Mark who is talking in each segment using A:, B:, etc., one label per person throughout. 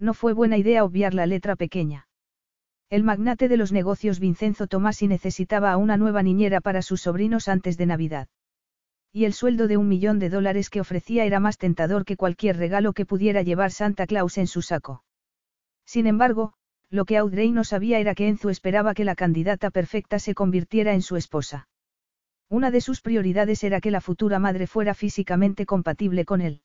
A: No fue buena idea obviar la letra pequeña. El magnate de los negocios Vincenzo Tomasi necesitaba a una nueva niñera para sus sobrinos antes de Navidad. Y el sueldo de un millón de dólares que ofrecía era más tentador que cualquier regalo que pudiera llevar Santa Claus en su saco. Sin embargo, lo que Audrey no sabía era que Enzo esperaba que la candidata perfecta se convirtiera en su esposa. Una de sus prioridades era que la futura madre fuera físicamente compatible con él.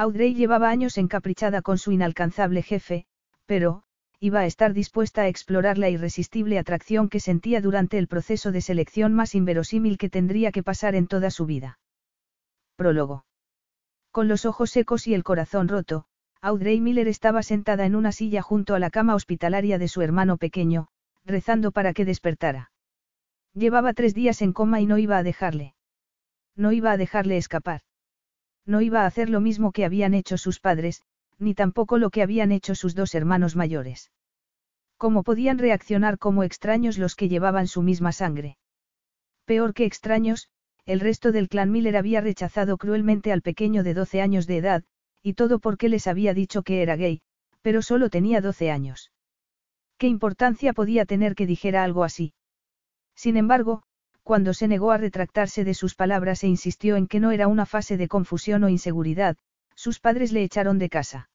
A: Audrey llevaba años encaprichada con su inalcanzable jefe, pero, iba a estar dispuesta a explorar la irresistible atracción que sentía durante el proceso de selección más inverosímil que tendría que pasar en toda su vida. Prólogo. Con los ojos secos y el corazón roto, Audrey Miller estaba sentada en una silla junto a la cama hospitalaria de su hermano pequeño, rezando para que despertara. Llevaba tres días en coma y no iba a dejarle. No iba a dejarle escapar. No iba a hacer lo mismo que habían hecho sus padres, ni tampoco lo que habían hecho sus dos hermanos mayores. ¿Cómo podían reaccionar como extraños los que llevaban su misma sangre? Peor que extraños, el resto del clan Miller había rechazado cruelmente al pequeño de 12 años de edad, y todo porque les había dicho que era gay, pero solo tenía 12 años. ¿Qué importancia podía tener que dijera algo así? Sin embargo, cuando se negó a retractarse de sus palabras e insistió en que no era una fase de confusión o inseguridad, sus padres le echaron de casa.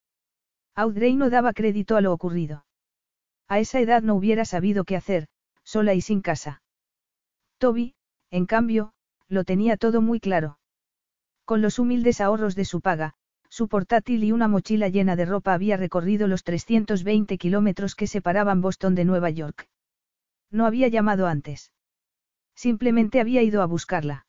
A: Audrey no daba crédito a lo ocurrido. A esa edad no hubiera sabido qué hacer, sola y sin casa. Toby, en cambio, lo tenía todo muy claro. Con los humildes ahorros de su paga, su portátil y una mochila llena de ropa había recorrido los 320 kilómetros que separaban Boston de Nueva York. No había llamado antes. Simplemente había ido a buscarla.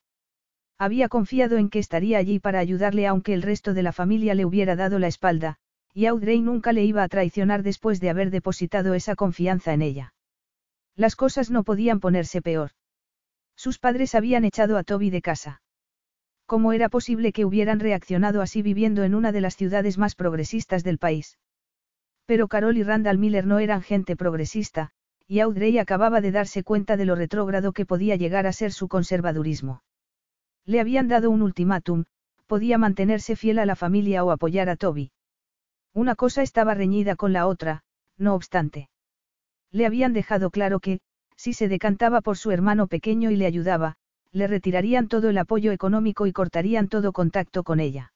A: Había confiado en que estaría allí para ayudarle aunque el resto de la familia le hubiera dado la espalda, y Audrey nunca le iba a traicionar después de haber depositado esa confianza en ella. Las cosas no podían ponerse peor. Sus padres habían echado a Toby de casa. ¿Cómo era posible que hubieran reaccionado así viviendo en una de las ciudades más progresistas del país? Pero Carol y Randall Miller no eran gente progresista, y Audrey acababa de darse cuenta de lo retrógrado que podía llegar a ser su conservadurismo. Le habían dado un ultimátum, podía mantenerse fiel a la familia o apoyar a Toby. Una cosa estaba reñida con la otra, no obstante. Le habían dejado claro que, si se decantaba por su hermano pequeño y le ayudaba, le retirarían todo el apoyo económico y cortarían todo contacto con ella.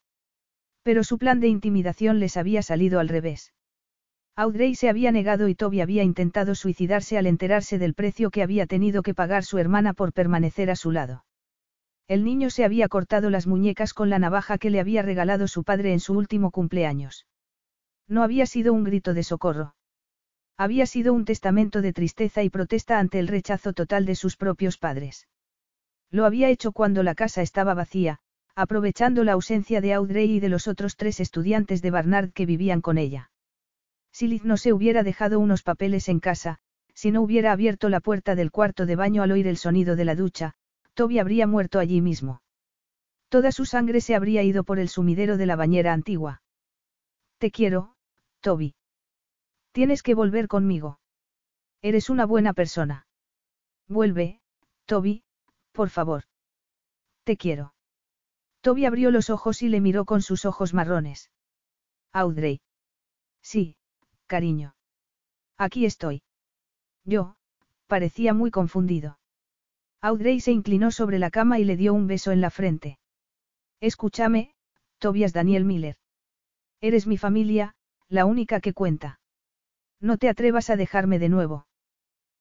A: Pero su plan de intimidación les había salido al revés. Audrey se había negado y Toby había intentado suicidarse al enterarse del precio que había tenido que pagar su hermana por permanecer a su lado. El niño se había cortado las muñecas con la navaja que le había regalado su padre en su último cumpleaños. No había sido un grito de socorro. Había sido un testamento de tristeza y protesta ante el rechazo total de sus propios padres. Lo había hecho cuando la casa estaba vacía, aprovechando la ausencia de Audrey y de los otros tres estudiantes de Barnard que vivían con ella. Si Liz no se hubiera dejado unos papeles en casa, si no hubiera abierto la puerta del cuarto de baño al oír el sonido de la ducha, Toby habría muerto allí mismo. Toda su sangre se habría ido por el sumidero de la bañera antigua. Te quiero, Toby. Tienes que volver conmigo. Eres una buena persona. Vuelve, Toby, por favor. Te quiero. Toby abrió los ojos y le miró con sus ojos marrones. Audrey. Sí, cariño. Aquí estoy. Yo, parecía muy confundido. Audrey se inclinó sobre la cama y le dio un beso en la frente. Escúchame, Tobias Daniel Miller. Eres mi familia, la única que cuenta. No te atrevas a dejarme de nuevo.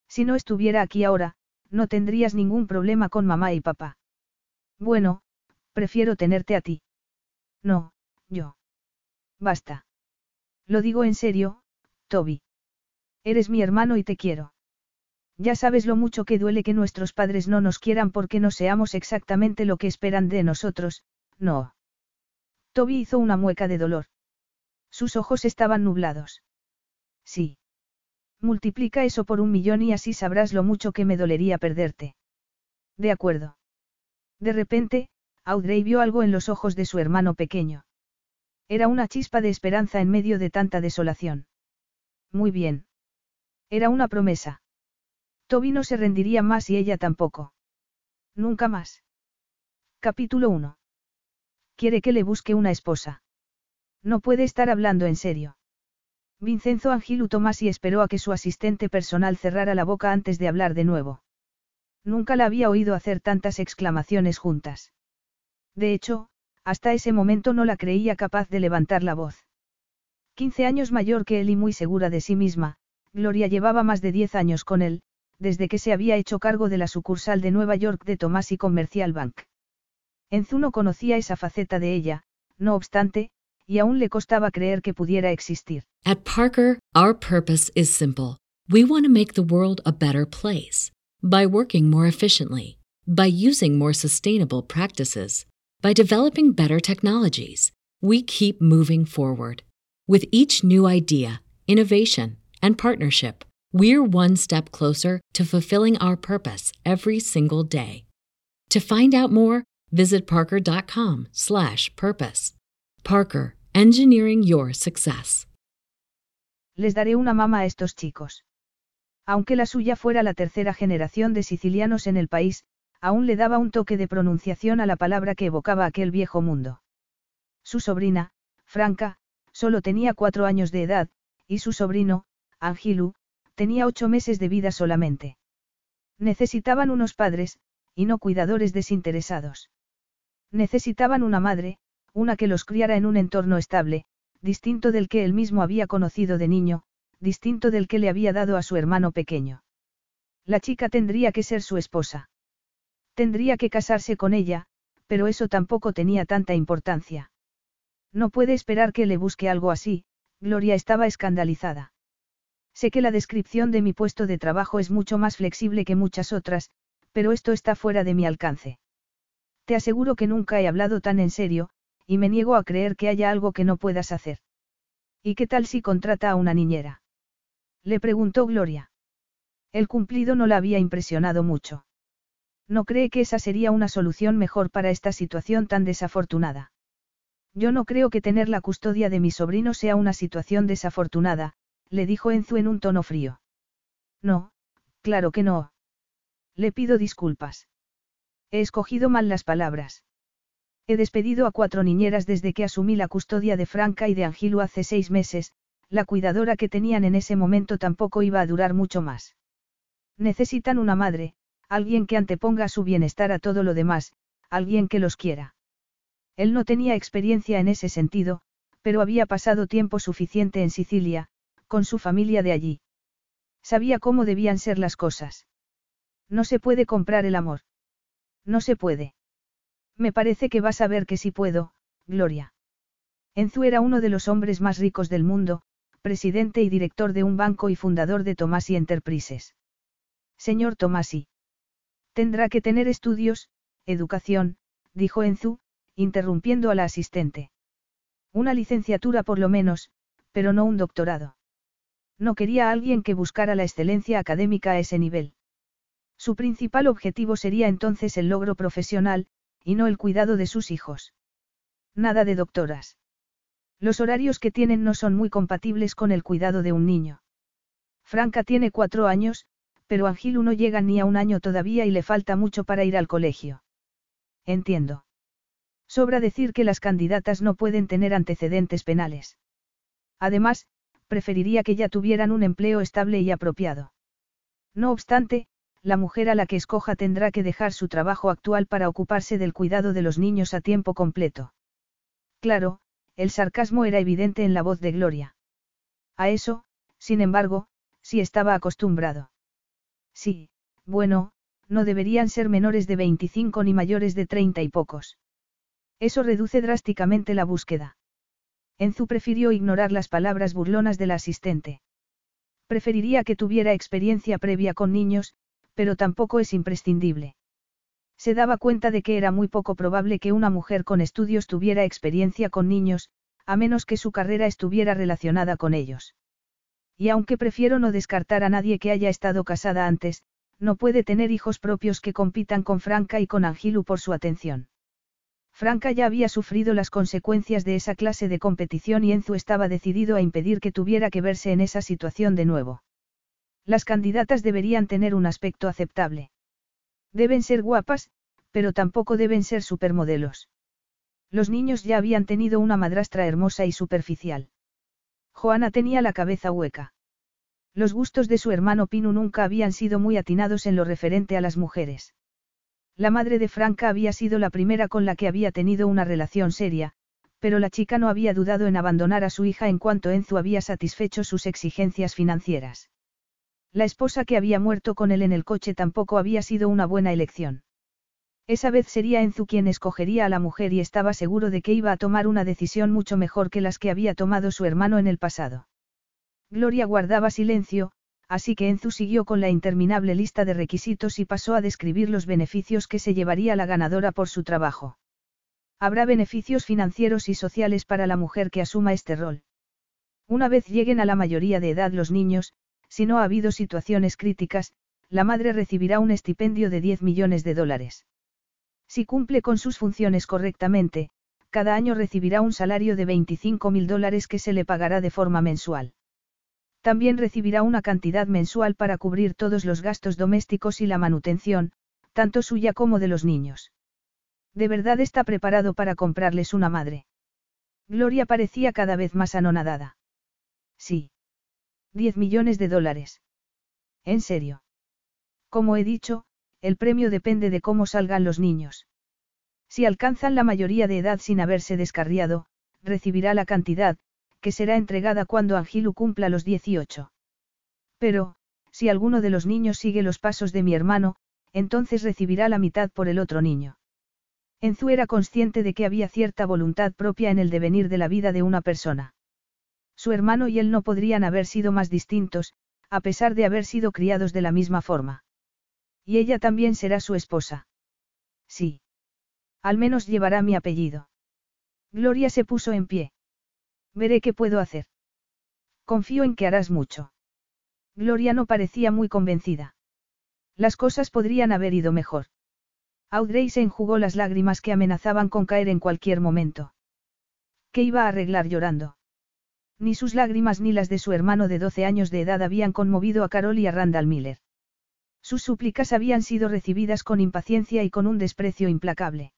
A: Si no estuviera aquí ahora, no tendrías ningún problema con mamá y papá. Bueno, prefiero tenerte a ti. No, yo. Basta. Lo digo en serio, Toby. Eres mi hermano y te quiero. Ya sabes lo mucho que duele que nuestros padres no nos quieran porque no seamos exactamente lo que esperan de nosotros, no. Toby hizo una mueca de dolor. Sus ojos estaban nublados. Sí. Multiplica eso por un millón y así sabrás lo mucho que me dolería perderte. De acuerdo. De repente, Audrey vio algo en los ojos de su hermano pequeño. Era una chispa de esperanza en medio de tanta desolación. Muy bien. Era una promesa. Toby no se rendiría más y ella tampoco. Nunca más. Capítulo 1. Quiere que le busque una esposa. No puede estar hablando en serio. Vincenzo Angilu Tomás y esperó a que su asistente personal cerrara la boca antes de hablar de nuevo. Nunca la había oído hacer tantas exclamaciones juntas. De hecho, hasta ese momento no la creía capaz de levantar la voz. Quince años mayor que él y muy segura de sí misma, Gloria llevaba más de diez años con él, desde que se había hecho cargo de la sucursal de Nueva York de Tomás y Commercial Bank. Enzu no conocía esa faceta de ella, no obstante, y aún le costaba creer que pudiera existir.
B: At Parker, our purpose is simple. We want to make the world a better place by working more efficiently, by using more sustainable practices, by developing better technologies. We keep moving forward. With each new idea, innovation, and partnership, we're one step closer to fulfilling our purpose every single day. To find out more, visit parker.com/purpose. Parker Engineering Your Success.
A: Les daré una mama a estos chicos. Aunque la suya fuera la tercera generación de sicilianos en el país, aún le daba un toque de pronunciación a la palabra que evocaba aquel viejo mundo. Su sobrina, Franca, solo tenía cuatro años de edad, y su sobrino, Angilu, tenía ocho meses de vida solamente. Necesitaban unos padres, y no cuidadores desinteresados. Necesitaban una madre, una que los criara en un entorno estable, distinto del que él mismo había conocido de niño, distinto del que le había dado a su hermano pequeño. La chica tendría que ser su esposa. Tendría que casarse con ella, pero eso tampoco tenía tanta importancia. No puede esperar que le busque algo así, Gloria estaba escandalizada. Sé que la descripción de mi puesto de trabajo es mucho más flexible que muchas otras, pero esto está fuera de mi alcance. Te aseguro que nunca he hablado tan en serio, y me niego a creer que haya algo que no puedas hacer. ¿Y qué tal si contrata a una niñera? Le preguntó Gloria. El cumplido no la había impresionado mucho. No cree que esa sería una solución mejor para esta situación tan desafortunada. Yo no creo que tener la custodia de mi sobrino sea una situación desafortunada, le dijo Enzu en un tono frío. No, claro que no. Le pido disculpas. He escogido mal las palabras. He despedido a cuatro niñeras desde que asumí la custodia de Franca y de Angilu hace seis meses, la cuidadora que tenían en ese momento tampoco iba a durar mucho más. Necesitan una madre, alguien que anteponga su bienestar a todo lo demás, alguien que los quiera. Él no tenía experiencia en ese sentido, pero había pasado tiempo suficiente en Sicilia, con su familia de allí. Sabía cómo debían ser las cosas. No se puede comprar el amor. No se puede. Me parece que vas a ver que sí puedo, Gloria. Enzu era uno de los hombres más ricos del mundo, presidente y director de un banco y fundador de Tomasi Enterprises. Señor Tomasi. Tendrá que tener estudios, educación, dijo Enzu, interrumpiendo a la asistente. Una licenciatura por lo menos, pero no un doctorado. No quería a alguien que buscara la excelencia académica a ese nivel. Su principal objetivo sería entonces el logro profesional, y no el cuidado de sus hijos. Nada de doctoras. Los horarios que tienen no son muy compatibles con el cuidado de un niño. Franca tiene cuatro años, pero Angilu no llega ni a un año todavía y le falta mucho para ir al colegio. Entiendo. Sobra decir que las candidatas no pueden tener antecedentes penales. Además, preferiría que ya tuvieran un empleo estable y apropiado. No obstante, la mujer a la que escoja tendrá que dejar su trabajo actual para ocuparse del cuidado de los niños a tiempo completo. Claro, el sarcasmo era evidente en la voz de Gloria. A eso, sin embargo, sí estaba acostumbrado. Sí, bueno, no deberían ser menores de 25 ni mayores de 30 y pocos. Eso reduce drásticamente la búsqueda. Enzu prefirió ignorar las palabras burlonas del asistente. Preferiría que tuviera experiencia previa con niños, pero tampoco es imprescindible. Se daba cuenta de que era muy poco probable que una mujer con estudios tuviera experiencia con niños, a menos que su carrera estuviera relacionada con ellos. Y aunque prefiero no descartar a nadie que haya estado casada antes, no puede tener hijos propios que compitan con Franca y con Angilu por su atención. Franca ya había sufrido las consecuencias de esa clase de competición y Enzu estaba decidido a impedir que tuviera que verse en esa situación de nuevo. Las candidatas deberían tener un aspecto aceptable. Deben ser guapas, pero tampoco deben ser supermodelos. Los niños ya habían tenido una madrastra hermosa y superficial. Joana tenía la cabeza hueca. Los gustos de su hermano Pinu nunca habían sido muy atinados en lo referente a las mujeres. La madre de Franca había sido la primera con la que había tenido una relación seria, pero la chica no había dudado en abandonar a su hija en cuanto Enzo había satisfecho sus exigencias financieras. La esposa que había muerto con él en el coche tampoco había sido una buena elección. Esa vez sería Enzu quien escogería a la mujer y estaba seguro de que iba a tomar una decisión mucho mejor que las que había tomado su hermano en el pasado. Gloria guardaba silencio, así que Enzu siguió con la interminable lista de requisitos y pasó a describir los beneficios que se llevaría la ganadora por su trabajo. Habrá beneficios financieros y sociales para la mujer que asuma este rol. Una vez lleguen a la mayoría de edad los niños, si no ha habido situaciones críticas, la madre recibirá un estipendio de 10 millones de dólares. Si cumple con sus funciones correctamente, cada año recibirá un salario de 25 mil dólares que se le pagará de forma mensual. También recibirá una cantidad mensual para cubrir todos los gastos domésticos y la manutención, tanto suya como de los niños. ¿De verdad está preparado para comprarles una madre? Gloria parecía cada vez más anonadada. Sí. Diez millones de dólares. ¿En serio? Como he dicho, el premio depende de cómo salgan los niños. Si alcanzan la mayoría de edad sin haberse descarriado, recibirá la cantidad, que será entregada cuando Angilu cumpla los 18. Pero, si alguno de los niños sigue los pasos de mi hermano, entonces recibirá la mitad por el otro niño. Enzu era consciente de que había cierta voluntad propia en el devenir de la vida de una persona. Su hermano y él no podrían haber sido más distintos, a pesar de haber sido criados de la misma forma. Y ella también será su esposa. Sí. Al menos llevará mi apellido. Gloria se puso en pie. Veré qué puedo hacer. Confío en que harás mucho. Gloria no parecía muy convencida. Las cosas podrían haber ido mejor. Audrey se enjugó las lágrimas que amenazaban con caer en cualquier momento. ¿Qué iba a arreglar llorando? Ni sus lágrimas ni las de su hermano de 12 años de edad habían conmovido a Carol y a Randall Miller. Sus súplicas habían sido recibidas con impaciencia y con un desprecio implacable.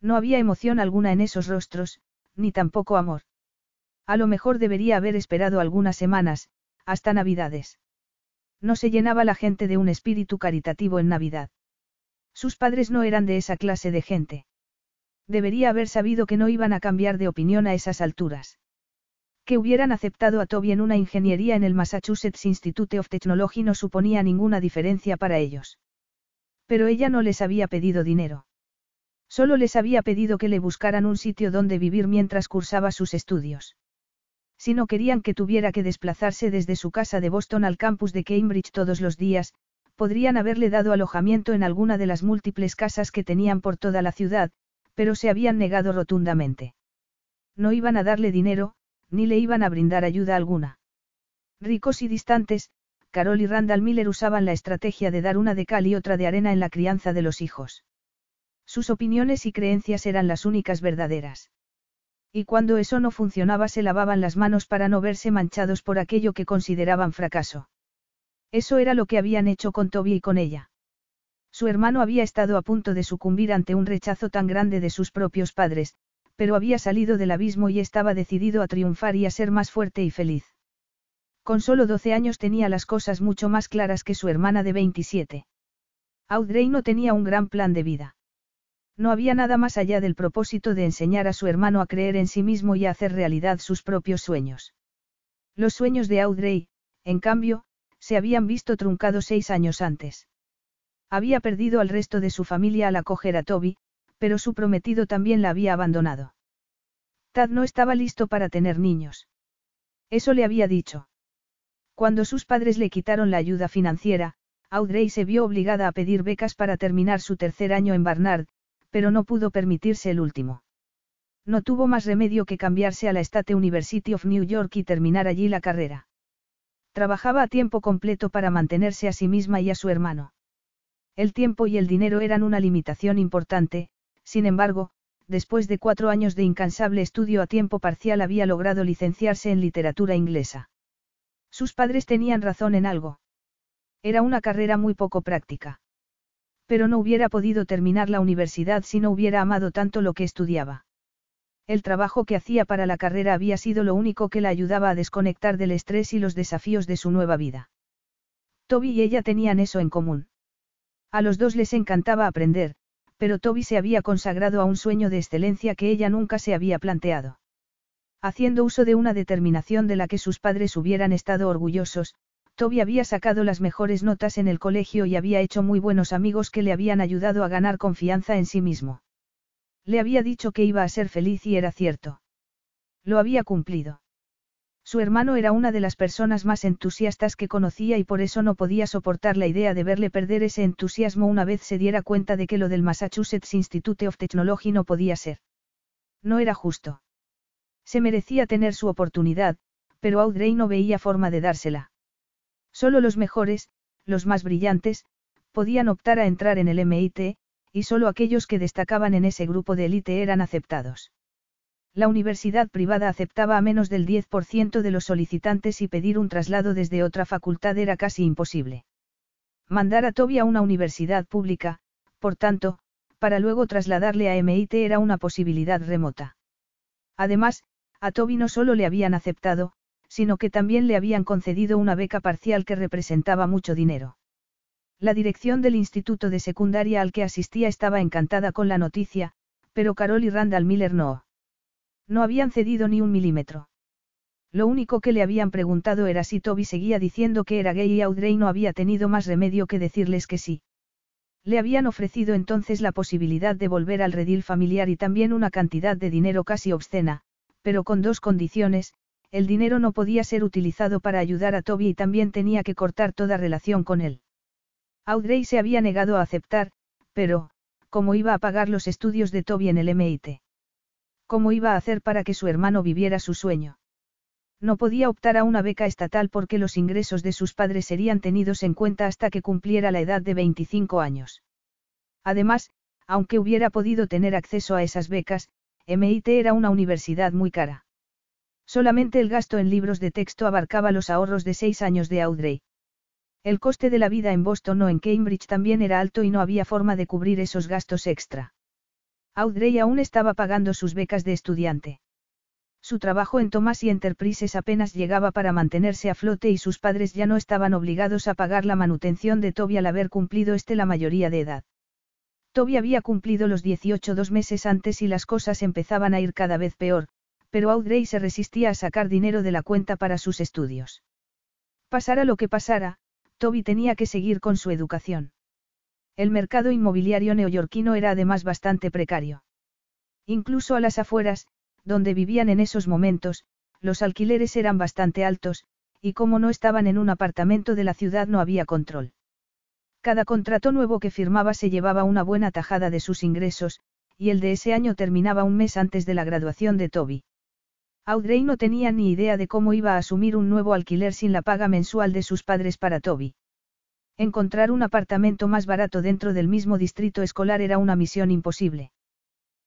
A: No había emoción alguna en esos rostros, ni tampoco amor. A lo mejor debería haber esperado algunas semanas, hasta Navidades. No se llenaba la gente de un espíritu caritativo en Navidad. Sus padres no eran de esa clase de gente. Debería haber sabido que no iban a cambiar de opinión a esas alturas. Que hubieran aceptado a Toby en una ingeniería en el Massachusetts Institute of Technology no suponía ninguna diferencia para ellos. Pero ella no les había pedido dinero. Solo les había pedido que le buscaran un sitio donde vivir mientras cursaba sus estudios. Si no querían que tuviera que desplazarse desde su casa de Boston al campus de Cambridge todos los días, podrían haberle dado alojamiento en alguna de las múltiples casas que tenían por toda la ciudad, pero se habían negado rotundamente. No iban a darle dinero, ni le iban a brindar ayuda alguna. Ricos y distantes, Carol y Randall Miller usaban la estrategia de dar una de cal y otra de arena en la crianza de los hijos. Sus opiniones y creencias eran las únicas verdaderas. Y cuando eso no funcionaba se lavaban las manos para no verse manchados por aquello que consideraban fracaso. Eso era lo que habían hecho con Toby y con ella. Su hermano había estado a punto de sucumbir ante un rechazo tan grande de sus propios padres, pero había salido del abismo y estaba decidido a triunfar y a ser más fuerte y feliz. Con solo 12 años tenía las cosas mucho más claras que su hermana de 27. Audrey no tenía un gran plan de vida. No había nada más allá del propósito de enseñar a su hermano a creer en sí mismo y a hacer realidad sus propios sueños. Los sueños de Audrey, en cambio, se habían visto truncados seis años antes. Había perdido al resto de su familia al acoger a Toby, pero su prometido también la había abandonado. Tad no estaba listo para tener niños. Eso le había dicho. Cuando sus padres le quitaron la ayuda financiera, Audrey se vio obligada a pedir becas para terminar su tercer año en Barnard, pero no pudo permitirse el último. No tuvo más remedio que cambiarse a la State University of New York y terminar allí la carrera. Trabajaba a tiempo completo para mantenerse a sí misma y a su hermano. El tiempo y el dinero eran una limitación importante, sin embargo, después de cuatro años de incansable estudio a tiempo parcial había logrado licenciarse en literatura inglesa. Sus padres tenían razón en algo. Era una carrera muy poco práctica. Pero no hubiera podido terminar la universidad si no hubiera amado tanto lo que estudiaba. El trabajo que hacía para la carrera había sido lo único que la ayudaba a desconectar del estrés y los desafíos de su nueva vida. Toby y ella tenían eso en común. A los dos les encantaba aprender, pero Toby se había consagrado a un sueño de excelencia que ella nunca se había planteado. Haciendo uso de una determinación de la que sus padres hubieran estado orgullosos, Toby había sacado las mejores notas en el colegio y había hecho muy buenos amigos que le habían ayudado a ganar confianza en sí mismo. Le había dicho que iba a ser feliz y era cierto. Lo había cumplido. Su hermano era una de las personas más entusiastas que conocía y por eso no podía soportar la idea de verle perder ese entusiasmo una vez se diera cuenta de que lo del Massachusetts Institute of Technology no podía ser. No era justo. Se merecía tener su oportunidad, pero Audrey no veía forma de dársela. Solo los mejores, los más brillantes, podían optar a entrar en el MIT, y solo aquellos que destacaban en ese grupo de élite eran aceptados. La universidad privada aceptaba a menos del 10% de los solicitantes y pedir un traslado desde otra facultad era casi imposible. Mandar a Toby a una universidad pública, por tanto, para luego trasladarle a MIT era una posibilidad remota. Además, a Toby no solo le habían aceptado, sino que también le habían concedido una beca parcial que representaba mucho dinero. La dirección del instituto de secundaria al que asistía estaba encantada con la noticia, pero Carol y Randall Miller no. No habían cedido ni un milímetro. Lo único que le habían preguntado era si Toby seguía diciendo que era gay y Audrey no había tenido más remedio que decirles que sí. Le habían ofrecido entonces la posibilidad de volver al redil familiar y también una cantidad de dinero casi obscena, pero con dos condiciones, el dinero no podía ser utilizado para ayudar a Toby y también tenía que cortar toda relación con él. Audrey se había negado a aceptar, pero, ¿cómo iba a pagar los estudios de Toby en el MIT? ¿Cómo iba a hacer para que su hermano viviera su sueño? No podía optar a una beca estatal porque los ingresos de sus padres serían tenidos en cuenta hasta que cumpliera la edad de 25 años. Además, aunque hubiera podido tener acceso a esas becas, MIT era una universidad muy cara. Solamente el gasto en libros de texto abarcaba los ahorros de seis años de Audrey. El coste de la vida en Boston o en Cambridge también era alto y no había forma de cubrir esos gastos extra. Audrey aún estaba pagando sus becas de estudiante. Su trabajo en Thomas y Enterprises apenas llegaba para mantenerse a flote y sus padres ya no estaban obligados a pagar la manutención de Toby al haber cumplido este la mayoría de edad. Toby había cumplido los 18 dos meses antes y las cosas empezaban a ir cada vez peor, pero Audrey se resistía a sacar dinero de la cuenta para sus estudios. Pasara lo que pasara, Toby tenía que seguir con su educación. El mercado inmobiliario neoyorquino era además bastante precario. Incluso a las afueras, donde vivían en esos momentos, los alquileres eran bastante altos, y como no estaban en un apartamento de la ciudad no había control. Cada contrato nuevo que firmaba se llevaba una buena tajada de sus ingresos, y el de ese año terminaba un mes antes de la graduación de Toby. Audrey no tenía ni idea de cómo iba a asumir un nuevo alquiler sin la paga mensual de sus padres para Toby. Encontrar un apartamento más barato dentro del mismo distrito escolar era una misión imposible.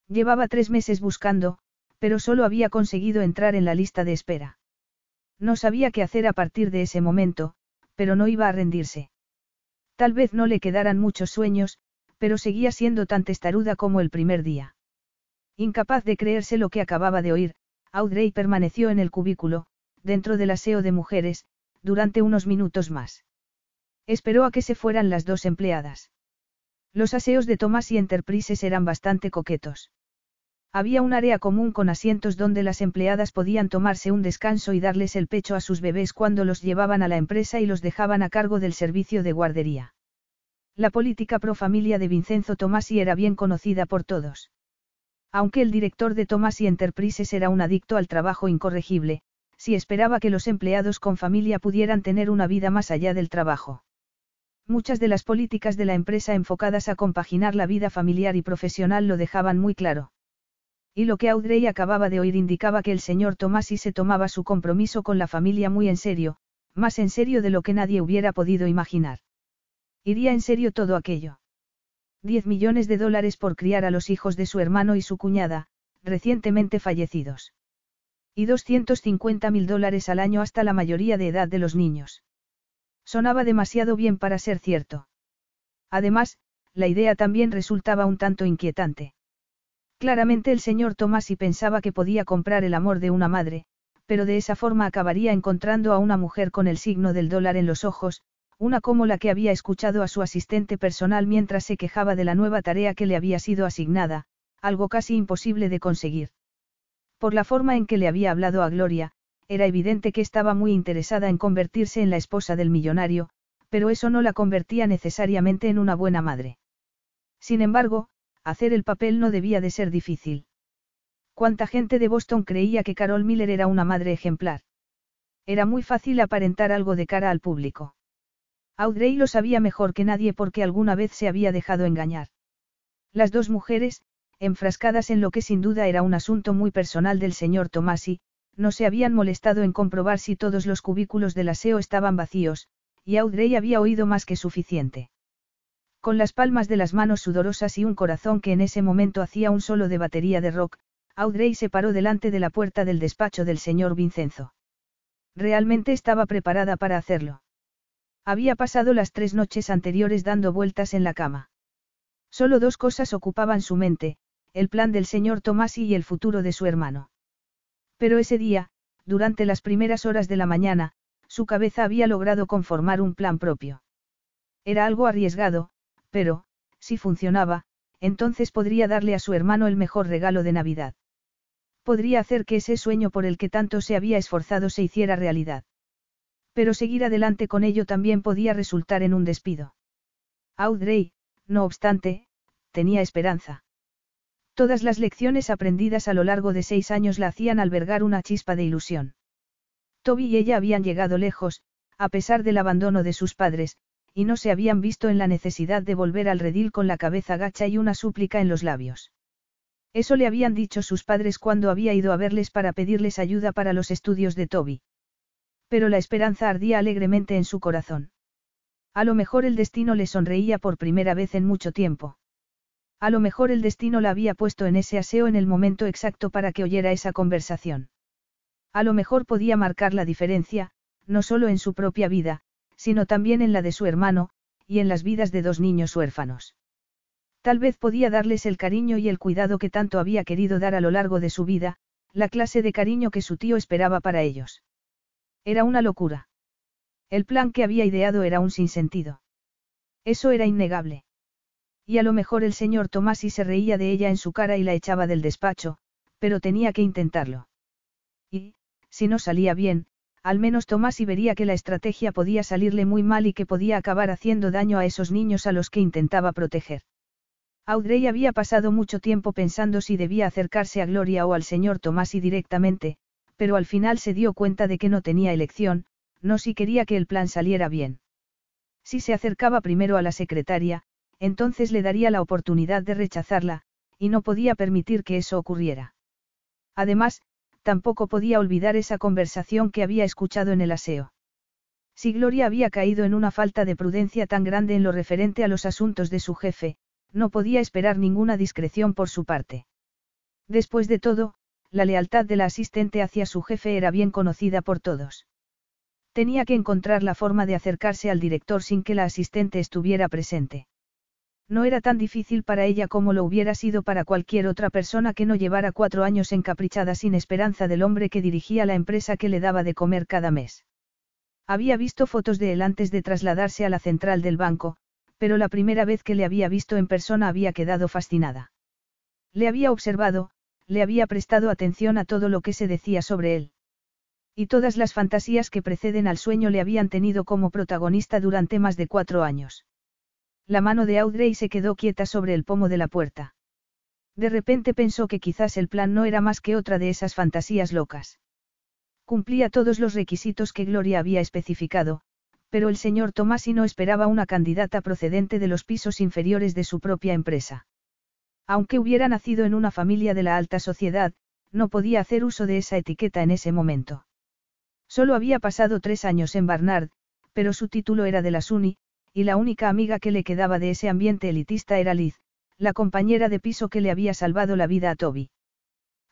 A: Llevaba tres meses buscando, pero solo había conseguido entrar en la lista de espera. No sabía qué hacer a partir de ese momento, pero no iba a rendirse. Tal vez no le quedaran muchos sueños, pero seguía siendo tan testaruda como el primer día. Incapaz de creerse lo que acababa de oír, Audrey permaneció en el cubículo, dentro del aseo de mujeres, durante unos minutos más. Esperó a que se fueran las dos empleadas. Los aseos de Thomas y Enterprises eran bastante coquetos. Había un área común con asientos donde las empleadas podían tomarse un descanso y darles el pecho a sus bebés cuando los llevaban a la empresa y los dejaban a cargo del servicio de guardería. La política pro familia de Vincenzo Tomasi era bien conocida por todos. Aunque el director de Thomas y Enterprises era un adicto al trabajo incorregible, si esperaba que los empleados con familia pudieran tener una vida más allá del trabajo. Muchas de las políticas de la empresa enfocadas a compaginar la vida familiar y profesional lo dejaban muy claro. Y lo que Audrey acababa de oír indicaba que el señor Tomasi se tomaba su compromiso con la familia muy en serio, más en serio de lo que nadie hubiera podido imaginar. Iría en serio todo aquello. Diez millones de dólares por criar a los hijos de su hermano y su cuñada, recientemente fallecidos. Y 250 mil dólares al año hasta la mayoría de edad de los niños. Sonaba demasiado bien para ser cierto. Además, la idea también resultaba un tanto inquietante. Claramente el señor Tomasi pensaba que podía comprar el amor de una madre, pero de esa forma acabaría encontrando a una mujer con el signo del dólar en los ojos, una como la que había escuchado a su asistente personal mientras se quejaba de la nueva tarea que le había sido asignada, algo casi imposible de conseguir. Por la forma en que le había hablado a Gloria, era evidente que estaba muy interesada en convertirse en la esposa del millonario, pero eso no la convertía necesariamente en una buena madre. Sin embargo, hacer el papel no debía de ser difícil. ¿Cuánta gente de Boston creía que Carol Miller era una madre ejemplar? Era muy fácil aparentar algo de cara al público. Audrey lo sabía mejor que nadie porque alguna vez se había dejado engañar. Las dos mujeres, enfrascadas en lo que sin duda era un asunto muy personal del señor Tomasi, no se habían molestado en comprobar si todos los cubículos del aseo estaban vacíos, y Audrey había oído más que suficiente. Con las palmas de las manos sudorosas y un corazón que en ese momento hacía un solo de batería de rock, Audrey se paró delante de la puerta del despacho del señor Vincenzo. Realmente estaba preparada para hacerlo. Había pasado las tres noches anteriores dando vueltas en la cama. Solo dos cosas ocupaban su mente, el plan del señor Tomasi y el futuro de su hermano. Pero ese día, durante las primeras horas de la mañana, su cabeza había logrado conformar un plan propio. Era algo arriesgado, pero, si funcionaba, entonces podría darle a su hermano el mejor regalo de Navidad. Podría hacer que ese sueño por el que tanto se había esforzado se hiciera realidad. Pero seguir adelante con ello también podía resultar en un despido. Audrey, no obstante, tenía esperanza. Todas las lecciones aprendidas a lo largo de seis años la hacían albergar una chispa de ilusión. Toby y ella habían llegado lejos, a pesar del abandono de sus padres, y no se habían visto en la necesidad de volver al redil con la cabeza gacha y una súplica en los labios. Eso le habían dicho sus padres cuando había ido a verles para pedirles ayuda para los estudios de Toby. Pero la esperanza ardía alegremente en su corazón. A lo mejor el destino le sonreía por primera vez en mucho tiempo. A lo mejor el destino la había puesto en ese aseo en el momento exacto para que oyera esa conversación. A lo mejor podía marcar la diferencia, no solo en su propia vida, sino también en la de su hermano, y en las vidas de dos niños huérfanos. Tal vez podía darles el cariño y el cuidado que tanto había querido dar a lo largo de su vida, la clase de cariño que su tío esperaba para ellos. Era una locura. El plan que había ideado era un sinsentido. Eso era innegable. Y a lo mejor el señor Tomasi se reía de ella en su cara y la echaba del despacho, pero tenía que intentarlo. Y, si no salía bien, al menos Tomasi vería que la estrategia podía salirle muy mal y que podía acabar haciendo daño a esos niños a los que intentaba proteger. Audrey había pasado mucho tiempo pensando si debía acercarse a Gloria o al señor Tomasi directamente, pero al final se dio cuenta de que no tenía elección, no si quería que el plan saliera bien. Si se acercaba primero a la secretaria, entonces le daría la oportunidad de rechazarla, y no podía permitir que eso ocurriera. Además, tampoco podía olvidar esa conversación que había escuchado en el aseo. Si Gloria había caído en una falta de prudencia tan grande en lo referente a los asuntos de su jefe, no podía esperar ninguna discreción por su parte. Después de todo, la lealtad de la asistente hacia su jefe era bien conocida por todos. Tenía que encontrar la forma de acercarse al director sin que la asistente estuviera presente. No era tan difícil para ella como lo hubiera sido para cualquier otra persona que no llevara cuatro años encaprichada sin esperanza del hombre que dirigía la empresa que le daba de comer cada mes. Había visto fotos de él antes de trasladarse a la central del banco, pero la primera vez que le había visto en persona había quedado fascinada. Le había observado, le había prestado atención a todo lo que se decía sobre él. Y todas las fantasías que preceden al sueño le habían tenido como protagonista durante más de cuatro años. La mano de Audrey se quedó quieta sobre el pomo de la puerta. De repente pensó que quizás el plan no era más que otra de esas fantasías locas. Cumplía todos los requisitos que Gloria había especificado, pero el señor Tomasi no esperaba una candidata procedente de los pisos inferiores de su propia empresa. Aunque hubiera nacido en una familia de la alta sociedad, no podía hacer uso de esa etiqueta en ese momento. Solo había pasado tres años en Barnard, pero su título era de la SUNY, y la única amiga que le quedaba de ese ambiente elitista era Liz, la compañera de piso que le había salvado la vida a Toby.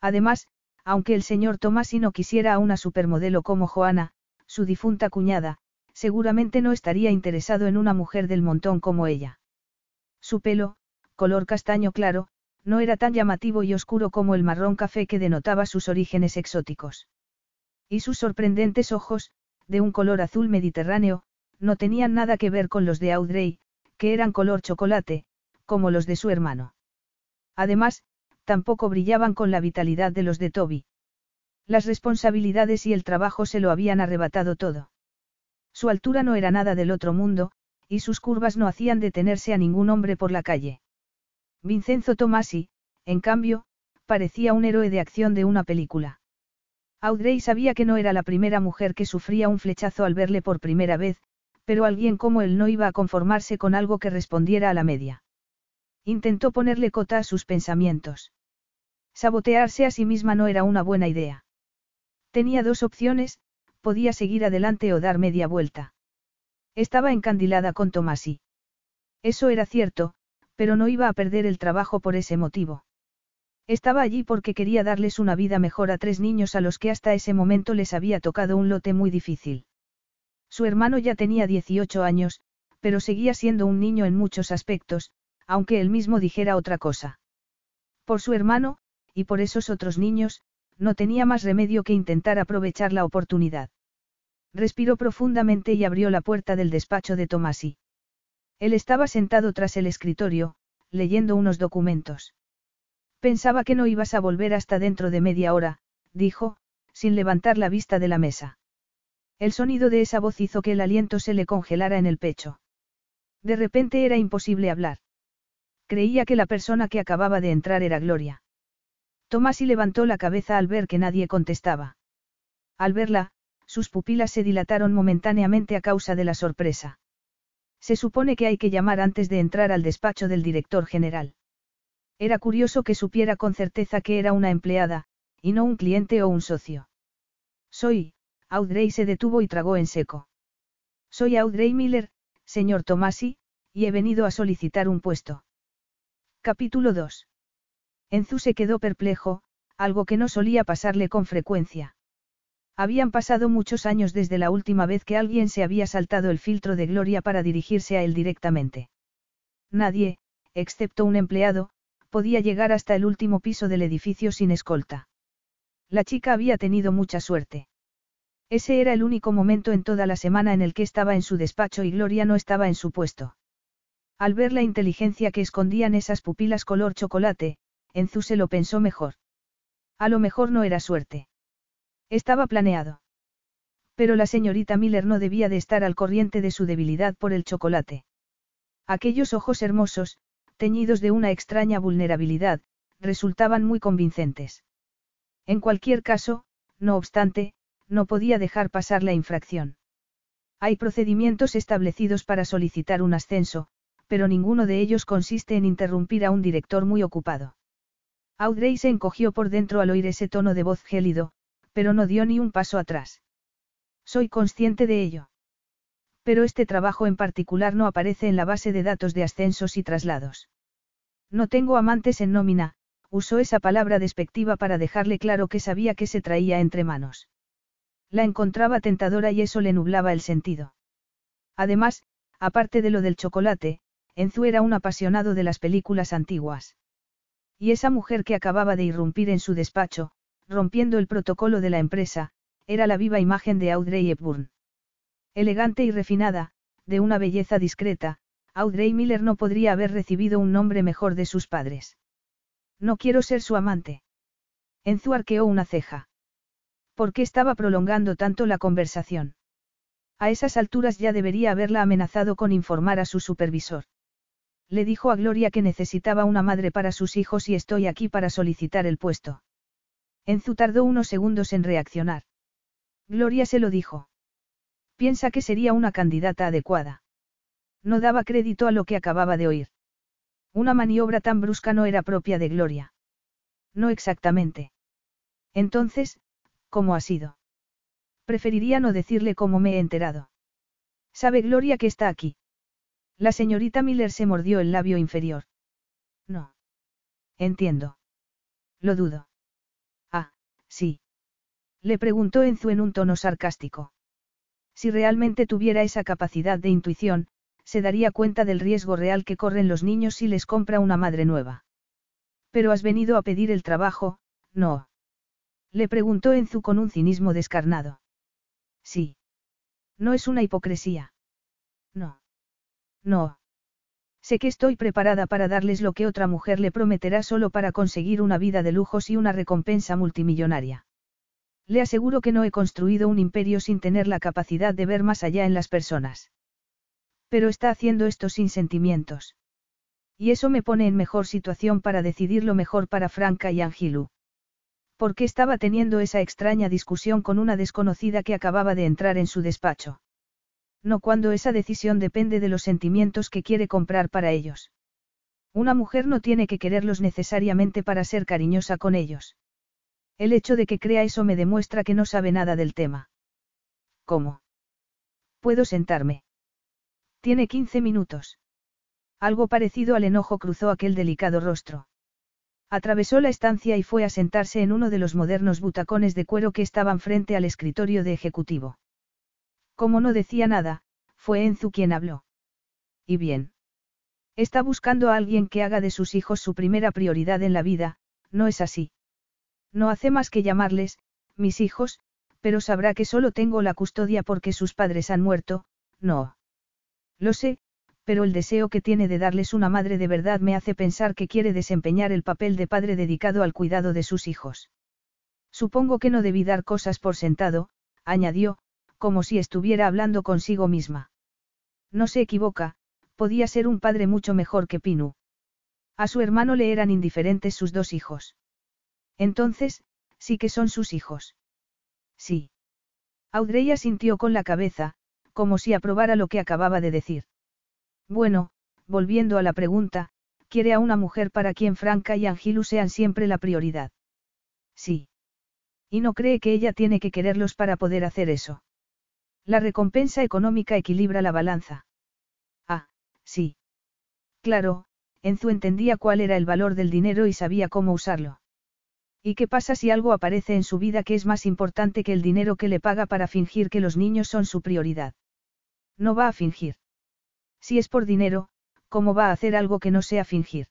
A: Además, aunque el señor Tomasi no quisiera a una supermodelo como Joana, su difunta cuñada, seguramente no estaría interesado en una mujer del montón como ella. Su pelo, color castaño claro, no era tan llamativo y oscuro como el marrón café que denotaba sus orígenes exóticos. Y sus sorprendentes ojos, de un color azul mediterráneo, no tenían nada que ver con los de Audrey, que eran color chocolate, como los de su hermano. Además, tampoco brillaban con la vitalidad de los de Toby. Las responsabilidades y el trabajo se lo habían arrebatado todo. Su altura no era nada del otro mundo, y sus curvas no hacían detenerse a ningún hombre por la calle. Vincenzo Tomasi, en cambio, parecía un héroe de acción de una película. Audrey sabía que no era la primera mujer que sufría un flechazo al verle por primera vez, pero alguien como él no iba a conformarse con algo que respondiera a la media. Intentó ponerle cota a sus pensamientos. Sabotearse a sí misma no era una buena idea. Tenía dos opciones, podía seguir adelante o dar media vuelta. Estaba encandilada con Tomasi. Eso era cierto, pero no iba a perder el trabajo por ese motivo. Estaba allí porque quería darles una vida mejor a tres niños a los que hasta ese momento les había tocado un lote muy difícil. Su hermano ya tenía 18 años, pero seguía siendo un niño en muchos aspectos, aunque él mismo dijera otra cosa. Por su hermano, y por esos otros niños, no tenía más remedio que intentar aprovechar la oportunidad. Respiró profundamente y abrió la puerta del despacho de Tomasi. Él estaba sentado tras el escritorio, leyendo unos documentos. Pensaba que no ibas a volver hasta dentro de media hora, dijo, sin levantar la vista de la mesa. El sonido de esa voz hizo que el aliento se le congelara en el pecho. De repente era imposible hablar. Creía que la persona que acababa de entrar era Gloria. Tomasi levantó la cabeza al ver que nadie contestaba. Al verla, sus pupilas se dilataron momentáneamente a causa de la sorpresa. Se supone que hay que llamar antes de entrar al despacho del director general. Era curioso que supiera con certeza que era una empleada, y no un cliente o un socio. Soy, Audrey se detuvo y tragó en seco. Soy Audrey Miller, señor Tomasi, y he venido a solicitar un puesto. Capítulo 2. Enzu se quedó perplejo, algo que no solía pasarle con frecuencia. Habían pasado muchos años desde la última vez que alguien se había saltado el filtro de Gloria para dirigirse a él directamente. Nadie, excepto un empleado, podía llegar hasta el último piso del edificio sin escolta. La chica había tenido mucha suerte. Ese era el único momento en toda la semana en el que estaba en su despacho y Gloria no estaba en su puesto. Al ver la inteligencia que escondían esas pupilas color chocolate, Enzu se lo pensó mejor. A lo mejor no era suerte. Estaba planeado. Pero la señorita Miller no debía de estar al corriente de su debilidad por el chocolate. Aquellos ojos hermosos, teñidos de una extraña vulnerabilidad, resultaban muy convincentes. En cualquier caso, no obstante, no podía dejar pasar la infracción. Hay procedimientos establecidos para solicitar un ascenso, pero ninguno de ellos consiste en interrumpir a un director muy ocupado. Audrey se encogió por dentro al oír ese tono de voz gélido, pero no dio ni un paso atrás. Soy consciente de ello. Pero este trabajo en particular no aparece en la base de datos de ascensos y traslados. No tengo amantes en nómina, usó esa palabra despectiva para dejarle claro que sabía que se traía entre manos. La encontraba tentadora y eso le nublaba el sentido. Además, aparte de lo del chocolate, Enzu era un apasionado de las películas antiguas. Y esa mujer que acababa de irrumpir en su despacho, rompiendo el protocolo de la empresa, era la viva imagen de Audrey Hepburn. Elegante y refinada, de una belleza discreta, Audrey Miller no podría haber recibido un nombre mejor de sus padres. No quiero ser su amante. Enzu arqueó una ceja. ¿Por qué estaba prolongando tanto la conversación? A esas alturas ya debería haberla amenazado con informar a su supervisor. Le dijo a Gloria que necesitaba una madre para sus hijos y estoy aquí para solicitar el puesto. Enzu tardó unos segundos en reaccionar. Gloria se lo dijo. Piensa que sería una candidata adecuada. No daba crédito a lo que acababa de oír. Una maniobra tan brusca no era propia de Gloria. No exactamente. Entonces, ¿cómo ha sido? Preferiría no decirle cómo me he enterado. ¿Sabe Gloria que está aquí? La señorita Miller se mordió el labio inferior. No. Entiendo. Lo dudo. Sí. Le preguntó Enzu en un tono sarcástico. Si realmente tuviera esa capacidad de intuición, se daría cuenta del riesgo real que corren los niños si les compra una madre nueva. Pero has venido a pedir el trabajo, no. Le preguntó Enzu con un cinismo descarnado. Sí. No es una hipocresía. No. No. Sé que estoy preparada para darles lo que otra mujer le prometerá solo para conseguir una vida de lujos y una recompensa multimillonaria. Le aseguro que no he construido un imperio sin tener la capacidad de ver más allá en las personas. Pero está haciendo esto sin sentimientos. Y eso me pone en mejor situación para decidir lo mejor para Franca y Angilu. ¿Por qué estaba teniendo esa extraña discusión con una desconocida que acababa de entrar en su despacho? No cuando esa decisión depende de los sentimientos que quiere comprar para ellos. Una mujer no tiene que quererlos necesariamente para ser cariñosa con ellos. El hecho de que crea eso me demuestra que no sabe nada del tema. ¿Cómo? Puedo sentarme. Tiene 15 minutos. Algo parecido al enojo cruzó aquel delicado rostro. Atravesó la estancia y fue a sentarse en uno de los modernos butacones de cuero que estaban frente al escritorio de ejecutivo. Como no decía nada, fue Enzu quien habló. Y bien. Está buscando a alguien que haga de sus hijos su primera prioridad en la vida, ¿no es así? No hace más que llamarles, mis hijos, pero sabrá que solo tengo la custodia porque sus padres han muerto, no. Lo sé, pero el deseo que tiene de darles una madre de verdad me hace pensar que quiere desempeñar el papel de padre dedicado al cuidado de sus hijos. Supongo que no debí dar cosas por sentado, añadió, como si estuviera hablando consigo misma. No se equivoca, podía ser un padre mucho mejor que Pinu. A su hermano le eran indiferentes sus dos hijos. Entonces, sí que son sus hijos. Sí. Audrey sintió con la cabeza, como si aprobara lo que acababa de decir. Bueno, volviendo a la pregunta, quiere a una mujer para quien Franca y Angilu sean siempre la prioridad. Sí. Y no cree que ella tiene que quererlos para poder hacer eso. La recompensa económica equilibra la balanza. Ah, sí. Claro, Enzu entendía cuál era el valor del dinero y sabía cómo usarlo. ¿Y qué pasa si algo aparece en su vida que es más importante que el dinero que le paga para fingir que los niños son su prioridad? No va a fingir. Si es por dinero, ¿cómo va a hacer algo que no sea fingir?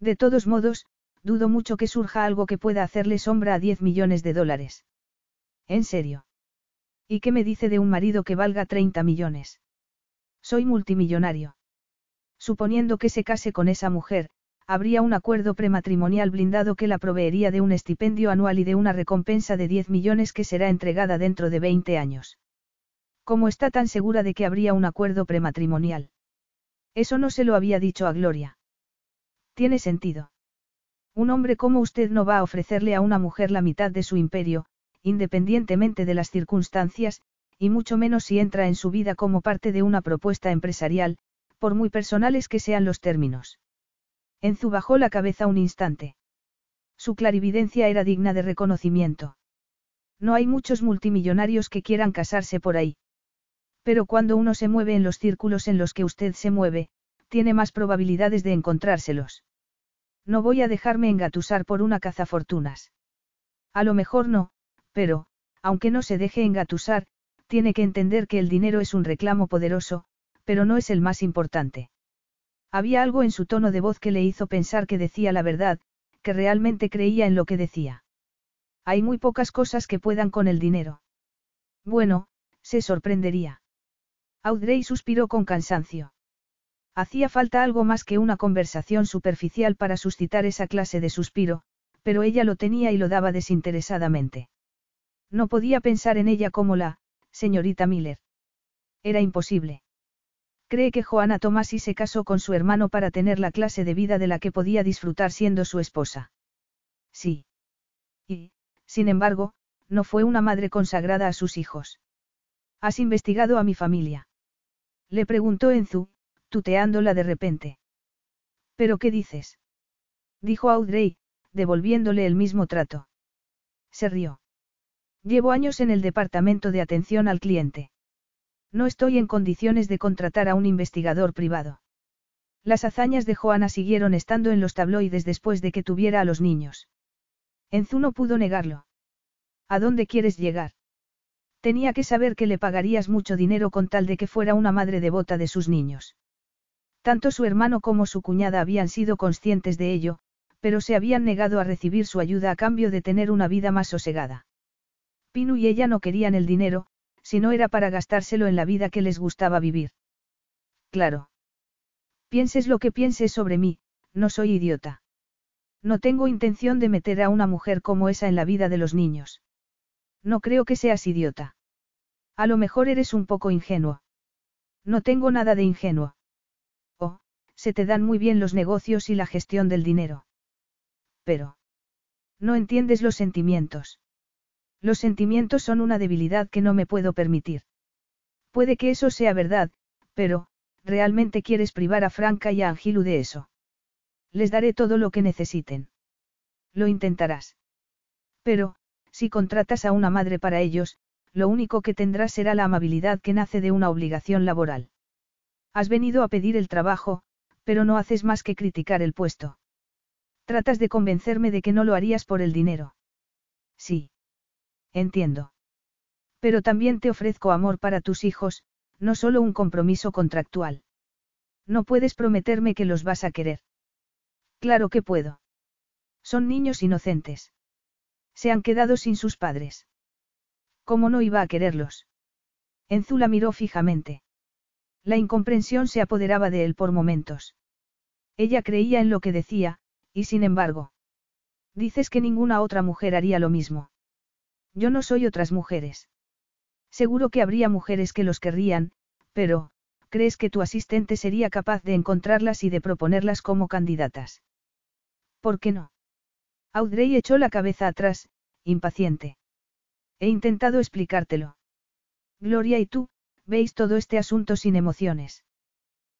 A: De todos modos, dudo mucho que surja algo que pueda hacerle sombra a 10 millones de dólares. ¿En serio? ¿Y qué me dice de un marido que valga 30 millones? Soy multimillonario. Suponiendo que se case con esa mujer, habría un acuerdo prematrimonial blindado que la proveería de un estipendio anual y de una recompensa de 10 millones que será entregada dentro de 20 años. ¿Cómo está tan segura de que habría un acuerdo prematrimonial? Eso no se lo había dicho a Gloria. Tiene sentido. Un hombre como usted no va a ofrecerle a una mujer la mitad de su imperio, independientemente de las circunstancias, y mucho menos si entra en su vida como parte de una propuesta empresarial, por muy personales que sean los términos. Enzu bajó la cabeza un instante. Su clarividencia era digna de reconocimiento. No hay muchos multimillonarios que quieran casarse por ahí. Pero cuando uno se mueve en los círculos en los que usted se mueve, tiene más probabilidades de encontrárselos. No voy a dejarme engatusar por una cazafortunas. A lo mejor no, pero, aunque no se deje engatusar, tiene que entender que el dinero es un reclamo poderoso, pero no es el más importante. Había algo en su tono de voz que le hizo pensar que decía la verdad, que realmente creía en lo que decía. Hay muy pocas cosas que puedan con el dinero. Bueno, se sorprendería. Audrey suspiró con cansancio. Hacía falta algo más que una conversación superficial para suscitar esa clase de suspiro, pero ella lo tenía y lo daba desinteresadamente. No podía pensar en ella como la, señorita Miller. Era imposible. Cree que Joana Tomasi se casó con su hermano para tener la clase de vida de la que podía disfrutar siendo su esposa. Sí. Y, sin embargo, no fue una madre consagrada a sus hijos. ¿Has investigado a mi familia? Le preguntó Enzu, tuteándola de repente. ¿Pero qué dices? Dijo Audrey, devolviéndole el mismo trato. Se rió. Llevo años en el departamento de atención al cliente. No estoy en condiciones de contratar a un investigador privado. Las hazañas de Joana siguieron estando en los tabloides después de que tuviera a los niños. Enzu no pudo negarlo. ¿A dónde quieres llegar? Tenía que saber que le pagarías mucho dinero con tal de que fuera una madre devota de sus niños. Tanto su hermano como su cuñada habían sido conscientes de ello, pero se habían negado a recibir su ayuda a cambio de tener una vida más sosegada. Pinu y ella no querían el dinero, si no era para gastárselo en la vida que les gustaba vivir. Claro. Pienses lo que pienses sobre mí, no soy idiota. No tengo intención de meter a una mujer como esa en la vida de los niños. No creo que seas idiota. A lo mejor eres un poco ingenuo. No tengo nada de ingenuo. Oh, se te dan muy bien los negocios y la gestión del dinero. Pero. No entiendes los sentimientos. Los sentimientos son una debilidad que no me puedo permitir. Puede que eso sea verdad, pero, ¿realmente quieres privar a Franca y a Angilu de eso? Les daré todo lo que necesiten. Lo intentarás. Pero, si contratas a una madre para ellos, lo único que tendrás será la amabilidad que nace de una obligación laboral. Has venido a pedir el trabajo, pero no haces más que criticar el puesto. Tratas de convencerme de que no lo harías por el dinero. Sí. Entiendo. Pero también te ofrezco amor para tus hijos, no solo un compromiso contractual. No puedes prometerme que los vas a querer. Claro que puedo. Son niños inocentes. Se han quedado sin sus padres. ¿Cómo no iba a quererlos? Enzu la miró fijamente. La incomprensión se apoderaba de él por momentos. Ella creía en lo que decía, y sin embargo. Dices que ninguna otra mujer haría lo mismo. Yo no soy otras mujeres. Seguro que habría mujeres que los querrían, pero, ¿crees que tu asistente sería capaz de encontrarlas y de proponerlas como candidatas? ¿Por qué no? Audrey echó la cabeza atrás, impaciente. He intentado explicártelo. Gloria y tú, veis todo este asunto sin emociones.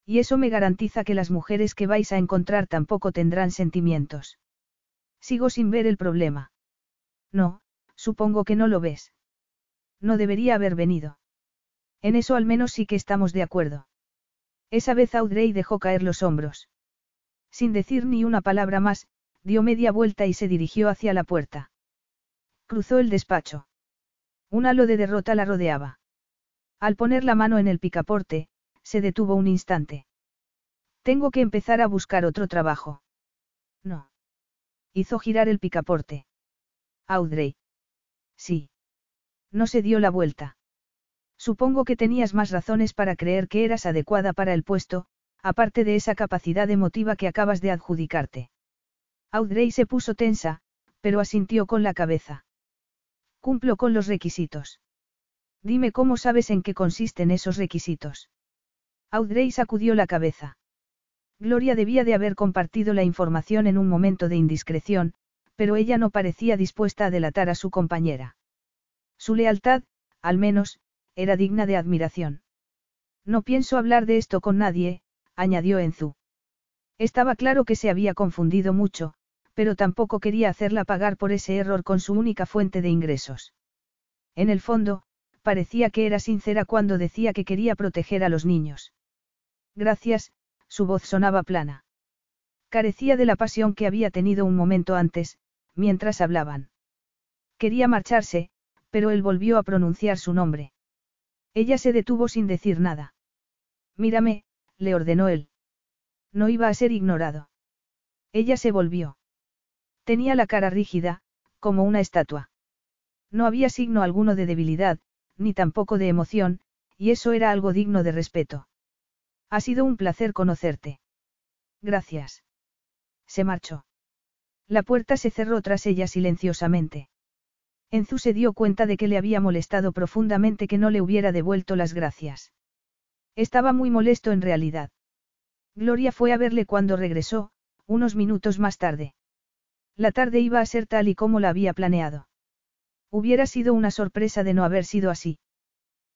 A: Y eso me garantiza que las mujeres que vais a encontrar tampoco tendrán sentimientos. Sigo sin ver el problema. No, supongo que no lo ves. No debería haber venido. En eso al menos sí que estamos de acuerdo. Esa vez Audrey dejó caer los hombros. Sin decir ni una palabra más, dio media vuelta y se dirigió hacia la puerta. Cruzó el despacho. Un halo de derrota la rodeaba. Al poner la mano en el picaporte, se detuvo un instante. Tengo que empezar a buscar otro trabajo. No. Hizo girar el picaporte. Audrey. Sí. No se dio la vuelta. Supongo que tenías más razones para creer que eras adecuada para el puesto, aparte de esa capacidad emotiva que acabas de adjudicarte. Audrey se puso tensa, pero asintió con la cabeza. Cumplo con los requisitos. Dime cómo sabes en qué consisten esos requisitos. Audrey sacudió la cabeza. Gloria debía de haber compartido la información en un momento de indiscreción, pero ella no parecía dispuesta a delatar a su compañera. Su lealtad, al menos, era digna de admiración. No pienso hablar de esto con nadie, añadió Enzu. Estaba claro que se había confundido mucho, pero tampoco quería hacerla pagar por ese error con su única fuente de ingresos. En el fondo, parecía que era sincera cuando decía que quería proteger a los niños. Gracias, su voz sonaba plana. Carecía de la pasión que había tenido un momento antes, mientras hablaban. Quería marcharse, pero él volvió a pronunciar su nombre. Ella se detuvo sin decir nada. Mírame, le ordenó él. No iba a ser ignorado. Ella se volvió. Tenía la cara rígida, como una estatua. No había signo alguno de debilidad, ni tampoco de emoción, y eso era algo digno de respeto. Ha sido un placer conocerte. Gracias. Se marchó. La puerta se cerró tras ella silenciosamente. Enzu se dio cuenta de que le había molestado profundamente que no le hubiera devuelto las gracias. Estaba muy molesto en realidad. Gloria fue a verle cuando regresó, unos minutos más tarde. La tarde iba a ser tal y como la había planeado. Hubiera sido una sorpresa de no haber sido así.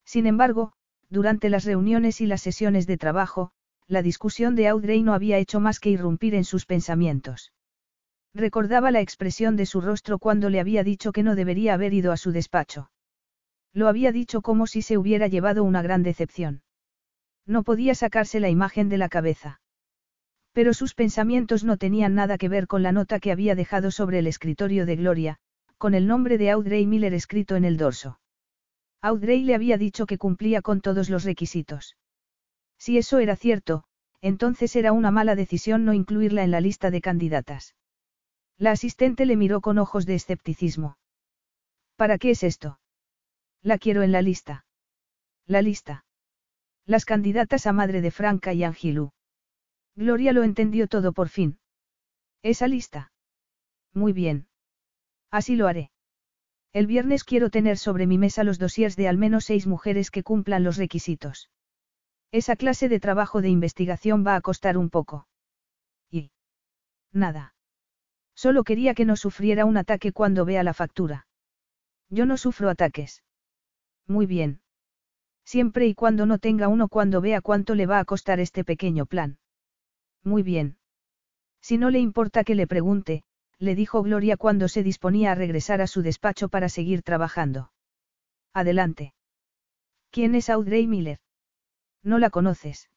A: Sin embargo, durante las reuniones y las sesiones de trabajo, la discusión de Audrey no había hecho más que irrumpir en sus pensamientos. Recordaba la expresión de su rostro cuando le había dicho que no debería haber ido a su despacho. Lo había dicho como si se hubiera llevado una gran decepción. No podía sacarse la imagen de la cabeza. Pero sus pensamientos no tenían nada que ver con la nota que había dejado sobre el escritorio de Gloria, con el nombre de Audrey Miller escrito en el dorso. Audrey le había dicho que cumplía con todos los requisitos. Si eso era cierto, entonces era una mala decisión no incluirla en la lista de candidatas. La asistente le miró con ojos de escepticismo. ¿Para qué es esto? La quiero en la lista. La lista. Las candidatas a madre de Franca y Angilu. Gloria lo entendió todo por fin. Esa lista. Muy bien. Así lo haré. El viernes quiero tener sobre mi mesa los dosiers de al menos seis mujeres que cumplan los requisitos. Esa clase de trabajo de investigación va a costar un poco. Y. Nada. Solo quería que no sufriera un ataque cuando vea la factura. Yo no sufro ataques. Muy bien. Siempre y cuando no tenga uno cuando vea cuánto le va a costar este pequeño plan. Muy bien. Si no le importa que le pregunte, le dijo Gloria cuando se disponía a regresar a su despacho para seguir trabajando. Adelante. ¿Quién es Audrey Miller? No la conoces.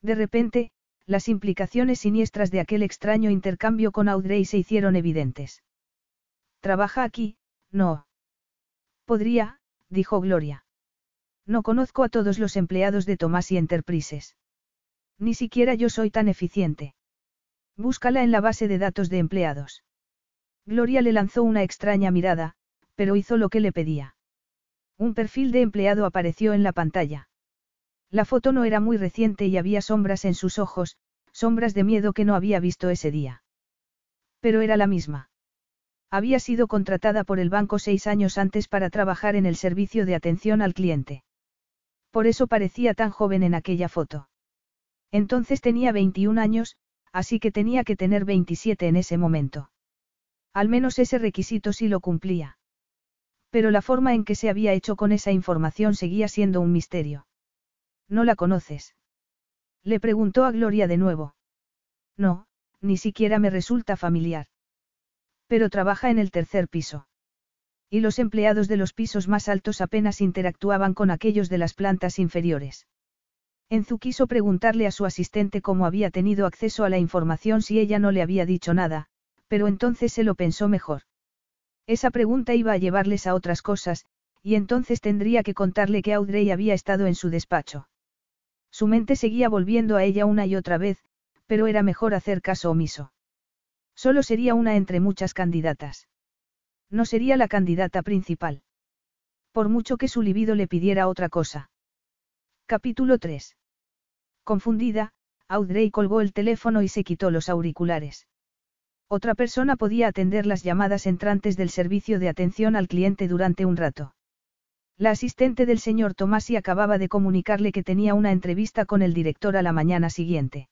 A: De repente, las implicaciones siniestras de aquel extraño intercambio con Audrey se hicieron evidentes. ¿Trabaja aquí? No. Podría, dijo Gloria. No conozco a todos los empleados de Tomás y Enterprises. Ni siquiera yo soy tan eficiente. Búscala en la base de datos de empleados. Gloria le lanzó una extraña mirada, pero hizo lo que le pedía. Un perfil de empleado apareció en la pantalla. La foto no era muy reciente y había sombras en sus ojos, sombras de miedo que no había visto ese día. Pero era la misma. Había sido contratada por el banco seis años antes para trabajar en el servicio de atención al cliente. Por eso parecía tan joven en aquella foto. Entonces tenía 21 años, así que tenía que tener 27 en ese momento. Al menos ese requisito sí lo cumplía. Pero la forma en que se había hecho con esa información seguía siendo un misterio. ¿No la conoces? Le preguntó a Gloria de nuevo. No, ni siquiera me resulta familiar. Pero trabaja en el tercer piso. Y los empleados de los pisos más altos apenas interactuaban con aquellos de las plantas inferiores. Enzu quiso preguntarle a su asistente cómo había tenido acceso a la información si ella no le había dicho nada, pero entonces se lo pensó mejor. Esa pregunta iba a llevarles a otras cosas, y entonces tendría que contarle que Audrey había estado en su despacho. Su mente seguía volviendo a ella una y otra vez, pero era mejor hacer caso omiso. Solo sería una entre muchas candidatas. No sería la candidata principal. Por mucho que su libido le pidiera otra cosa. Capítulo 3. Confundida, Audrey colgó el teléfono y se quitó los auriculares. Otra persona podía atender las llamadas entrantes del servicio de atención al cliente durante un rato. La asistente del señor Tomasi acababa de comunicarle que tenía una entrevista con el director a la mañana siguiente.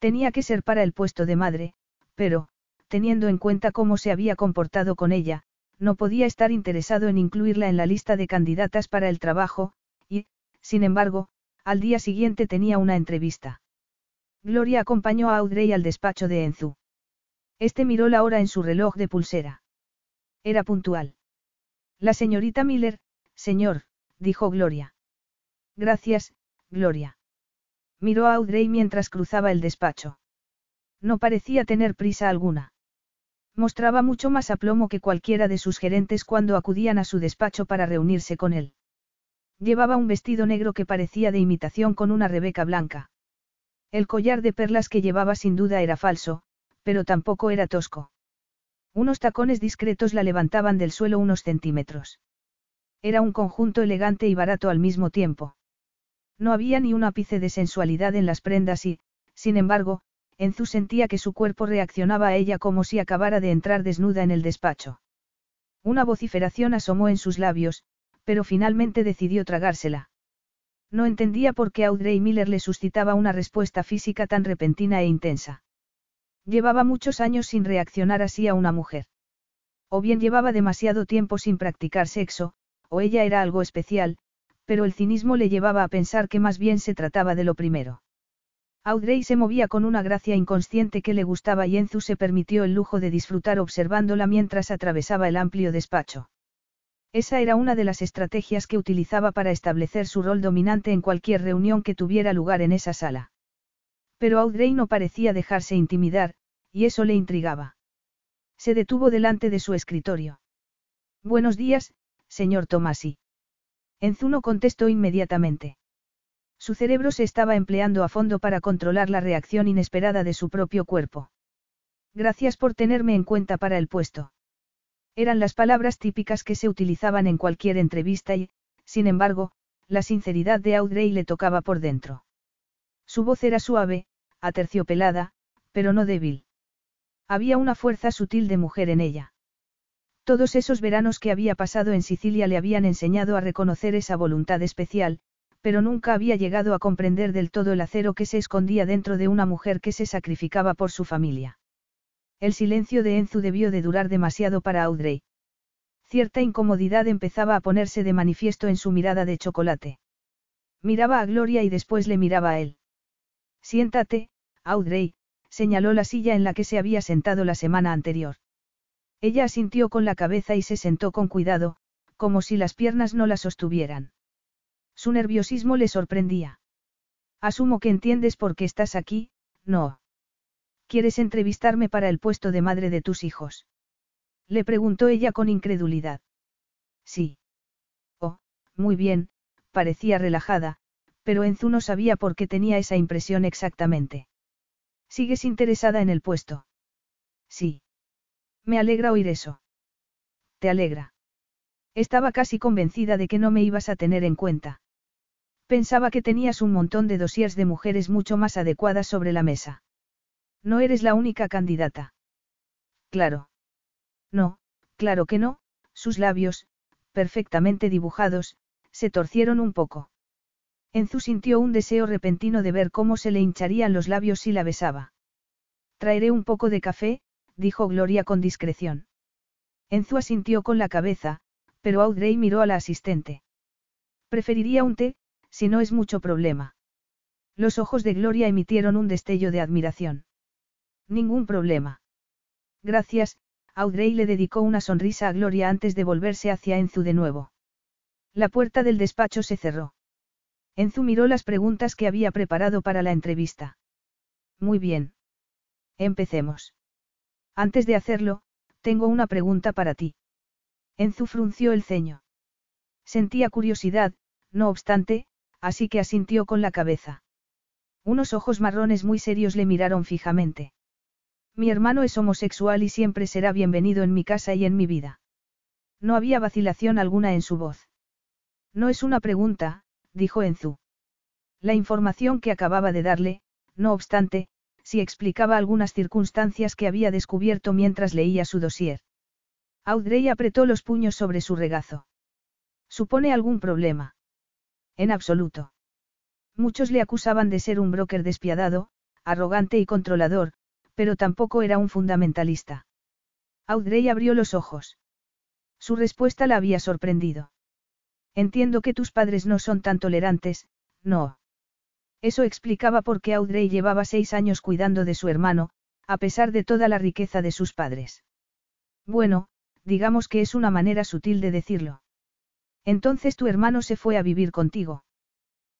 A: Tenía que ser para el puesto de madre, pero, teniendo en cuenta cómo se había comportado con ella, no podía estar interesado en incluirla en la lista de candidatas para el trabajo, y, sin embargo, al día siguiente tenía una entrevista. Gloria acompañó a Audrey al despacho de Enzu. Este miró la hora en su reloj de pulsera. Era puntual. La señorita Miller, Señor, dijo Gloria. Gracias, Gloria. Miró a Audrey mientras cruzaba el despacho. No parecía tener prisa alguna. Mostraba mucho más aplomo que cualquiera de sus gerentes cuando acudían a su despacho para reunirse con él. Llevaba un vestido negro que parecía de imitación con una rebeca blanca. El collar de perlas que llevaba sin duda era falso, pero tampoco era tosco. Unos tacones discretos la levantaban del suelo unos centímetros. Era un conjunto elegante y barato al mismo tiempo. No había ni un ápice de sensualidad en las prendas y, sin embargo, Enzu sentía que su cuerpo reaccionaba a ella como si acabara de entrar desnuda en el despacho. Una vociferación asomó en sus labios, pero finalmente decidió tragársela. No entendía por qué Audrey Miller le suscitaba una respuesta física tan repentina e intensa. Llevaba muchos años sin reaccionar así a una mujer. O bien llevaba demasiado tiempo sin practicar sexo, o ella era algo especial, pero el cinismo le llevaba a pensar que más bien se trataba de lo primero. Audrey se movía con una gracia inconsciente que le gustaba y Enzu se permitió el lujo de disfrutar observándola mientras atravesaba el amplio despacho. Esa era una de las estrategias que utilizaba para establecer su rol dominante en cualquier reunión que tuviera lugar en esa sala. Pero Audrey no parecía dejarse intimidar, y eso le intrigaba. Se detuvo delante de su escritorio. Buenos días, señor Tomasi. Enzuno contestó inmediatamente. Su cerebro se estaba empleando a fondo para controlar la reacción inesperada de su propio cuerpo. Gracias por tenerme en cuenta para el puesto. Eran las palabras típicas que se utilizaban en cualquier entrevista y, sin embargo, la sinceridad de Audrey le tocaba por dentro. Su voz era suave, aterciopelada, pero no débil. Había una fuerza sutil de mujer en ella. Todos esos veranos que había pasado en Sicilia le habían enseñado a reconocer esa voluntad especial, pero nunca había llegado a comprender del todo el acero que se escondía dentro de una mujer que se sacrificaba por su familia. El silencio de Enzu debió de durar demasiado para Audrey. Cierta incomodidad empezaba a ponerse de manifiesto en su mirada de chocolate. Miraba a Gloria y después le miraba a él. Siéntate, Audrey, señaló la silla en la que se había sentado la semana anterior. Ella asintió con la cabeza y se sentó con cuidado, como si las piernas no la sostuvieran. Su nerviosismo le sorprendía. Asumo que entiendes por qué estás aquí, no. ¿Quieres entrevistarme para el puesto de madre de tus hijos? Le preguntó ella con incredulidad. Sí. Oh, muy bien, parecía relajada, pero Enzu no sabía por qué tenía esa impresión exactamente. ¿Sigues interesada en el puesto? Sí. Me alegra oír eso. ¿Te alegra? Estaba casi convencida de que no me ibas a tener en cuenta. Pensaba que tenías un montón de dosiers de mujeres mucho más adecuadas sobre la mesa. No eres la única candidata. Claro. No, claro que no, sus labios, perfectamente dibujados, se torcieron un poco. Enzu sintió un deseo repentino de ver cómo se le hincharían los labios si la besaba. Traeré un poco de café, dijo Gloria con discreción. Enzu asintió con la cabeza, pero Audrey miró a la asistente. Preferiría un té, si no es mucho problema. Los ojos de Gloria emitieron un destello de admiración. Ningún problema. Gracias, Audrey le dedicó una sonrisa a Gloria antes de volverse hacia Enzu de nuevo. La puerta del despacho se cerró. Enzu miró las preguntas que había preparado para la entrevista. Muy bien. Empecemos. Antes de hacerlo, tengo una pregunta para ti. Enzu frunció el ceño. Sentía curiosidad, no obstante, así que asintió con la cabeza. Unos ojos marrones muy serios le miraron fijamente. Mi hermano es homosexual y siempre será bienvenido en mi casa y en mi vida. No había vacilación alguna en su voz. No es una pregunta, dijo Enzu. La información que acababa de darle, no obstante, sí explicaba algunas circunstancias que había descubierto mientras leía su dossier. Audrey apretó los puños sobre su regazo. ¿Supone algún problema? En absoluto. Muchos le acusaban de ser un broker despiadado, arrogante y controlador, pero tampoco era un fundamentalista. Audrey abrió los ojos. Su respuesta la había sorprendido. Entiendo que tus padres no son tan tolerantes, no. Eso explicaba por qué Audrey llevaba seis años cuidando de su hermano, a pesar de toda la riqueza de sus padres. Bueno, digamos que es una manera sutil de decirlo. Entonces tu hermano se fue a vivir contigo.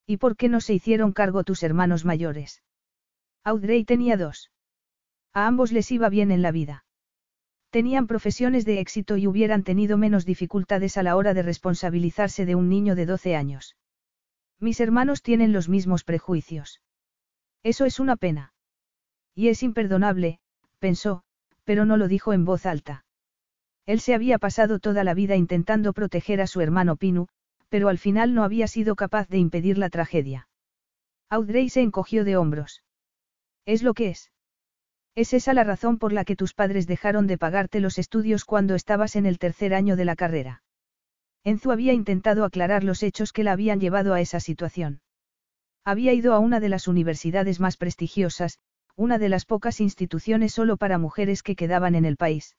A: ¿Y por qué no se hicieron cargo tus hermanos mayores? Audrey tenía dos. A ambos les iba bien en la vida. Tenían profesiones de éxito y hubieran tenido menos dificultades a la hora de responsabilizarse de un niño de 12 años. Mis hermanos tienen los mismos prejuicios. Eso es una pena. Y es imperdonable, pensó, pero no lo dijo en voz alta. Él se había pasado toda la vida intentando proteger a su hermano Pinu, pero al final no había sido capaz de impedir la tragedia. Audrey se encogió de hombros. Es lo que es. Es esa la razón por la que tus padres dejaron de pagarte los estudios cuando estabas en el tercer año de la carrera. Enzu había intentado aclarar los hechos que la habían llevado a esa situación. Había ido a una de las universidades más prestigiosas, una de las pocas instituciones solo para mujeres que quedaban en el país.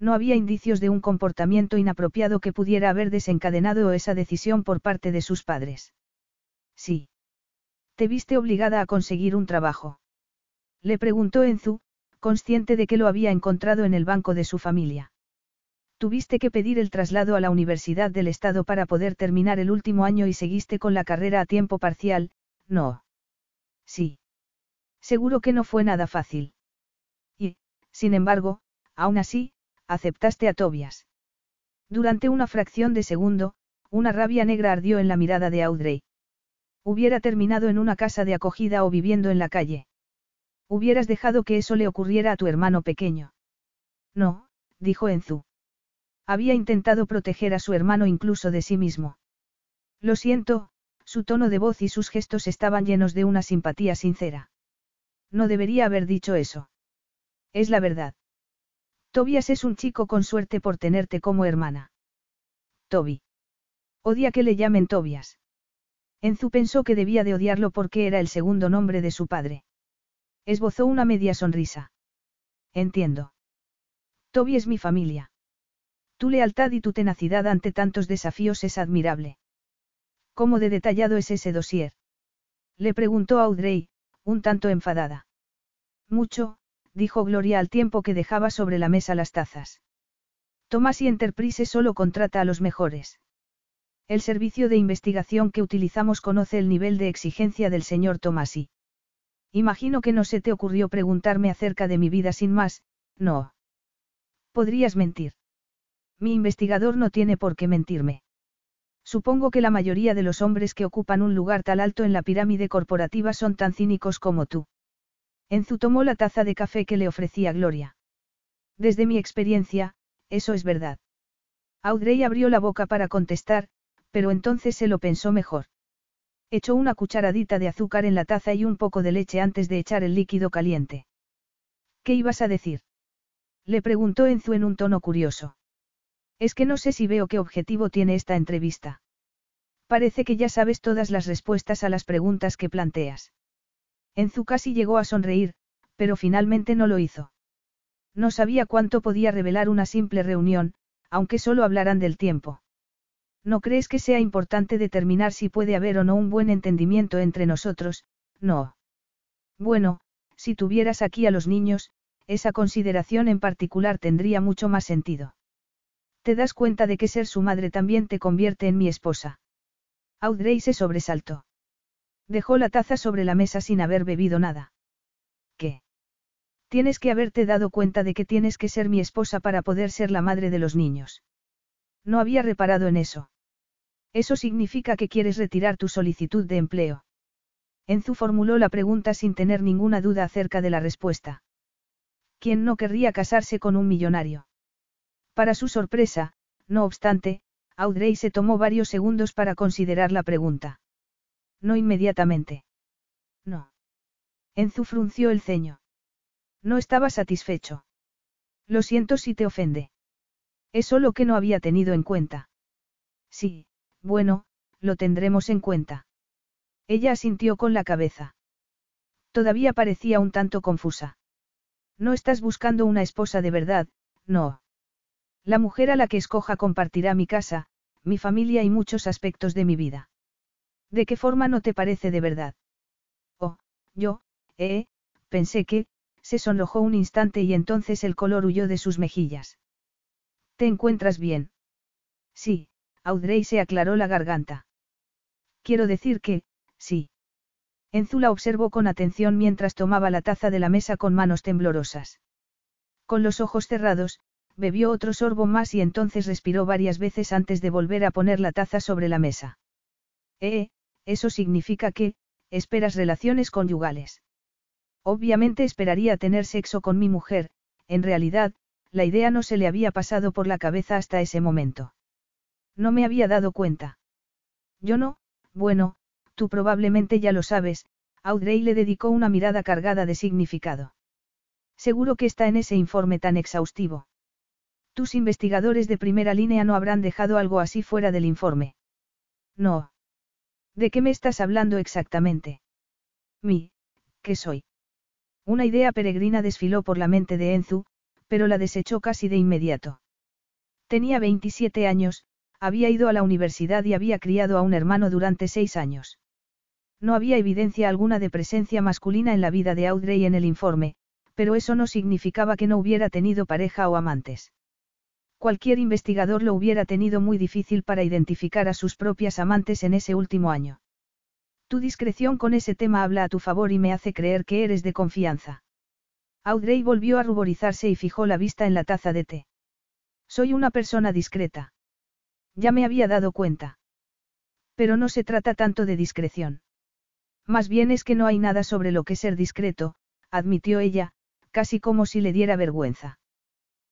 A: No había indicios de un comportamiento inapropiado que pudiera haber desencadenado esa decisión por parte de sus padres. Sí. Te viste obligada a conseguir un trabajo. Le preguntó Enzu, consciente de que lo había encontrado en el banco de su familia. Tuviste que pedir el traslado a la Universidad del Estado para poder terminar el último año y seguiste con la carrera a tiempo parcial, no. Sí. Seguro que no fue nada fácil. Y, sin embargo, aún así, aceptaste a Tobias. Durante una fracción de segundo, una rabia negra ardió en la mirada de Audrey. Hubiera terminado en una casa de acogida o viviendo en la calle. Hubieras dejado que eso le ocurriera a tu hermano pequeño. No, dijo Enzu. Había intentado proteger a su hermano incluso de sí mismo. Lo siento, su tono de voz y sus gestos estaban llenos de una simpatía sincera. No debería haber dicho eso. Es la verdad. Tobias es un chico con suerte por tenerte como hermana. Toby. Odia que le llamen Tobias. Enzu pensó que debía de odiarlo porque era el segundo nombre de su padre. Esbozó una media sonrisa. Entiendo. Toby es mi familia. Tu lealtad y tu tenacidad ante tantos desafíos es admirable. ¿Cómo de detallado es ese dossier? Le preguntó Audrey, un tanto enfadada. Mucho, dijo Gloria al tiempo que dejaba sobre la mesa las tazas. Thomas y Enterprise solo contrata a los mejores. El servicio de investigación que utilizamos conoce el nivel de exigencia del señor Tomasi. Imagino que no se te ocurrió preguntarme acerca de mi vida sin más, no. Podrías mentir. Mi investigador no tiene por qué mentirme. Supongo que la mayoría de los hombres que ocupan un lugar tal alto en la pirámide corporativa son tan cínicos como tú. Enzu tomó la taza de café que le ofrecía Gloria. Desde mi experiencia, eso es verdad. Audrey abrió la boca para contestar, pero entonces se lo pensó mejor. Echó una cucharadita de azúcar en la taza y un poco de leche antes de echar el líquido caliente. ¿Qué ibas a decir? Le preguntó Enzu en un tono curioso. Es que no sé si veo qué objetivo tiene esta entrevista. Parece que ya sabes todas las respuestas a las preguntas que planteas. Enzu casi llegó a sonreír, pero finalmente no lo hizo. No sabía cuánto podía revelar una simple reunión, aunque solo hablaran del tiempo. ¿No crees que sea importante determinar si puede haber o no un buen entendimiento entre nosotros? No. Bueno, si tuvieras aquí a los niños, esa consideración en particular tendría mucho más sentido. ¿Te das cuenta de que ser su madre también te convierte en mi esposa? Audrey se sobresaltó. Dejó la taza sobre la mesa sin haber bebido nada. ¿Qué? Tienes que haberte dado cuenta de que tienes que ser mi esposa para poder ser la madre de los niños. No había reparado en eso. Eso significa que quieres retirar tu solicitud de empleo. Enzu formuló la pregunta sin tener ninguna duda acerca de la respuesta. ¿Quién no querría casarse con un millonario? Para su sorpresa, no obstante, Audrey se tomó varios segundos para considerar la pregunta. No inmediatamente. No. Enzu frunció el ceño. No estaba satisfecho. Lo siento si te ofende. Es solo que no había tenido en cuenta. Sí, bueno, lo tendremos en cuenta. Ella asintió con la cabeza. Todavía parecía un tanto confusa. No estás buscando una esposa de verdad, no. La mujer a la que escoja compartirá mi casa, mi familia y muchos aspectos de mi vida. ¿De qué forma no te parece de verdad? Oh, yo, eh, pensé que, se sonrojó un instante y entonces el color huyó de sus mejillas. ¿Te encuentras bien? Sí, Audrey se aclaró la garganta. Quiero decir que, sí. Enzula observó con atención mientras tomaba la taza de la mesa con manos temblorosas. Con los ojos cerrados, bebió otro sorbo más y entonces respiró varias veces antes de volver a poner la taza sobre la mesa. Eh, eso significa que, esperas relaciones conyugales. Obviamente esperaría tener sexo con mi mujer, en realidad, la idea no se le había pasado por la cabeza hasta ese momento. No me había dado cuenta. Yo no, bueno, tú probablemente ya lo sabes, Audrey le dedicó una mirada cargada de significado. Seguro que está en ese informe tan exhaustivo. Tus investigadores de primera línea no habrán dejado algo así fuera del informe. No. ¿De qué me estás hablando exactamente? Mi, ¿qué soy? Una idea peregrina desfiló por la mente de Enzu, pero la desechó casi de inmediato. Tenía 27 años, había ido a la universidad y había criado a un hermano durante seis años. No había evidencia alguna de presencia masculina en la vida de Audrey en el informe, pero eso no significaba que no hubiera tenido pareja o amantes. Cualquier investigador lo hubiera tenido muy difícil para identificar a sus propias amantes en ese último año. Tu discreción con ese tema habla a tu favor y me hace creer que eres de confianza. Audrey volvió a ruborizarse y fijó la vista en la taza de té. Soy una persona discreta. Ya me había dado cuenta. Pero no se trata tanto de discreción. Más bien es que no hay nada sobre lo que ser discreto, admitió ella, casi como si le diera vergüenza.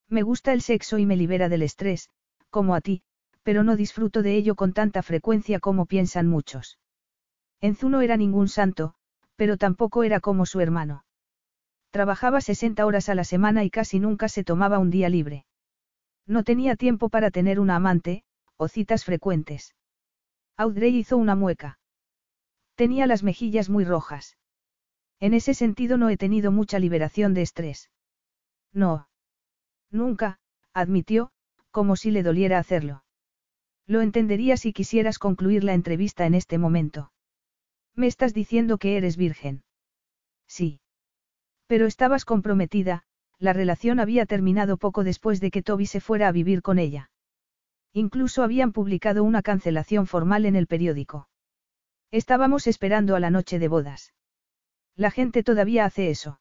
A: Me gusta el sexo y me libera del estrés, como a ti, pero no disfruto de ello con tanta frecuencia como piensan muchos. Enzu no era ningún santo, pero tampoco era como su hermano. Trabajaba 60 horas a la semana y casi nunca se tomaba un día libre. No tenía tiempo para tener una amante, o citas frecuentes. Audrey hizo una mueca. Tenía las mejillas muy rojas. En ese sentido no he tenido mucha liberación de estrés. No. Nunca, admitió, como si le doliera hacerlo. Lo entendería si quisieras concluir la entrevista en este momento. Me estás diciendo que eres virgen. Sí. Pero estabas comprometida, la relación había terminado poco después de que Toby se fuera a vivir con ella. Incluso habían publicado una cancelación formal en el periódico. Estábamos esperando a la noche de bodas. La gente todavía hace eso.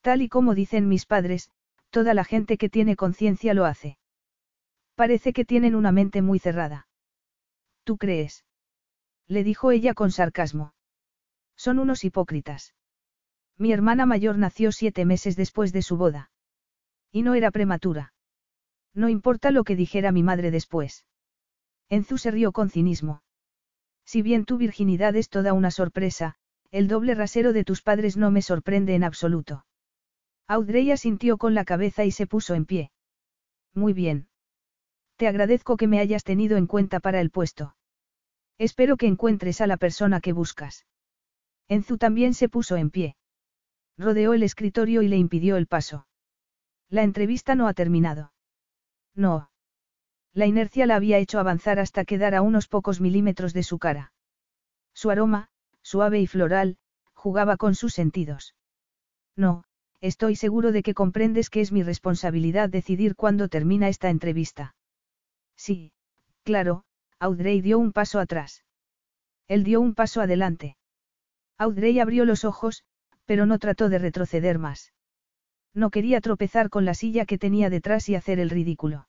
A: Tal y como dicen mis padres, toda la gente que tiene conciencia lo hace. Parece que tienen una mente muy cerrada. ¿Tú crees? Le dijo ella con sarcasmo. Son unos hipócritas. Mi hermana mayor nació siete meses después de su boda. Y no era prematura. No importa lo que dijera mi madre después. Enzu se rió con cinismo. Si bien tu virginidad es toda una sorpresa, el doble rasero de tus padres no me sorprende en absoluto. Audrey asintió con la cabeza y se puso en pie. Muy bien. Te agradezco que me hayas tenido en cuenta para el puesto. Espero que encuentres a la persona que buscas. Enzu también se puso en pie. Rodeó el escritorio y le impidió el paso. La entrevista no ha terminado. No. La inercia la había hecho avanzar hasta quedar a unos pocos milímetros de su cara. Su aroma, suave y floral, jugaba con sus sentidos. No, estoy seguro de que comprendes que es mi responsabilidad decidir cuándo termina esta entrevista. Sí, claro, Audrey dio un paso atrás. Él dio un paso adelante. Audrey abrió los ojos, pero no trató de retroceder más. No quería tropezar con la silla que tenía detrás y hacer el ridículo.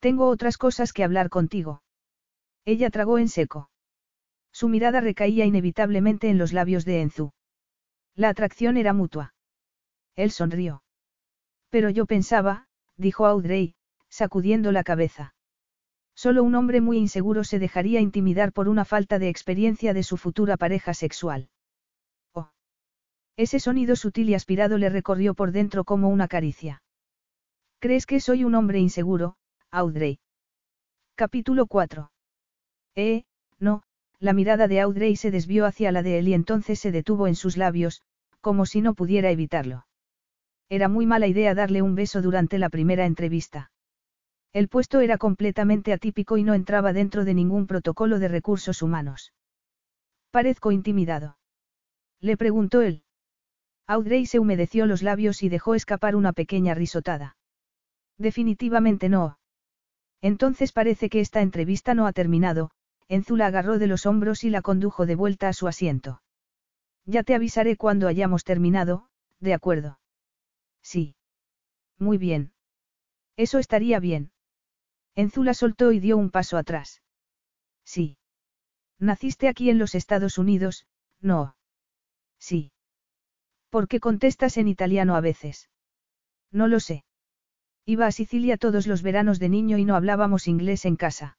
A: Tengo otras cosas que hablar contigo. Ella tragó en seco. Su mirada recaía inevitablemente en los labios de Enzu. La atracción era mutua. Él sonrió. Pero yo pensaba, dijo Audrey, sacudiendo la cabeza. Solo un hombre muy inseguro se dejaría intimidar por una falta de experiencia de su futura pareja sexual. Oh. Ese sonido sutil y aspirado le recorrió por dentro como una caricia. ¿Crees que soy un hombre inseguro, Audrey? Capítulo 4. Eh, no, la mirada de Audrey se desvió hacia la de él y entonces se detuvo en sus labios, como si no pudiera evitarlo. Era muy mala idea darle un beso durante la primera entrevista. El puesto era completamente atípico y no entraba dentro de ningún protocolo de recursos humanos. Parezco intimidado. Le preguntó él. Audrey se humedeció los labios y dejó escapar una pequeña risotada. Definitivamente no. Entonces parece que esta entrevista no ha terminado, Enzu la agarró de los hombros y la condujo de vuelta a su asiento. Ya te avisaré cuando hayamos terminado, de acuerdo. Sí. Muy bien. Eso estaría bien. Enzu la soltó y dio un paso atrás. Sí. Naciste aquí en los Estados Unidos, no. Sí. ¿Por qué contestas en italiano a veces? No lo sé. Iba a Sicilia todos los veranos de niño y no hablábamos inglés en casa.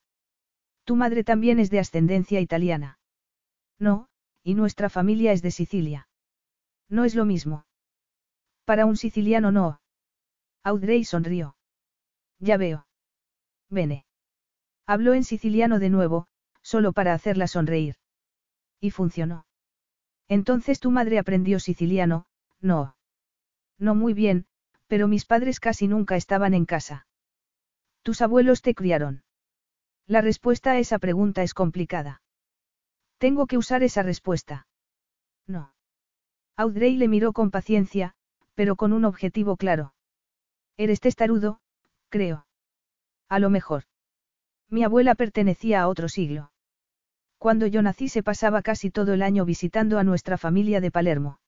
A: Tu madre también es de ascendencia italiana. No, y nuestra familia es de Sicilia. No es lo mismo. Para un siciliano no. Audrey sonrió. Ya veo. Bene. Habló en siciliano de nuevo, solo para hacerla sonreír. Y funcionó. Entonces tu madre aprendió siciliano, no. No muy bien, pero mis padres casi nunca estaban en casa. ¿Tus abuelos te criaron? La respuesta a esa pregunta es complicada. Tengo que usar esa respuesta. No. Audrey le miró con paciencia, pero con un objetivo claro. Eres testarudo, creo. A lo mejor. Mi abuela pertenecía a otro siglo. Cuando yo nací se pasaba casi todo el año visitando a nuestra familia de Palermo.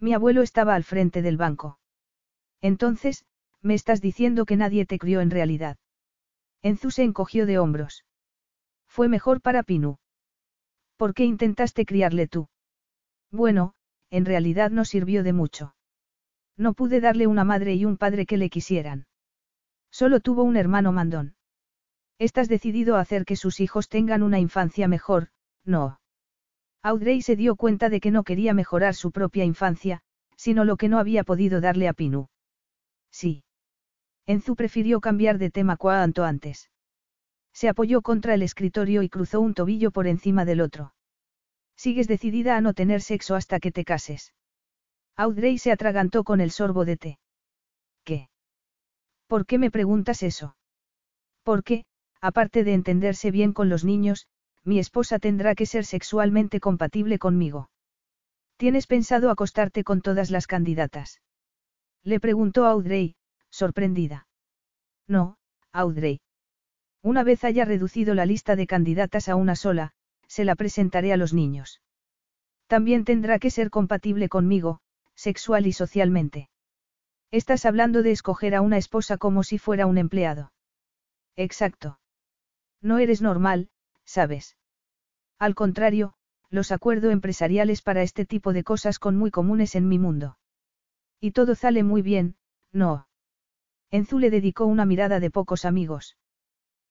A: Mi abuelo estaba al frente del banco. Entonces, me estás diciendo que nadie te crió en realidad. Enzu se encogió de hombros. Fue mejor para Pinu. ¿Por qué intentaste criarle tú? Bueno, en realidad no sirvió de mucho. No pude darle una madre y un padre que le quisieran. Solo tuvo un hermano mandón. Estás decidido a hacer que sus hijos tengan una infancia mejor, no. Audrey se dio cuenta de que no quería mejorar su propia infancia, sino lo que no había podido darle a Pinu. Sí. Enzu prefirió cambiar de tema cuanto antes. Se apoyó contra el escritorio y cruzó un tobillo por encima del otro. Sigues decidida a no tener sexo hasta que te cases. Audrey se atragantó con el sorbo de té. ¿Qué? ¿Por qué me preguntas eso? Porque, aparte de entenderse bien con los niños, mi esposa tendrá que ser sexualmente compatible conmigo. ¿Tienes pensado acostarte con todas las candidatas? Le preguntó Audrey, sorprendida. No, Audrey. Una vez haya reducido la lista de candidatas a una sola, se la presentaré a los niños. También tendrá que ser compatible conmigo, sexual y socialmente. Estás hablando de escoger a una esposa como si fuera un empleado. Exacto. No eres normal, ¿sabes? Al contrario, los acuerdos empresariales para este tipo de cosas son muy comunes en mi mundo. Y todo sale muy bien, no. Enzu le dedicó una mirada de pocos amigos.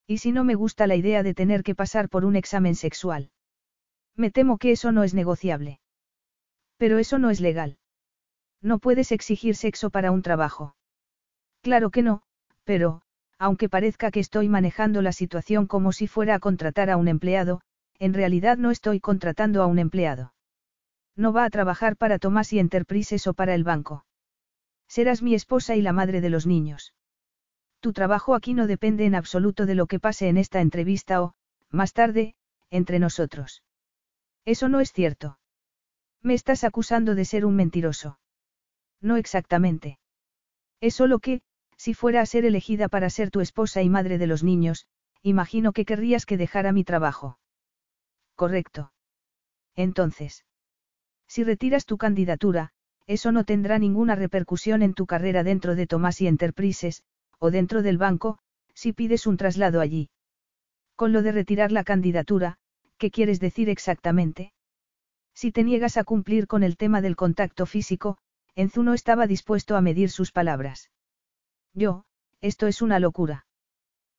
A: ¿Y si no me gusta la idea de tener que pasar por un examen sexual? Me temo que eso no es negociable. Pero eso no es legal. No puedes exigir sexo para un trabajo. Claro que no, pero, aunque parezca que estoy manejando la situación como si fuera a contratar a un empleado, en realidad no estoy contratando a un empleado. No va a trabajar para Thomas y Enterprises o para el banco. Serás mi esposa y la madre de los niños. Tu trabajo aquí no depende en absoluto de lo que pase en esta entrevista o, más tarde, entre nosotros. Eso no es cierto. Me estás acusando de ser un mentiroso. No exactamente. Es solo que, si fuera a ser elegida para ser tu esposa y madre de los niños, imagino que querrías que dejara mi trabajo. Correcto. Entonces. Si retiras tu candidatura, eso no tendrá ninguna repercusión en tu carrera dentro de Tomás y Enterprises, o dentro del banco, si pides un traslado allí. Con lo de retirar la candidatura, ¿qué quieres decir exactamente? Si te niegas a cumplir con el tema del contacto físico, Enzu no estaba dispuesto a medir sus palabras. Yo, esto es una locura.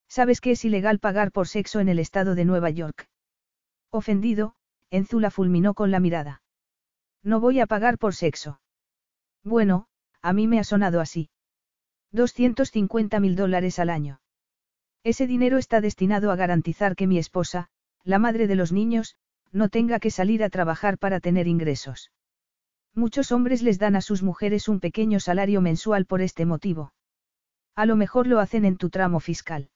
A: ¿Sabes que es ilegal pagar por sexo en el estado de Nueva York? Ofendido, Enzu la fulminó con la mirada. No voy a pagar por sexo. Bueno, a mí me ha sonado así. 250 mil dólares al año. Ese dinero está destinado a garantizar que mi esposa, la madre de los niños, no tenga que salir a trabajar para tener ingresos. Muchos hombres les dan a sus mujeres un pequeño salario mensual por este motivo. A lo mejor lo hacen en tu tramo fiscal.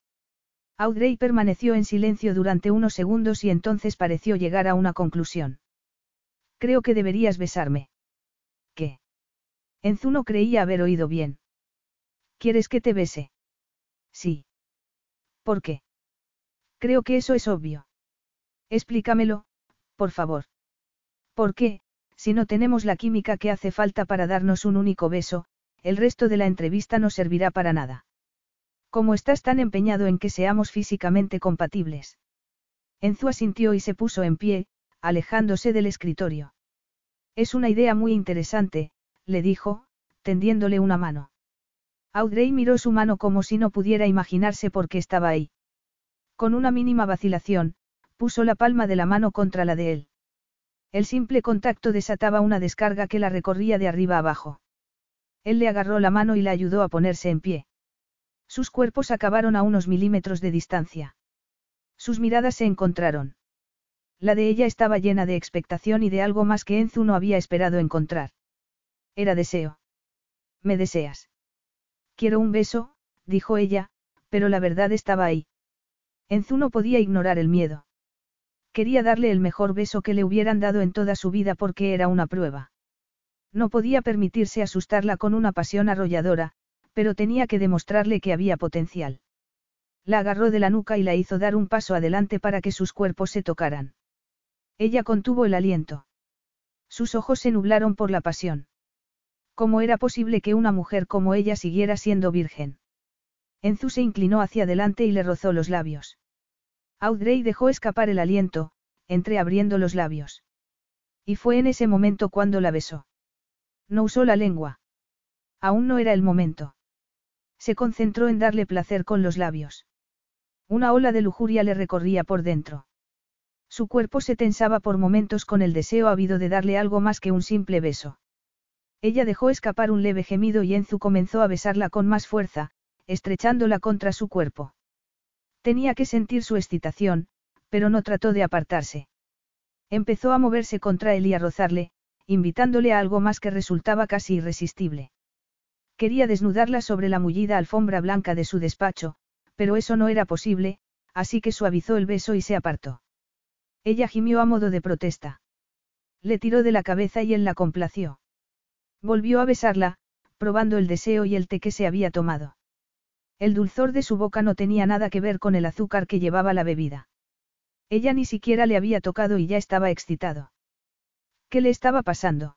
A: Audrey permaneció en silencio durante unos segundos y entonces pareció llegar a una conclusión. Creo que deberías besarme. ¿Qué? Enzu no creía haber oído bien. ¿Quieres que te bese? Sí. ¿Por qué? Creo que eso es obvio. Explícamelo, por favor. ¿Por qué, si no tenemos la química que hace falta para darnos un único beso, el resto de la entrevista no servirá para nada. ¿Cómo estás tan empeñado en que seamos físicamente compatibles? Enzu asintió y se puso en pie, alejándose del escritorio. Es una idea muy interesante, le dijo, tendiéndole una mano. Audrey miró su mano como si no pudiera imaginarse por qué estaba ahí. Con una mínima vacilación, puso la palma de la mano contra la de él. El simple contacto desataba una descarga que la recorría de arriba abajo. Él le agarró la mano y la ayudó a ponerse en pie. Sus cuerpos acabaron a unos milímetros de distancia. Sus miradas se encontraron. La de ella estaba llena de expectación y de algo más que Enzu no había esperado encontrar. Era deseo. ¿Me deseas? Quiero un beso, dijo ella, pero la verdad estaba ahí. Enzu no podía ignorar el miedo. Quería darle el mejor beso que le hubieran dado en toda su vida porque era una prueba. No podía permitirse asustarla con una pasión arrolladora, pero tenía que demostrarle que había potencial. La agarró de la nuca y la hizo dar un paso adelante para que sus cuerpos se tocaran. Ella contuvo el aliento. Sus ojos se nublaron por la pasión. ¿Cómo era posible que una mujer como ella siguiera siendo virgen? Enzu se inclinó hacia adelante y le rozó los labios. Audrey dejó escapar el aliento, entreabriendo los labios. Y fue en ese momento cuando la besó. No usó la lengua. Aún no era el momento. Se concentró en darle placer con los labios. Una ola de lujuria le recorría por dentro. Su cuerpo se tensaba por momentos con el deseo ávido de darle algo más que un simple beso. Ella dejó escapar un leve gemido y Enzu comenzó a besarla con más fuerza, estrechándola contra su cuerpo. Tenía que sentir su excitación, pero no trató de apartarse. Empezó a moverse contra él y a rozarle, invitándole a algo más que resultaba casi irresistible. Quería desnudarla sobre la mullida alfombra blanca de su despacho, pero eso no era posible, así que suavizó el beso y se apartó. Ella gimió a modo de protesta. Le tiró de la cabeza y él la complació. Volvió a besarla, probando el deseo y el té que se había tomado. El dulzor de su boca no tenía nada que ver con el azúcar que llevaba la bebida. Ella ni siquiera le había tocado y ya estaba excitado. ¿Qué le estaba pasando?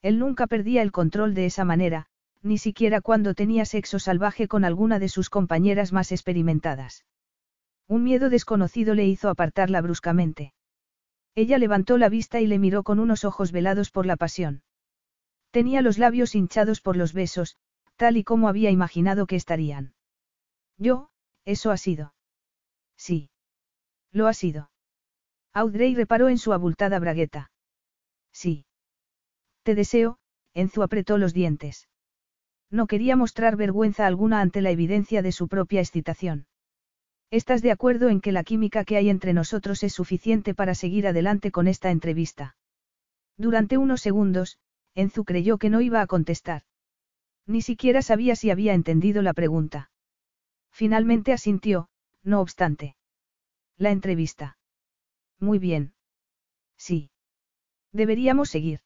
A: Él nunca perdía el control de esa manera, ni siquiera cuando tenía sexo salvaje con alguna de sus compañeras más experimentadas. Un miedo desconocido le hizo apartarla bruscamente. Ella levantó la vista y le miró con unos ojos velados por la pasión. Tenía los labios hinchados por los besos, tal y como había imaginado que estarían. Yo, eso ha sido. Sí. Lo ha sido. Audrey reparó en su abultada bragueta. Sí. Te deseo, Enzu apretó los dientes. No quería mostrar vergüenza alguna ante la evidencia de su propia excitación. ¿Estás de acuerdo en que la química que hay entre nosotros es suficiente para seguir adelante con esta entrevista? Durante unos segundos, Enzu creyó que no iba a contestar. Ni siquiera sabía si había entendido la pregunta. Finalmente asintió, no obstante. La entrevista. Muy bien. Sí. Deberíamos seguir.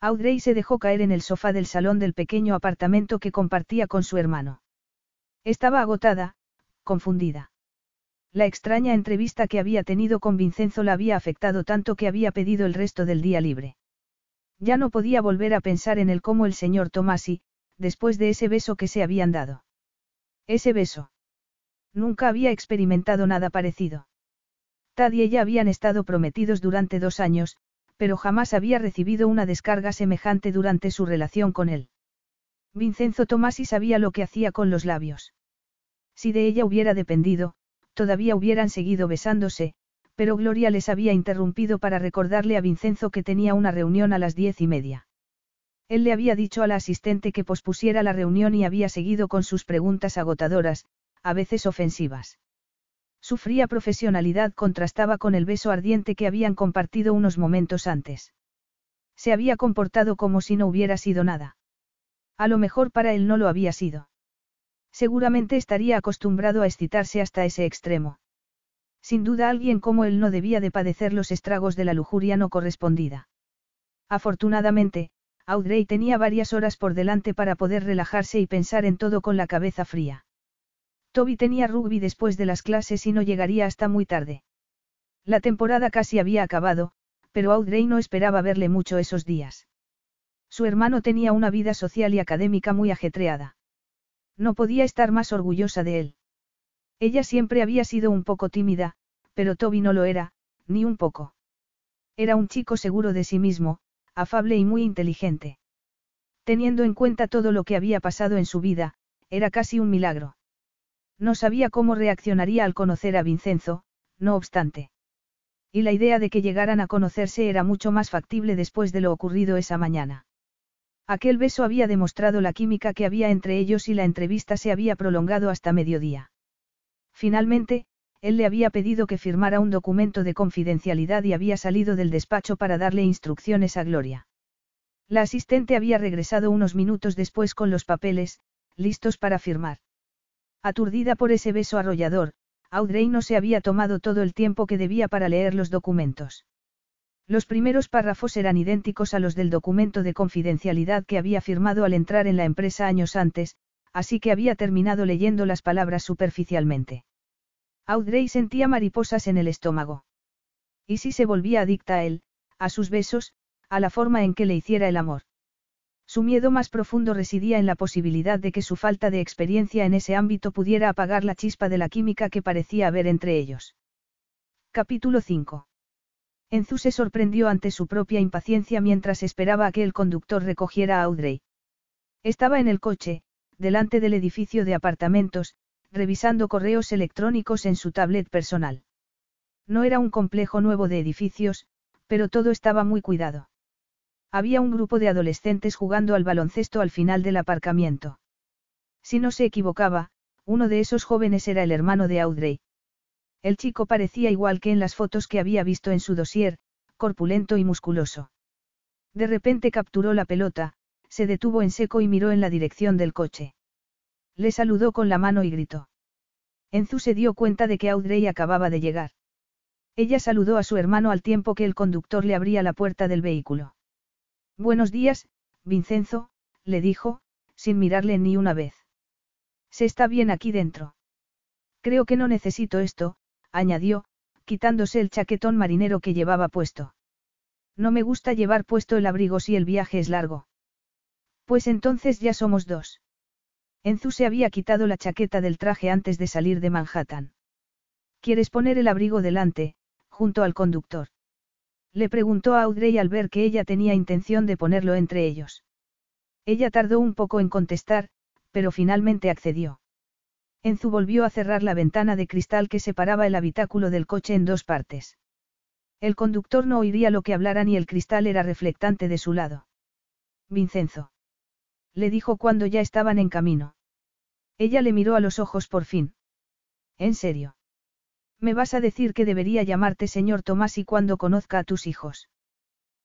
A: Audrey se dejó caer en el sofá del salón del pequeño apartamento que compartía con su hermano. Estaba agotada, confundida. La extraña entrevista que había tenido con Vincenzo la había afectado tanto que había pedido el resto del día libre. Ya no podía volver a pensar en él como el señor Tomasi, después de ese beso que se habían dado. Ese beso. Nunca había experimentado nada parecido. Tad y ella habían estado prometidos durante dos años, pero jamás había recibido una descarga semejante durante su relación con él. Vincenzo Tomasi sabía lo que hacía con los labios. Si de ella hubiera dependido, todavía hubieran seguido besándose, pero Gloria les había interrumpido para recordarle a Vincenzo que tenía una reunión a las diez y media. Él le había dicho a la asistente que pospusiera la reunión y había seguido con sus preguntas agotadoras, a veces ofensivas. Su fría profesionalidad contrastaba con el beso ardiente que habían compartido unos momentos antes. Se había comportado como si no hubiera sido nada. A lo mejor para él no lo había sido. Seguramente estaría acostumbrado a excitarse hasta ese extremo. Sin duda alguien como él no debía de padecer los estragos de la lujuria no correspondida. Afortunadamente, Audrey tenía varias horas por delante para poder relajarse y pensar en todo con la cabeza fría. Toby tenía rugby después de las clases y no llegaría hasta muy tarde. La temporada casi había acabado, pero Audrey no esperaba verle mucho esos días. Su hermano tenía una vida social y académica muy ajetreada. No podía estar más orgullosa de él. Ella siempre había sido un poco tímida, pero Toby no lo era, ni un poco. Era un chico seguro de sí mismo, afable y muy inteligente. Teniendo en cuenta todo lo que había pasado en su vida, era casi un milagro. No sabía cómo reaccionaría al conocer a Vincenzo, no obstante. Y la idea de que llegaran a conocerse era mucho más factible después de lo ocurrido esa mañana. Aquel beso había demostrado la química que había entre ellos y la entrevista se había prolongado hasta mediodía. Finalmente, él le había pedido que firmara un documento de confidencialidad y había salido del despacho para darle instrucciones a Gloria. La asistente había regresado unos minutos después con los papeles, listos para firmar. Aturdida por ese beso arrollador, Audrey no se había tomado todo el tiempo que debía para leer los documentos. Los primeros párrafos eran idénticos a los del documento de confidencialidad que había firmado al entrar en la empresa años antes, así que había terminado leyendo las palabras superficialmente. Audrey sentía mariposas en el estómago. ¿Y si se volvía adicta a él, a sus besos, a la forma en que le hiciera el amor? Su miedo más profundo residía en la posibilidad de que su falta de experiencia en ese ámbito pudiera apagar la chispa de la química que parecía haber entre ellos. Capítulo 5. Enzu se sorprendió ante su propia impaciencia mientras esperaba a que el conductor recogiera a Audrey. Estaba en el coche, delante del edificio de apartamentos, revisando correos electrónicos en su tablet personal. No era un complejo nuevo de edificios, pero todo estaba muy cuidado. Había un grupo de adolescentes jugando al baloncesto al final del aparcamiento. Si no se equivocaba, uno de esos jóvenes era el hermano de Audrey. El chico parecía igual que en las fotos que había visto en su dossier, corpulento y musculoso. De repente capturó la pelota, se detuvo en seco y miró en la dirección del coche. Le saludó con la mano y gritó. Enzu se dio cuenta de que Audrey acababa de llegar. Ella saludó a su hermano al tiempo que el conductor le abría la puerta del vehículo. Buenos días, Vincenzo, le dijo, sin mirarle ni una vez. Se está bien aquí dentro. Creo que no necesito esto, añadió, quitándose el chaquetón marinero que llevaba puesto. No me gusta llevar puesto el abrigo si el viaje es largo. Pues entonces ya somos dos. Enzu se había quitado la chaqueta del traje antes de salir de Manhattan. ¿Quieres poner el abrigo delante, junto al conductor? Le preguntó a Audrey al ver que ella tenía intención de ponerlo entre ellos. Ella tardó un poco en contestar, pero finalmente accedió. Enzu volvió a cerrar la ventana de cristal que separaba el habitáculo del coche en dos partes. El conductor no oiría lo que hablaran y el cristal era reflectante de su lado. Vincenzo. Le dijo cuando ya estaban en camino. Ella le miró a los ojos por fin. ¿En serio? Me vas a decir que debería llamarte señor Tomás y cuando conozca a tus hijos.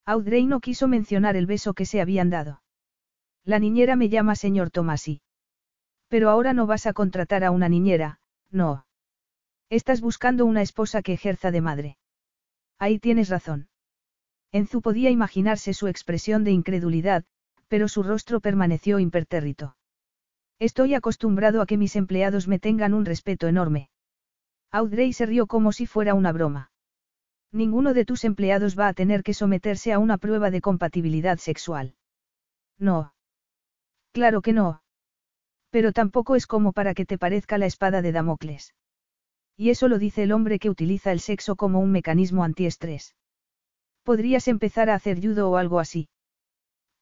A: Audrey no quiso mencionar el beso que se habían dado. La niñera me llama señor Tomasi. Pero ahora no vas a contratar a una niñera, no. Estás buscando una esposa que ejerza de madre. Ahí tienes razón. Enzu podía imaginarse su expresión de incredulidad, pero su rostro permaneció impertérrito. Estoy acostumbrado a que mis empleados me tengan un respeto enorme. Audrey se rió como si fuera una broma. Ninguno de tus empleados va a tener que someterse a una prueba de compatibilidad sexual. No. Claro que no. Pero tampoco es como para que te parezca la espada de Damocles. Y eso lo dice el hombre que utiliza el sexo como un mecanismo antiestrés. Podrías empezar a hacer judo o algo así.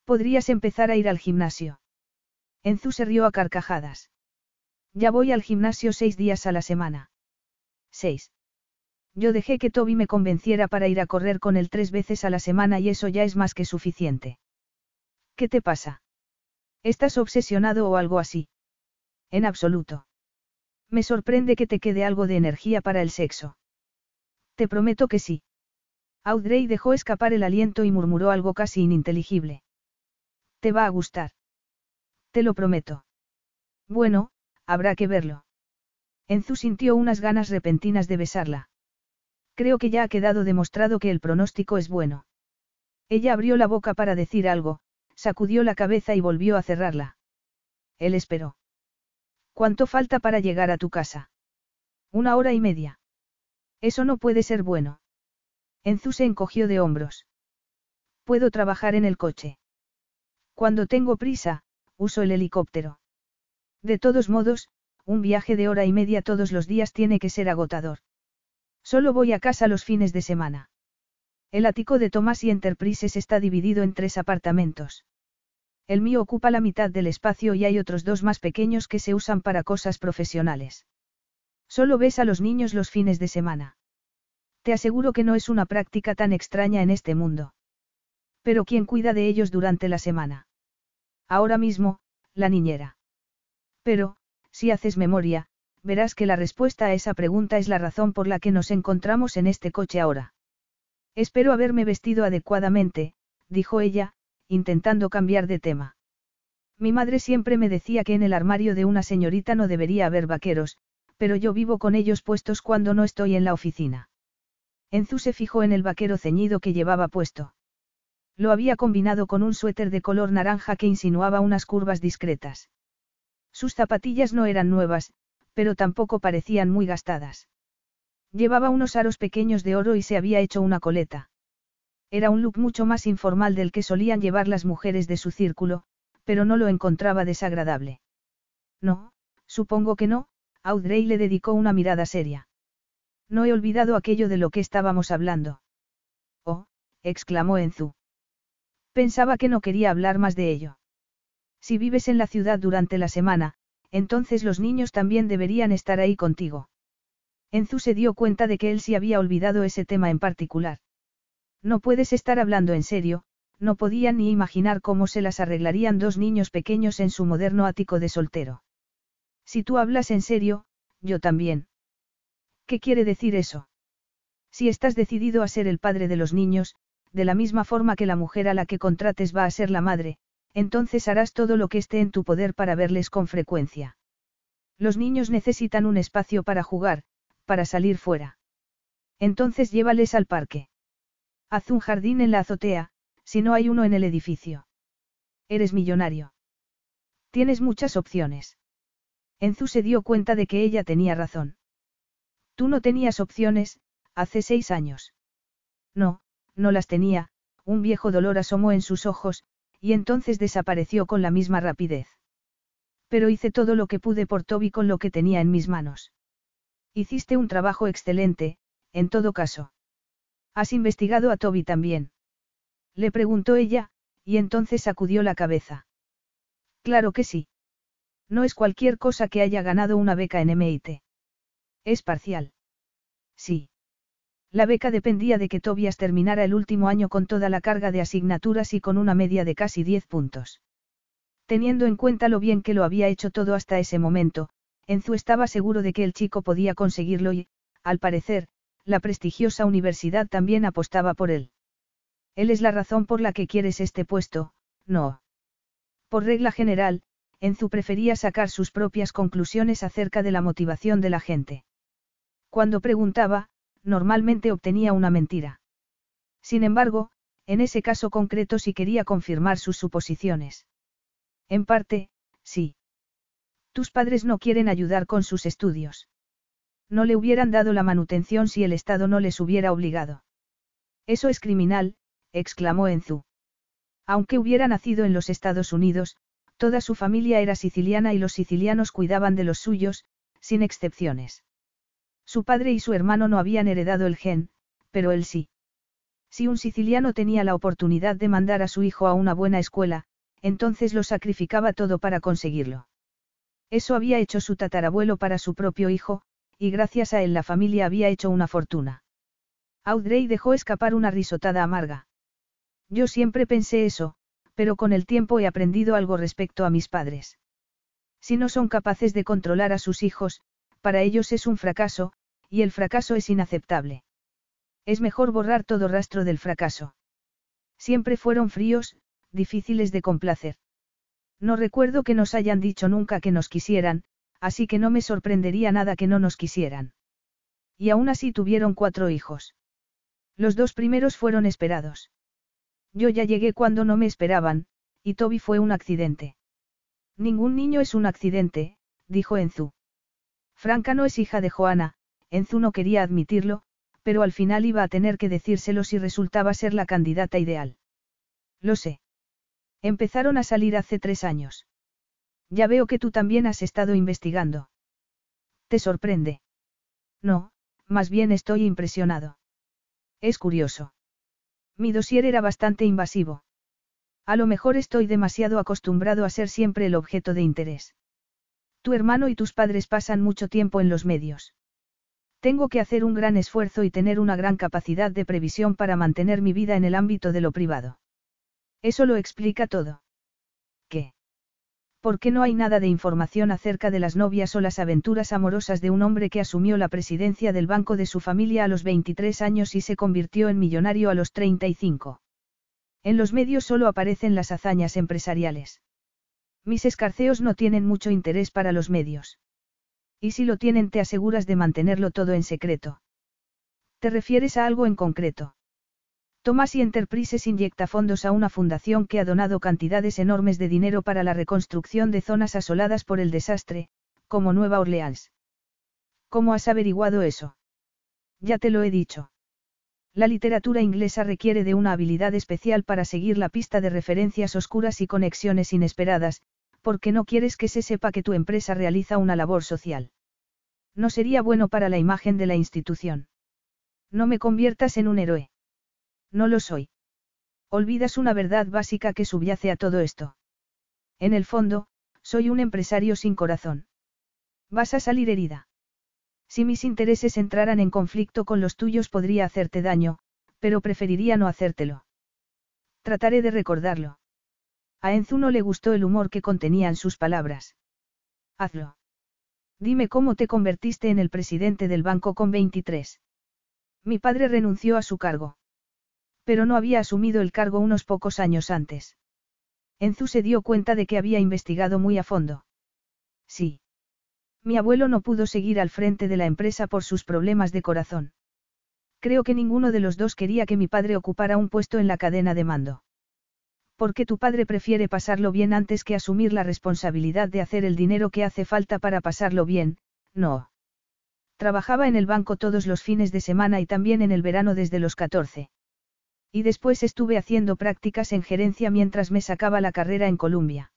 A: Podrías empezar a ir al gimnasio. Enzu se rió a carcajadas. Ya voy al gimnasio seis días a la semana. 6. Yo dejé que Toby me convenciera para ir a correr con él tres veces a la semana y eso ya es más que suficiente. ¿Qué te pasa? ¿Estás obsesionado o algo así? En absoluto. Me sorprende que te quede algo de energía para el sexo. Te prometo que sí. Audrey dejó escapar el aliento y murmuró algo casi ininteligible. Te va a gustar. Te lo prometo. Bueno, habrá que verlo. Enzu sintió unas ganas repentinas de besarla. Creo que ya ha quedado demostrado que el pronóstico es bueno. Ella abrió la boca para decir algo, sacudió la cabeza y volvió a cerrarla. Él esperó. ¿Cuánto falta para llegar a tu casa? Una hora y media. Eso no puede ser bueno. Enzu se encogió de hombros. Puedo trabajar en el coche. Cuando tengo prisa, uso el helicóptero. De todos modos, un viaje de hora y media todos los días tiene que ser agotador. Solo voy a casa los fines de semana. El ático de Tomás y Enterprises está dividido en tres apartamentos. El mío ocupa la mitad del espacio y hay otros dos más pequeños que se usan para cosas profesionales. Solo ves a los niños los fines de semana. Te aseguro que no es una práctica tan extraña en este mundo. Pero ¿quién cuida de ellos durante la semana? Ahora mismo, la niñera. Pero, si haces memoria, verás que la respuesta a esa pregunta es la razón por la que nos encontramos en este coche ahora. Espero haberme vestido adecuadamente, dijo ella, intentando cambiar de tema. Mi madre siempre me decía que en el armario de una señorita no debería haber vaqueros, pero yo vivo con ellos puestos cuando no estoy en la oficina. Enzu se fijó en el vaquero ceñido que llevaba puesto. Lo había combinado con un suéter de color naranja que insinuaba unas curvas discretas. Sus zapatillas no eran nuevas, pero tampoco parecían muy gastadas. Llevaba unos aros pequeños de oro y se había hecho una coleta. Era un look mucho más informal del que solían llevar las mujeres de su círculo, pero no lo encontraba desagradable. No, supongo que no, Audrey le dedicó una mirada seria. No he olvidado aquello de lo que estábamos hablando. Oh, exclamó Enzu. Pensaba que no quería hablar más de ello. Si vives en la ciudad durante la semana, entonces los niños también deberían estar ahí contigo. Enzu se dio cuenta de que él sí había olvidado ese tema en particular. No puedes estar hablando en serio, no podía ni imaginar cómo se las arreglarían dos niños pequeños en su moderno ático de soltero. Si tú hablas en serio, yo también. ¿Qué quiere decir eso? Si estás decidido a ser el padre de los niños, de la misma forma que la mujer a la que contrates va a ser la madre, entonces harás todo lo que esté en tu poder para verles con frecuencia. Los niños necesitan un espacio para jugar, para salir fuera. Entonces llévales al parque. Haz un jardín en la azotea, si no hay uno en el edificio. Eres millonario. Tienes muchas opciones. Enzu se dio cuenta de que ella tenía razón. Tú no tenías opciones, hace seis años. No, no las tenía, un viejo dolor asomó en sus ojos, y entonces desapareció con la misma rapidez. Pero hice todo lo que pude por Toby con lo que tenía en mis manos. Hiciste un trabajo excelente, en todo caso. ¿Has investigado a Toby también? Le preguntó ella, y entonces sacudió la cabeza. Claro que sí. No es cualquier cosa que haya ganado una beca en MIT. Es parcial. Sí. La beca dependía de que Tobias terminara el último año con toda la carga de asignaturas y con una media de casi 10 puntos. Teniendo en cuenta lo bien que lo había hecho todo hasta ese momento, Enzu estaba seguro de que el chico podía conseguirlo y, al parecer, la prestigiosa universidad también apostaba por él. Él es la razón por la que quieres este puesto, no. Por regla general, Enzu prefería sacar sus propias conclusiones acerca de la motivación de la gente. Cuando preguntaba, normalmente obtenía una mentira. Sin embargo, en ese caso concreto sí quería confirmar sus suposiciones. En parte, sí. Tus padres no quieren ayudar con sus estudios. No le hubieran dado la manutención si el Estado no les hubiera obligado. Eso es criminal, exclamó Enzu. Aunque hubiera nacido en los Estados Unidos, toda su familia era siciliana y los sicilianos cuidaban de los suyos, sin excepciones. Su padre y su hermano no habían heredado el gen, pero él sí. Si un siciliano tenía la oportunidad de mandar a su hijo a una buena escuela, entonces lo sacrificaba todo para conseguirlo. Eso había hecho su tatarabuelo para su propio hijo, y gracias a él la familia había hecho una fortuna. Audrey dejó escapar una risotada amarga. Yo siempre pensé eso, pero con el tiempo he aprendido algo respecto a mis padres. Si no son capaces de controlar a sus hijos, para ellos es un fracaso, y el fracaso es inaceptable. Es mejor borrar todo rastro del fracaso. Siempre fueron fríos, difíciles de complacer. No recuerdo que nos hayan dicho nunca que nos quisieran, así que no me sorprendería nada que no nos quisieran. Y aún así tuvieron cuatro hijos. Los dos primeros fueron esperados. Yo ya llegué cuando no me esperaban, y Toby fue un accidente. Ningún niño es un accidente, dijo Enzu. Franca no es hija de Joana, Enzu no quería admitirlo, pero al final iba a tener que decírselo si resultaba ser la candidata ideal. Lo sé. Empezaron a salir hace tres años. Ya veo que tú también has estado investigando. ¿Te sorprende? No, más bien estoy impresionado. Es curioso. Mi dossier era bastante invasivo. A lo mejor estoy demasiado acostumbrado a ser siempre el objeto de interés. Tu hermano y tus padres pasan mucho tiempo en los medios. Tengo que hacer un gran esfuerzo y tener una gran capacidad de previsión para mantener mi vida en el ámbito de lo privado. Eso lo explica todo. ¿Qué? ¿Por qué no hay nada de información acerca de las novias o las aventuras amorosas de un hombre que asumió la presidencia del banco de su familia a los 23 años y se convirtió en millonario a los 35? En los medios solo aparecen las hazañas empresariales. Mis escarceos no tienen mucho interés para los medios. Y si lo tienen te aseguras de mantenerlo todo en secreto. ¿Te refieres a algo en concreto? Thomas y Enterprises inyecta fondos a una fundación que ha donado cantidades enormes de dinero para la reconstrucción de zonas asoladas por el desastre, como Nueva Orleans. ¿Cómo has averiguado eso? Ya te lo he dicho. La literatura inglesa requiere de una habilidad especial para seguir la pista de referencias oscuras y conexiones inesperadas, porque no quieres que se sepa que tu empresa realiza una labor social. No sería bueno para la imagen de la institución. No me conviertas en un héroe. No lo soy. Olvidas una verdad básica que subyace a todo esto. En el fondo, soy un empresario sin corazón. Vas a salir herida. Si mis intereses entraran en conflicto con los tuyos podría hacerte daño, pero preferiría no hacértelo. Trataré de recordarlo. A Enzu no le gustó el humor que contenían sus palabras. Hazlo. Dime cómo te convertiste en el presidente del banco con 23. Mi padre renunció a su cargo. Pero no había asumido el cargo unos pocos años antes. Enzu se dio cuenta de que había investigado muy a fondo. Sí. Mi abuelo no pudo seguir al frente de la empresa por sus problemas de corazón. Creo que ninguno de los dos quería que mi padre ocupara un puesto en la cadena de mando. ¿Por qué tu padre prefiere pasarlo bien antes que asumir la responsabilidad de hacer el dinero que hace falta para pasarlo bien? No. Trabajaba en el banco todos los fines de semana y también en el verano desde los 14. Y después estuve haciendo prácticas en gerencia mientras me sacaba la carrera en Columbia.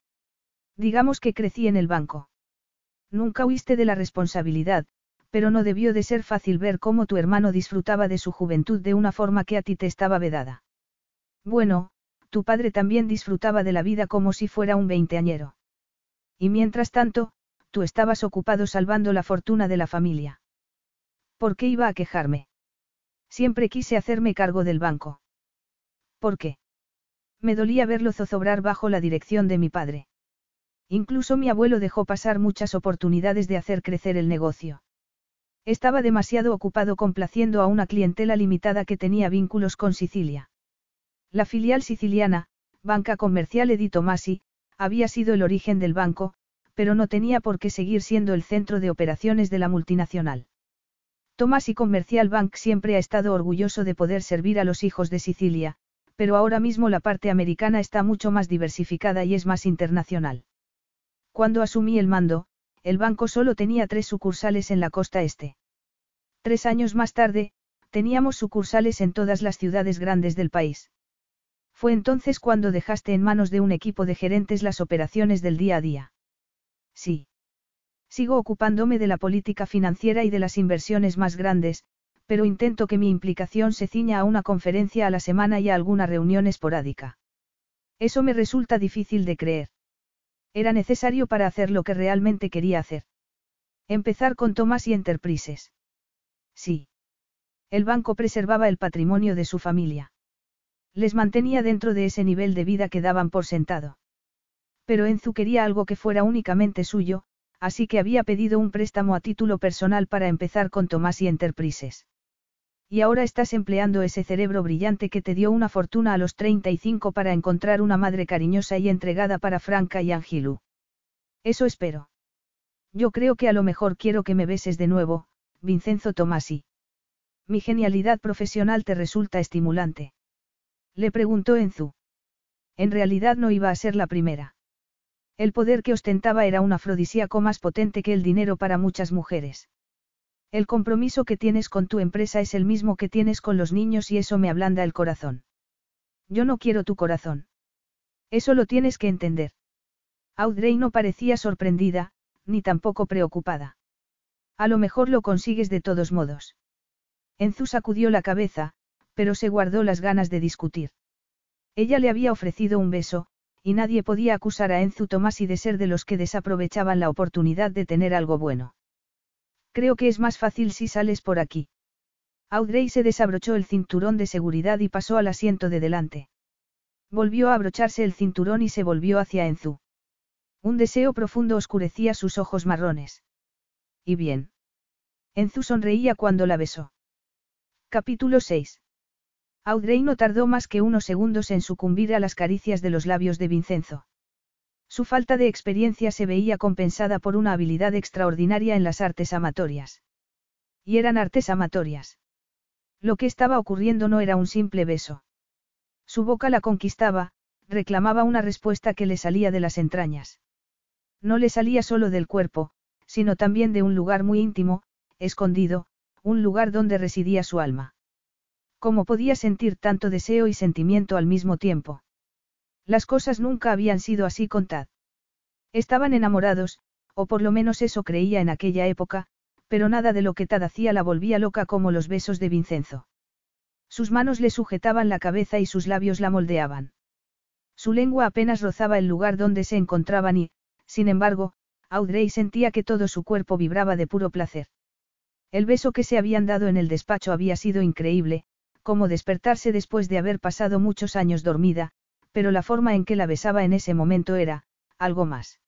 A: Digamos que crecí en el banco. Nunca huiste de la responsabilidad, pero no debió de ser fácil ver cómo tu hermano disfrutaba de su juventud de una forma que a ti te estaba vedada. Bueno, tu padre también disfrutaba de la vida como si fuera un veinteañero. Y mientras tanto, tú estabas ocupado salvando la fortuna de la familia. ¿Por qué iba a quejarme? Siempre quise hacerme cargo del banco. ¿Por qué? Me dolía verlo zozobrar bajo la dirección de mi padre. Incluso mi abuelo dejó pasar muchas oportunidades de hacer crecer el negocio. Estaba demasiado ocupado complaciendo a una clientela limitada que tenía vínculos con Sicilia. La filial siciliana, Banca Comercial Edi Tomasi, había sido el origen del banco, pero no tenía por qué seguir siendo el centro de operaciones de la multinacional. Tomasi Commercial Bank siempre ha estado orgulloso de poder servir a los hijos de Sicilia, pero ahora mismo la parte americana está mucho más diversificada y es más internacional. Cuando asumí el mando, el banco solo tenía tres sucursales en la costa este. Tres años más tarde, teníamos sucursales en todas las ciudades grandes del país. Fue entonces cuando dejaste en manos de un equipo de gerentes las operaciones del día a día. Sí. Sigo ocupándome de la política financiera y de las inversiones más grandes, pero intento que mi implicación se ciña a una conferencia a la semana y a alguna reunión esporádica. Eso me resulta difícil de creer. Era necesario para hacer lo que realmente quería hacer. Empezar con Thomas y Enterprises. Sí. El banco preservaba el patrimonio de su familia. Les mantenía dentro de ese nivel de vida que daban por sentado. Pero Enzu quería algo que fuera únicamente suyo, así que había pedido un préstamo a título personal para empezar con Thomas y Enterprises. Y ahora estás empleando ese cerebro brillante que te dio una fortuna a los 35 para encontrar una madre cariñosa y entregada para Franca y Angilu. Eso espero. Yo creo que a lo mejor quiero que me beses de nuevo, Vincenzo Tomasi. Mi genialidad profesional te resulta estimulante. Le preguntó Enzu. En realidad no iba a ser la primera. El poder que ostentaba era un afrodisíaco más potente que el dinero para muchas mujeres. El compromiso que tienes con tu empresa es el mismo que tienes con los niños y eso me ablanda el corazón. Yo no quiero tu corazón. Eso lo tienes que entender. Audrey no parecía sorprendida, ni tampoco preocupada. A lo mejor lo consigues de todos modos. Enzu sacudió la cabeza, pero se guardó las ganas de discutir. Ella le había ofrecido un beso, y nadie podía acusar a Enzu Tomasi de ser de los que desaprovechaban la oportunidad de tener algo bueno. Creo que es más fácil si sales por aquí. Audrey se desabrochó el cinturón de seguridad y pasó al asiento de delante. Volvió a abrocharse el cinturón y se volvió hacia Enzu. Un deseo profundo oscurecía sus ojos marrones. ¿Y bien? Enzu sonreía cuando la besó. Capítulo 6. Audrey no tardó más que unos segundos en sucumbir a las caricias de los labios de Vincenzo. Su falta de experiencia se veía compensada por una habilidad extraordinaria en las artes amatorias. Y eran artes amatorias. Lo que estaba ocurriendo no era un simple beso. Su boca la conquistaba, reclamaba una respuesta que le salía de las entrañas. No le salía solo del cuerpo, sino también de un lugar muy íntimo, escondido, un lugar donde residía su alma. ¿Cómo podía sentir tanto deseo y sentimiento al mismo tiempo? Las cosas nunca habían sido así con Tad. Estaban enamorados, o por lo menos eso creía en aquella época, pero nada de lo que Tad hacía la volvía loca como los besos de Vincenzo. Sus manos le sujetaban la cabeza y sus labios la moldeaban. Su lengua apenas rozaba el lugar donde se encontraban y, sin embargo, Audrey sentía que todo su cuerpo vibraba de puro placer. El beso que se habían dado en el despacho había sido increíble, como despertarse después de haber pasado muchos años dormida, pero la forma en que la besaba en ese momento era, algo más.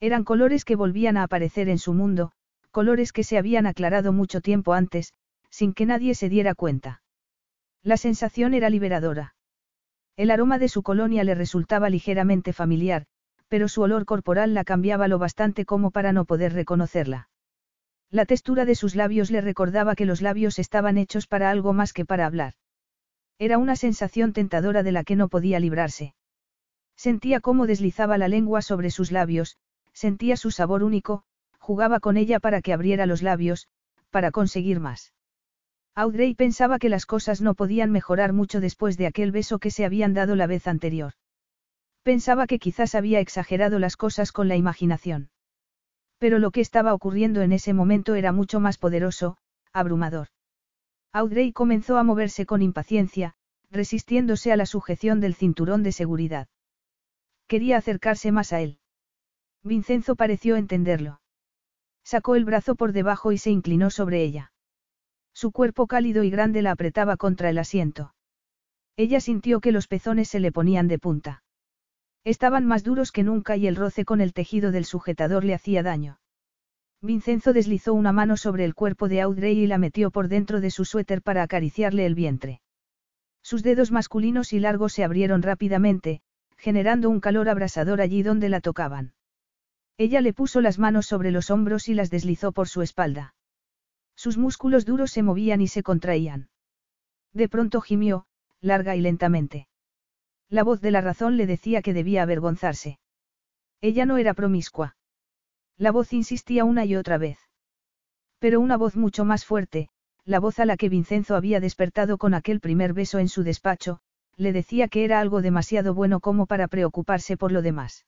A: Eran colores que volvían a aparecer en su mundo, colores que se habían aclarado mucho tiempo antes, sin que nadie se diera cuenta. La sensación era liberadora. El aroma de su colonia le resultaba ligeramente familiar, pero su olor corporal la cambiaba lo bastante como para no poder reconocerla. La textura de sus labios le recordaba que los labios estaban hechos para algo más que para hablar. Era una sensación tentadora de la que no podía librarse. Sentía cómo deslizaba la lengua sobre sus labios, sentía su sabor único, jugaba con ella para que abriera los labios, para conseguir más. Audrey pensaba que las cosas no podían mejorar mucho después de aquel beso que se habían dado la vez anterior. Pensaba que quizás había exagerado las cosas con la imaginación. Pero lo que estaba ocurriendo en ese momento era mucho más poderoso, abrumador. Audrey comenzó a moverse con impaciencia, resistiéndose a la sujeción del cinturón de seguridad. Quería acercarse más a él. Vincenzo pareció entenderlo. Sacó el brazo por debajo y se inclinó sobre ella. Su cuerpo cálido y grande la apretaba contra el asiento. Ella sintió que los pezones se le ponían de punta. Estaban más duros que nunca y el roce con el tejido del sujetador le hacía daño. Vincenzo deslizó una mano sobre el cuerpo de Audrey y la metió por dentro de su suéter para acariciarle el vientre. Sus dedos masculinos y largos se abrieron rápidamente, generando un calor abrasador allí donde la tocaban. Ella le puso las manos sobre los hombros y las deslizó por su espalda. Sus músculos duros se movían y se contraían. De pronto gimió, larga y lentamente. La voz de la razón le decía que debía avergonzarse. Ella no era promiscua. La voz insistía una y otra vez. Pero una voz mucho más fuerte, la voz a la que Vincenzo había despertado con aquel primer beso en su despacho, le decía que era algo demasiado bueno como para preocuparse por lo demás.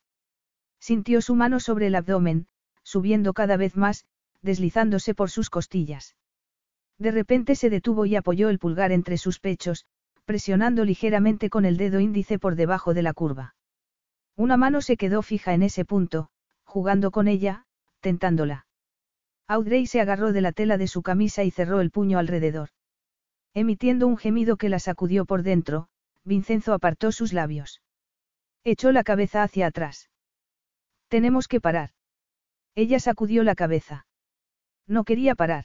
A: Sintió su mano sobre el abdomen, subiendo cada vez más, deslizándose por sus costillas. De repente se detuvo y apoyó el pulgar entre sus pechos, presionando ligeramente con el dedo índice por debajo de la curva. Una mano se quedó fija en ese punto, jugando con ella, tentándola. Audrey se agarró de la tela de su camisa y cerró el puño alrededor. Emitiendo un gemido que la sacudió por dentro, Vincenzo apartó sus labios. Echó la cabeza hacia atrás. Tenemos que parar. Ella sacudió la cabeza. No quería parar.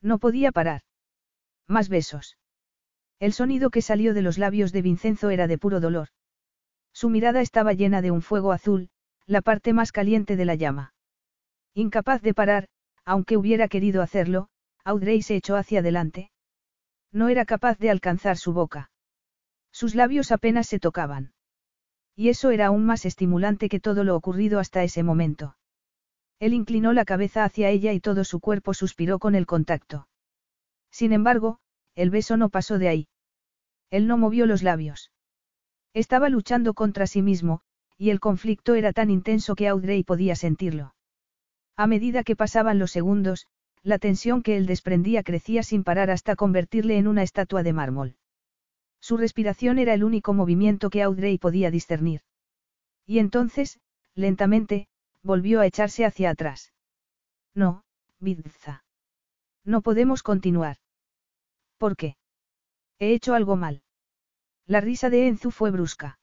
A: No podía parar. Más besos. El sonido que salió de los labios de Vincenzo era de puro dolor. Su mirada estaba llena de un fuego azul, la parte más caliente de la llama. Incapaz de parar, aunque hubiera querido hacerlo, Audrey se echó hacia adelante. No era capaz de alcanzar su boca. Sus labios apenas se tocaban. Y eso era aún más estimulante que todo lo ocurrido hasta ese momento. Él inclinó la cabeza hacia ella y todo su cuerpo suspiró con el contacto. Sin embargo, el beso no pasó de ahí. Él no movió los labios. Estaba luchando contra sí mismo, y el conflicto era tan intenso que Audrey podía sentirlo. A medida que pasaban los segundos, la tensión que él desprendía crecía sin parar hasta convertirle en una estatua de mármol. Su respiración era el único movimiento que Audrey podía discernir. Y entonces, lentamente, volvió a echarse hacia atrás. No, Vidza. No podemos continuar. ¿Por qué? He hecho algo mal. La risa de Enzu fue brusca.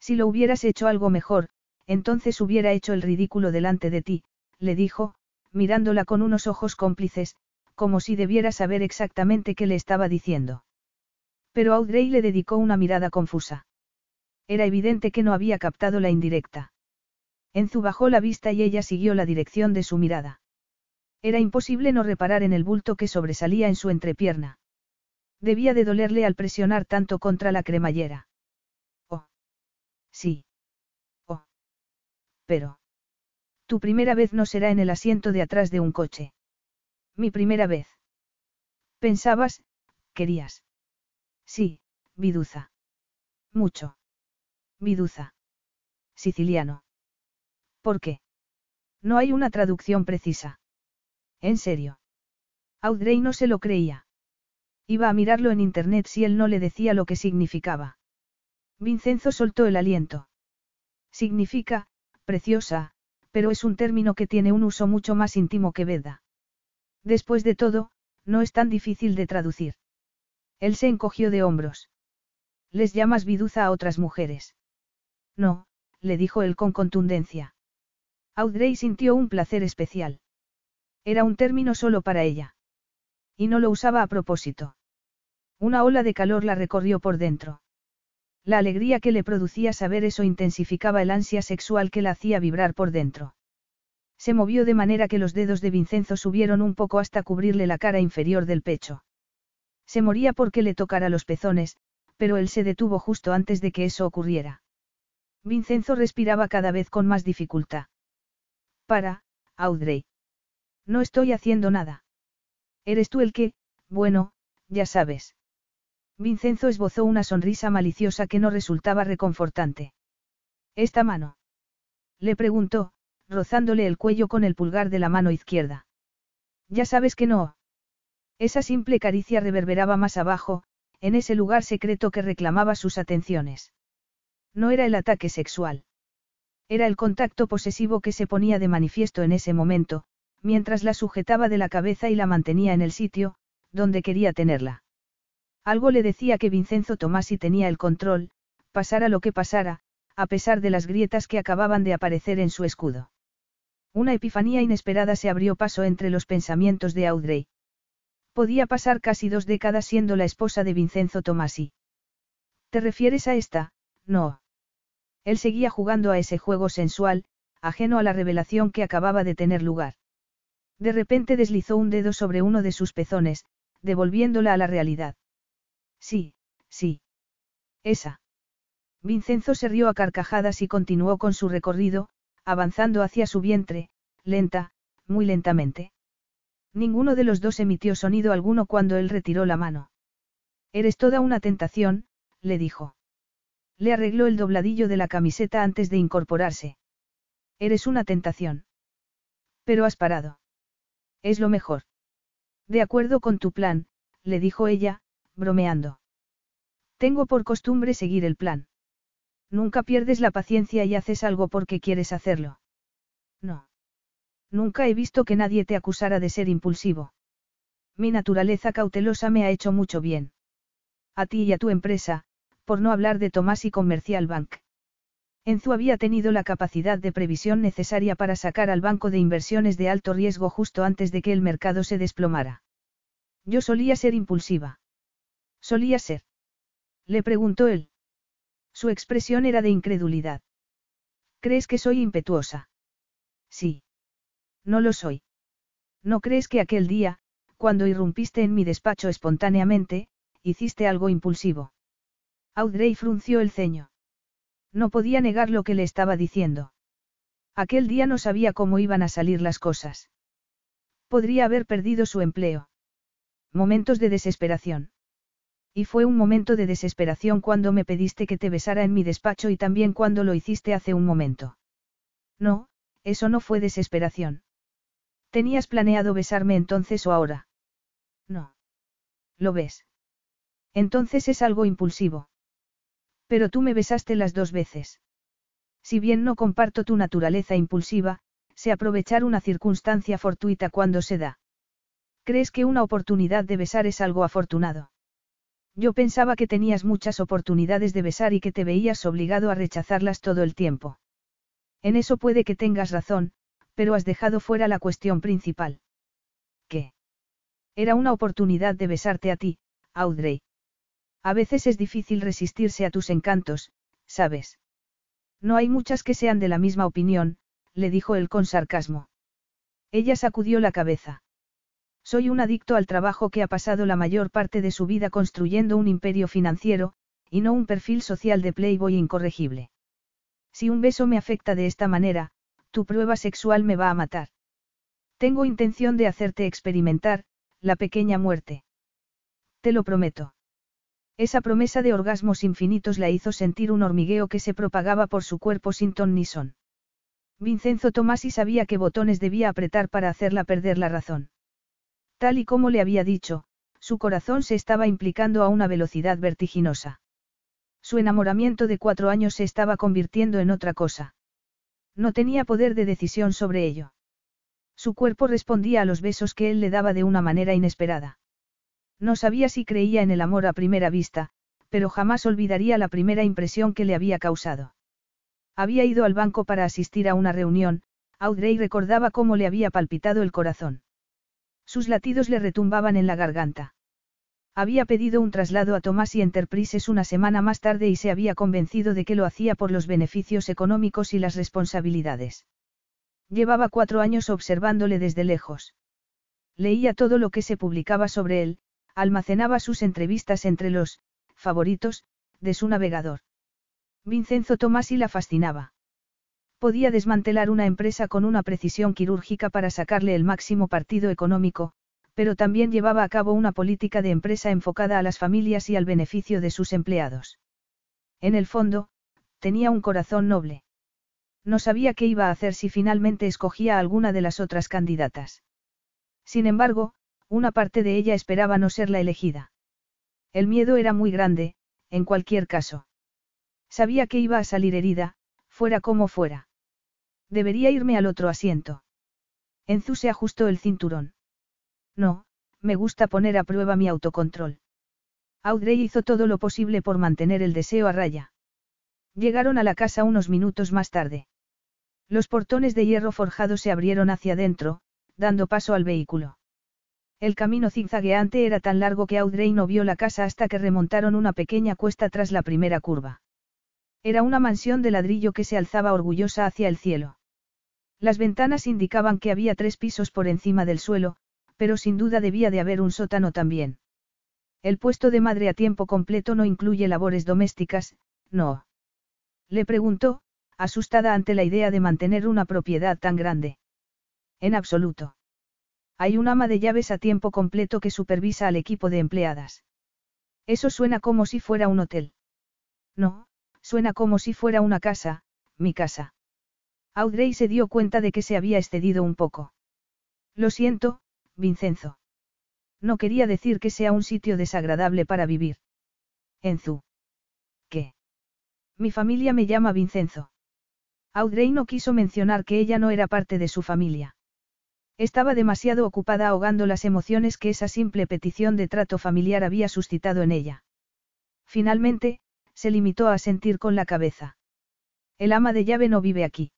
A: Si lo hubieras hecho algo mejor, entonces hubiera hecho el ridículo delante de ti, le dijo, mirándola con unos ojos cómplices, como si debiera saber exactamente qué le estaba diciendo. Pero Audrey le dedicó una mirada confusa. Era evidente que no había captado la indirecta. Enzu bajó la vista y ella siguió la dirección de su mirada. Era imposible no reparar en el bulto que sobresalía en su entrepierna. Debía de dolerle al presionar tanto contra la cremallera. Oh. Sí. Oh. Pero. Tu primera vez no será en el asiento de atrás de un coche. Mi primera vez. Pensabas, querías. Sí, viduza. Mucho. Viduza. Siciliano. ¿Por qué? No hay una traducción precisa. En serio. Audrey no se lo creía. Iba a mirarlo en internet si él no le decía lo que significaba. Vincenzo soltó el aliento. Significa, preciosa, pero es un término que tiene un uso mucho más íntimo que Veda. Después de todo, no es tan difícil de traducir. Él se encogió de hombros. ¿Les llamas viduza a otras mujeres? No, le dijo él con contundencia. Audrey sintió un placer especial. Era un término solo para ella. Y no lo usaba a propósito. Una ola de calor la recorrió por dentro. La alegría que le producía saber eso intensificaba el ansia sexual que la hacía vibrar por dentro. Se movió de manera que los dedos de Vincenzo subieron un poco hasta cubrirle la cara inferior del pecho. Se moría porque le tocara los pezones, pero él se detuvo justo antes de que eso ocurriera. Vincenzo respiraba cada vez con más dificultad. Para, Audrey. No estoy haciendo nada. Eres tú el que, bueno, ya sabes. Vincenzo esbozó una sonrisa maliciosa que no resultaba reconfortante. ¿Esta mano? Le preguntó, rozándole el cuello con el pulgar de la mano izquierda. Ya sabes que no. Esa simple caricia reverberaba más abajo, en ese lugar secreto que reclamaba sus atenciones. No era el ataque sexual. Era el contacto posesivo que se ponía de manifiesto en ese momento, mientras la sujetaba de la cabeza y la mantenía en el sitio, donde quería tenerla. Algo le decía que Vincenzo Tomasi tenía el control, pasara lo que pasara, a pesar de las grietas que acababan de aparecer en su escudo. Una epifanía inesperada se abrió paso entre los pensamientos de Audrey. Podía pasar casi dos décadas siendo la esposa de Vincenzo Tomasi. ¿Te refieres a esta? No. Él seguía jugando a ese juego sensual, ajeno a la revelación que acababa de tener lugar. De repente deslizó un dedo sobre uno de sus pezones, devolviéndola a la realidad. Sí, sí. Esa. Vincenzo se rió a carcajadas y continuó con su recorrido, avanzando hacia su vientre, lenta, muy lentamente. Ninguno de los dos emitió sonido alguno cuando él retiró la mano. Eres toda una tentación, le dijo. Le arregló el dobladillo de la camiseta antes de incorporarse. Eres una tentación. Pero has parado. Es lo mejor. De acuerdo con tu plan, le dijo ella, bromeando. Tengo por costumbre seguir el plan. Nunca pierdes la paciencia y haces algo porque quieres hacerlo. No. Nunca he visto que nadie te acusara de ser impulsivo. Mi naturaleza cautelosa me ha hecho mucho bien. A ti y a tu empresa, por no hablar de Tomás y Commercial Bank. Enzu había tenido la capacidad de previsión necesaria para sacar al banco de inversiones de alto riesgo justo antes de que el mercado se desplomara. Yo solía ser impulsiva. Solía ser. Le preguntó él. Su expresión era de incredulidad. ¿Crees que soy impetuosa? Sí. No lo soy. ¿No crees que aquel día, cuando irrumpiste en mi despacho espontáneamente, hiciste algo impulsivo? Audrey frunció el ceño. No podía negar lo que le estaba diciendo. Aquel día no sabía cómo iban a salir las cosas. Podría haber perdido su empleo. Momentos de desesperación. Y fue un momento de desesperación cuando me pediste que te besara en mi despacho y también cuando lo hiciste hace un momento. No, eso no fue desesperación. ¿Tenías planeado besarme entonces o ahora? No. ¿Lo ves? Entonces es algo impulsivo. Pero tú me besaste las dos veces. Si bien no comparto tu naturaleza impulsiva, sé aprovechar una circunstancia fortuita cuando se da. ¿Crees que una oportunidad de besar es algo afortunado? Yo pensaba que tenías muchas oportunidades de besar y que te veías obligado a rechazarlas todo el tiempo. En eso puede que tengas razón, pero has dejado fuera la cuestión principal. ¿Qué? Era una oportunidad de besarte a ti, Audrey. A veces es difícil resistirse a tus encantos, ¿sabes? No hay muchas que sean de la misma opinión, le dijo él con sarcasmo. Ella sacudió la cabeza. Soy un adicto al trabajo que ha pasado la mayor parte de su vida construyendo un imperio financiero, y no un perfil social de playboy incorregible. Si un beso me afecta de esta manera, tu prueba sexual me va a matar. Tengo intención de hacerte experimentar, la pequeña muerte. Te lo prometo. Esa promesa de orgasmos infinitos la hizo sentir un hormigueo que se propagaba por su cuerpo sin ton ni son. Vincenzo Tomasi sabía qué botones debía apretar para hacerla perder la razón. Tal y como le había dicho, su corazón se estaba implicando a una velocidad vertiginosa. Su enamoramiento de cuatro años se estaba convirtiendo en otra cosa. No tenía poder de decisión sobre ello. Su cuerpo respondía a los besos que él le daba de una manera inesperada. No sabía si creía en el amor a primera vista, pero jamás olvidaría la primera impresión que le había causado. Había ido al banco para asistir a una reunión, Audrey recordaba cómo le había palpitado el corazón. Sus latidos le retumbaban en la garganta. Había pedido un traslado a Tomás y Enterprises una semana más tarde y se había convencido de que lo hacía por los beneficios económicos y las responsabilidades. Llevaba cuatro años observándole desde lejos. Leía todo lo que se publicaba sobre él, almacenaba sus entrevistas entre los favoritos de su navegador. Vincenzo Tomasi la fascinaba. Podía desmantelar una empresa con una precisión quirúrgica para sacarle el máximo partido económico, pero también llevaba a cabo una política de empresa enfocada a las familias y al beneficio de sus empleados. En el fondo, tenía un corazón noble. No sabía qué iba a hacer si finalmente escogía a alguna de las otras candidatas. Sin embargo, una parte de ella esperaba no ser la elegida. El miedo era muy grande, en cualquier caso. Sabía que iba a salir herida, fuera como fuera. Debería irme al otro asiento. Enzu se ajustó el cinturón. No, me gusta poner a prueba mi autocontrol. Audrey hizo todo lo posible por mantener el deseo a raya. Llegaron a la casa unos minutos más tarde. Los portones de hierro forjado se abrieron hacia adentro, dando paso al vehículo. El camino zigzagueante era tan largo que Audrey no vio la casa hasta que remontaron una pequeña cuesta tras la primera curva. Era una mansión de ladrillo que se alzaba orgullosa hacia el cielo. Las ventanas indicaban que había tres pisos por encima del suelo, pero sin duda debía de haber un sótano también. El puesto de madre a tiempo completo no incluye labores domésticas, no. Le preguntó, asustada ante la idea de mantener una propiedad tan grande. En absoluto. Hay un ama de llaves a tiempo completo que supervisa al equipo de empleadas. Eso suena como si fuera un hotel. No, suena como si fuera una casa, mi casa. Audrey se dio cuenta de que se había excedido un poco. Lo siento, Vincenzo. No quería decir que sea un sitio desagradable para vivir. Enzu. ¿Qué? Mi familia me llama Vincenzo. Audrey no quiso mencionar que ella no era parte de su familia. Estaba demasiado ocupada ahogando las emociones que esa simple petición de trato familiar había suscitado en ella. Finalmente, se limitó a sentir con la cabeza. El ama de llave no vive aquí.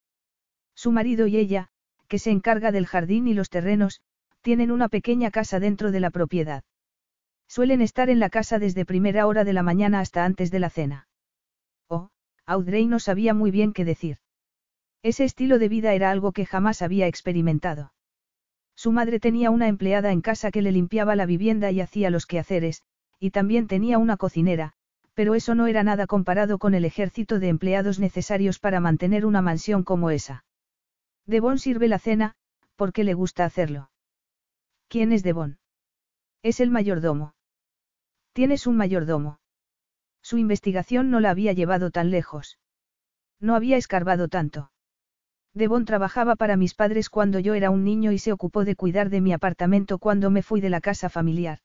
A: Su marido y ella, que se encarga del jardín y los terrenos, tienen una pequeña casa dentro de la propiedad. Suelen estar en la casa desde primera hora de la mañana hasta antes de la cena. Oh, Audrey no sabía muy bien qué decir. Ese estilo de vida era algo que jamás había experimentado. Su madre tenía una empleada en casa que le limpiaba la vivienda y hacía los quehaceres, y también tenía una cocinera, pero eso no era nada comparado con el ejército de empleados necesarios para mantener una mansión como esa. Devon sirve la cena, porque le gusta hacerlo. ¿Quién es Devon? Es el mayordomo. Tienes un mayordomo. Su investigación no la había llevado tan lejos. No había escarbado tanto. Devon trabajaba para mis padres cuando yo era un niño y se ocupó de cuidar de mi apartamento cuando me fui de la casa familiar.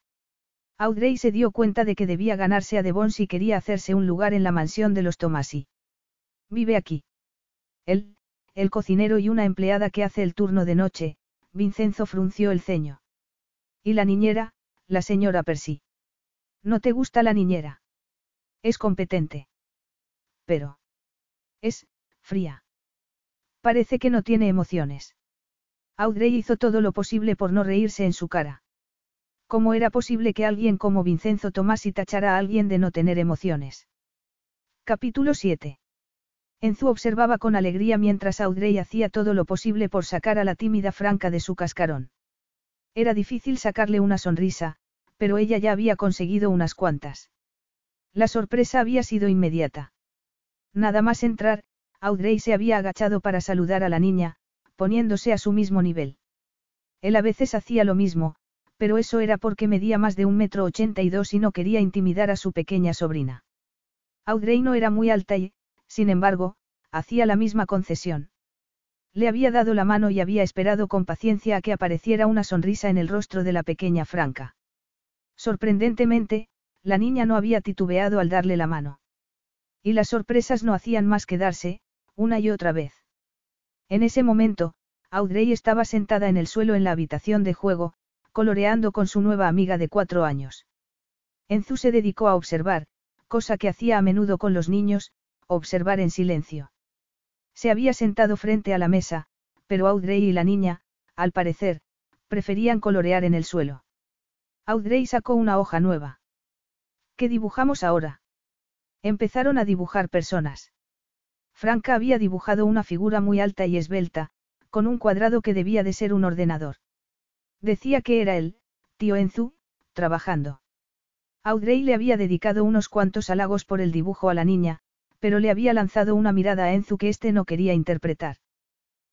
A: Audrey se dio cuenta de que debía ganarse a Devon si quería hacerse un lugar en la mansión de los Tomasi. Vive aquí. Él, el cocinero y una empleada que hace el turno de noche, Vincenzo frunció el ceño. Y la niñera, la señora Percy. ¿No te gusta la niñera? Es competente. Pero. Es, fría. Parece que no tiene emociones. Audrey hizo todo lo posible por no reírse en su cara. ¿Cómo era posible que alguien como Vincenzo Tomasi tachara a alguien de no tener emociones? Capítulo 7. Enzu observaba con alegría mientras Audrey hacía todo lo posible por sacar a la tímida Franca de su cascarón. Era difícil sacarle una sonrisa, pero ella ya había conseguido unas cuantas. La sorpresa había sido inmediata. Nada más entrar, Audrey se había agachado para saludar a la niña, poniéndose a su mismo nivel. Él a veces hacía lo mismo, pero eso era porque medía más de un metro ochenta y dos y no quería intimidar a su pequeña sobrina. Audrey no era muy alta y, sin embargo, hacía la misma concesión. Le había dado la mano y había esperado con paciencia a que apareciera una sonrisa en el rostro de la pequeña Franca. Sorprendentemente, la niña no había titubeado al darle la mano. Y las sorpresas no hacían más que darse, una y otra vez. En ese momento, Audrey estaba sentada en el suelo en la habitación de juego, coloreando con su nueva amiga de cuatro años. Enzu se dedicó a observar, cosa que hacía a menudo con los niños, observar en silencio. Se había sentado frente a la mesa, pero Audrey y la niña, al parecer, preferían colorear en el suelo. Audrey sacó una hoja nueva. ¿Qué dibujamos ahora? Empezaron a dibujar personas. Franca había dibujado una figura muy alta y esbelta, con un cuadrado que debía de ser un ordenador. Decía que era él, tío Enzu, trabajando. Audrey le había dedicado unos cuantos halagos por el dibujo a la niña, pero le había lanzado una mirada a Enzu que éste no quería interpretar.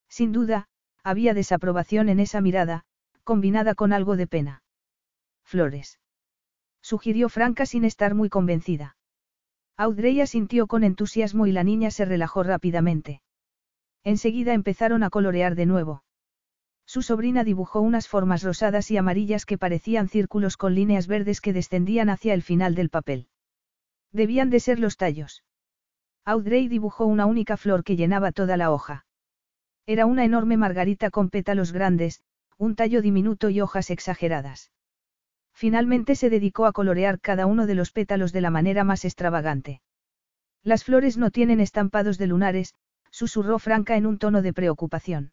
A: Sin duda, había desaprobación en esa mirada, combinada con algo de pena. Flores. Sugirió Franca sin estar muy convencida. Audrey asintió con entusiasmo y la niña se relajó rápidamente. Enseguida empezaron a colorear de nuevo. Su sobrina dibujó unas formas rosadas y amarillas que parecían círculos con líneas verdes que descendían hacia el final del papel. Debían de ser los tallos. Audrey dibujó una única flor que llenaba toda la hoja. Era una enorme margarita con pétalos grandes, un tallo diminuto y hojas exageradas. Finalmente se dedicó a colorear cada uno de los pétalos de la manera más extravagante. Las flores no tienen estampados de lunares, susurró Franca en un tono de preocupación.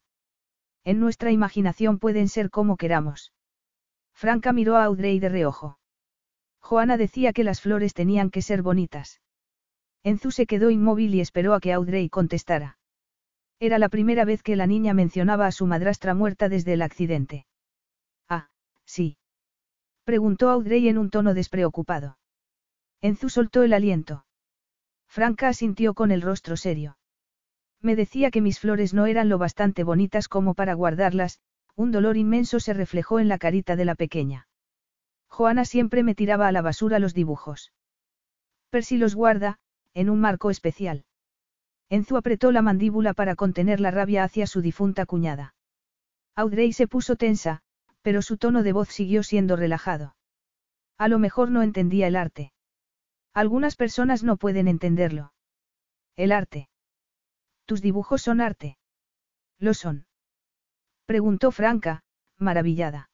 A: En nuestra imaginación pueden ser como queramos. Franca miró a Audrey de reojo. Joana decía que las flores tenían que ser bonitas. Enzu se quedó inmóvil y esperó a que Audrey contestara. Era la primera vez que la niña mencionaba a su madrastra muerta desde el accidente. Ah, sí. Preguntó Audrey en un tono despreocupado. Enzu soltó el aliento. Franca asintió con el rostro serio. Me decía que mis flores no eran lo bastante bonitas como para guardarlas, un dolor inmenso se reflejó en la carita de la pequeña. Joana siempre me tiraba a la basura los dibujos. Percy los guarda, en un marco especial. Enzu apretó la mandíbula para contener la rabia hacia su difunta cuñada. Audrey se puso tensa, pero su tono de voz siguió siendo relajado. A lo mejor no entendía el arte. Algunas personas no pueden entenderlo. El arte. ¿Tus dibujos son arte? Lo son. Preguntó Franca, maravillada.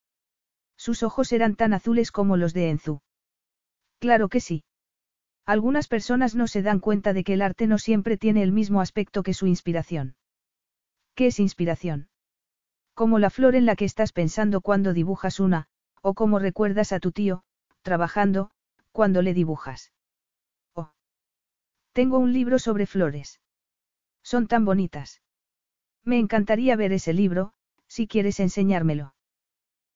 A: Sus ojos eran tan azules como los de Enzu. Claro que sí. Algunas personas no se dan cuenta de que el arte no siempre tiene el mismo aspecto que su inspiración. ¿Qué es inspiración? Como la flor en la que estás pensando cuando dibujas una, o como recuerdas a tu tío, trabajando, cuando le dibujas. Oh. Tengo un libro sobre flores. Son tan bonitas. Me encantaría ver ese libro, si quieres enseñármelo.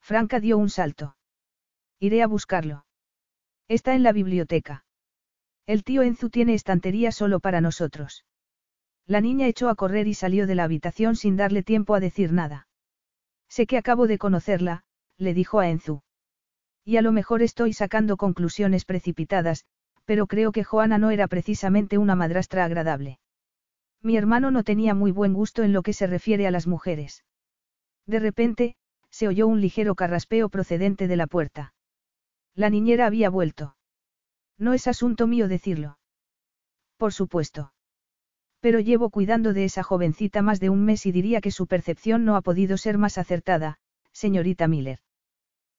A: Franca dio un salto. Iré a buscarlo. Está en la biblioteca. El tío Enzu tiene estantería solo para nosotros. La niña echó a correr y salió de la habitación sin darle tiempo a decir nada. Sé que acabo de conocerla, le dijo a Enzu. Y a lo mejor estoy sacando conclusiones precipitadas, pero creo que Joana no era precisamente una madrastra agradable. Mi hermano no tenía muy buen gusto en lo que se refiere a las mujeres. De repente, se oyó un ligero carraspeo procedente de la puerta. La niñera había vuelto. No es asunto mío decirlo. Por supuesto. Pero llevo cuidando de esa jovencita más de un mes y diría que su percepción no ha podido ser más acertada, señorita Miller.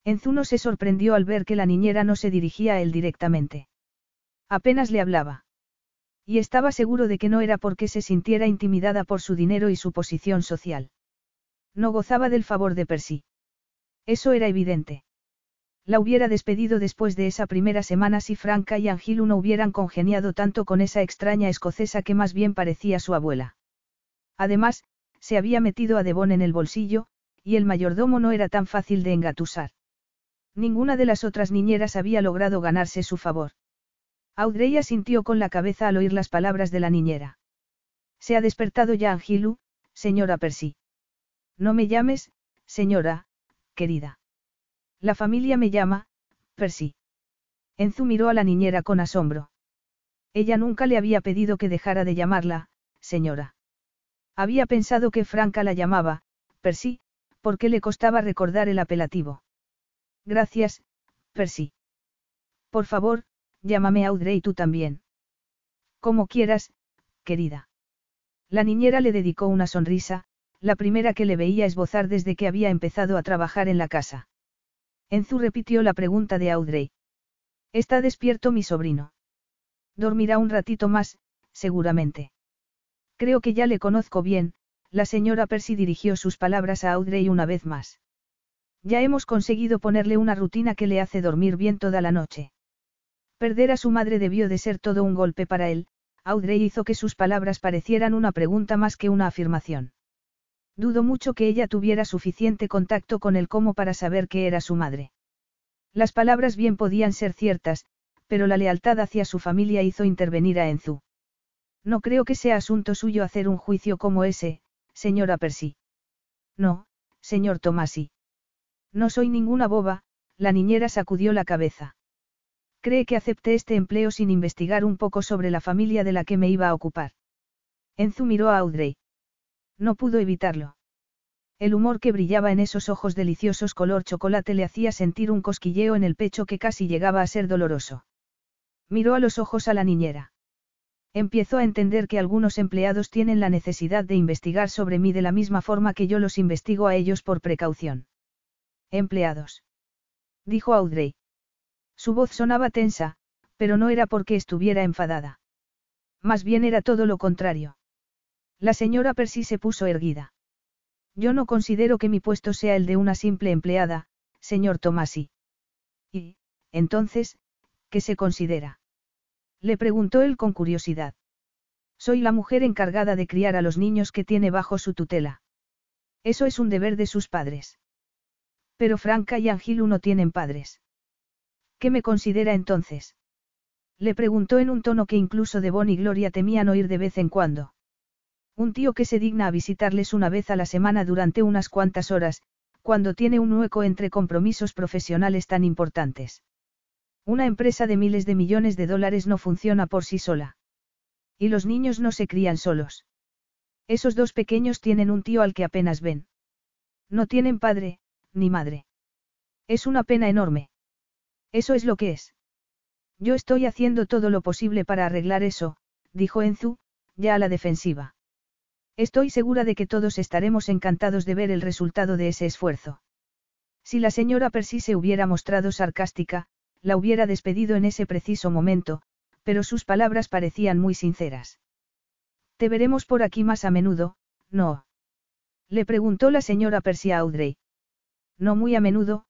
A: Enzuno se sorprendió al ver que la niñera no se dirigía a él directamente. Apenas le hablaba. Y estaba seguro de que no era porque se sintiera intimidada por su dinero y su posición social. No gozaba del favor de Percy. Eso era evidente. La hubiera despedido después de esa primera semana si Franca y Angilu no hubieran congeniado tanto con esa extraña escocesa que más bien parecía su abuela. Además, se había metido a Devon en el bolsillo, y el mayordomo no era tan fácil de engatusar. Ninguna de las otras niñeras había logrado ganarse su favor. Audrey asintió con la cabeza al oír las palabras de la niñera. Se ha despertado ya Angilu, señora Percy. No me llames, señora, querida. La familia me llama, Percy. Enzu miró a la niñera con asombro. Ella nunca le había pedido que dejara de llamarla, señora. Había pensado que Franca la llamaba, Percy, porque le costaba recordar el apelativo. Gracias, Percy. Por favor, llámame Audrey tú también. Como quieras, querida. La niñera le dedicó una sonrisa, la primera que le veía esbozar desde que había empezado a trabajar en la casa. Enzu repitió la pregunta de Audrey. ¿Está despierto mi sobrino? Dormirá un ratito más, seguramente. Creo que ya le conozco bien, la señora Percy dirigió sus palabras a Audrey una vez más. Ya hemos conseguido ponerle una rutina que le hace dormir bien toda la noche. Perder a su madre debió de ser todo un golpe para él, Audrey hizo que sus palabras parecieran una pregunta más que una afirmación. Dudo mucho que ella tuviera suficiente contacto con él como para saber que era su madre. Las palabras bien podían ser ciertas, pero la lealtad hacia su familia hizo intervenir a Enzu. No creo que sea asunto suyo hacer un juicio como ese, señora Percy. No, señor Tomasi. No soy ninguna boba, la niñera sacudió la cabeza. Cree que acepté este empleo sin investigar un poco sobre la familia de la que me iba a ocupar. Enzu miró a Audrey. No pudo evitarlo. El humor que brillaba en esos ojos deliciosos color chocolate le hacía sentir un cosquilleo en el pecho que casi llegaba a ser doloroso. Miró a los ojos a la niñera. Empiezo a entender que algunos empleados tienen la necesidad de investigar sobre mí de la misma forma que yo los investigo a ellos por precaución. Empleados. Dijo Audrey. Su voz sonaba tensa, pero no era porque estuviera enfadada. Más bien era todo lo contrario. La señora Percy se puso erguida. Yo no considero que mi puesto sea el de una simple empleada, señor Tomasi. Y, entonces, ¿qué se considera? Le preguntó él con curiosidad. Soy la mujer encargada de criar a los niños que tiene bajo su tutela. Eso es un deber de sus padres. Pero Franca y Angilu no tienen padres. ¿Qué me considera entonces? Le preguntó en un tono que incluso Devon y Gloria temían oír de vez en cuando. Un tío que se digna a visitarles una vez a la semana durante unas cuantas horas, cuando tiene un hueco entre compromisos profesionales tan importantes. Una empresa de miles de millones de dólares no funciona por sí sola. Y los niños no se crían solos. Esos dos pequeños tienen un tío al que apenas ven. No tienen padre, ni madre. Es una pena enorme. Eso es lo que es. Yo estoy haciendo todo lo posible para arreglar eso, dijo Enzu, ya a la defensiva. Estoy segura de que todos estaremos encantados de ver el resultado de ese esfuerzo. Si la señora Percy se hubiera mostrado sarcástica, la hubiera despedido en ese preciso momento, pero sus palabras parecían muy sinceras. Te veremos por aquí más a menudo, ¿no? Le preguntó la señora Percy a Audrey. No muy a menudo,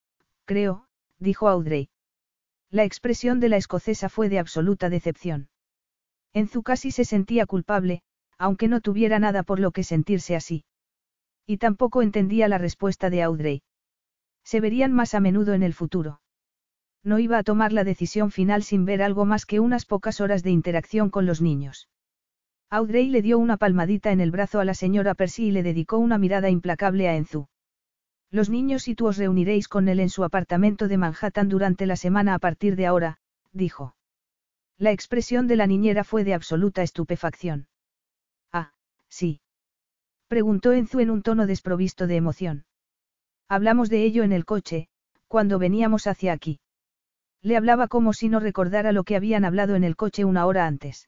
A: creo, dijo Audrey. La expresión de la escocesa fue de absoluta decepción. Enzu casi se sentía culpable, aunque no tuviera nada por lo que sentirse así. Y tampoco entendía la respuesta de Audrey. Se verían más a menudo en el futuro no iba a tomar la decisión final sin ver algo más que unas pocas horas de interacción con los niños. Audrey le dio una palmadita en el brazo a la señora Percy y le dedicó una mirada implacable a Enzu. Los niños y tú os reuniréis con él en su apartamento de Manhattan durante la semana a partir de ahora, dijo. La expresión de la niñera fue de absoluta estupefacción. Sí. Preguntó Enzu en un tono desprovisto de emoción. Hablamos de ello en el coche, cuando veníamos hacia aquí. Le hablaba como si no recordara lo que habían hablado en el coche una hora antes.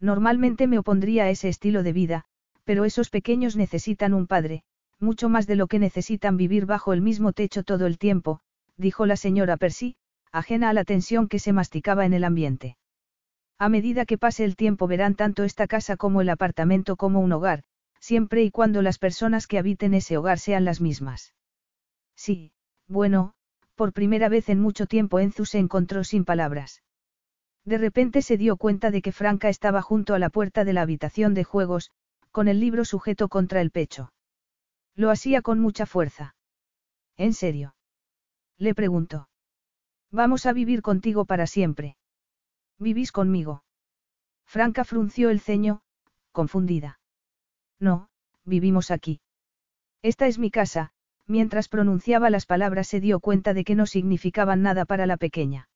A: Normalmente me opondría a ese estilo de vida, pero esos pequeños necesitan un padre, mucho más de lo que necesitan vivir bajo el mismo techo todo el tiempo, dijo la señora Percy, ajena a la tensión que se masticaba en el ambiente. A medida que pase el tiempo verán tanto esta casa como el apartamento como un hogar, siempre y cuando las personas que habiten ese hogar sean las mismas. Sí, bueno, Por primera vez en mucho tiempo Enzu se encontró sin palabras. De repente se dio cuenta de que Franca estaba junto a la puerta de la habitación de juegos, con el libro sujeto contra el pecho. Lo hacía con mucha fuerza. ¿En serio? Le preguntó. Vamos a vivir contigo para siempre. ¿Vivís conmigo? Franca frunció el ceño, confundida. No, vivimos aquí. Esta es mi casa, mientras pronunciaba las palabras se dio cuenta de que no significaban nada para la pequeña.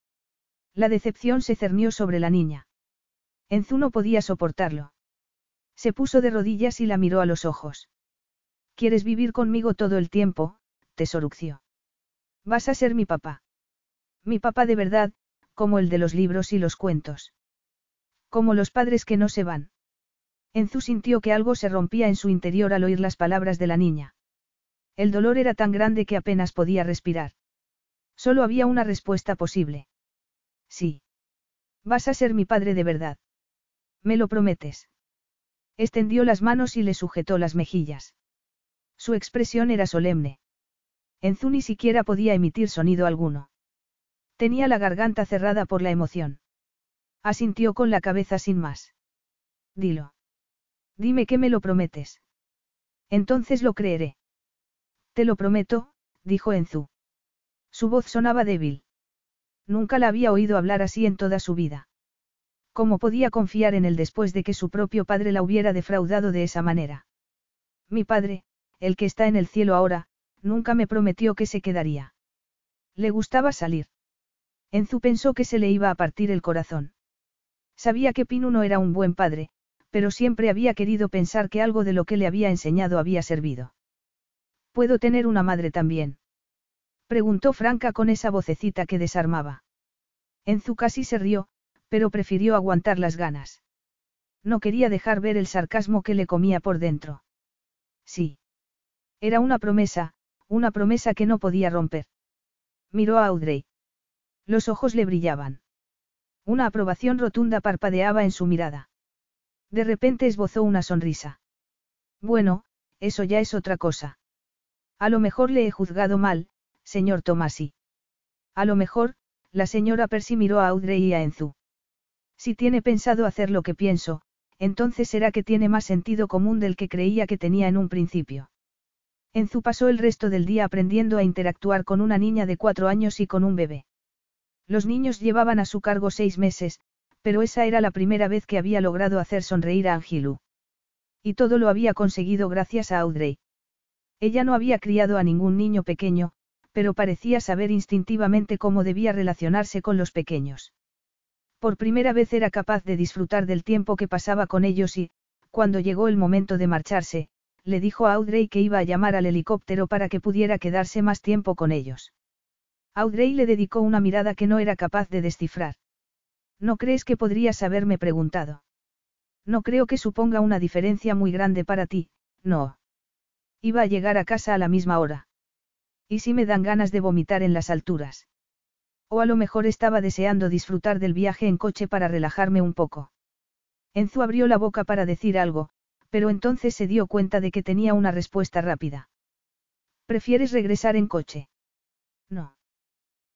A: La decepción se cernió sobre la niña. Enzu no podía soportarlo. Se puso de rodillas y la miró a los ojos. ¿Quieres vivir conmigo todo el tiempo? tesorucció. Vas a ser mi papá. Mi papá de verdad, como el de los libros y los cuentos. Como los padres que no se van. Enzu sintió que algo se rompía en su interior al oír las palabras de la niña. El dolor era tan grande que apenas podía respirar. Solo había una respuesta posible. Sí. Vas a ser mi padre de verdad. ¿Me lo prometes? Extendió las manos y le sujetó las mejillas. Su expresión era solemne. Enzu ni siquiera podía emitir sonido alguno. Tenía la garganta cerrada por la emoción. Asintió con la cabeza sin más. Dilo. Dime que me lo prometes. Entonces lo creeré. Te lo prometo, dijo Enzu. Su voz sonaba débil. Nunca la había oído hablar así en toda su vida. ¿Cómo podía confiar en él después de que su propio padre la hubiera defraudado de esa manera? Mi padre, el que está en el cielo ahora, nunca me prometió que se quedaría. Le gustaba salir. Enzu pensó que se le iba a partir el corazón. Sabía que Pinu no era un buen padre, pero siempre había querido pensar que algo de lo que le había enseñado había servido. ¿Puedo tener una madre también? Preguntó Franca con esa vocecita que desarmaba. Enzu casi se rió, pero prefirió aguantar las ganas. No quería dejar ver el sarcasmo que le comía por dentro. Sí. Era una promesa, una promesa que no podía romper. Miró a Audrey. Los ojos le brillaban. Una aprobación rotunda parpadeaba en su mirada. De repente esbozó una sonrisa. Bueno, eso ya es otra cosa. A lo mejor le he juzgado mal, señor Tomasi. A lo mejor, la señora Percy miró a Audrey y a Enzu. Si tiene pensado hacer lo que pienso, entonces será que tiene más sentido común del que creía que tenía en un principio. Enzu pasó el resto del día aprendiendo a interactuar con una niña de cuatro años y con un bebé. Los niños llevaban a su cargo seis meses, pero esa era la primera vez que había logrado hacer sonreír a Angilu. Y todo lo había conseguido gracias a Audrey. Ella no había criado a ningún niño pequeño, pero parecía saber instintivamente cómo debía relacionarse con los pequeños. Por primera vez era capaz de disfrutar del tiempo que pasaba con ellos y, cuando llegó el momento de marcharse, le dijo a Audrey que iba a llamar al helicóptero para que pudiera quedarse más tiempo con ellos. Audrey le dedicó una mirada que no era capaz de descifrar. ¿No crees que podrías haberme preguntado? No creo que suponga una diferencia muy grande para ti, no. Iba a llegar a casa a la misma hora. ¿Y si me dan ganas de vomitar en las alturas? O a lo mejor estaba deseando disfrutar del viaje en coche para relajarme un poco. Enzu abrió la boca para decir algo, pero entonces se dio cuenta de que tenía una respuesta rápida. ¿Prefieres regresar en coche? No.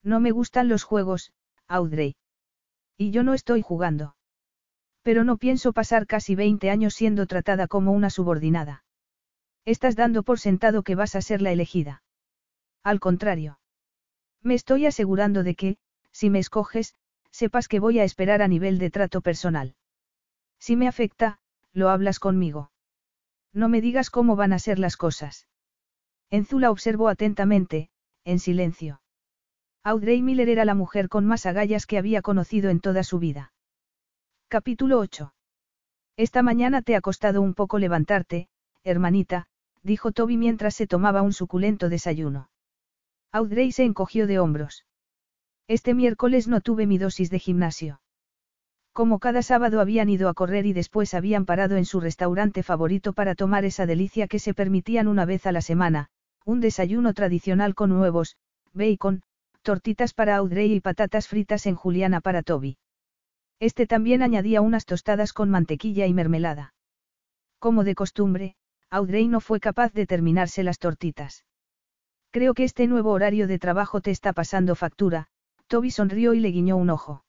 A: No me gustan los juegos, Audrey. Y yo no estoy jugando. Pero no pienso pasar casi 20 años siendo tratada como una subordinada. Estás dando por sentado que vas a ser la elegida. Al contrario. Me estoy asegurando de que, si me escoges, sepas que voy a esperar a nivel de trato personal. Si me afecta, lo hablas conmigo. No me digas cómo van a ser las cosas. Enzula observó atentamente, en silencio. Audrey Miller era la mujer con más agallas que había conocido en toda su vida. Capítulo 8. Esta mañana te ha costado un poco levantarte, hermanita, dijo Toby mientras se tomaba un suculento desayuno. Audrey se encogió de hombros. Este miércoles no tuve mi dosis de gimnasio. Como cada sábado habían ido a correr y después habían parado en su restaurante favorito para tomar esa delicia que se permitían una vez a la semana, un desayuno tradicional con huevos, bacon, tortitas para Audrey y patatas fritas en juliana para Toby. Este también añadía unas tostadas con mantequilla y mermelada. Como de costumbre, Audrey no fue capaz de terminarse las tortitas. Creo que este nuevo horario de trabajo te está pasando factura, Toby sonrió y le guiñó un ojo.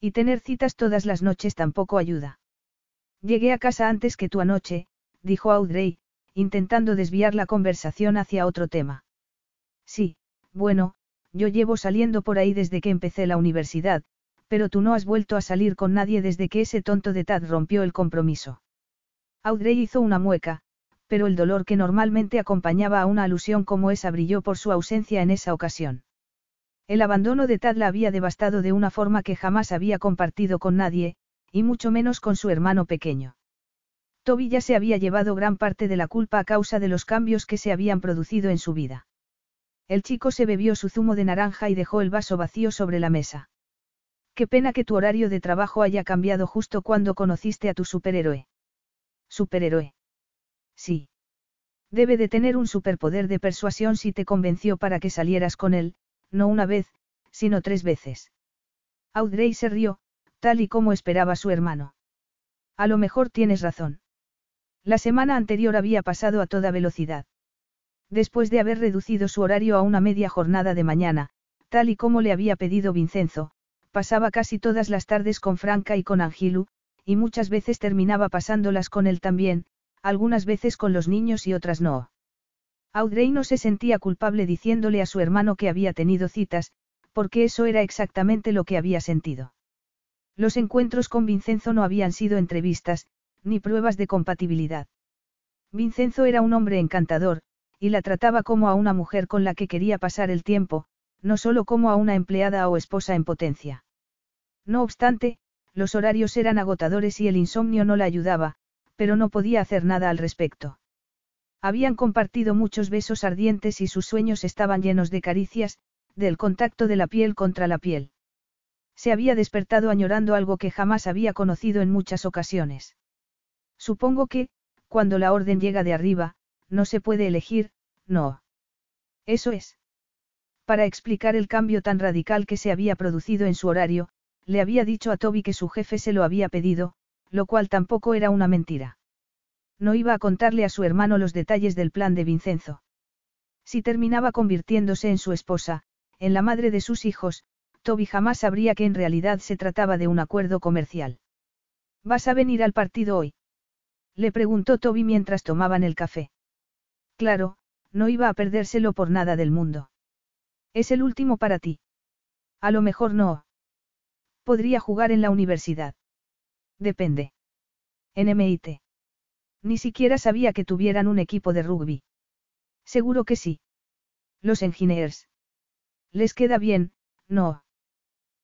A: Y tener citas todas las noches tampoco ayuda. Llegué a casa antes que tú anoche, dijo Audrey, intentando desviar la conversación hacia otro tema. Sí, bueno, yo llevo saliendo por ahí desde que empecé la universidad, pero tú no has vuelto a salir con nadie desde que ese tonto de Tad rompió el compromiso. Audrey hizo una mueca, pero el dolor que normalmente acompañaba a una alusión como esa brilló por su ausencia en esa ocasión. El abandono de Tad la había devastado de una forma que jamás había compartido con nadie, y mucho menos con su hermano pequeño. Toby ya se había llevado gran parte de la culpa a causa de los cambios que se habían producido en su vida. El chico se bebió su zumo de naranja y dejó el vaso vacío sobre la mesa. Qué pena que tu horario de trabajo haya cambiado justo cuando conociste a tu superhéroe. Superhéroe. Sí. Debe de tener un superpoder de persuasión si te convenció para que salieras con él, no una vez, sino tres veces. Audrey se rió, tal y como esperaba su hermano. A lo mejor tienes razón. La semana anterior había pasado a toda velocidad. Después de haber reducido su horario a una media jornada de mañana, tal y como le había pedido Vincenzo, pasaba casi todas las tardes con Franca y con Angilu, y muchas veces terminaba pasándolas con él también, algunas veces con los niños y otras no. Audrey no se sentía culpable diciéndole a su hermano que había tenido citas, porque eso era exactamente lo que había sentido. Los encuentros con Vincenzo no habían sido entrevistas, ni pruebas de compatibilidad. Vincenzo era un hombre encantador, y la trataba como a una mujer con la que quería pasar el tiempo, no solo como a una empleada o esposa en potencia. No obstante, los horarios eran agotadores y el insomnio no la ayudaba, pero no podía hacer nada al respecto. Habían compartido muchos besos ardientes y sus sueños estaban llenos de caricias, del contacto de la piel contra la piel. Se había despertado añorando algo que jamás había conocido en muchas ocasiones. Supongo que, cuando la orden llega de arriba, no se puede elegir, no. Eso es. Para explicar el cambio tan radical que se había producido en su horario, le había dicho a Toby que su jefe se lo había pedido, lo cual tampoco era una mentira. No iba a contarle a su hermano los detalles del plan de Vincenzo. Si terminaba convirtiéndose en su esposa, en la madre de sus hijos, Toby jamás sabría que en realidad se trataba de un acuerdo comercial. ¿Vas a venir al partido hoy? Le preguntó Toby mientras tomaban el café. Claro, no iba a perdérselo por nada del mundo. Es el último para ti. A lo mejor no. Podría jugar en la universidad. Depende. En MIT. Ni siquiera sabía que tuvieran un equipo de rugby. Seguro que sí. Los engineers. Les queda bien, no.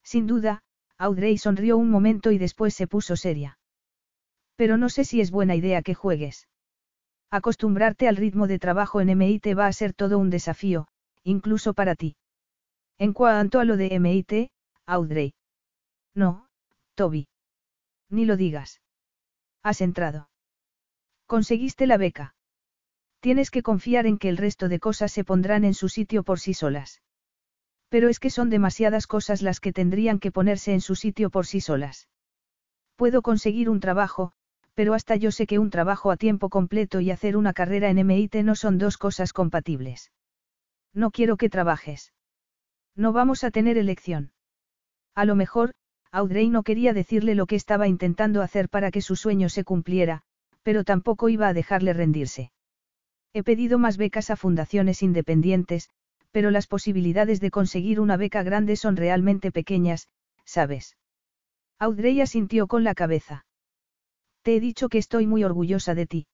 A: Sin duda, Audrey sonrió un momento y después se puso seria. Pero no sé si es buena idea que juegues. Acostumbrarte al ritmo de trabajo en MIT va a ser todo un desafío, incluso para ti. En cuanto a lo de MIT, Audrey. No, Toby. Ni lo digas. Has entrado. Conseguiste la beca. Tienes que confiar en que el resto de cosas se pondrán en su sitio por sí solas. Pero es que son demasiadas cosas las que tendrían que ponerse en su sitio por sí solas. Puedo conseguir un trabajo, pero hasta yo sé que un trabajo a tiempo completo y hacer una carrera en MIT no son dos cosas compatibles. No quiero que trabajes. No vamos a tener elección. A lo mejor, Audrey no quería decirle lo que estaba intentando hacer para que su sueño se cumpliera, pero tampoco iba a dejarle rendirse. He pedido más becas a fundaciones independientes, pero las posibilidades de conseguir una beca grande son realmente pequeñas, ¿sabes? Audrey asintió con la cabeza. Te he dicho que estoy muy orgullosa de ti.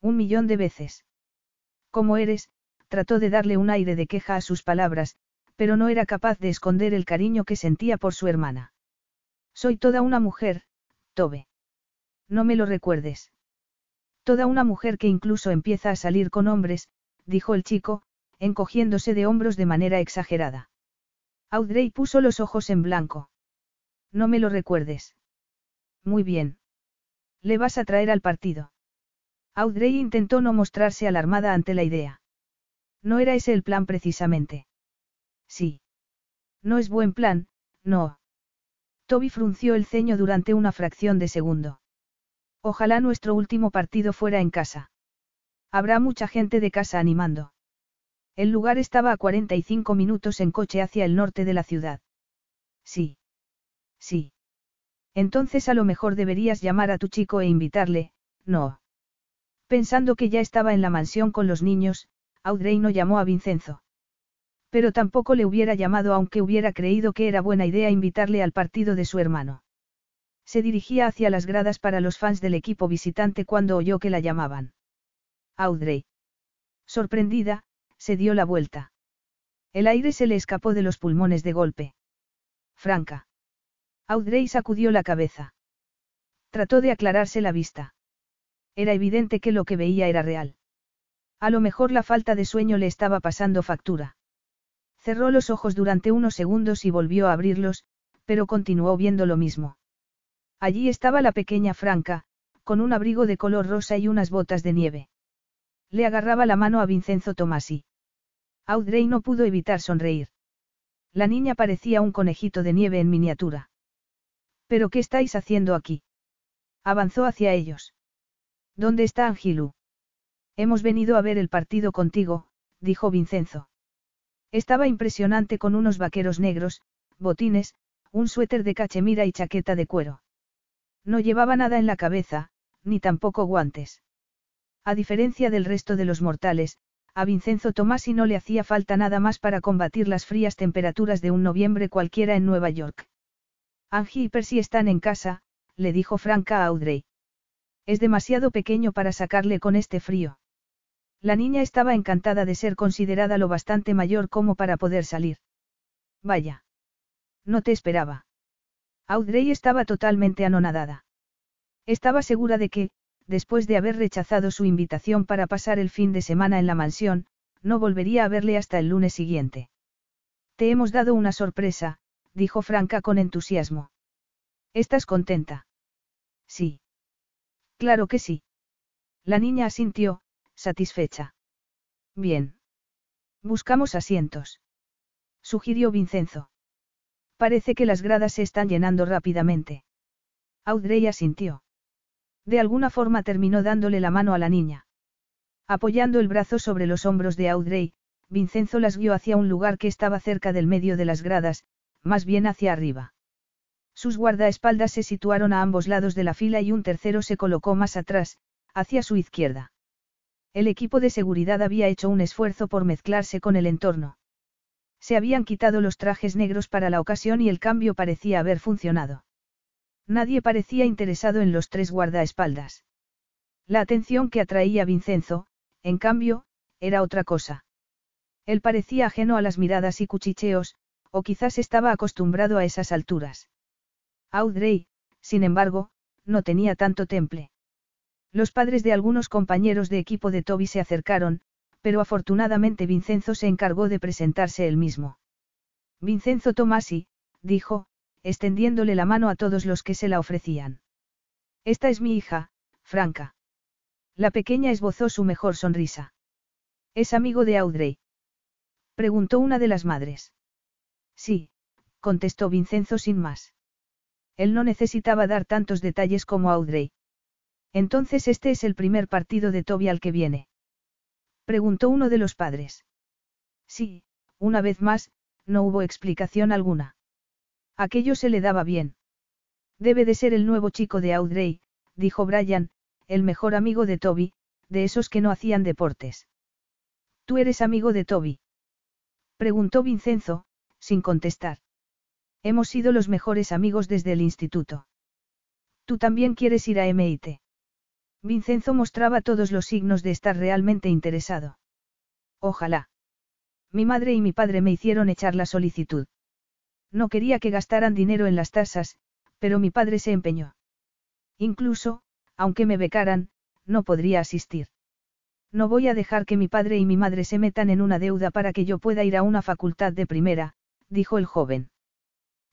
A: Un millón de veces. Como eres, trató de darle un aire de queja a sus palabras, pero no era capaz de esconder el cariño que sentía por su hermana. Soy toda una mujer, Tobe. No me lo recuerdes. Toda una mujer que incluso empieza a salir con hombres, dijo el chico, encogiéndose de hombros de manera exagerada. Audrey puso los ojos en blanco. No me lo recuerdes. Muy bien. Le vas a traer al partido. Audrey intentó no mostrarse alarmada ante la idea. No era ese el plan precisamente. Sí. No es buen plan, no. Toby frunció el ceño durante una fracción de segundo. Ojalá nuestro último partido fuera en casa. Habrá mucha gente de casa animando. El lugar estaba a 45 minutos en coche hacia el norte de la ciudad. Sí. Sí. Entonces a lo mejor deberías llamar a tu chico e invitarle, no. Pensando que ya estaba en la mansión con los niños, Audrey no llamó a Vincenzo. Pero tampoco le hubiera llamado aunque hubiera creído que era buena idea invitarle al partido de su hermano. Se dirigía hacia las gradas para los fans del equipo visitante cuando oyó que la llamaban. Audrey. Sorprendida, se dio la vuelta. El aire se le escapó de los pulmones de golpe. Franca. Audrey sacudió la cabeza. Trató de aclararse la vista. Era evidente que lo que veía era real. A lo mejor la falta de sueño le estaba pasando factura. Cerró los ojos durante unos segundos y volvió a abrirlos, pero continuó viendo lo mismo. Allí estaba la pequeña Franca, con un abrigo de color rosa y unas botas de nieve. Le agarraba la mano a Vincenzo Tomasi. Audrey no pudo evitar sonreír. La niña parecía un conejito de nieve en miniatura. ¿Pero qué estáis haciendo aquí? Avanzó hacia ellos. ¿Dónde está Angilu? Hemos venido a ver el partido contigo, dijo Vincenzo. Estaba impresionante con unos vaqueros negros, botines, un suéter de cachemira y chaqueta de cuero. No llevaba nada en la cabeza, ni tampoco guantes. A diferencia del resto de los mortales, a Vincenzo Tomasi no le hacía falta nada más para combatir las frías temperaturas de un noviembre cualquiera en Nueva York. Angie y Percy están en casa, le dijo Franca a Audrey. Es demasiado pequeño para sacarle con este frío. La niña estaba encantada de ser considerada lo bastante mayor como para poder salir. Vaya. No te esperaba. Audrey estaba totalmente anonadada. Estaba segura de que, después de haber rechazado su invitación para pasar el fin de semana en la mansión, no volvería a verle hasta el lunes siguiente. Te hemos dado una sorpresa, dijo Franca con entusiasmo. ¿Estás contenta? Sí. Claro que sí. La niña asintió, satisfecha. Bien. Buscamos asientos. Sugirió Vincenzo. Parece que las gradas se están llenando rápidamente. Audrey asintió. De alguna forma terminó dándole la mano a la niña. Apoyando el brazo sobre los hombros de Audrey, Vincenzo las guió hacia un lugar que estaba cerca del medio de las gradas, más bien hacia arriba. Sus guardaespaldas se situaron a ambos lados de la fila y un tercero se colocó más atrás, hacia su izquierda. El equipo de seguridad había hecho un esfuerzo por mezclarse con el entorno. Se habían quitado los trajes negros para la ocasión y el cambio parecía haber funcionado. Nadie parecía interesado en los tres guardaespaldas. La atención que atraía Vincenzo, en cambio, era otra cosa. Él parecía ajeno a las miradas y cuchicheos, o quizás estaba acostumbrado a esas alturas. Audrey, sin embargo, no tenía tanto temple. Los padres de algunos compañeros de equipo de Toby se acercaron, pero afortunadamente Vincenzo se encargó de presentarse él mismo. Vincenzo Tomasi, dijo, extendiéndole la mano a todos los que se la ofrecían. Esta es mi hija, Franca. La pequeña esbozó su mejor sonrisa. ¿Es amigo de Audrey? Preguntó una de las madres. Sí, contestó Vincenzo sin más. Él no necesitaba dar tantos detalles como Audrey. Entonces este es el primer partido de Toby al que viene. Preguntó uno de los padres. Sí, una vez más, no hubo explicación alguna. Aquello se le daba bien. Debe de ser el nuevo chico de Audrey, dijo Brian, el mejor amigo de Toby, de esos que no hacían deportes. ¿Tú eres amigo de Toby? Preguntó Vincenzo, sin contestar. Hemos sido los mejores amigos desde el instituto. ¿Tú también quieres ir a MIT? Vincenzo mostraba todos los signos de estar realmente interesado. Ojalá. Mi madre y mi padre me hicieron echar la solicitud. No quería que gastaran dinero en las tasas, pero mi padre se empeñó. Incluso, aunque me becaran, no podría asistir. No voy a dejar que mi padre y mi madre se metan en una deuda para que yo pueda ir a una facultad de primera, dijo el joven.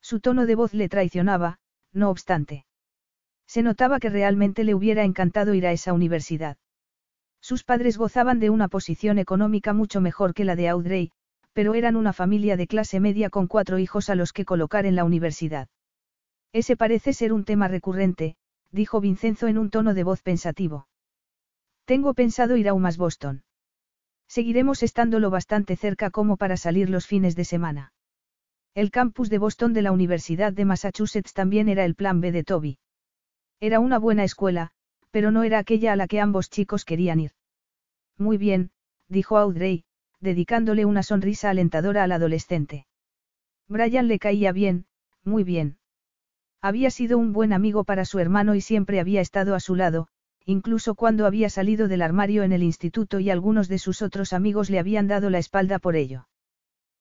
A: Su tono de voz le traicionaba, no obstante. Se notaba que realmente le hubiera encantado ir a esa universidad. Sus padres gozaban de una posición económica mucho mejor que la de Audrey, pero eran una familia de clase media con cuatro hijos a los que colocar en la universidad. Ese parece ser un tema recurrente, dijo Vincenzo en un tono de voz pensativo. Tengo pensado ir a UMass Boston. Seguiremos estando lo bastante cerca como para salir los fines de semana. El campus de Boston de la Universidad de Massachusetts también era el plan B de Toby. Era una buena escuela, pero no era aquella a la que ambos chicos querían ir. Muy bien, dijo Audrey, dedicándole una sonrisa alentadora al adolescente. Brian le caía bien, muy bien. Había sido un buen amigo para su hermano y siempre había estado a su lado, incluso cuando había salido del armario en el instituto y algunos de sus otros amigos le habían dado la espalda por ello.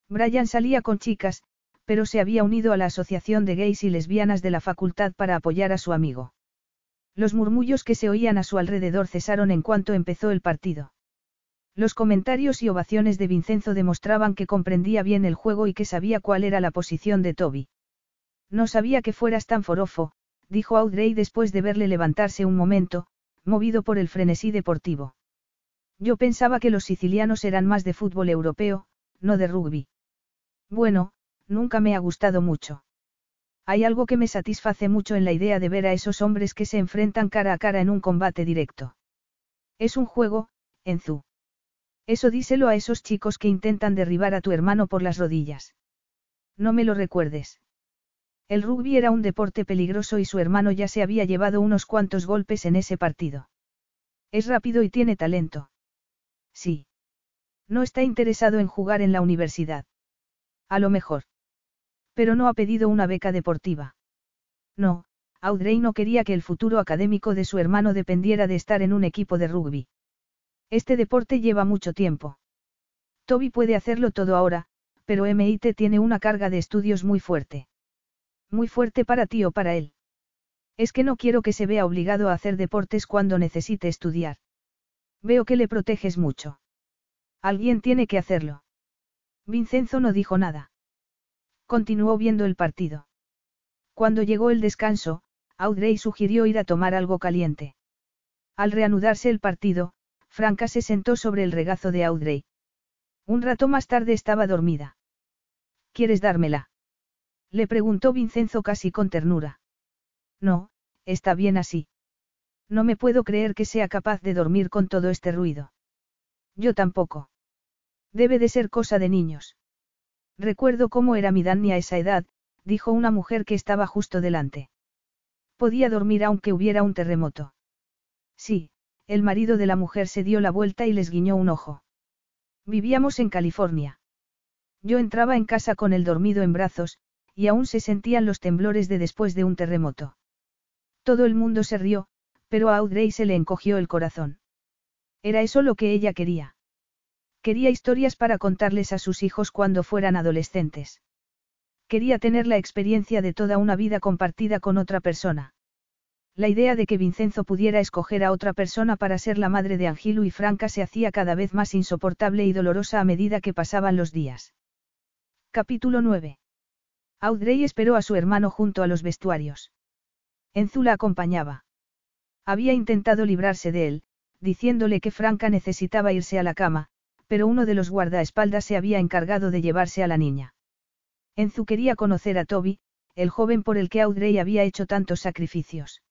A: Brian salía con chicas, pero se había unido a la Asociación de Gays y Lesbianas de la facultad para apoyar a su amigo. Los murmullos que se oían a su alrededor cesaron en cuanto empezó el partido. Los comentarios y ovaciones de Vincenzo demostraban que comprendía bien el juego y que sabía cuál era la posición de Toby. No sabía que fueras tan forofo, dijo Audrey después de verle levantarse un momento, movido por el frenesí deportivo. Yo pensaba que los sicilianos eran más de fútbol europeo, no de rugby. Bueno, nunca me ha gustado mucho. Hay algo que me satisface mucho en la idea de ver a esos hombres que se enfrentan cara a cara en un combate directo. Es un juego, Enzu. Eso díselo a esos chicos que intentan derribar a tu hermano por las rodillas. No me lo recuerdes. El rugby era un deporte peligroso y su hermano ya se había llevado unos cuantos golpes en ese partido. Es rápido y tiene talento. Sí. No está interesado en jugar en la universidad. A lo mejor. Pero no ha pedido una beca deportiva. No, Audrey no quería que el futuro académico de su hermano dependiera de estar en un equipo de rugby. Este deporte lleva mucho tiempo. Toby puede hacerlo todo ahora, pero MIT tiene una carga de estudios muy fuerte. Muy fuerte para ti o para él. Es que no quiero que se vea obligado a hacer deportes cuando necesite estudiar. Veo que le proteges mucho. Alguien tiene que hacerlo. Vincenzo no dijo nada. Continuó viendo el partido. Cuando llegó el descanso, Audrey sugirió ir a tomar algo caliente. Al reanudarse el partido, Franca se sentó sobre el regazo de Audrey. Un rato más tarde estaba dormida. ¿Quieres dármela? Le preguntó Vincenzo casi con ternura. No, está bien así. No me puedo creer que sea capaz de dormir con todo este ruido. Yo tampoco. Debe de ser cosa de niños. Recuerdo cómo era mi Danny a esa edad, dijo una mujer que estaba justo delante. Podía dormir aunque hubiera un terremoto. Sí, el marido de la mujer se dio la vuelta y les guiñó un ojo. Vivíamos en California. Yo entraba en casa con el dormido en brazos, y aún se sentían los temblores de después de un terremoto. Todo el mundo se rió, pero a Audrey se le encogió el corazón. Era eso lo que ella quería. Quería historias para contarles a sus hijos cuando fueran adolescentes. Quería tener la experiencia de toda una vida compartida con otra persona. La idea de que Vincenzo pudiera escoger a otra persona para ser la madre de Angilu y Franca se hacía cada vez más insoportable y dolorosa a medida que pasaban los días. Capítulo 9. Audrey esperó a su hermano junto a los vestuarios. Enzu la acompañaba. Había intentado librarse de él, diciéndole que Franca necesitaba irse a la cama, pero uno de los guardaespaldas se había encargado de llevarse a la niña. Enzu quería conocer a Toby, el joven por el que Audrey había hecho tantos sacrificios.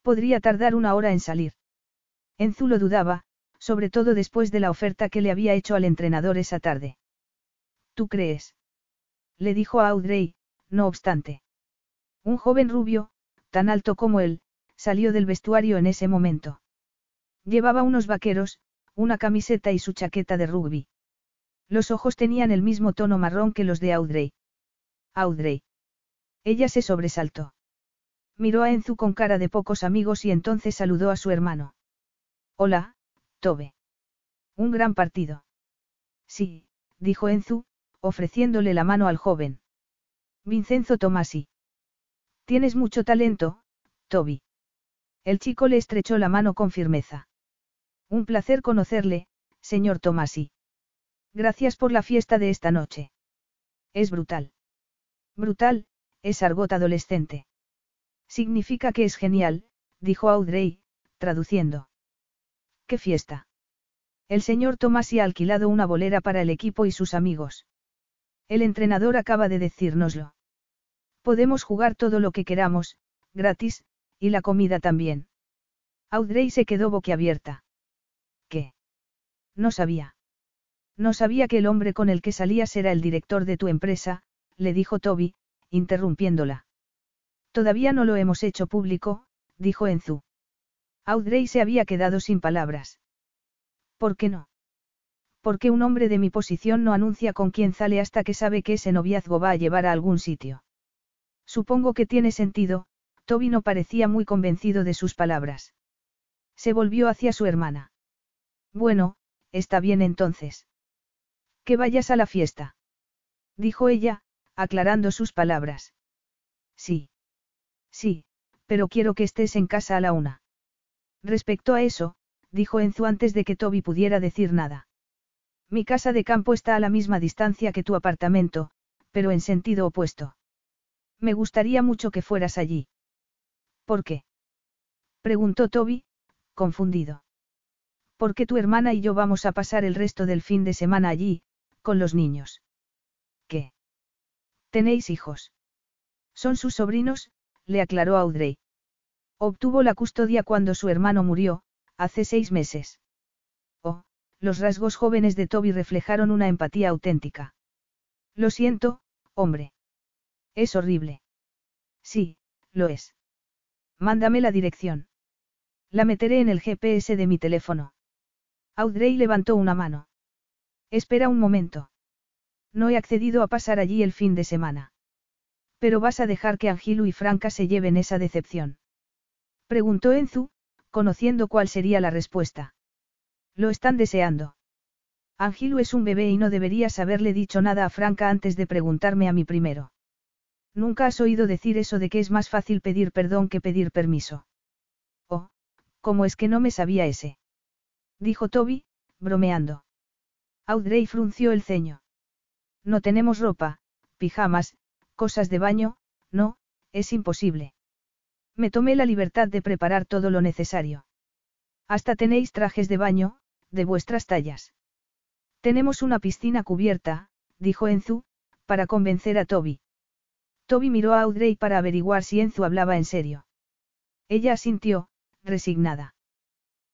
A: Podría tardar una hora en salir. Enzu lo dudaba, sobre todo después de la oferta que le había hecho al entrenador esa tarde. ¿Tú crees? le dijo a Audrey, no obstante. Un joven rubio, tan alto como él, salió del vestuario en ese momento. Llevaba unos vaqueros, una camiseta y su chaqueta de rugby. Los ojos tenían el mismo tono marrón que los de Audrey. Audrey. Ella se sobresaltó. Miró a Enzu con cara de pocos amigos y entonces saludó a su hermano. Hola, Tobe. Un gran partido. Sí, dijo Enzu, ofreciéndole la mano al joven. Vincenzo Tomasi. Tienes mucho talento, Toby. El chico le estrechó la mano con firmeza. Un placer conocerle, señor Tomasi. Gracias por la fiesta de esta noche. Es brutal. Brutal, es argot adolescente. Significa que es genial, dijo Audrey, traduciendo. ¿Qué fiesta? El señor Tomasi ha alquilado una bolera para el equipo y sus amigos. El entrenador acaba de decírnoslo. Podemos jugar todo lo que queramos, gratis, y la comida también. Audrey se quedó boquiabierta. No sabía. No sabía que el hombre con el que salías era el director de tu empresa, le dijo Toby, interrumpiéndola. Todavía no lo hemos hecho público, dijo Enzu. Audrey se había quedado sin palabras. ¿Por qué no? Porque un hombre de mi posición no anuncia con quién sale hasta que sabe que ese noviazgo va a llevar a algún sitio. Supongo que tiene sentido, Toby no parecía muy convencido de sus palabras. Se volvió hacia su hermana. Bueno, está bien entonces. Que vayas a la fiesta. Dijo ella, aclarando sus palabras. Sí. Sí, pero quiero que estés en casa a la una. Respecto a eso, dijo Enzu antes de que Toby pudiera decir nada. Mi casa de campo está a la misma distancia que tu apartamento, pero en sentido opuesto. Me gustaría mucho que fueras allí. ¿Por qué? Preguntó Toby, confundido. Porque tu hermana y yo vamos a pasar el resto del fin de semana allí, con los niños. ¿Qué? ¿Tenéis hijos? Son sus sobrinos, le aclaró Audrey. Obtuvo la custodia cuando su hermano murió, hace seis meses. Oh, los rasgos jóvenes de Toby reflejaron una empatía auténtica. Lo siento, hombre. Es horrible. Sí, lo es. Mándame la dirección. La meteré en el GPS de mi teléfono. Audrey levantó una mano. Espera un momento. No he accedido a pasar allí el fin de semana. Pero vas a dejar que Angilu y Franca se lleven esa decepción. Preguntó Enzu, conociendo cuál sería la respuesta. Lo están deseando. Angilu es un bebé y no deberías haberle dicho nada a Franca antes de preguntarme a mí primero. Nunca has oído decir eso de que es más fácil pedir perdón que pedir permiso. Oh, ¿cómo es que no me sabía ese? Dijo Toby, bromeando. Audrey frunció el ceño. No tenemos ropa, pijamas, cosas de baño, no, es imposible. Me tomé la libertad de preparar todo lo necesario. Hasta tenéis trajes de baño, de vuestras tallas. Tenemos una piscina cubierta, dijo Enzu, para convencer a Toby. Toby miró a Audrey para averiguar si Enzu hablaba en serio. Ella asintió, resignada.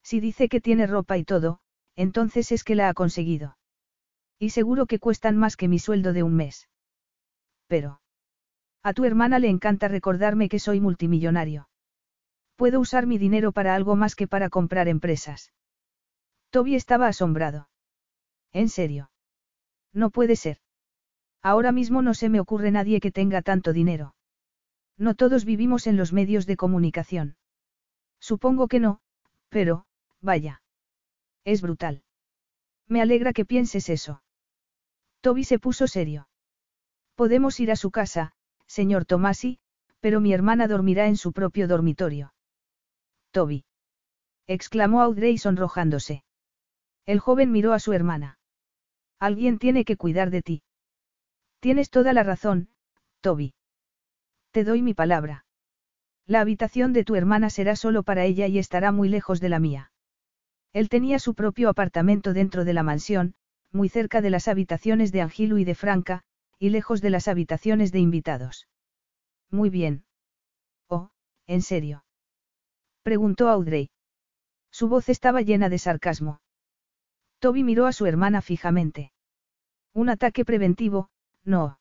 A: Si dice que tiene ropa y todo, entonces es que la ha conseguido. Y seguro que cuestan más que mi sueldo de un mes. Pero. A tu hermana le encanta recordarme que soy multimillonario. Puedo usar mi dinero para algo más que para comprar empresas. Toby estaba asombrado. ¿En serio? No puede ser. Ahora mismo no se me ocurre nadie que tenga tanto dinero. No todos vivimos en los medios de comunicación. Supongo que no, pero, vaya. Es brutal. Me alegra que pienses eso. Toby se puso serio. Podemos ir a su casa, señor Tomasi, pero mi hermana dormirá en su propio dormitorio. Toby. exclamó Audrey sonrojándose. El joven miró a su hermana. Alguien tiene que cuidar de ti. Tienes toda la razón, Toby. Te doy mi palabra. La habitación de tu hermana será solo para ella y estará muy lejos de la mía. Él tenía su propio apartamento dentro de la mansión, muy cerca de las habitaciones de Angilu y de Franca, y lejos de las habitaciones de invitados. Muy bien. Oh, ¿en serio? Preguntó Audrey. Su voz estaba llena de sarcasmo. Toby miró a su hermana fijamente. Un ataque preventivo, no.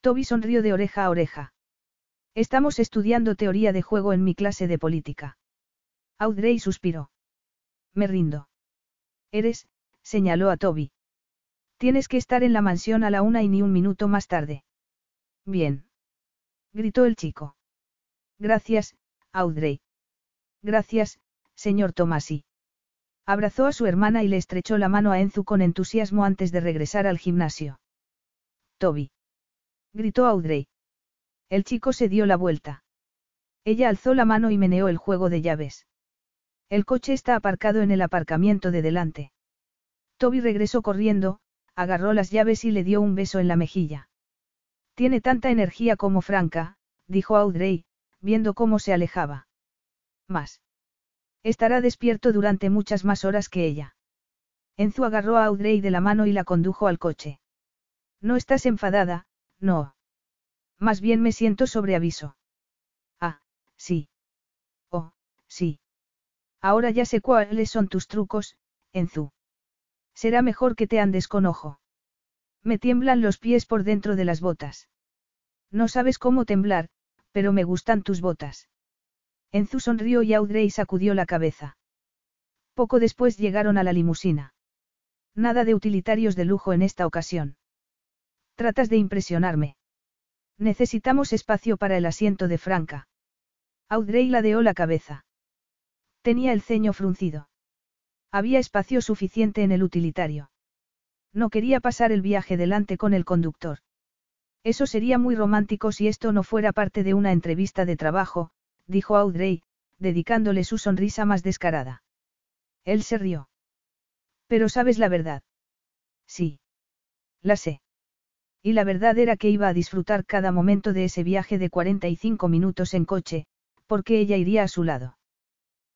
A: Toby sonrió de oreja a oreja. Estamos estudiando teoría de juego en mi clase de política. Audrey suspiró. Me rindo. Eres, señaló a Toby. Tienes que estar en la mansión a la una y ni un minuto más tarde. Bien. Gritó el chico. Gracias, Audrey. Gracias, señor Tomasi. Abrazó a su hermana y le estrechó la mano a Enzu con entusiasmo antes de regresar al gimnasio. Toby. Gritó Audrey. El chico se dio la vuelta. Ella alzó la mano y meneó el juego de llaves. El coche está aparcado en el aparcamiento de delante. Toby regresó corriendo, agarró las llaves y le dio un beso en la mejilla. Tiene tanta energía como Franca, dijo Audrey, viendo cómo se alejaba. Más. Estará despierto durante muchas más horas que ella. Enzu agarró a Audrey de la mano y la condujo al coche. No estás enfadada, no. Más bien me siento sobre aviso. Ah, sí. Oh, sí. Ahora ya sé cuáles son tus trucos, Enzu. Será mejor que te andes con ojo. Me tiemblan los pies por dentro de las botas. No sabes cómo temblar, pero me gustan tus botas. Enzu sonrió y Audrey sacudió la cabeza. Poco después llegaron a la limusina. Nada de utilitarios de lujo en esta ocasión. Tratas de impresionarme. Necesitamos espacio para el asiento de Franca. Audrey ladeó la cabeza. Tenía el ceño fruncido. Había espacio suficiente en el utilitario. No quería pasar el viaje delante con el conductor. Eso sería muy romántico si esto no fuera parte de una entrevista de trabajo, dijo Audrey, dedicándole su sonrisa más descarada. Él se rió. Pero sabes la verdad. Sí. La sé. Y la verdad era que iba a disfrutar cada momento de ese viaje de 45 minutos en coche, porque ella iría a su lado.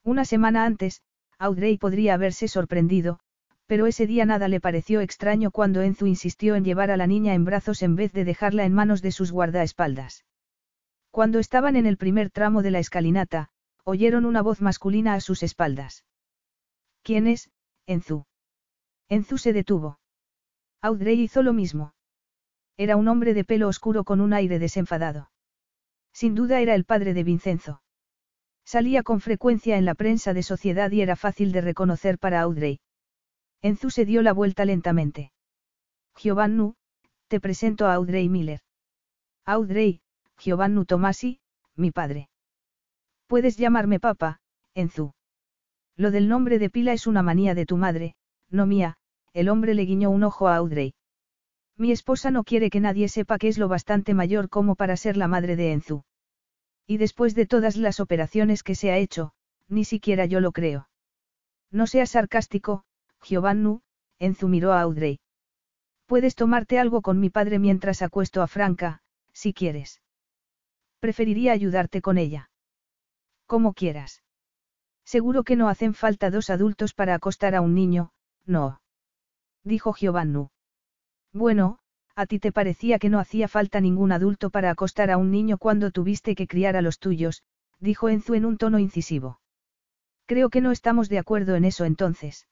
A: Una semana antes, Audrey podría haberse sorprendido, pero ese día nada le pareció extraño cuando Enzu insistió en llevar a la niña en brazos en vez de dejarla en manos de sus guardaespaldas. Cuando estaban en el primer tramo de la escalinata, oyeron una voz masculina a sus espaldas. ¿Quién es, Enzu? Enzu se detuvo. Audrey hizo lo mismo. Era un hombre de pelo oscuro con un aire desenfadado. Sin duda era el padre de Vincenzo. Salía con frecuencia en la prensa de sociedad y era fácil de reconocer para Audrey. Enzu se dio la vuelta lentamente. Giovannu, te presento a Audrey Miller. Audrey, Giovannu Tomasi, mi padre. Puedes llamarme papá, Enzu. Lo del nombre de pila es una manía de tu madre, no mía, el hombre le guiñó un ojo a Audrey. Mi esposa no quiere que nadie sepa que es lo bastante mayor como para ser la madre de Enzu. Y después de todas las operaciones que se ha hecho, ni siquiera yo lo creo. No seas sarcástico, Giovannu, Enzu miró a Audrey. Puedes tomarte algo con mi padre mientras acuesto a Franca, si quieres. Preferiría ayudarte con ella. Como quieras. Seguro que no hacen falta dos adultos para acostar a un niño, no. Dijo Giovannu. Bueno, a ti te parecía que no hacía falta ningún adulto para acostar a un niño cuando tuviste que criar a los tuyos, dijo Enzu en un tono incisivo. Creo que no estamos de acuerdo en eso entonces.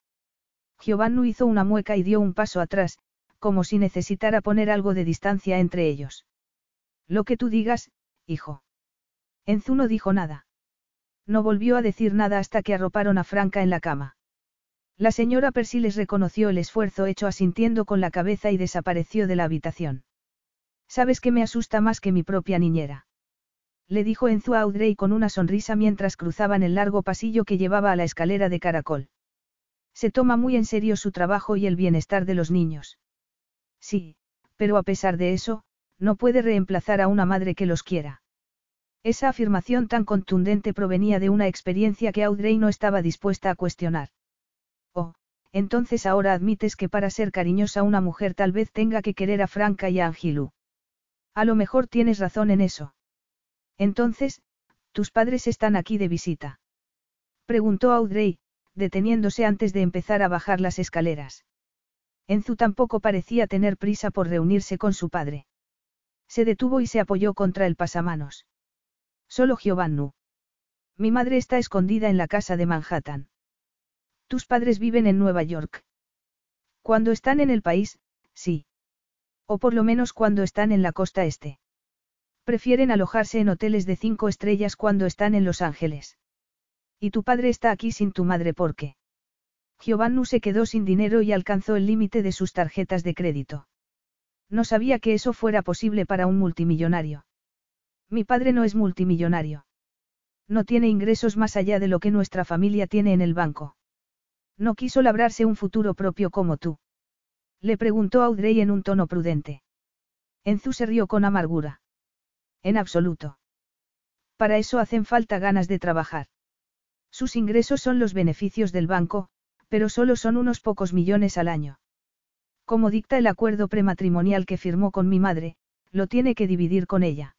A: Giovanni hizo una mueca y dio un paso atrás, como si necesitara poner algo de distancia entre ellos. Lo que tú digas, hijo. Enzu no dijo nada. No volvió a decir nada hasta que arroparon a Franca en la cama. La señora Percy les reconoció el esfuerzo hecho asintiendo con la cabeza y desapareció de la habitación. Sabes que me asusta más que mi propia niñera. Le dijo Enzu a Audrey con una sonrisa mientras cruzaban el largo pasillo que llevaba a la escalera de caracol. Se toma muy en serio su trabajo y el bienestar de los niños. Sí, pero a pesar de eso, no puede reemplazar a una madre que los quiera. Esa afirmación tan contundente provenía de una experiencia que Audrey no estaba dispuesta a cuestionar. Entonces ahora admites que para ser cariñosa una mujer tal vez tenga que querer a Franca y a Angilu. A lo mejor tienes razón en eso. Entonces, tus padres están aquí de visita. Preguntó Audrey, deteniéndose antes de empezar a bajar las escaleras. Enzu tampoco parecía tener prisa por reunirse con su padre. Se detuvo y se apoyó contra el pasamanos. Solo Giovannu. Mi madre está escondida en la casa de Manhattan. Tus padres viven en Nueva York. Cuando están en el país, sí. O por lo menos cuando están en la costa este. Prefieren alojarse en hoteles de cinco estrellas cuando están en Los Ángeles. Y tu padre está aquí sin tu madre ¿por qué? Giovannu se quedó sin dinero y alcanzó el límite de sus tarjetas de crédito. No sabía que eso fuera posible para un multimillonario. Mi padre no es multimillonario. No tiene ingresos más allá de lo que nuestra familia tiene en el banco. No quiso labrarse un futuro propio como tú. Le preguntó Audrey en un tono prudente. Enzu se rió con amargura. En absoluto. Para eso hacen falta ganas de trabajar. Sus ingresos son los beneficios del banco, pero solo son unos pocos millones al año. Como dicta el acuerdo prematrimonial que firmó con mi madre, lo tiene que dividir con ella.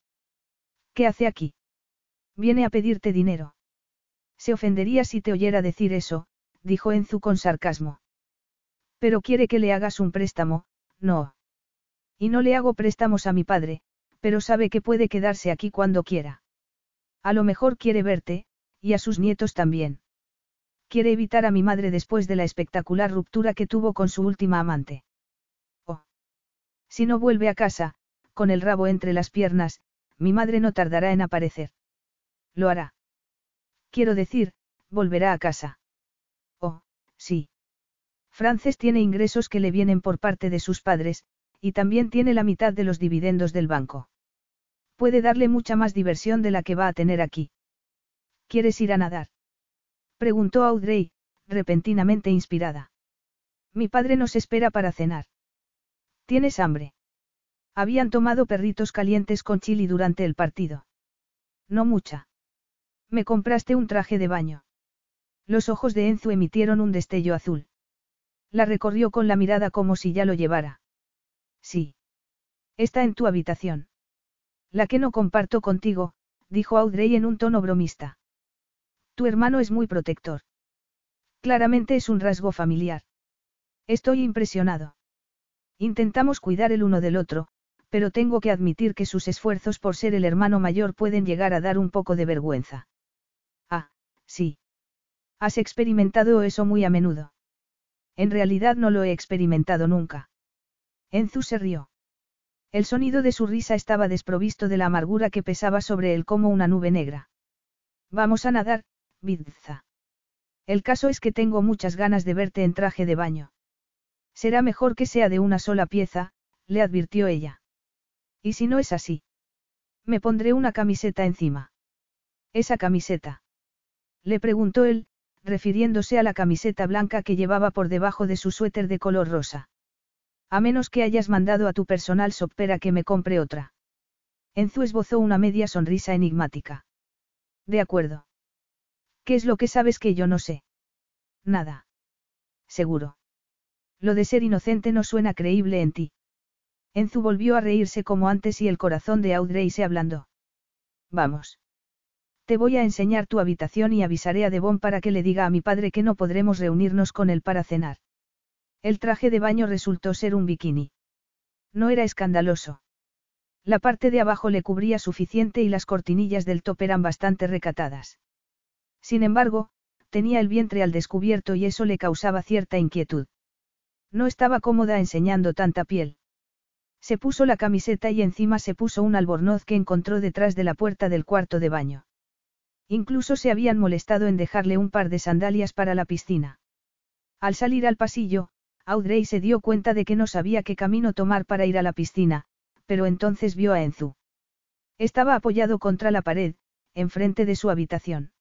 A: ¿Qué hace aquí? Viene a pedirte dinero. Se ofendería si te oyera decir eso, dijo Enzu con sarcasmo. Pero quiere que le hagas un préstamo, no. Y no le hago préstamos a mi padre, pero sabe que puede quedarse aquí cuando quiera. A lo mejor quiere verte, y a sus nietos también. Quiere evitar a mi madre después de la espectacular ruptura que tuvo con su última amante. Oh. Si no vuelve a casa, con el rabo entre las piernas, mi madre no tardará en aparecer. Lo hará. Quiero decir, volverá a casa. Sí. Frances tiene ingresos que le vienen por parte de sus padres, y también tiene la mitad de los dividendos del banco. Puede darle mucha más diversión de la que va a tener aquí. ¿Quieres ir a nadar? Preguntó Audrey, repentinamente inspirada. Mi padre nos espera para cenar. ¿Tienes hambre? Habían tomado perritos calientes con chili durante el partido. No mucha. Me compraste un traje de baño. Los ojos de Enzo emitieron un destello azul. La recorrió con la mirada como si ya lo llevara. Sí. Está en tu habitación. La que no comparto contigo, dijo Audrey en un tono bromista. Tu hermano es muy protector. Claramente es un rasgo familiar. Estoy impresionado. Intentamos cuidar el uno del otro, pero tengo que admitir que sus esfuerzos por ser el hermano mayor pueden llegar a dar un poco de vergüenza. Ah, sí. Has experimentado eso muy a menudo. En realidad no lo he experimentado nunca. Enzu se rió. El sonido de su risa estaba desprovisto de la amargura que pesaba sobre él como una nube negra. Vamos a nadar, Vidza. El caso es que tengo muchas ganas de verte en traje de baño. Será mejor que sea de una sola pieza, le advirtió ella. ¿Y si no es así? Me pondré una camiseta encima. ¿Esa camiseta? Le preguntó él, refiriéndose a la camiseta blanca que llevaba por debajo de su suéter de color rosa. A menos que hayas mandado a tu personal sopera que me compre otra. Enzu esbozó una media sonrisa enigmática. De acuerdo. ¿Qué es lo que sabes que yo no sé? Nada. Seguro. Lo de ser inocente no suena creíble en ti. Enzu volvió a reírse como antes y el corazón de Audrey se ablandó. Vamos. Te voy a enseñar tu habitación y avisaré a Devon para que le diga a mi padre que no podremos reunirnos con él para cenar. El traje de baño resultó ser un bikini. No era escandaloso. La parte de abajo le cubría suficiente y las cortinillas del top eran bastante recatadas. Sin embargo, tenía el vientre al descubierto y eso le causaba cierta inquietud. No estaba cómoda enseñando tanta piel. Se puso la camiseta y encima se puso un albornoz que encontró detrás de la puerta del cuarto de baño. Incluso se habían molestado en dejarle un par de sandalias para la piscina. Al salir al pasillo, Audrey se dio cuenta de que no sabía qué camino tomar para ir a la piscina, pero entonces vio a Enzu. Estaba apoyado contra la pared, enfrente de su habitación.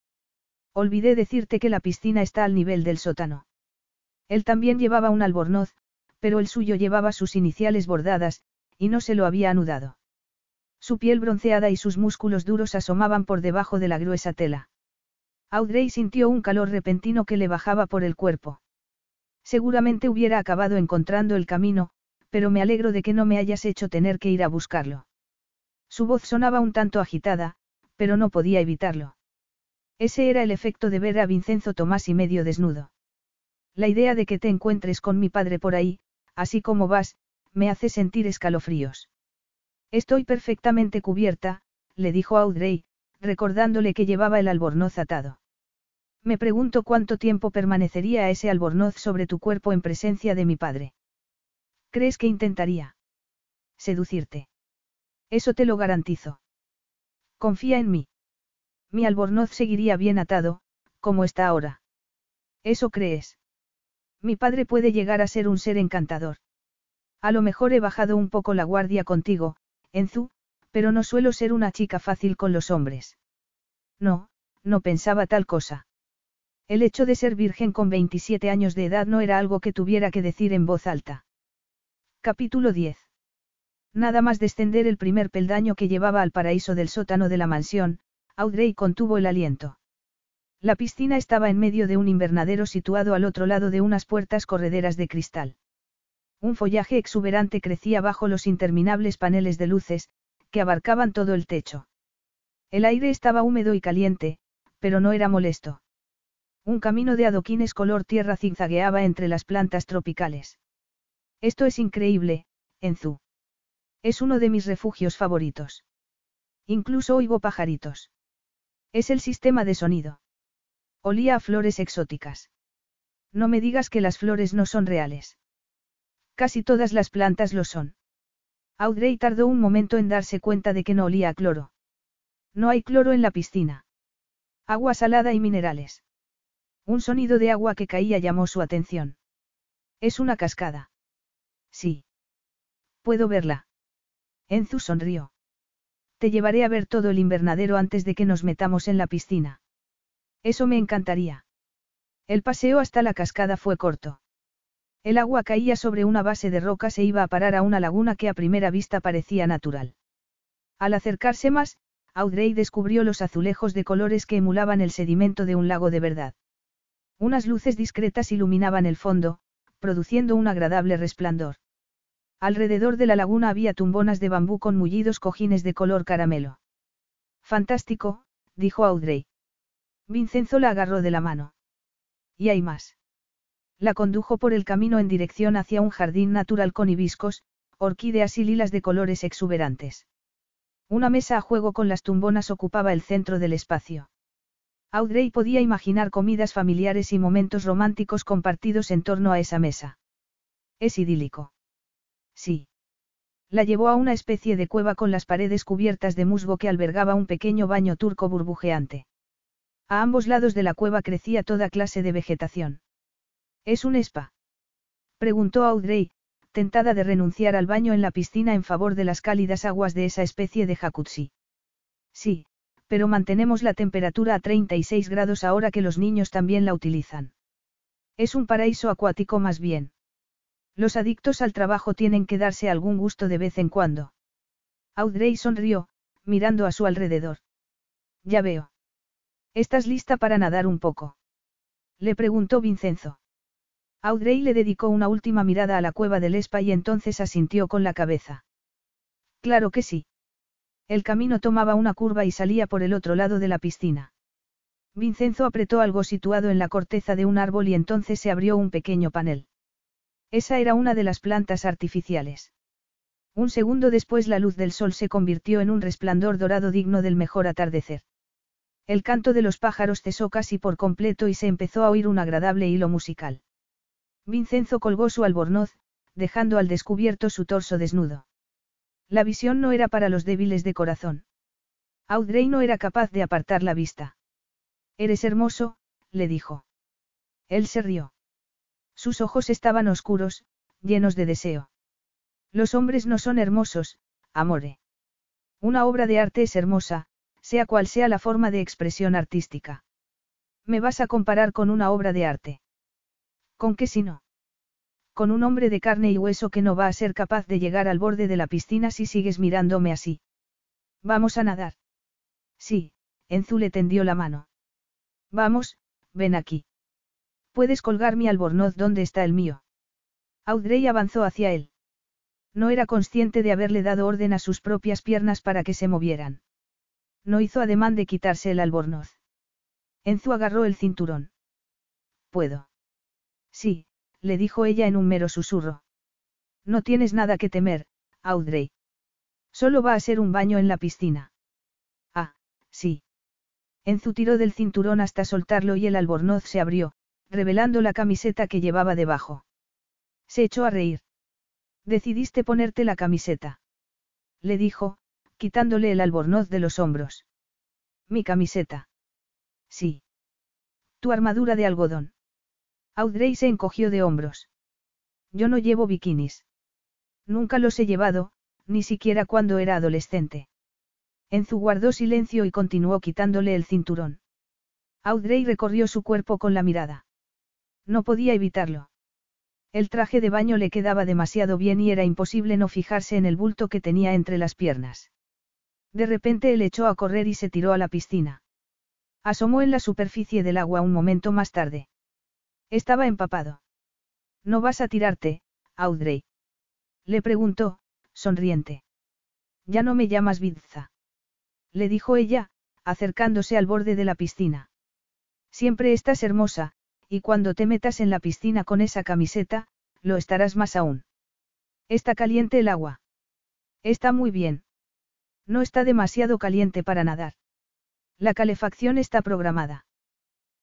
A: Olvidé decirte que la piscina está al nivel del sótano. Él también llevaba un albornoz, pero el suyo llevaba sus iniciales bordadas, y no se lo había anudado. Su piel bronceada y sus músculos duros asomaban por debajo de la gruesa tela. Audrey sintió un calor repentino que le bajaba por el cuerpo. Seguramente hubiera acabado encontrando el camino, pero me alegro de que no me hayas hecho tener que ir a buscarlo. Su voz sonaba un tanto agitada, pero no podía evitarlo. Ese era el efecto de ver a Vincenzo Tomás y medio desnudo. La idea de que te encuentres con mi padre por ahí, así como vas, me hace sentir escalofríos. Estoy perfectamente cubierta, le dijo Audrey, recordándole que llevaba el albornoz atado. Me pregunto cuánto tiempo permanecería ese albornoz sobre tu cuerpo en presencia de mi padre. ¿Crees que intentaría? Seducirte. Eso te lo garantizo. Confía en mí. Mi albornoz seguiría bien atado, como está ahora. ¿Eso crees? Mi padre puede llegar a ser un ser encantador. A lo mejor he bajado un poco la guardia contigo, Enzu, pero no suelo ser una chica fácil con los hombres. No, no pensaba tal cosa. El hecho de ser virgen con 27 años de edad no era algo que tuviera que decir en voz alta. Capítulo 10. Nada más descender el primer peldaño que llevaba al paraíso del sótano de la mansión, Audrey contuvo el aliento. La piscina estaba en medio de un invernadero situado al otro lado de unas puertas correderas de cristal. Un follaje exuberante crecía bajo los interminables paneles de luces, que abarcaban todo el techo. El aire estaba húmedo y caliente, pero no era molesto. Un camino de adoquines color tierra zigzagueaba entre las plantas tropicales. Esto es increíble, Enzu. Es uno de mis refugios favoritos. Incluso oigo pajaritos. Es el sistema de sonido. Olía a flores exóticas. No me digas que las flores no son reales. Casi todas las plantas lo son. Audrey tardó un momento en darse cuenta de que no olía a cloro. No hay cloro en la piscina. Agua salada y minerales. Un sonido de agua que caía llamó su atención. Es una cascada. Sí. Puedo verla. Enzu sonrió. Te llevaré a ver todo el invernadero antes de que nos metamos en la piscina. Eso me encantaría. El paseo hasta la cascada fue corto. El agua caía sobre una base de rocas e iba a parar a una laguna que a primera vista parecía natural. Al acercarse más, Audrey descubrió los azulejos de colores que emulaban el sedimento de un lago de verdad. Unas luces discretas iluminaban el fondo, produciendo un agradable resplandor. Alrededor de la laguna había tumbonas de bambú con mullidos cojines de color caramelo. Fantástico, dijo Audrey. Vincenzo la agarró de la mano. Y hay más. La condujo por el camino en dirección hacia un jardín natural con hibiscos, orquídeas y lilas de colores exuberantes. Una mesa a juego con las tumbonas ocupaba el centro del espacio. Audrey podía imaginar comidas familiares y momentos románticos compartidos en torno a esa mesa. Es idílico. Sí. La llevó a una especie de cueva con las paredes cubiertas de musgo que albergaba un pequeño baño turco burbujeante. A ambos lados de la cueva crecía toda clase de vegetación. ¿Es un spa? Preguntó Audrey, tentada de renunciar al baño en la piscina en favor de las cálidas aguas de esa especie de jacuzzi. Sí, pero mantenemos la temperatura a 36 grados ahora que los niños también la utilizan. Es un paraíso acuático más bien. Los adictos al trabajo tienen que darse algún gusto de vez en cuando. Audrey sonrió, mirando a su alrededor. Ya veo. ¿Estás lista para nadar un poco? Le preguntó Vincenzo. Audrey le dedicó una última mirada a la cueva del Espa y entonces asintió con la cabeza. Claro que sí. El camino tomaba una curva y salía por el otro lado de la piscina. Vincenzo apretó algo situado en la corteza de un árbol y entonces se abrió un pequeño panel. Esa era una de las plantas artificiales. Un segundo después la luz del sol se convirtió en un resplandor dorado digno del mejor atardecer. El canto de los pájaros cesó casi por completo y se empezó a oír un agradable hilo musical. Vincenzo colgó su albornoz, dejando al descubierto su torso desnudo. La visión no era para los débiles de corazón. Audrey no era capaz de apartar la vista. Eres hermoso, le dijo. Él se rió. Sus ojos estaban oscuros, llenos de deseo. Los hombres no son hermosos, amore. Una obra de arte es hermosa, sea cual sea la forma de expresión artística. ¿Me vas a comparar con una obra de arte? ¿Con qué si no? Con un hombre de carne y hueso que no va a ser capaz de llegar al borde de la piscina si sigues mirándome así. Vamos a nadar. Sí, Enzu le tendió la mano. Vamos, ven aquí. Puedes colgar mi albornoz donde está el mío. Audrey avanzó hacia él. No era consciente de haberle dado orden a sus propias piernas para que se movieran. No hizo ademán de quitarse el albornoz. Enzu agarró el cinturón. Puedo. Sí, le dijo ella en un mero susurro. No tienes nada que temer, Audrey. Solo va a ser un baño en la piscina. Ah, sí. Enzu tiró del cinturón hasta soltarlo y el albornoz se abrió, revelando la camiseta que llevaba debajo. Se echó a reír. Decidiste ponerte la camiseta. Le dijo, quitándole el albornoz de los hombros. Mi camiseta. Sí. Tu armadura de algodón. Audrey se encogió de hombros. Yo no llevo bikinis. Nunca los he llevado, ni siquiera cuando era adolescente. Enzu guardó silencio y continuó quitándole el cinturón. Audrey recorrió su cuerpo con la mirada. No podía evitarlo. El traje de baño le quedaba demasiado bien y era imposible no fijarse en el bulto que tenía entre las piernas. De repente él echó a correr y se tiró a la piscina. Asomó en la superficie del agua un momento más tarde. Estaba empapado. ¿No vas a tirarte, Audrey? Le preguntó, sonriente. Ya no me llamas Vidza. Le dijo ella, acercándose al borde de la piscina. Siempre estás hermosa, y cuando te metas en la piscina con esa camiseta, lo estarás más aún. Está caliente el agua. Está muy bien. No está demasiado caliente para nadar. La calefacción está programada.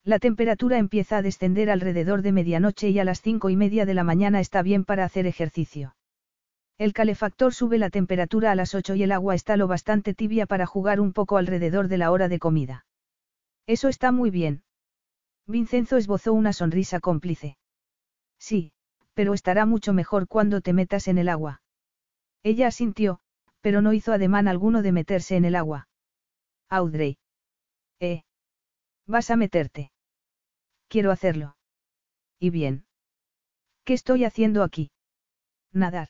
A: La temperatura empieza a descender alrededor de medianoche y a las cinco y media de la mañana está bien para hacer ejercicio. El calefactor sube la temperatura a las ocho y el agua está lo bastante tibia para jugar un poco alrededor de la hora de comida. Eso está muy bien. Vincenzo esbozó una sonrisa cómplice. Sí, pero estará mucho mejor cuando te metas en el agua. Ella asintió, pero no hizo ademán alguno de meterse en el agua. Audrey. Eh. Vas a meterte. Quiero hacerlo. ¿Y bien? ¿Qué estoy haciendo aquí? Nadar.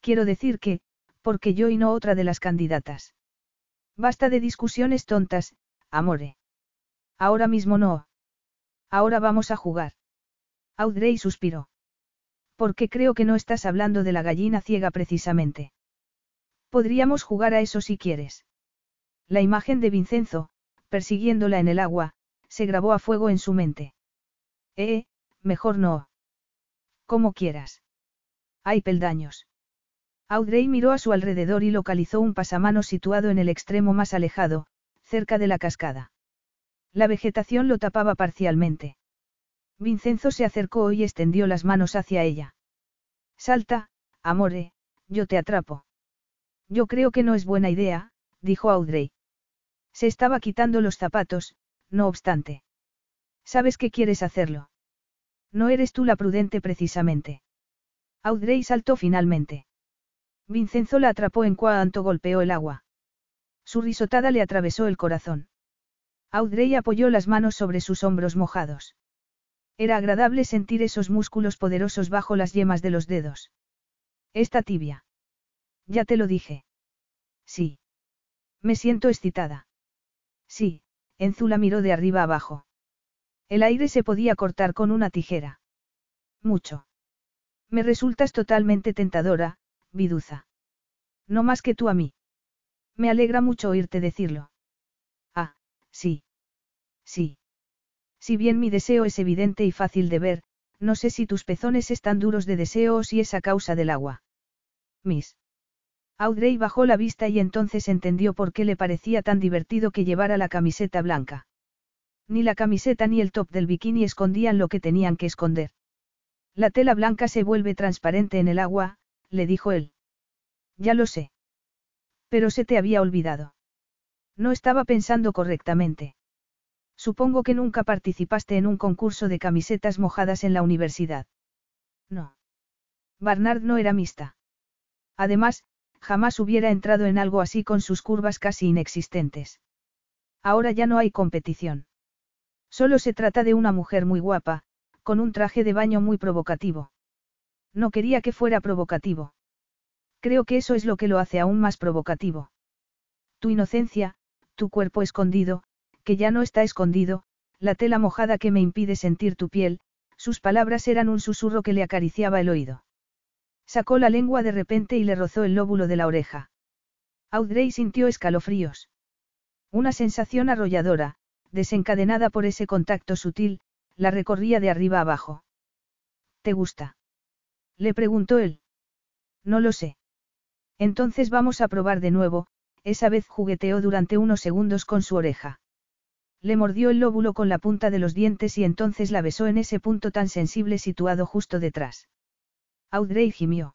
A: Quiero decir que, porque yo y no otra de las candidatas. Basta de discusiones tontas, amore. Ahora mismo no. Ahora vamos a jugar. Audrey suspiró. Porque creo que no estás hablando de la gallina ciega precisamente. Podríamos jugar a eso si quieres. La imagen de Vincenzo, persiguiéndola en el agua, se grabó a fuego en su mente. Eh, mejor no. Como quieras. Hay peldaños. Audrey miró a su alrededor y localizó un pasamanos situado en el extremo más alejado, cerca de la cascada. La vegetación lo tapaba parcialmente. Vincenzo se acercó y extendió las manos hacia ella. Salta, amore, yo te atrapo. Yo creo que no es buena idea, dijo Audrey. Se estaba quitando los zapatos, no obstante. Sabes que quieres hacerlo. No eres tú la prudente precisamente. Audrey saltó finalmente. Vincenzo la atrapó en cuanto golpeó el agua. Su risotada le atravesó el corazón. Audrey apoyó las manos sobre sus hombros mojados. Era agradable sentir esos músculos poderosos bajo las yemas de los dedos. Esta tibia. Ya te lo dije. Sí. Me siento excitada. Sí, Enzula miró de arriba abajo. El aire se podía cortar con una tijera. Mucho. Me resultas totalmente tentadora, viduza. No más que tú a mí. Me alegra mucho oírte decirlo. Ah, sí. Sí. Si bien mi deseo es evidente y fácil de ver, no sé si tus pezones están duros de deseo o si es a causa del agua. Miss. Audrey bajó la vista y entonces entendió por qué le parecía tan divertido que llevara la camiseta blanca. Ni la camiseta ni el top del bikini escondían lo que tenían que esconder. La tela blanca se vuelve transparente en el agua, le dijo él. Ya lo sé. Pero se te había olvidado. No estaba pensando correctamente. Supongo que nunca participaste en un concurso de camisetas mojadas en la universidad. No. Barnard no era mixta. Además, jamás hubiera entrado en algo así con sus curvas casi inexistentes. Ahora ya no hay competición. Solo se trata de una mujer muy guapa, con un traje de baño muy provocativo. No quería que fuera provocativo. Creo que eso es lo que lo hace aún más provocativo. Tu inocencia, tu cuerpo escondido, que ya no está escondido, la tela mojada que me impide sentir tu piel, sus palabras eran un susurro que le acariciaba el oído. Sacó la lengua de repente y le rozó el lóbulo de la oreja. Audrey sintió escalofríos. Una sensación arrolladora, desencadenada por ese contacto sutil, la recorría de arriba abajo. ¿Te gusta? Le preguntó él. No lo sé. Entonces vamos a probar de nuevo, esa vez jugueteó durante unos segundos con su oreja. Le mordió el lóbulo con la punta de los dientes y entonces la besó en ese punto tan sensible situado justo detrás. Audrey gimió.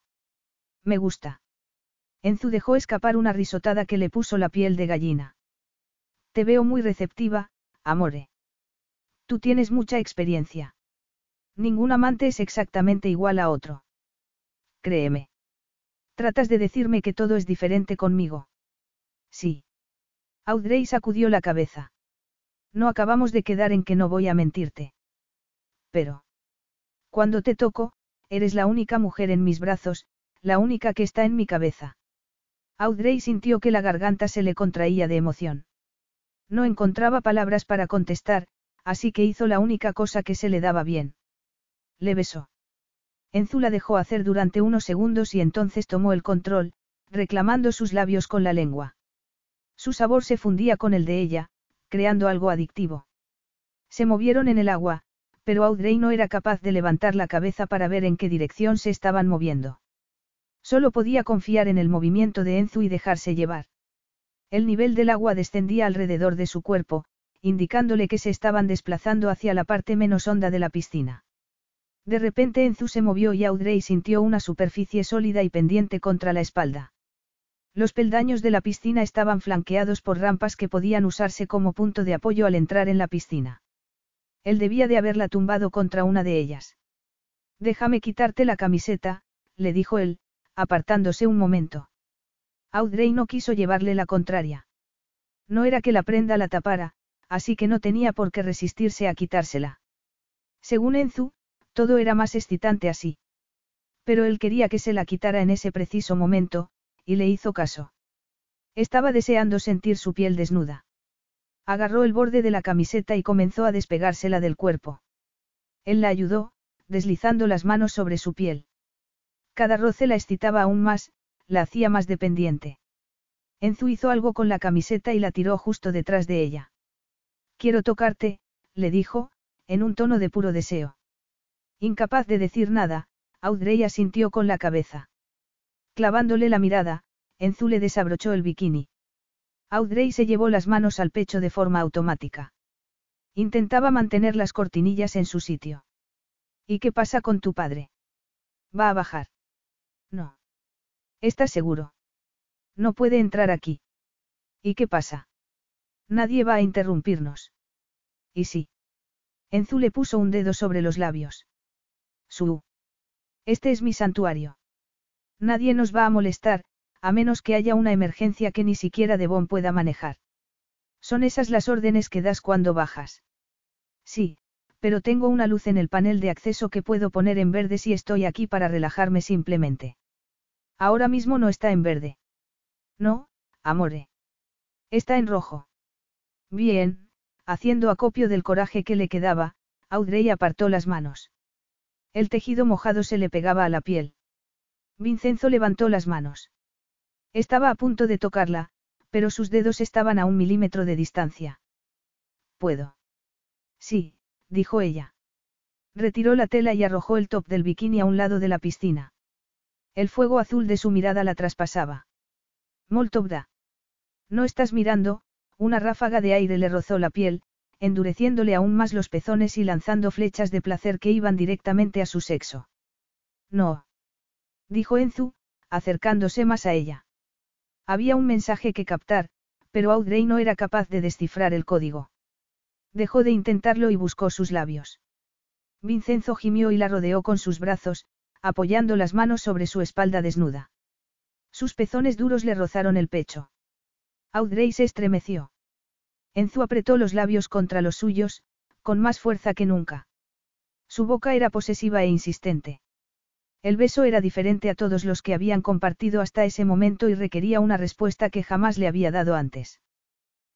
A: Me gusta. Enzu dejó escapar una risotada que le puso la piel de gallina. Te veo muy receptiva, amore. Tú tienes mucha experiencia. Ningún amante es exactamente igual a otro. Créeme. Tratas de decirme que todo es diferente conmigo. Sí. Audrey sacudió la cabeza. No acabamos de quedar en que no voy a mentirte. Pero. Cuando te toco, eres la única mujer en mis brazos, la única que está en mi cabeza. Audrey sintió que la garganta se le contraía de emoción. No encontraba palabras para contestar, así que hizo la única cosa que se le daba bien. Le besó. Enzu la dejó hacer durante unos segundos y entonces tomó el control, reclamando sus labios con la lengua. Su sabor se fundía con el de ella, creando algo adictivo. Se movieron en el agua, pero Audrey no era capaz de levantar la cabeza para ver en qué dirección se estaban moviendo. Solo podía confiar en el movimiento de Enzu y dejarse llevar. El nivel del agua descendía alrededor de su cuerpo, indicándole que se estaban desplazando hacia la parte menos honda de la piscina. De repente Enzu se movió y Audrey sintió una superficie sólida y pendiente contra la espalda. Los peldaños de la piscina estaban flanqueados por rampas que podían usarse como punto de apoyo al entrar en la piscina. Él debía de haberla tumbado contra una de ellas. Déjame quitarte la camiseta, le dijo él, apartándose un momento. Audrey no quiso llevarle la contraria. No era que la prenda la tapara, así que no tenía por qué resistirse a quitársela. Según Enzu, todo era más excitante así. Pero él quería que se la quitara en ese preciso momento, y le hizo caso. Estaba deseando sentir su piel desnuda. Agarró el borde de la camiseta y comenzó a despegársela del cuerpo. Él la ayudó, deslizando las manos sobre su piel. Cada roce la excitaba aún más, la hacía más dependiente. Enzu hizo algo con la camiseta y la tiró justo detrás de ella. Quiero tocarte, le dijo, en un tono de puro deseo. Incapaz de decir nada, Audrey asintió con la cabeza. Clavándole la mirada, Enzu le desabrochó el bikini. Audrey se llevó las manos al pecho de forma automática. Intentaba mantener las cortinillas en su sitio. ¿Y qué pasa con tu padre? ¿Va a bajar? No. ¿Estás seguro? No puede entrar aquí. ¿Y qué pasa? Nadie va a interrumpirnos. ¿Y sí? Enzu le puso un dedo sobre los labios. Su. Este es mi santuario. Nadie nos va a molestar, a menos que haya una emergencia que ni siquiera Devon pueda manejar. Son esas las órdenes que das cuando bajas. Sí, pero tengo una luz en el panel de acceso que puedo poner en verde si estoy aquí para relajarme simplemente. Ahora mismo no está en verde. No, amore. Está en rojo. Bien, haciendo acopio del coraje que le quedaba, Audrey apartó las manos. El tejido mojado se le pegaba a la piel. Vincenzo levantó las manos. Estaba a punto de tocarla, pero sus dedos estaban a un milímetro de distancia. ¿Puedo? Sí, dijo ella. Retiró la tela y arrojó el top del bikini a un lado de la piscina. El fuego azul de su mirada la traspasaba. Moltovda. No estás mirando, una ráfaga de aire le rozó la piel, endureciéndole aún más los pezones y lanzando flechas de placer que iban directamente a su sexo. No. Dijo Enzu, acercándose más a ella. Había un mensaje que captar, pero Audrey no era capaz de descifrar el código. Dejó de intentarlo y buscó sus labios. Vincenzo gimió y la rodeó con sus brazos, apoyando las manos sobre su espalda desnuda. Sus pezones duros le rozaron el pecho. Audrey se estremeció. Enzu apretó los labios contra los suyos, con más fuerza que nunca. Su boca era posesiva e insistente. El beso era diferente a todos los que habían compartido hasta ese momento y requería una respuesta que jamás le había dado antes.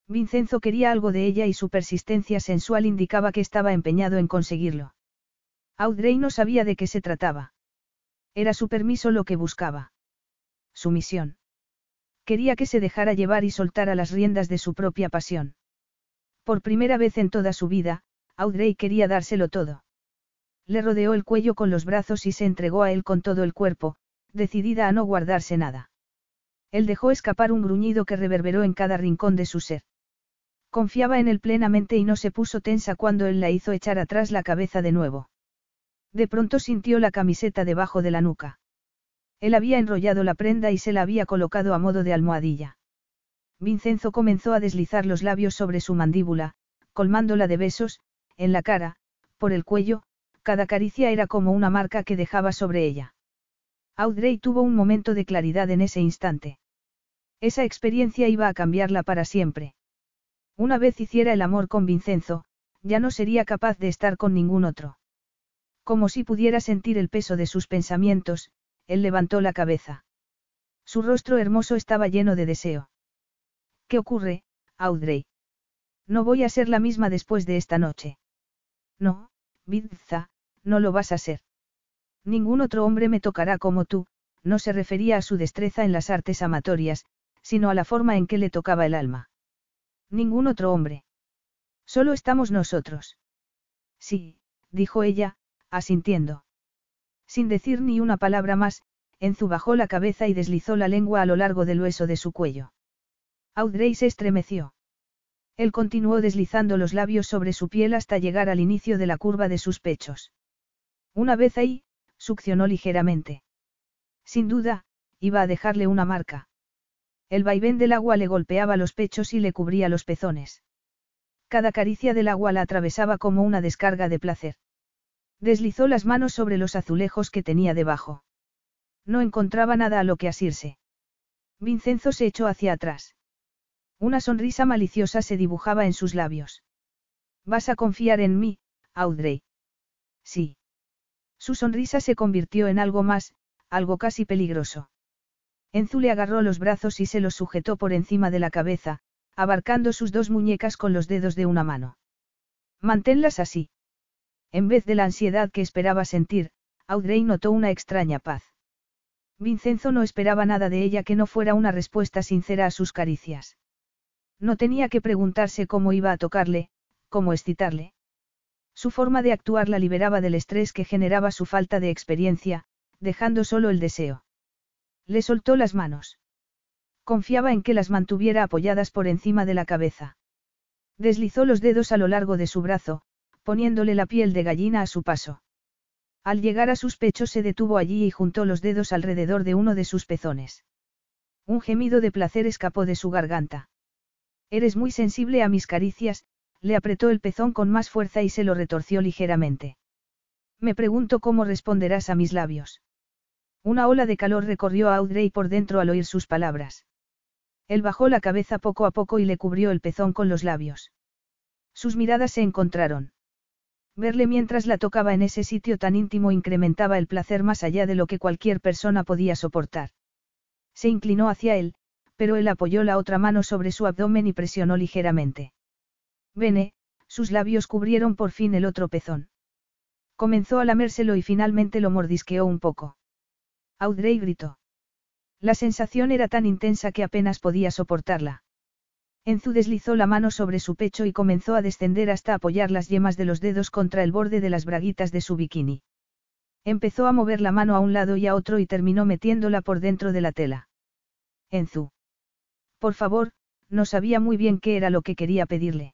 A: Vincenzo quería algo de ella y su persistencia sensual indicaba que estaba empeñado en conseguirlo. Audrey no sabía de qué se trataba. Era su permiso lo que buscaba. Su misión. Quería que se dejara llevar y soltara las riendas de su propia pasión. Por primera vez en toda su vida, Audrey quería dárselo todo. Le rodeó el cuello con los brazos y se entregó a él con todo el cuerpo, decidida a no guardarse nada. Él dejó escapar un gruñido que reverberó en cada rincón de su ser. Confiaba en él plenamente y no se puso tensa cuando él la hizo echar atrás la cabeza de nuevo. De pronto sintió la camiseta debajo de la nuca. Él había enrollado la prenda y se la había colocado a modo de almohadilla. Vincenzo comenzó a deslizar los labios sobre su mandíbula, colmándola de besos, en la cara, por el cuello, cada caricia era como una marca que dejaba sobre ella. Audrey tuvo un momento de claridad en ese instante. Esa experiencia iba a cambiarla para siempre. Una vez hiciera el amor con Vincenzo, ya no sería capaz de estar con ningún otro. Como si pudiera sentir el peso de sus pensamientos, él levantó la cabeza. Su rostro hermoso estaba lleno de deseo. ¿Qué ocurre, Audrey? No voy a ser la misma después de esta noche. No, Vidza, no lo vas a ser. Ningún otro hombre me tocará como tú, no se refería a su destreza en las artes amatorias, sino a la forma en que le tocaba el alma. Ningún otro hombre. Solo estamos nosotros. Sí, dijo ella, asintiendo. Sin decir ni una palabra más, Enzu bajó la cabeza y deslizó la lengua a lo largo del hueso de su cuello. Audrey se estremeció. Él continuó deslizando los labios sobre su piel hasta llegar al inicio de la curva de sus pechos. Una vez ahí, succionó ligeramente. Sin duda, iba a dejarle una marca. El vaivén del agua le golpeaba los pechos y le cubría los pezones. Cada caricia del agua la atravesaba como una descarga de placer. Deslizó las manos sobre los azulejos que tenía debajo. No encontraba nada a lo que asirse. Vincenzo se echó hacia atrás. Una sonrisa maliciosa se dibujaba en sus labios. ¿Vas a confiar en mí, Audrey? Sí. Su sonrisa se convirtió en algo más, algo casi peligroso. Enzu le agarró los brazos y se los sujetó por encima de la cabeza, abarcando sus dos muñecas con los dedos de una mano. Manténlas así. En vez de la ansiedad que esperaba sentir, Audrey notó una extraña paz. Vincenzo no esperaba nada de ella que no fuera una respuesta sincera a sus caricias. No tenía que preguntarse cómo iba a tocarle, cómo excitarle. Su forma de actuar la liberaba del estrés que generaba su falta de experiencia, dejando solo el deseo. Le soltó las manos. Confiaba en que las mantuviera apoyadas por encima de la cabeza. Deslizó los dedos a lo largo de su brazo, poniéndole la piel de gallina a su paso. Al llegar a sus pechos se detuvo allí y juntó los dedos alrededor de uno de sus pezones. Un gemido de placer escapó de su garganta. Eres muy sensible a mis caricias, le apretó el pezón con más fuerza y se lo retorció ligeramente. Me pregunto cómo responderás a mis labios. Una ola de calor recorrió a Audrey por dentro al oír sus palabras. Él bajó la cabeza poco a poco y le cubrió el pezón con los labios. Sus miradas se encontraron. Verle mientras la tocaba en ese sitio tan íntimo incrementaba el placer más allá de lo que cualquier persona podía soportar. Se inclinó hacia él, pero él apoyó la otra mano sobre su abdomen y presionó ligeramente. Bene, sus labios cubrieron por fin el otro pezón. Comenzó a lamérselo y finalmente lo mordisqueó un poco. Audrey gritó. La sensación era tan intensa que apenas podía soportarla. Enzu deslizó la mano sobre su pecho y comenzó a descender hasta apoyar las yemas de los dedos contra el borde de las braguitas de su bikini. Empezó a mover la mano a un lado y a otro y terminó metiéndola por dentro de la tela. Enzu. Por favor, no sabía muy bien qué era lo que quería pedirle.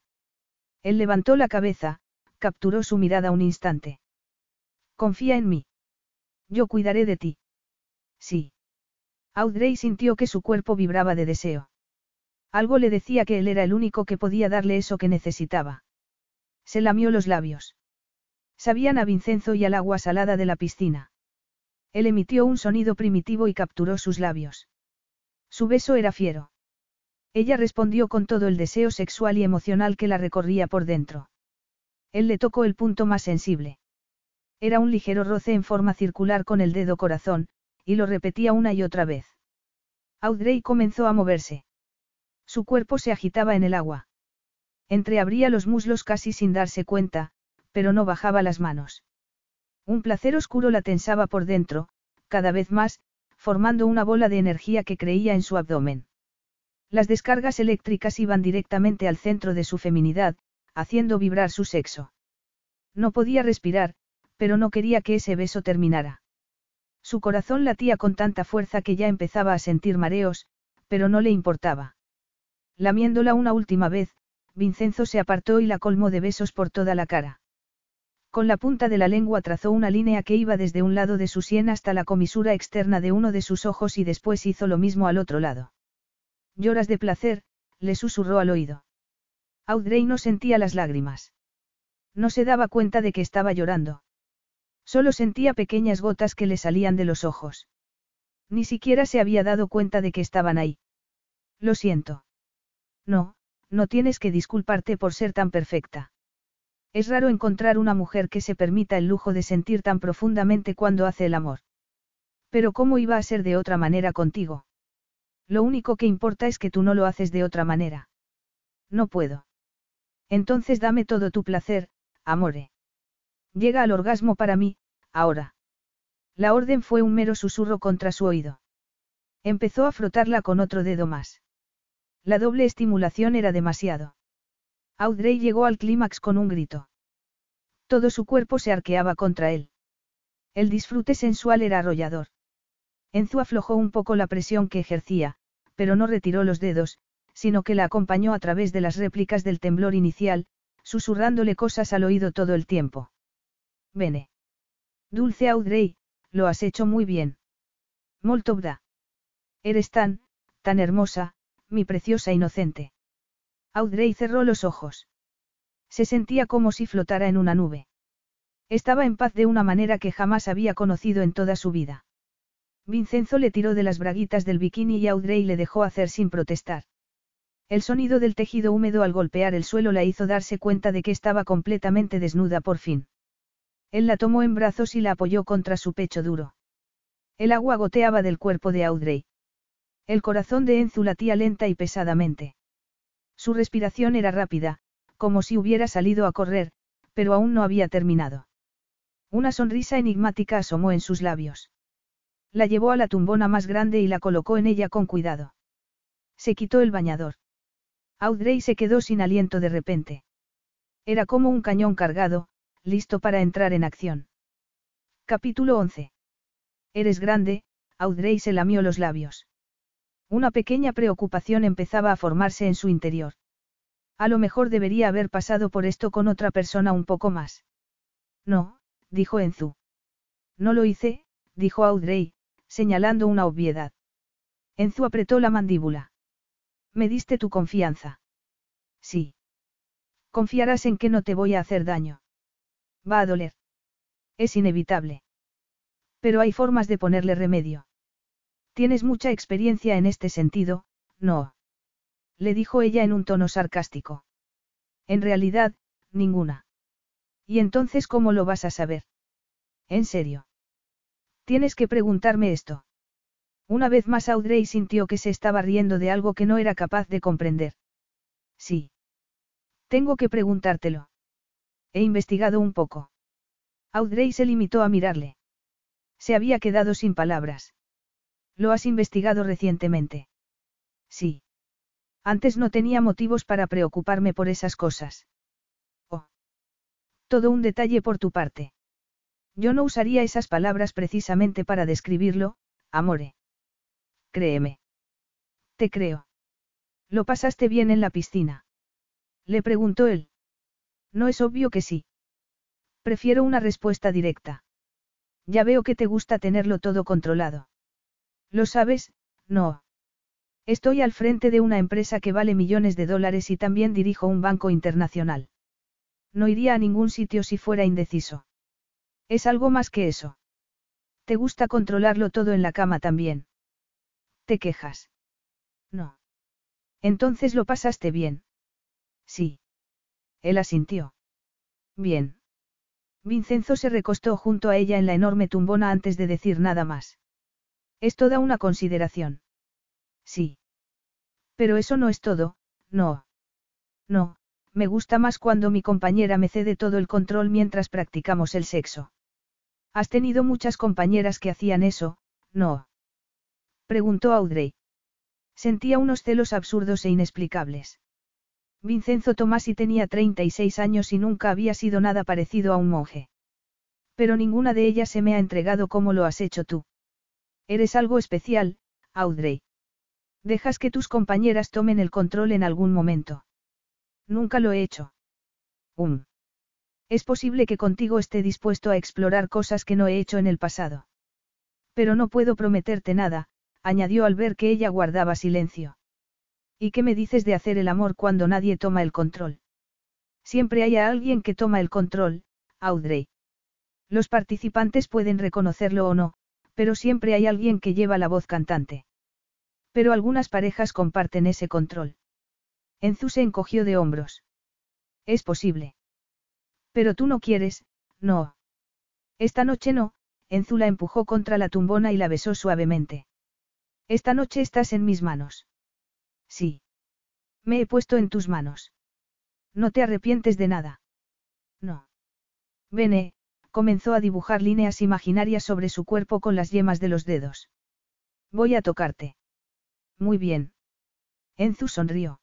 A: Él levantó la cabeza, capturó su mirada un instante. Confía en mí. Yo cuidaré de ti. Sí. Audrey sintió que su cuerpo vibraba de deseo. Algo le decía que él era el único que podía darle eso que necesitaba. Se lamió los labios. Sabían a Vincenzo y al agua salada de la piscina. Él emitió un sonido primitivo y capturó sus labios. Su beso era fiero. Ella respondió con todo el deseo sexual y emocional que la recorría por dentro. Él le tocó el punto más sensible. Era un ligero roce en forma circular con el dedo corazón, y lo repetía una y otra vez. Audrey comenzó a moverse. Su cuerpo se agitaba en el agua. Entreabría los muslos casi sin darse cuenta, pero no bajaba las manos. Un placer oscuro la tensaba por dentro, cada vez más, formando una bola de energía que creía en su abdomen. Las descargas eléctricas iban directamente al centro de su feminidad, haciendo vibrar su sexo. No podía respirar, pero no quería que ese beso terminara. Su corazón latía con tanta fuerza que ya empezaba a sentir mareos, pero no le importaba. Lamiéndola una última vez, Vincenzo se apartó y la colmó de besos por toda la cara. Con la punta de la lengua trazó una línea que iba desde un lado de su sien hasta la comisura externa de uno de sus ojos y después hizo lo mismo al otro lado. Lloras de placer, le susurró al oído. Audrey no sentía las lágrimas. No se daba cuenta de que estaba llorando. Solo sentía pequeñas gotas que le salían de los ojos. Ni siquiera se había dado cuenta de que estaban ahí. Lo siento. No, no tienes que disculparte por ser tan perfecta. Es raro encontrar una mujer que se permita el lujo de sentir tan profundamente cuando hace el amor. Pero ¿cómo iba a ser de otra manera contigo? Lo único que importa es que tú no lo haces de otra manera. No puedo. Entonces dame todo tu placer, amore. Llega al orgasmo para mí, ahora. La orden fue un mero susurro contra su oído. Empezó a frotarla con otro dedo más. La doble estimulación era demasiado. Audrey llegó al clímax con un grito. Todo su cuerpo se arqueaba contra él. El disfrute sensual era arrollador. Enzu aflojó un poco la presión que ejercía, pero no retiró los dedos, sino que la acompañó a través de las réplicas del temblor inicial, susurrándole cosas al oído todo el tiempo. Bene. Dulce Audrey, lo has hecho muy bien. Molto bra. Eres tan, tan hermosa, mi preciosa inocente. Audrey cerró los ojos. Se sentía como si flotara en una nube. Estaba en paz de una manera que jamás había conocido en toda su vida. Vincenzo le tiró de las braguitas del bikini y Audrey le dejó hacer sin protestar. El sonido del tejido húmedo al golpear el suelo la hizo darse cuenta de que estaba completamente desnuda por fin. Él la tomó en brazos y la apoyó contra su pecho duro. El agua goteaba del cuerpo de Audrey. El corazón de Enzu latía lenta y pesadamente. Su respiración era rápida, como si hubiera salido a correr, pero aún no había terminado. Una sonrisa enigmática asomó en sus labios. La llevó a la tumbona más grande y la colocó en ella con cuidado. Se quitó el bañador. Audrey se quedó sin aliento de repente. Era como un cañón cargado, listo para entrar en acción. Capítulo 11. Eres grande, Audrey se lamió los labios. Una pequeña preocupación empezaba a formarse en su interior. A lo mejor debería haber pasado por esto con otra persona un poco más. No, dijo Enzu. No lo hice, dijo Audrey, señalando una obviedad. Enzu apretó la mandíbula. Me diste tu confianza. Sí. Confiarás en que no te voy a hacer daño. Va a doler. Es inevitable. Pero hay formas de ponerle remedio. Tienes mucha experiencia en este sentido, no. Le dijo ella en un tono sarcástico. En realidad, ninguna. ¿Y entonces cómo lo vas a saber? ¿En serio? Tienes que preguntarme esto. Una vez más Audrey sintió que se estaba riendo de algo que no era capaz de comprender. Sí. Tengo que preguntártelo. He investigado un poco. Audrey se limitó a mirarle. Se había quedado sin palabras. ¿Lo has investigado recientemente? Sí. Antes no tenía motivos para preocuparme por esas cosas. Oh. Todo un detalle por tu parte. Yo no usaría esas palabras precisamente para describirlo, amore. Créeme. Te creo. ¿Lo pasaste bien en la piscina? Le preguntó él. No es obvio que sí. Prefiero una respuesta directa. Ya veo que te gusta tenerlo todo controlado. Lo sabes, no. Estoy al frente de una empresa que vale millones de dólares y también dirijo un banco internacional. No iría a ningún sitio si fuera indeciso. Es algo más que eso. ¿Te gusta controlarlo todo en la cama también? ¿Te quejas? No. Entonces lo pasaste bien. Sí. Él asintió. Bien. Vincenzo se recostó junto a ella en la enorme tumbona antes de decir nada más. Es toda una consideración. Sí. Pero eso no es todo, no. No, me gusta más cuando mi compañera me cede todo el control mientras practicamos el sexo. ¿Has tenido muchas compañeras que hacían eso, no? Preguntó Audrey. Sentía unos celos absurdos e inexplicables. Vincenzo Tomasi tenía 36 años y nunca había sido nada parecido a un monje. Pero ninguna de ellas se me ha entregado como lo has hecho tú. Eres algo especial, Audrey. Dejas que tus compañeras tomen el control en algún momento. Nunca lo he hecho. Um. Es posible que contigo esté dispuesto a explorar cosas que no he hecho en el pasado. Pero no puedo prometerte nada, añadió al ver que ella guardaba silencio. ¿Y qué me dices de hacer el amor cuando nadie toma el control? Siempre hay a alguien que toma el control, Audrey. Los participantes pueden reconocerlo o no, pero siempre hay alguien que lleva la voz cantante. Pero algunas parejas comparten ese control. Enzu se encogió de hombros. Es posible. Pero tú no quieres, no. Esta noche no, Enzu la empujó contra la tumbona y la besó suavemente. Esta noche estás en mis manos. Sí. Me he puesto en tus manos. No te arrepientes de nada. No. Bene, comenzó a dibujar líneas imaginarias sobre su cuerpo con las yemas de los dedos. Voy a tocarte. Muy bien. Enzu sonrió.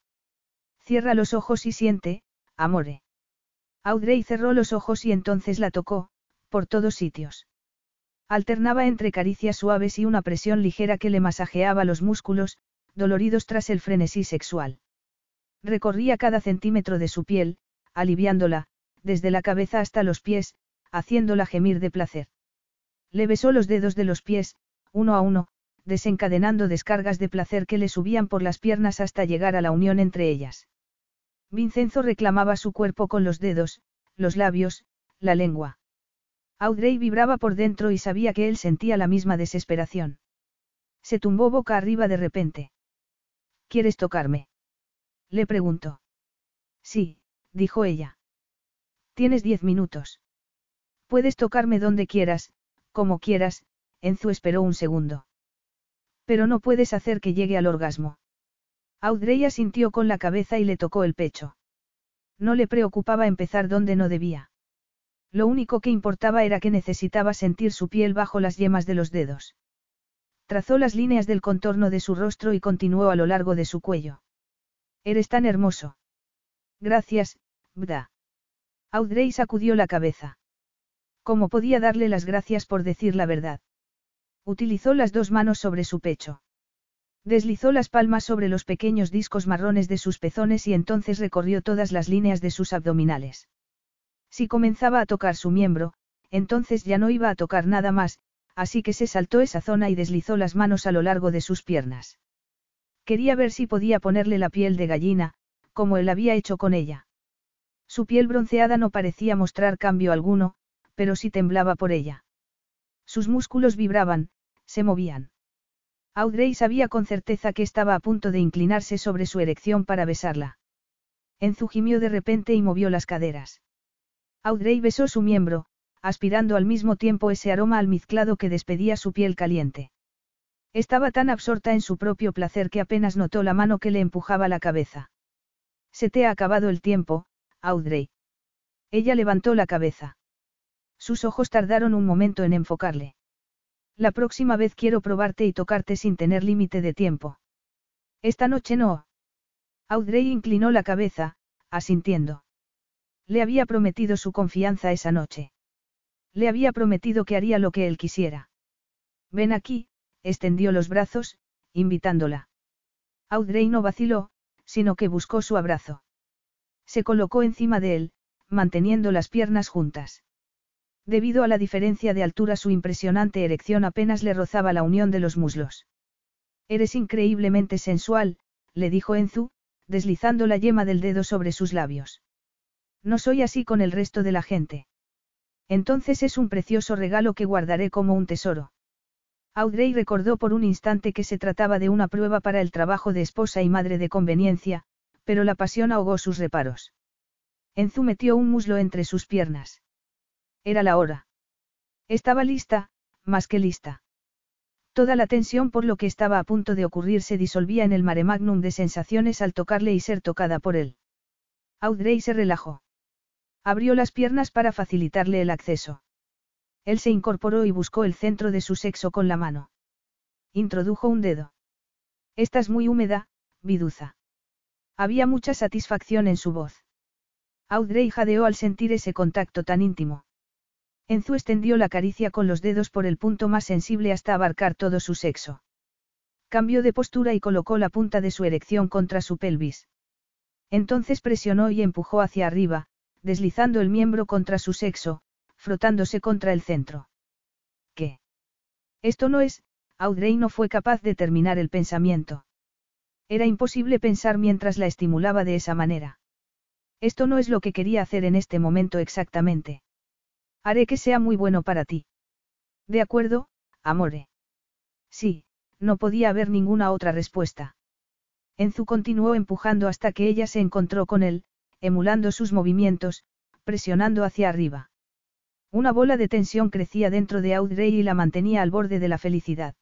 A: Cierra los ojos y siente, amore. Audrey cerró los ojos y entonces la tocó, por todos sitios. Alternaba entre caricias suaves y una presión ligera que le masajeaba los músculos, doloridos tras el frenesí sexual. Recorría cada centímetro de su piel, aliviándola, desde la cabeza hasta los pies, haciéndola gemir de placer. Le besó los dedos de los pies, uno a uno, desencadenando descargas de placer que le subían por las piernas hasta llegar a la unión entre ellas. Vincenzo reclamaba su cuerpo con los dedos, los labios, la lengua. Audrey vibraba por dentro y sabía que él sentía la misma desesperación. Se tumbó boca arriba de repente. ¿Quieres tocarme? Le preguntó. Sí, dijo ella. Tienes diez minutos. Puedes tocarme donde quieras, como quieras, Enzu esperó un segundo. Pero no puedes hacer que llegue al orgasmo. Audrey asintió con la cabeza y le tocó el pecho. No le preocupaba empezar donde no debía. Lo único que importaba era que necesitaba sentir su piel bajo las yemas de los dedos. Trazó las líneas del contorno de su rostro y continuó a lo largo de su cuello. Eres tan hermoso. Gracias, Bda. Audrey sacudió la cabeza. ¿Cómo podía darle las gracias por decir la verdad? Utilizó las dos manos sobre su pecho. Deslizó las palmas sobre los pequeños discos marrones de sus pezones y entonces recorrió todas las líneas de sus abdominales. Si comenzaba a tocar su miembro, entonces ya no iba a tocar nada más, así que se saltó esa zona y deslizó las manos a lo largo de sus piernas. Quería ver si podía ponerle la piel de gallina, como él había hecho con ella. Su piel bronceada no parecía mostrar cambio alguno, pero sí temblaba por ella. Sus músculos vibraban, se movían. Audrey sabía con certeza que estaba a punto de inclinarse sobre su erección para besarla. Enzu gimió de repente y movió las caderas. Audrey besó su miembro, aspirando al mismo tiempo ese aroma almizclado que despedía su piel caliente. Estaba tan absorta en su propio placer que apenas notó la mano que le empujaba la cabeza. Se te ha acabado el tiempo, Audrey. Ella levantó la cabeza. Sus ojos tardaron un momento en enfocarle. La próxima vez quiero probarte y tocarte sin tener límite de tiempo. Esta noche no. Audrey inclinó la cabeza, asintiendo. Le había prometido su confianza esa noche. Le había prometido que haría lo que él quisiera. Ven aquí, extendió los brazos, invitándola. Audrey no vaciló, sino que buscó su abrazo. Se colocó encima de él, manteniendo las piernas juntas. Debido a la diferencia de altura su impresionante erección apenas le rozaba la unión de los muslos. Eres increíblemente sensual, le dijo Enzu, deslizando la yema del dedo sobre sus labios. No soy así con el resto de la gente. Entonces es un precioso regalo que guardaré como un tesoro. Audrey recordó por un instante que se trataba de una prueba para el trabajo de esposa y madre de conveniencia, pero la pasión ahogó sus reparos. Enzu metió un muslo entre sus piernas. Era la hora. Estaba lista, más que lista. Toda la tensión por lo que estaba a punto de ocurrir se disolvía en el mare magnum de sensaciones al tocarle y ser tocada por él. Audrey se relajó. Abrió las piernas para facilitarle el acceso. Él se incorporó y buscó el centro de su sexo con la mano. Introdujo un dedo. Estás muy húmeda, viduza. Había mucha satisfacción en su voz. Audrey jadeó al sentir ese contacto tan íntimo. Enzu extendió la caricia con los dedos por el punto más sensible hasta abarcar todo su sexo. Cambió de postura y colocó la punta de su erección contra su pelvis. Entonces presionó y empujó hacia arriba, deslizando el miembro contra su sexo, frotándose contra el centro. ¿Qué? Esto no es, Audrey no fue capaz de terminar el pensamiento. Era imposible pensar mientras la estimulaba de esa manera. Esto no es lo que quería hacer en este momento exactamente. Haré que sea muy bueno para ti. De acuerdo, amore. Sí, no podía haber ninguna otra respuesta. Enzu continuó empujando hasta que ella se encontró con él, emulando sus movimientos, presionando hacia arriba. Una bola de tensión crecía dentro de Audrey y la mantenía al borde de la felicidad.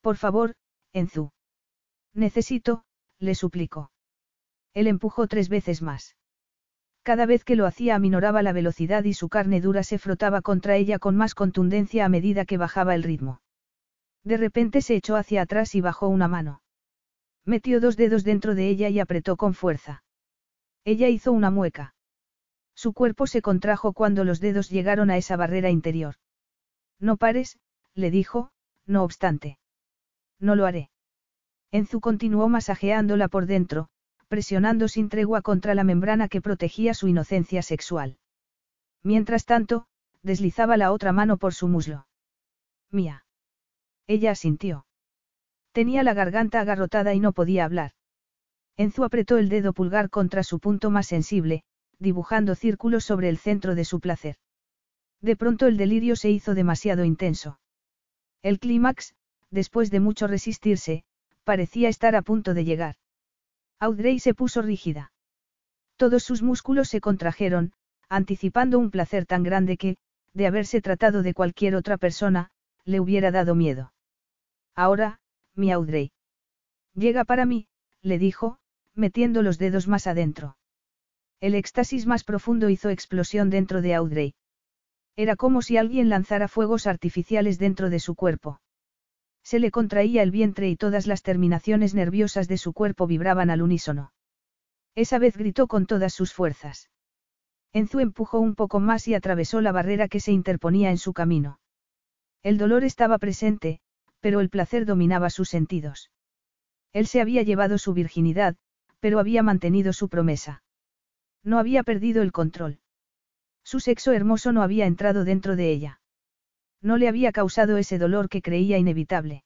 A: Por favor, Enzu. Necesito, le suplicó. Él empujó tres veces más. Cada vez que lo hacía aminoraba la velocidad y su carne dura se frotaba contra ella con más contundencia a medida que bajaba el ritmo. De repente se echó hacia atrás y bajó una mano. Metió dos dedos dentro de ella y apretó con fuerza. Ella hizo una mueca. Su cuerpo se contrajo cuando los dedos llegaron a esa barrera interior. No pares, le dijo, no obstante. No lo haré. Enzu continuó masajeándola por dentro, presionando sin tregua contra la membrana que protegía su inocencia sexual. Mientras tanto, deslizaba la otra mano por su muslo. Mía. Ella asintió. Tenía la garganta agarrotada y no podía hablar. Enzu apretó el dedo pulgar contra su punto más sensible, dibujando círculos sobre el centro de su placer. De pronto el delirio se hizo demasiado intenso. El clímax, después de mucho resistirse, parecía estar a punto de llegar. Audrey se puso rígida. Todos sus músculos se contrajeron, anticipando un placer tan grande que, de haberse tratado de cualquier otra persona, le hubiera dado miedo. Ahora, mi Audrey. Llega para mí, le dijo, metiendo los dedos más adentro. El éxtasis más profundo hizo explosión dentro de Audrey. Era como si alguien lanzara fuegos artificiales dentro de su cuerpo. Se le contraía el vientre y todas las terminaciones nerviosas de su cuerpo vibraban al unísono. Esa vez gritó con todas sus fuerzas. Enzu empujó un poco más y atravesó la barrera que se interponía en su camino. El dolor estaba presente, pero el placer dominaba sus sentidos. Él se había llevado su virginidad, pero había mantenido su promesa. No había perdido el control. Su sexo hermoso no había entrado dentro de ella. No le había causado ese dolor que creía inevitable.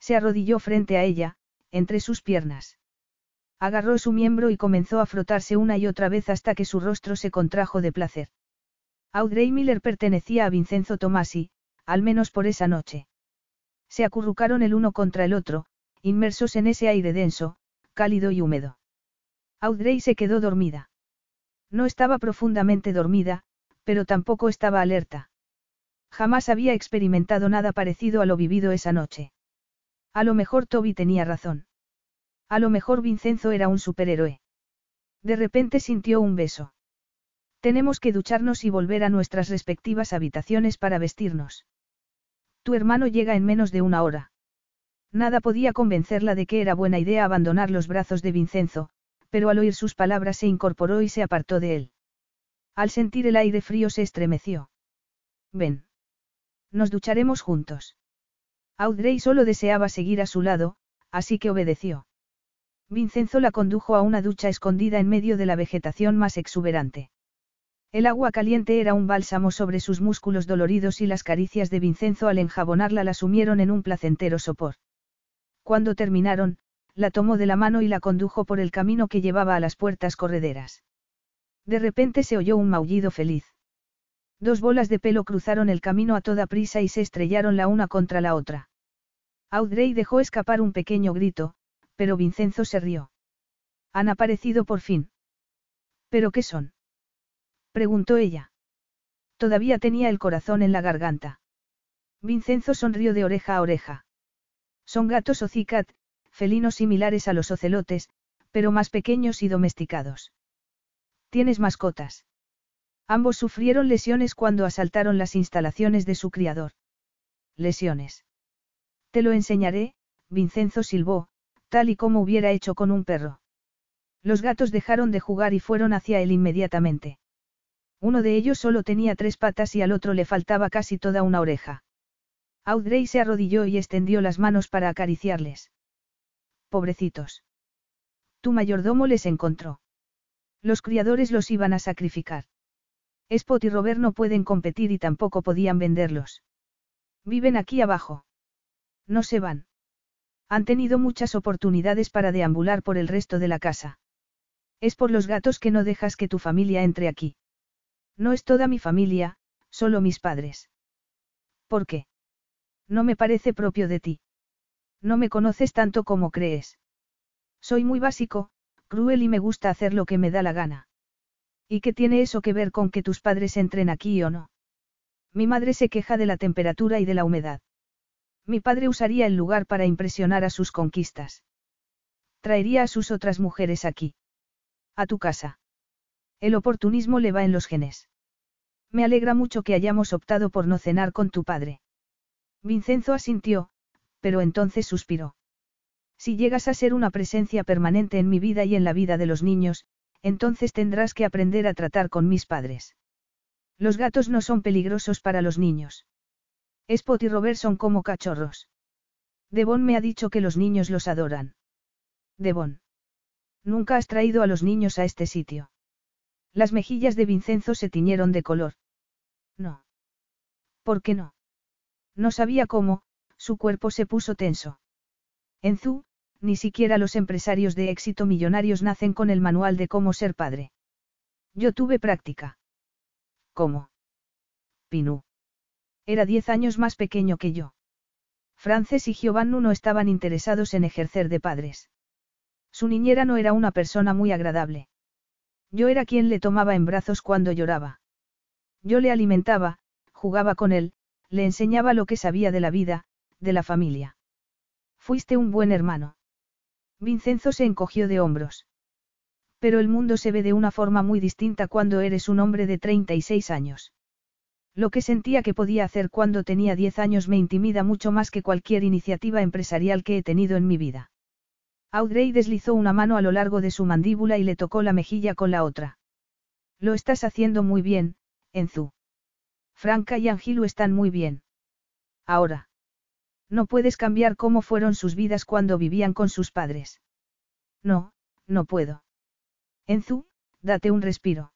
A: Se arrodilló frente a ella, entre sus piernas. Agarró su miembro y comenzó a frotarse una y otra vez hasta que su rostro se contrajo de placer. Audrey Miller pertenecía a Vincenzo Tomasi, al menos por esa noche. Se acurrucaron el uno contra el otro, inmersos en ese aire denso, cálido y húmedo. Audrey se quedó dormida. No estaba profundamente dormida, pero tampoco estaba alerta. Jamás había experimentado nada parecido a lo vivido esa noche. A lo mejor Toby tenía razón. A lo mejor Vincenzo era un superhéroe. De repente sintió un beso. Tenemos que ducharnos y volver a nuestras respectivas habitaciones para vestirnos. Tu hermano llega en menos de una hora. Nada podía convencerla de que era buena idea abandonar los brazos de Vincenzo, pero al oír sus palabras se incorporó y se apartó de él. Al sentir el aire frío se estremeció. Ven. Nos ducharemos juntos. Audrey solo deseaba seguir a su lado, así que obedeció. Vincenzo la condujo a una ducha escondida en medio de la vegetación más exuberante. El agua caliente era un bálsamo sobre sus músculos doloridos y las caricias de Vincenzo al enjabonarla la sumieron en un placentero sopor. Cuando terminaron, la tomó de la mano y la condujo por el camino que llevaba a las puertas correderas. De repente se oyó un maullido feliz. Dos bolas de pelo cruzaron el camino a toda prisa y se estrellaron la una contra la otra. Audrey dejó escapar un pequeño grito, pero Vincenzo se rió. Han aparecido por fin. ¿Pero qué son? preguntó ella. Todavía tenía el corazón en la garganta. Vincenzo sonrió de oreja a oreja. Son gatos o cicat, felinos similares a los ocelotes, pero más pequeños y domesticados. ¿Tienes mascotas? Ambos sufrieron lesiones cuando asaltaron las instalaciones de su criador. Lesiones. Te lo enseñaré, Vincenzo silbó, tal y como hubiera hecho con un perro. Los gatos dejaron de jugar y fueron hacia él inmediatamente. Uno de ellos solo tenía tres patas y al otro le faltaba casi toda una oreja. Audrey se arrodilló y extendió las manos para acariciarles. Pobrecitos. Tu mayordomo les encontró. Los criadores los iban a sacrificar. Spot y Robert no pueden competir y tampoco podían venderlos. Viven aquí abajo. No se van. Han tenido muchas oportunidades para deambular por el resto de la casa. Es por los gatos que no dejas que tu familia entre aquí. No es toda mi familia, solo mis padres. ¿Por qué? No me parece propio de ti. No me conoces tanto como crees. Soy muy básico, cruel y me gusta hacer lo que me da la gana. ¿Y qué tiene eso que ver con que tus padres entren aquí o no? Mi madre se queja de la temperatura y de la humedad. Mi padre usaría el lugar para impresionar a sus conquistas. Traería a sus otras mujeres aquí. A tu casa. El oportunismo le va en los genes. Me alegra mucho que hayamos optado por no cenar con tu padre. Vincenzo asintió, pero entonces suspiró. Si llegas a ser una presencia permanente en mi vida y en la vida de los niños, entonces tendrás que aprender a tratar con mis padres. Los gatos no son peligrosos para los niños. Spot y Robert son como cachorros. Devon me ha dicho que los niños los adoran. Devon. Nunca has traído a los niños a este sitio. Las mejillas de Vincenzo se tiñeron de color. No. ¿Por qué no? No sabía cómo, su cuerpo se puso tenso. En Zu, ni siquiera los empresarios de éxito millonarios nacen con el manual de cómo ser padre. Yo tuve práctica. ¿Cómo? Pinú. Era diez años más pequeño que yo. Frances y Giovanni no estaban interesados en ejercer de padres. Su niñera no era una persona muy agradable. Yo era quien le tomaba en brazos cuando lloraba. Yo le alimentaba, jugaba con él, le enseñaba lo que sabía de la vida, de la familia. Fuiste un buen hermano. Vincenzo se encogió de hombros. Pero el mundo se ve de una forma muy distinta cuando eres un hombre de 36 años. Lo que sentía que podía hacer cuando tenía 10 años me intimida mucho más que cualquier iniciativa empresarial que he tenido en mi vida. Audrey deslizó una mano a lo largo de su mandíbula y le tocó la mejilla con la otra. Lo estás haciendo muy bien, Enzu. Franca y Angilu están muy bien. Ahora. No puedes cambiar cómo fueron sus vidas cuando vivían con sus padres. No, no puedo. Enzu, date un respiro.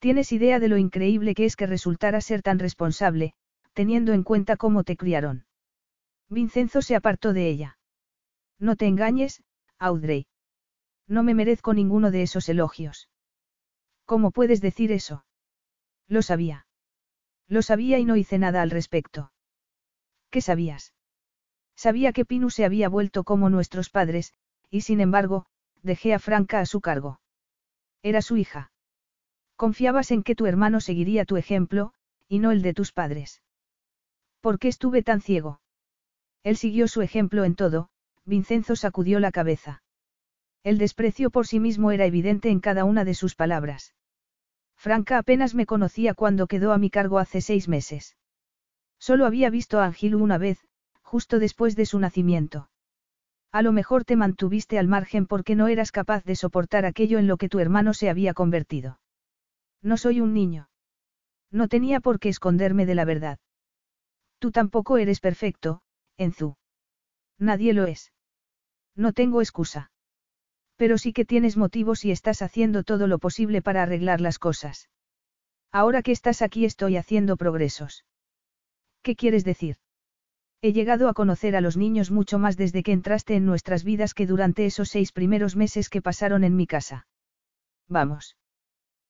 A: Tienes idea de lo increíble que es que resultara ser tan responsable, teniendo en cuenta cómo te criaron. Vincenzo se apartó de ella. No te engañes, Audrey. No me merezco ninguno de esos elogios. ¿Cómo puedes decir eso? Lo sabía. Lo sabía y no hice nada al respecto. ¿Qué sabías? Sabía que Pinu se había vuelto como nuestros padres, y sin embargo, dejé a Franca a su cargo. Era su hija. Confiabas en que tu hermano seguiría tu ejemplo, y no el de tus padres. ¿Por qué estuve tan ciego? Él siguió su ejemplo en todo, Vincenzo sacudió la cabeza. El desprecio por sí mismo era evidente en cada una de sus palabras. Franca apenas me conocía cuando quedó a mi cargo hace seis meses. Solo había visto a Angilu una vez, justo después de su nacimiento. A lo mejor te mantuviste al margen porque no eras capaz de soportar aquello en lo que tu hermano se había convertido. No soy un niño. No tenía por qué esconderme de la verdad. Tú tampoco eres perfecto, Enzu. Nadie lo es. No tengo excusa. Pero sí que tienes motivos y estás haciendo todo lo posible para arreglar las cosas. Ahora que estás aquí estoy haciendo progresos. ¿Qué quieres decir? He llegado a conocer a los niños mucho más desde que entraste en nuestras vidas que durante esos seis primeros meses que pasaron en mi casa. Vamos.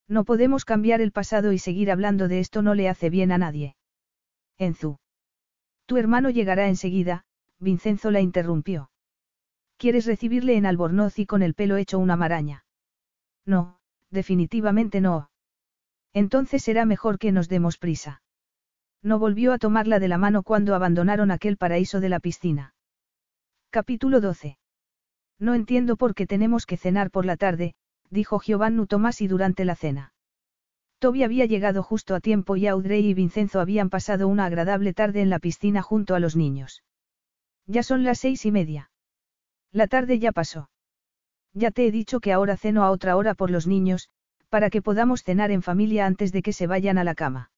A: No podemos cambiar el pasado y seguir hablando de esto no le hace bien a nadie. Enzu. Tu hermano llegará enseguida, Vincenzo la interrumpió. ¿Quieres recibirle en Albornoz y con el pelo hecho una maraña? No, definitivamente no. Entonces será mejor que nos demos prisa. No volvió a tomarla de la mano cuando abandonaron aquel paraíso de la piscina. Capítulo 12. No entiendo por qué tenemos que cenar por la tarde, dijo Giovanni Tomás y durante la cena. Toby había llegado justo a tiempo y Audrey y Vincenzo habían pasado una agradable tarde en la piscina junto a los niños. Ya son las seis y media. La tarde ya pasó. Ya te he dicho que ahora ceno a otra hora por los niños, para que podamos cenar en familia antes de que se vayan a la cama.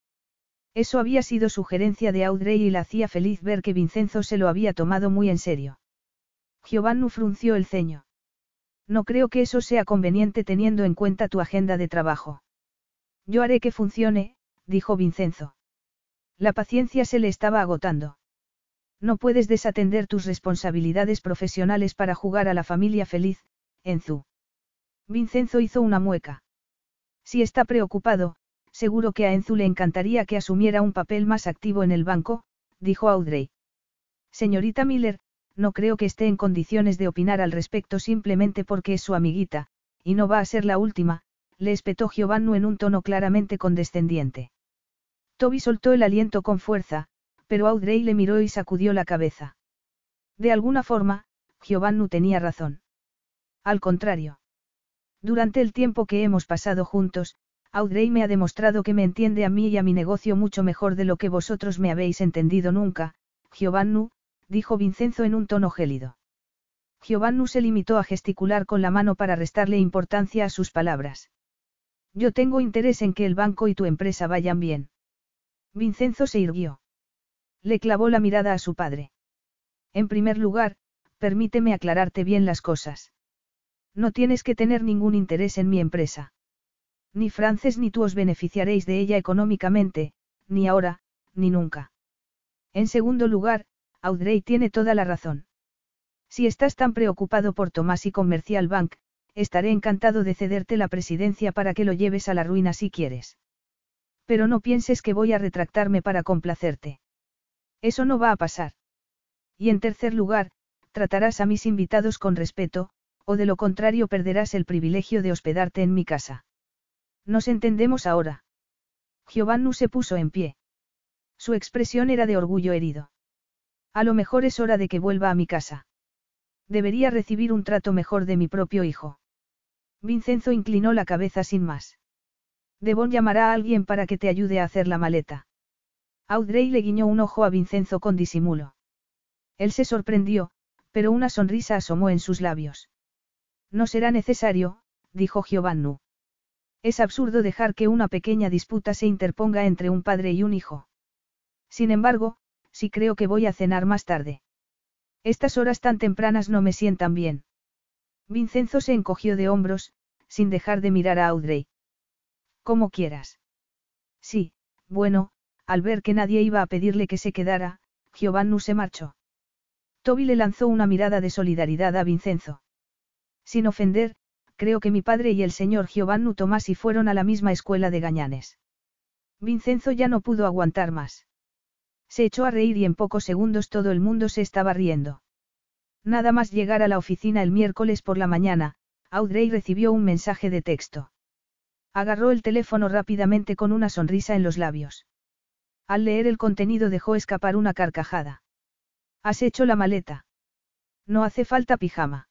A: Eso había sido sugerencia de Audrey y la hacía feliz ver que Vincenzo se lo había tomado muy en serio. Giovanni frunció el ceño. No creo que eso sea conveniente teniendo en cuenta tu agenda de trabajo. Yo haré que funcione, dijo Vincenzo. La paciencia se le estaba agotando. No puedes desatender tus responsabilidades profesionales para jugar a la familia feliz, Enzu. Vincenzo hizo una mueca. Si está preocupado, seguro que a Enzu le encantaría que asumiera un papel más activo en el banco, dijo Audrey. Señorita Miller, no creo que esté en condiciones de opinar al respecto simplemente porque es su amiguita, y no va a ser la última, le espetó Giovanni en un tono claramente condescendiente. Toby soltó el aliento con fuerza, pero Audrey le miró y sacudió la cabeza. De alguna forma, Giovanni tenía razón. Al contrario. Durante el tiempo que hemos pasado juntos, Audrey me ha demostrado que me entiende a mí y a mi negocio mucho mejor de lo que vosotros me habéis entendido nunca, Giovanni, dijo Vincenzo en un tono gélido. Giovanni se limitó a gesticular con la mano para restarle importancia a sus palabras. Yo tengo interés en que el banco y tu empresa vayan bien. Vincenzo se irguió. Le clavó la mirada a su padre. En primer lugar, permíteme aclararte bien las cosas. No tienes que tener ningún interés en mi empresa. Ni Frances ni tú os beneficiaréis de ella económicamente, ni ahora, ni nunca. En segundo lugar, Audrey tiene toda la razón. Si estás tan preocupado por Tomás y Commercial Bank, estaré encantado de cederte la presidencia para que lo lleves a la ruina si quieres. Pero no pienses que voy a retractarme para complacerte. Eso no va a pasar. Y en tercer lugar, tratarás a mis invitados con respeto, o de lo contrario perderás el privilegio de hospedarte en mi casa. Nos entendemos ahora. Giovanni se puso en pie. Su expresión era de orgullo herido. A lo mejor es hora de que vuelva a mi casa. Debería recibir un trato mejor de mi propio hijo. Vincenzo inclinó la cabeza sin más. Devon llamará a alguien para que te ayude a hacer la maleta. Audrey le guiñó un ojo a Vincenzo con disimulo. Él se sorprendió, pero una sonrisa asomó en sus labios. No será necesario, dijo Giovannu. Es absurdo dejar que una pequeña disputa se interponga entre un padre y un hijo. Sin embargo, sí creo que voy a cenar más tarde. Estas horas tan tempranas no me sientan bien. Vincenzo se encogió de hombros, sin dejar de mirar a Audrey. Como quieras. Sí, bueno, al ver que nadie iba a pedirle que se quedara, Giovanni se marchó. Toby le lanzó una mirada de solidaridad a Vincenzo. Sin ofender, creo que mi padre y el señor Giovanni Tomasi fueron a la misma escuela de Gañanes. Vincenzo ya no pudo aguantar más. Se echó a reír y en pocos segundos todo el mundo se estaba riendo. Nada más llegar a la oficina el miércoles por la mañana, Audrey recibió un mensaje de texto. Agarró el teléfono rápidamente con una sonrisa en los labios. Al leer el contenido dejó escapar una carcajada. ¿Has hecho la maleta? No hace falta pijama.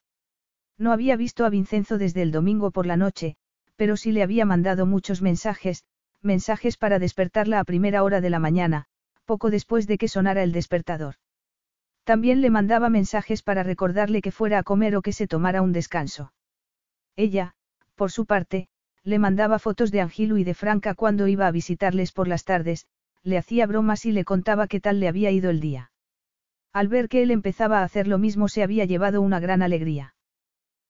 A: No había visto a Vincenzo desde el domingo por la noche, pero sí le había mandado muchos mensajes, mensajes para despertarla a primera hora de la mañana, poco después de que sonara el despertador. También le mandaba mensajes para recordarle que fuera a comer o que se tomara un descanso. Ella, por su parte, le mandaba fotos de Angilu y de Franca cuando iba a visitarles por las tardes, le hacía bromas y le contaba qué tal le había ido el día. Al ver que él empezaba a hacer lo mismo se había llevado una gran alegría.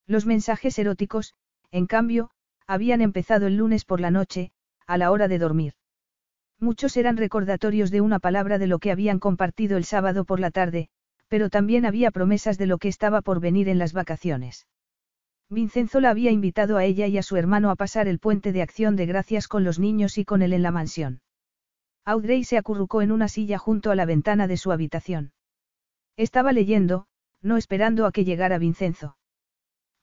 A: Los mensajes eróticos, en cambio, habían empezado el lunes por la noche, a la hora de dormir. Muchos eran recordatorios de una palabra de lo que habían compartido el sábado por la tarde, pero también había promesas de lo que estaba por venir en las vacaciones. Vincenzo la había invitado a ella y a su hermano a pasar el puente de acción de gracias con los niños y con él en la mansión. Audrey se acurrucó en una silla junto a la ventana de su habitación. Estaba leyendo, no esperando a que llegara Vincenzo.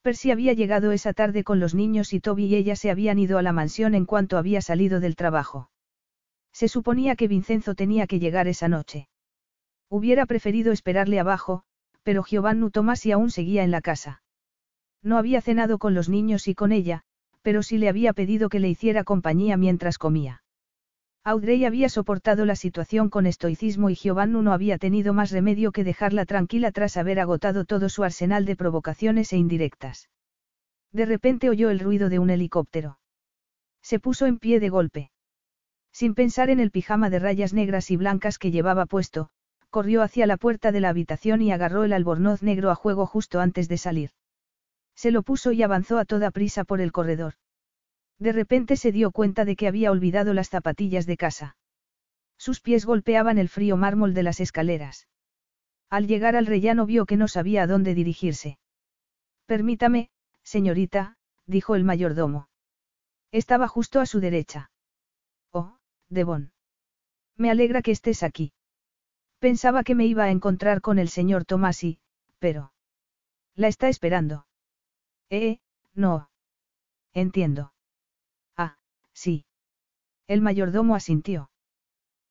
A: Percy había llegado esa tarde con los niños y Toby y ella se habían ido a la mansión en cuanto había salido del trabajo. Se suponía que Vincenzo tenía que llegar esa noche. Hubiera preferido esperarle abajo, pero Giovanni Tomasi aún seguía en la casa. No había cenado con los niños y con ella, pero sí le había pedido que le hiciera compañía mientras comía. Audrey había soportado la situación con estoicismo y Giovanni no había tenido más remedio que dejarla tranquila tras haber agotado todo su arsenal de provocaciones e indirectas. De repente oyó el ruido de un helicóptero. Se puso en pie de golpe. Sin pensar en el pijama de rayas negras y blancas que llevaba puesto, corrió hacia la puerta de la habitación y agarró el albornoz negro a juego justo antes de salir. Se lo puso y avanzó a toda prisa por el corredor. De repente se dio cuenta de que había olvidado las zapatillas de casa. Sus pies golpeaban el frío mármol de las escaleras. Al llegar al rellano vio que no sabía a dónde dirigirse. Permítame, señorita, dijo el mayordomo. Estaba justo a su derecha. Oh, Devon. Me alegra que estés aquí. Pensaba que me iba a encontrar con el señor Tomasi, pero... La está esperando. Eh, no. Entiendo. Sí. El mayordomo asintió.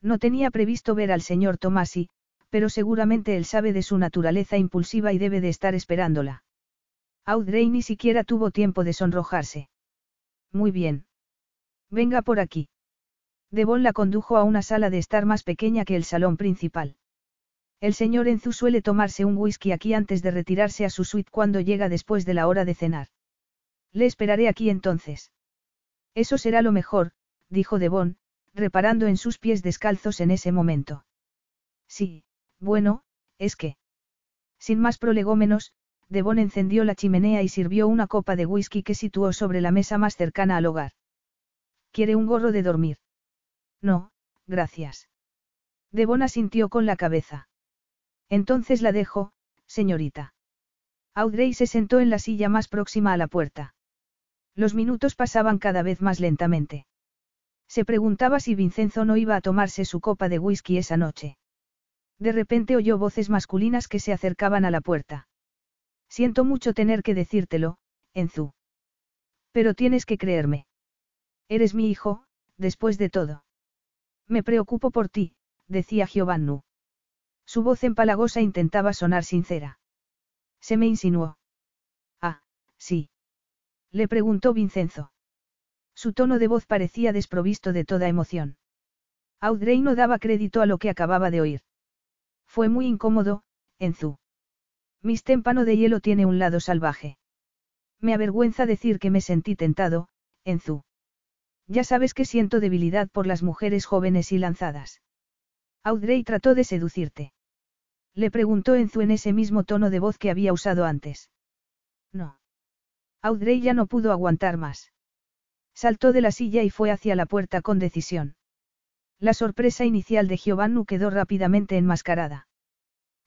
A: No tenía previsto ver al señor Tomasi, pero seguramente él sabe de su naturaleza impulsiva y debe de estar esperándola. Audrey ni siquiera tuvo tiempo de sonrojarse. Muy bien. Venga por aquí. Devon la condujo a una sala de estar más pequeña que el salón principal. El señor Enzu suele tomarse un whisky aquí antes de retirarse a su suite cuando llega después de la hora de cenar. Le esperaré aquí entonces. Eso será lo mejor, dijo Devon, reparando en sus pies descalzos en ese momento. Sí, bueno, es que. Sin más prolegómenos, Devon encendió la chimenea y sirvió una copa de whisky que situó sobre la mesa más cercana al hogar. ¿Quiere un gorro de dormir? No, gracias. Devon asintió con la cabeza. Entonces la dejo, señorita. Audrey se sentó en la silla más próxima a la puerta. Los minutos pasaban cada vez más lentamente. Se preguntaba si Vincenzo no iba a tomarse su copa de whisky esa noche. De repente oyó voces masculinas que se acercaban a la puerta. Siento mucho tener que decírtelo, Enzu. Pero tienes que creerme. Eres mi hijo, después de todo. Me preocupo por ti, decía Giovannu. Su voz empalagosa intentaba sonar sincera. Se me insinuó. Ah, sí. Le preguntó Vincenzo. Su tono de voz parecía desprovisto de toda emoción. Audrey no daba crédito a lo que acababa de oír. Fue muy incómodo, Enzu. Mis témpano de hielo tiene un lado salvaje. Me avergüenza decir que me sentí tentado, Enzu. Ya sabes que siento debilidad por las mujeres jóvenes y lanzadas. Audrey trató de seducirte. Le preguntó Enzu en ese mismo tono de voz que había usado antes. No. Audrey ya no pudo aguantar más. Saltó de la silla y fue hacia la puerta con decisión. La sorpresa inicial de Giovannu quedó rápidamente enmascarada.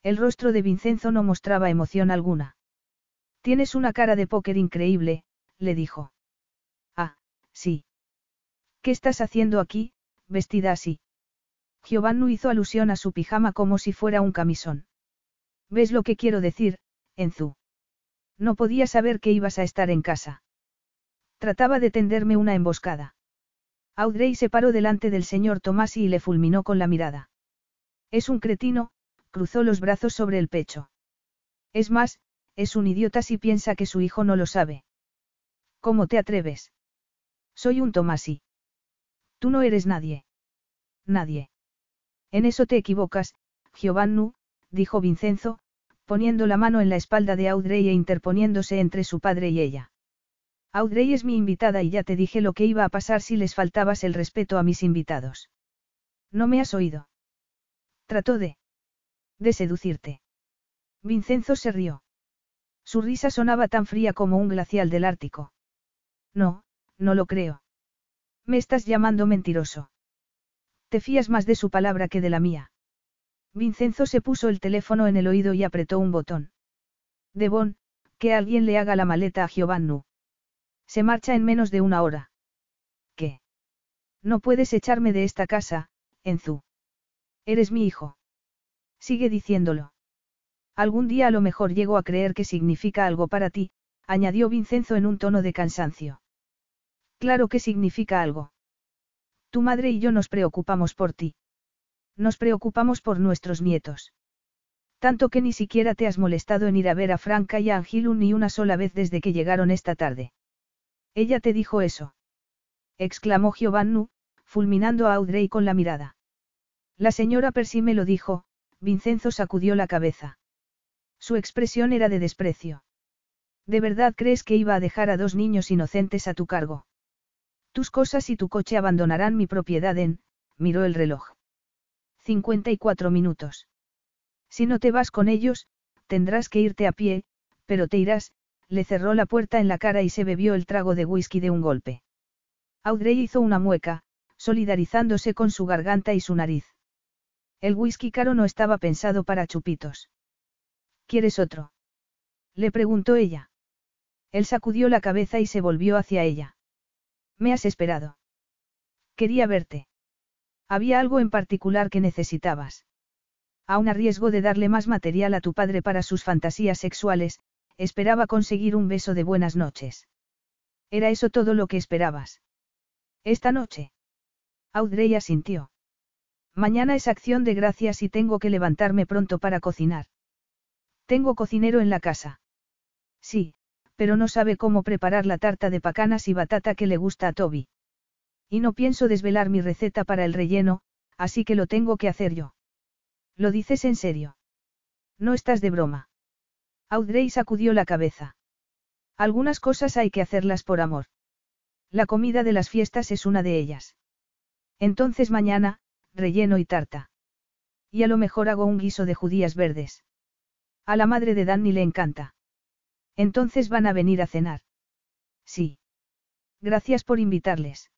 A: El rostro de Vincenzo no mostraba emoción alguna. Tienes una cara de póker increíble, le dijo. Ah, sí. ¿Qué estás haciendo aquí, vestida así? Giovannu hizo alusión a su pijama como si fuera un camisón. ¿Ves lo que quiero decir, Enzu? No podía saber que ibas a estar en casa. Trataba de tenderme una emboscada. Audrey se paró delante del señor Tomasi y le fulminó con la mirada. Es un cretino, cruzó los brazos sobre el pecho. Es más, es un idiota si piensa que su hijo no lo sabe. ¿Cómo te atreves? Soy un Tomasi. Tú no eres nadie. Nadie. En eso te equivocas, Giovannu, dijo Vincenzo, poniendo la mano en la espalda de Audrey e interponiéndose entre su padre y ella. Audrey es mi invitada y ya te dije lo que iba a pasar si les faltabas el respeto a mis invitados. No me has oído. Trató de de seducirte. Vincenzo se rió. Su risa sonaba tan fría como un glacial del Ártico. No, no lo creo. Me estás llamando mentiroso. Te fías más de su palabra que de la mía. Vincenzo se puso el teléfono en el oído y apretó un botón. Devon, que alguien le haga la maleta a Giovannu. Se marcha en menos de una hora. ¿Qué? No puedes echarme de esta casa, Enzu. Eres mi hijo. Sigue diciéndolo. Algún día a lo mejor llego a creer que significa algo para ti, añadió Vincenzo en un tono de cansancio. Claro que significa algo. Tu madre y yo nos preocupamos por ti. Nos preocupamos por nuestros nietos. Tanto que ni siquiera te has molestado en ir a ver a Franca y a Angilu ni una sola vez desde que llegaron esta tarde. Ella te dijo eso. exclamó Giovannu, fulminando a Audrey con la mirada. La señora Percy me lo dijo, Vincenzo sacudió la cabeza. Su expresión era de desprecio. ¿De verdad crees que iba a dejar a dos niños inocentes a tu cargo? Tus cosas y tu coche abandonarán mi propiedad en, miró el reloj. 54 minutos. Si no te vas con ellos, tendrás que irte a pie, pero te irás, le cerró la puerta en la cara y se bebió el trago de whisky de un golpe. Audrey hizo una mueca, solidarizándose con su garganta y su nariz. El whisky caro no estaba pensado para chupitos. ¿Quieres otro? Le preguntó ella. Él sacudió la cabeza y se volvió hacia ella. Me has esperado. Quería verte. Había algo en particular que necesitabas. Aun a riesgo de darle más material a tu padre para sus fantasías sexuales, esperaba conseguir un beso de buenas noches. ¿Era eso todo lo que esperabas? Esta noche. Audrey asintió. Mañana es acción de gracias y tengo que levantarme pronto para cocinar. Tengo cocinero en la casa. Sí, pero no sabe cómo preparar la tarta de pacanas y batata que le gusta a Toby. Y no pienso desvelar mi receta para el relleno, así que lo tengo que hacer yo. ¿Lo dices en serio? No estás de broma. Audrey sacudió la cabeza. Algunas cosas hay que hacerlas por amor. La comida de las fiestas es una de ellas. Entonces mañana, relleno y tarta. Y a lo mejor hago un guiso de judías verdes. A la madre de Danny le encanta. Entonces van a venir a cenar. Sí. Gracias por invitarles.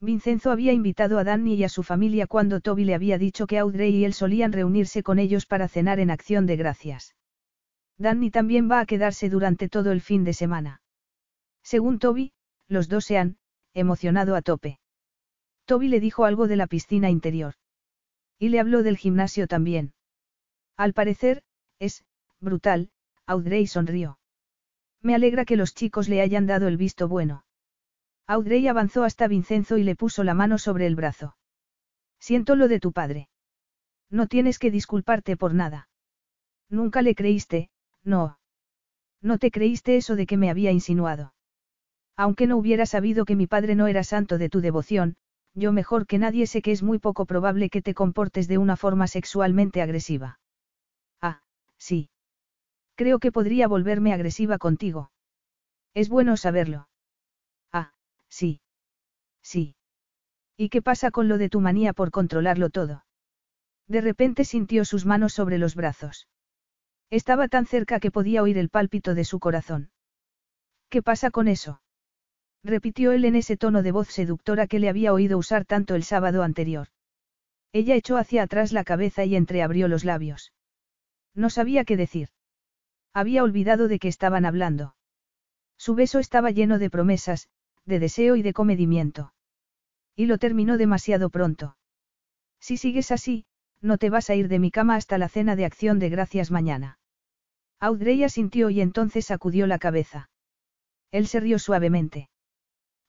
A: Vincenzo había invitado a Danny y a su familia cuando Toby le había dicho que Audrey y él solían reunirse con ellos para cenar en acción de gracias. Danny también va a quedarse durante todo el fin de semana. Según Toby, los dos se han, emocionado a tope. Toby le dijo algo de la piscina interior. Y le habló del gimnasio también. Al parecer, es, brutal, Audrey sonrió. Me alegra que los chicos le hayan dado el visto bueno. Audrey avanzó hasta Vincenzo y le puso la mano sobre el brazo. Siento lo de tu padre. No tienes que disculparte por nada. Nunca le creíste, no. No te creíste eso de que me había insinuado. Aunque no hubiera sabido que mi padre no era santo de tu devoción, yo mejor que nadie sé que es muy poco probable que te comportes de una forma sexualmente agresiva. Ah, sí. Creo que podría volverme agresiva contigo. Es bueno saberlo. Sí. Sí. ¿Y qué pasa con lo de tu manía por controlarlo todo? De repente sintió sus manos sobre los brazos. Estaba tan cerca que podía oír el pálpito de su corazón. ¿Qué pasa con eso? repitió él en ese tono de voz seductora que le había oído usar tanto el sábado anterior. Ella echó hacia atrás la cabeza y entreabrió los labios. No sabía qué decir. Había olvidado de qué estaban hablando. Su beso estaba lleno de promesas, de deseo y de comedimiento. Y lo terminó demasiado pronto. Si sigues así, no te vas a ir de mi cama hasta la cena de acción de gracias mañana. Audrey asintió y entonces sacudió la cabeza. Él se rió suavemente.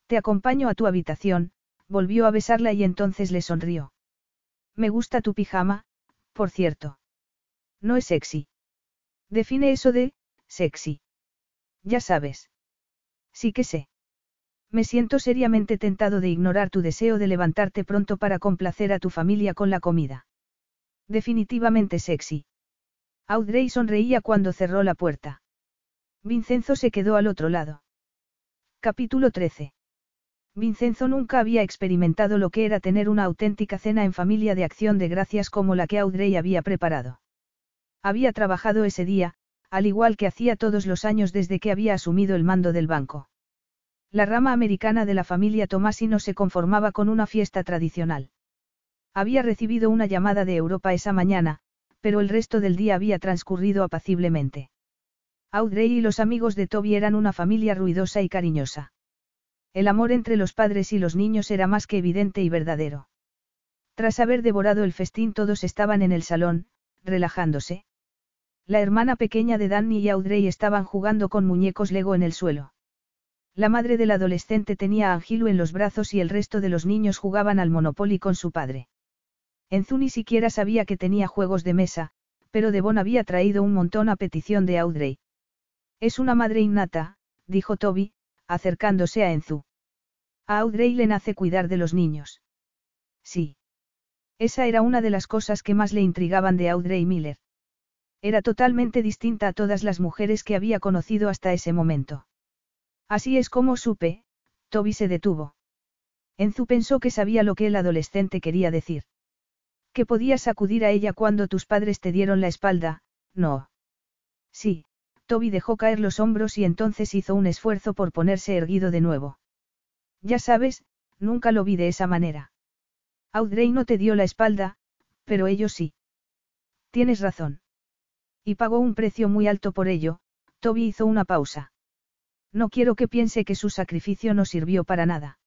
A: Te acompaño a tu habitación, volvió a besarla y entonces le sonrió. Me gusta tu pijama, por cierto. No es sexy. Define eso de, sexy. Ya sabes. Sí que sé. Me siento seriamente tentado de ignorar tu deseo de levantarte pronto para complacer a tu familia con la comida. Definitivamente sexy. Audrey sonreía cuando cerró la puerta. Vincenzo se quedó al otro lado. Capítulo 13. Vincenzo nunca había experimentado lo que era tener una auténtica cena en familia de acción de gracias como la que Audrey había preparado. Había trabajado ese día, al igual que hacía todos los años desde que había asumido el mando del banco. La rama americana de la familia Tomasi no se conformaba con una fiesta tradicional. Había recibido una llamada de Europa esa mañana, pero el resto del día había transcurrido apaciblemente. Audrey y los amigos de Toby eran una familia ruidosa y cariñosa. El amor entre los padres y los niños era más que evidente y verdadero. Tras haber devorado el festín todos estaban en el salón, relajándose. La hermana pequeña de Danny y Audrey estaban jugando con muñecos Lego en el suelo. La madre del adolescente tenía a Angilu en los brazos y el resto de los niños jugaban al Monopoly con su padre. Enzu ni siquiera sabía que tenía juegos de mesa, pero Devon había traído un montón a petición de Audrey. Es una madre innata, dijo Toby, acercándose a Enzu. A Audrey le nace cuidar de los niños. Sí. Esa era una de las cosas que más le intrigaban de Audrey Miller. Era totalmente distinta a todas las mujeres que había conocido hasta ese momento. Así es como supe, Toby se detuvo. Enzu pensó que sabía lo que el adolescente quería decir. Que podías acudir a ella cuando tus padres te dieron la espalda, no. Sí, Toby dejó caer los hombros y entonces hizo un esfuerzo por ponerse erguido de nuevo. Ya sabes, nunca lo vi de esa manera. Audrey no te dio la espalda, pero ellos sí. Tienes razón. Y pagó un precio muy alto por ello, Toby hizo una pausa. No quiero que piense que su sacrificio no sirvió para nada.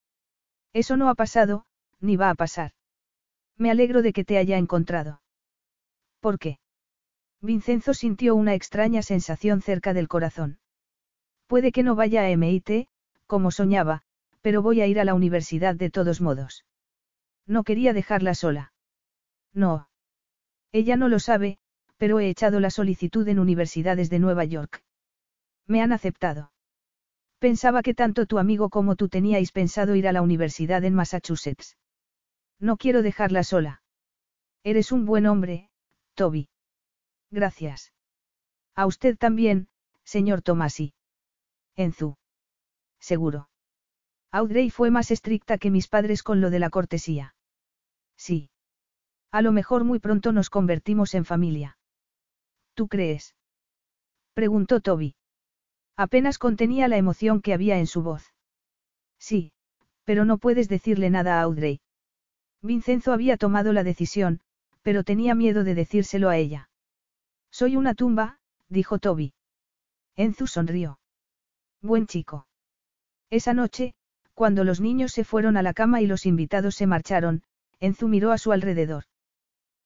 A: Eso no ha pasado, ni va a pasar. Me alegro de que te haya encontrado. ¿Por qué? Vincenzo sintió una extraña sensación cerca del corazón. Puede que no vaya a MIT, como soñaba, pero voy a ir a la universidad de todos modos. No quería dejarla sola. No. Ella no lo sabe, pero he echado la solicitud en universidades de Nueva York. Me han aceptado. Pensaba que tanto tu amigo como tú teníais pensado ir a la universidad en Massachusetts. No quiero dejarla sola. Eres un buen hombre, Toby. Gracias. A usted también, señor Tomasi. Enzu. Seguro. Audrey fue más estricta que mis padres con lo de la cortesía. Sí. A lo mejor muy pronto nos convertimos en familia. ¿Tú crees? Preguntó Toby. Apenas contenía la emoción que había en su voz. Sí, pero no puedes decirle nada a Audrey. Vincenzo había tomado la decisión, pero tenía miedo de decírselo a ella. Soy una tumba, dijo Toby. Enzu sonrió. Buen chico. Esa noche, cuando los niños se fueron a la cama y los invitados se marcharon, Enzu miró a su alrededor.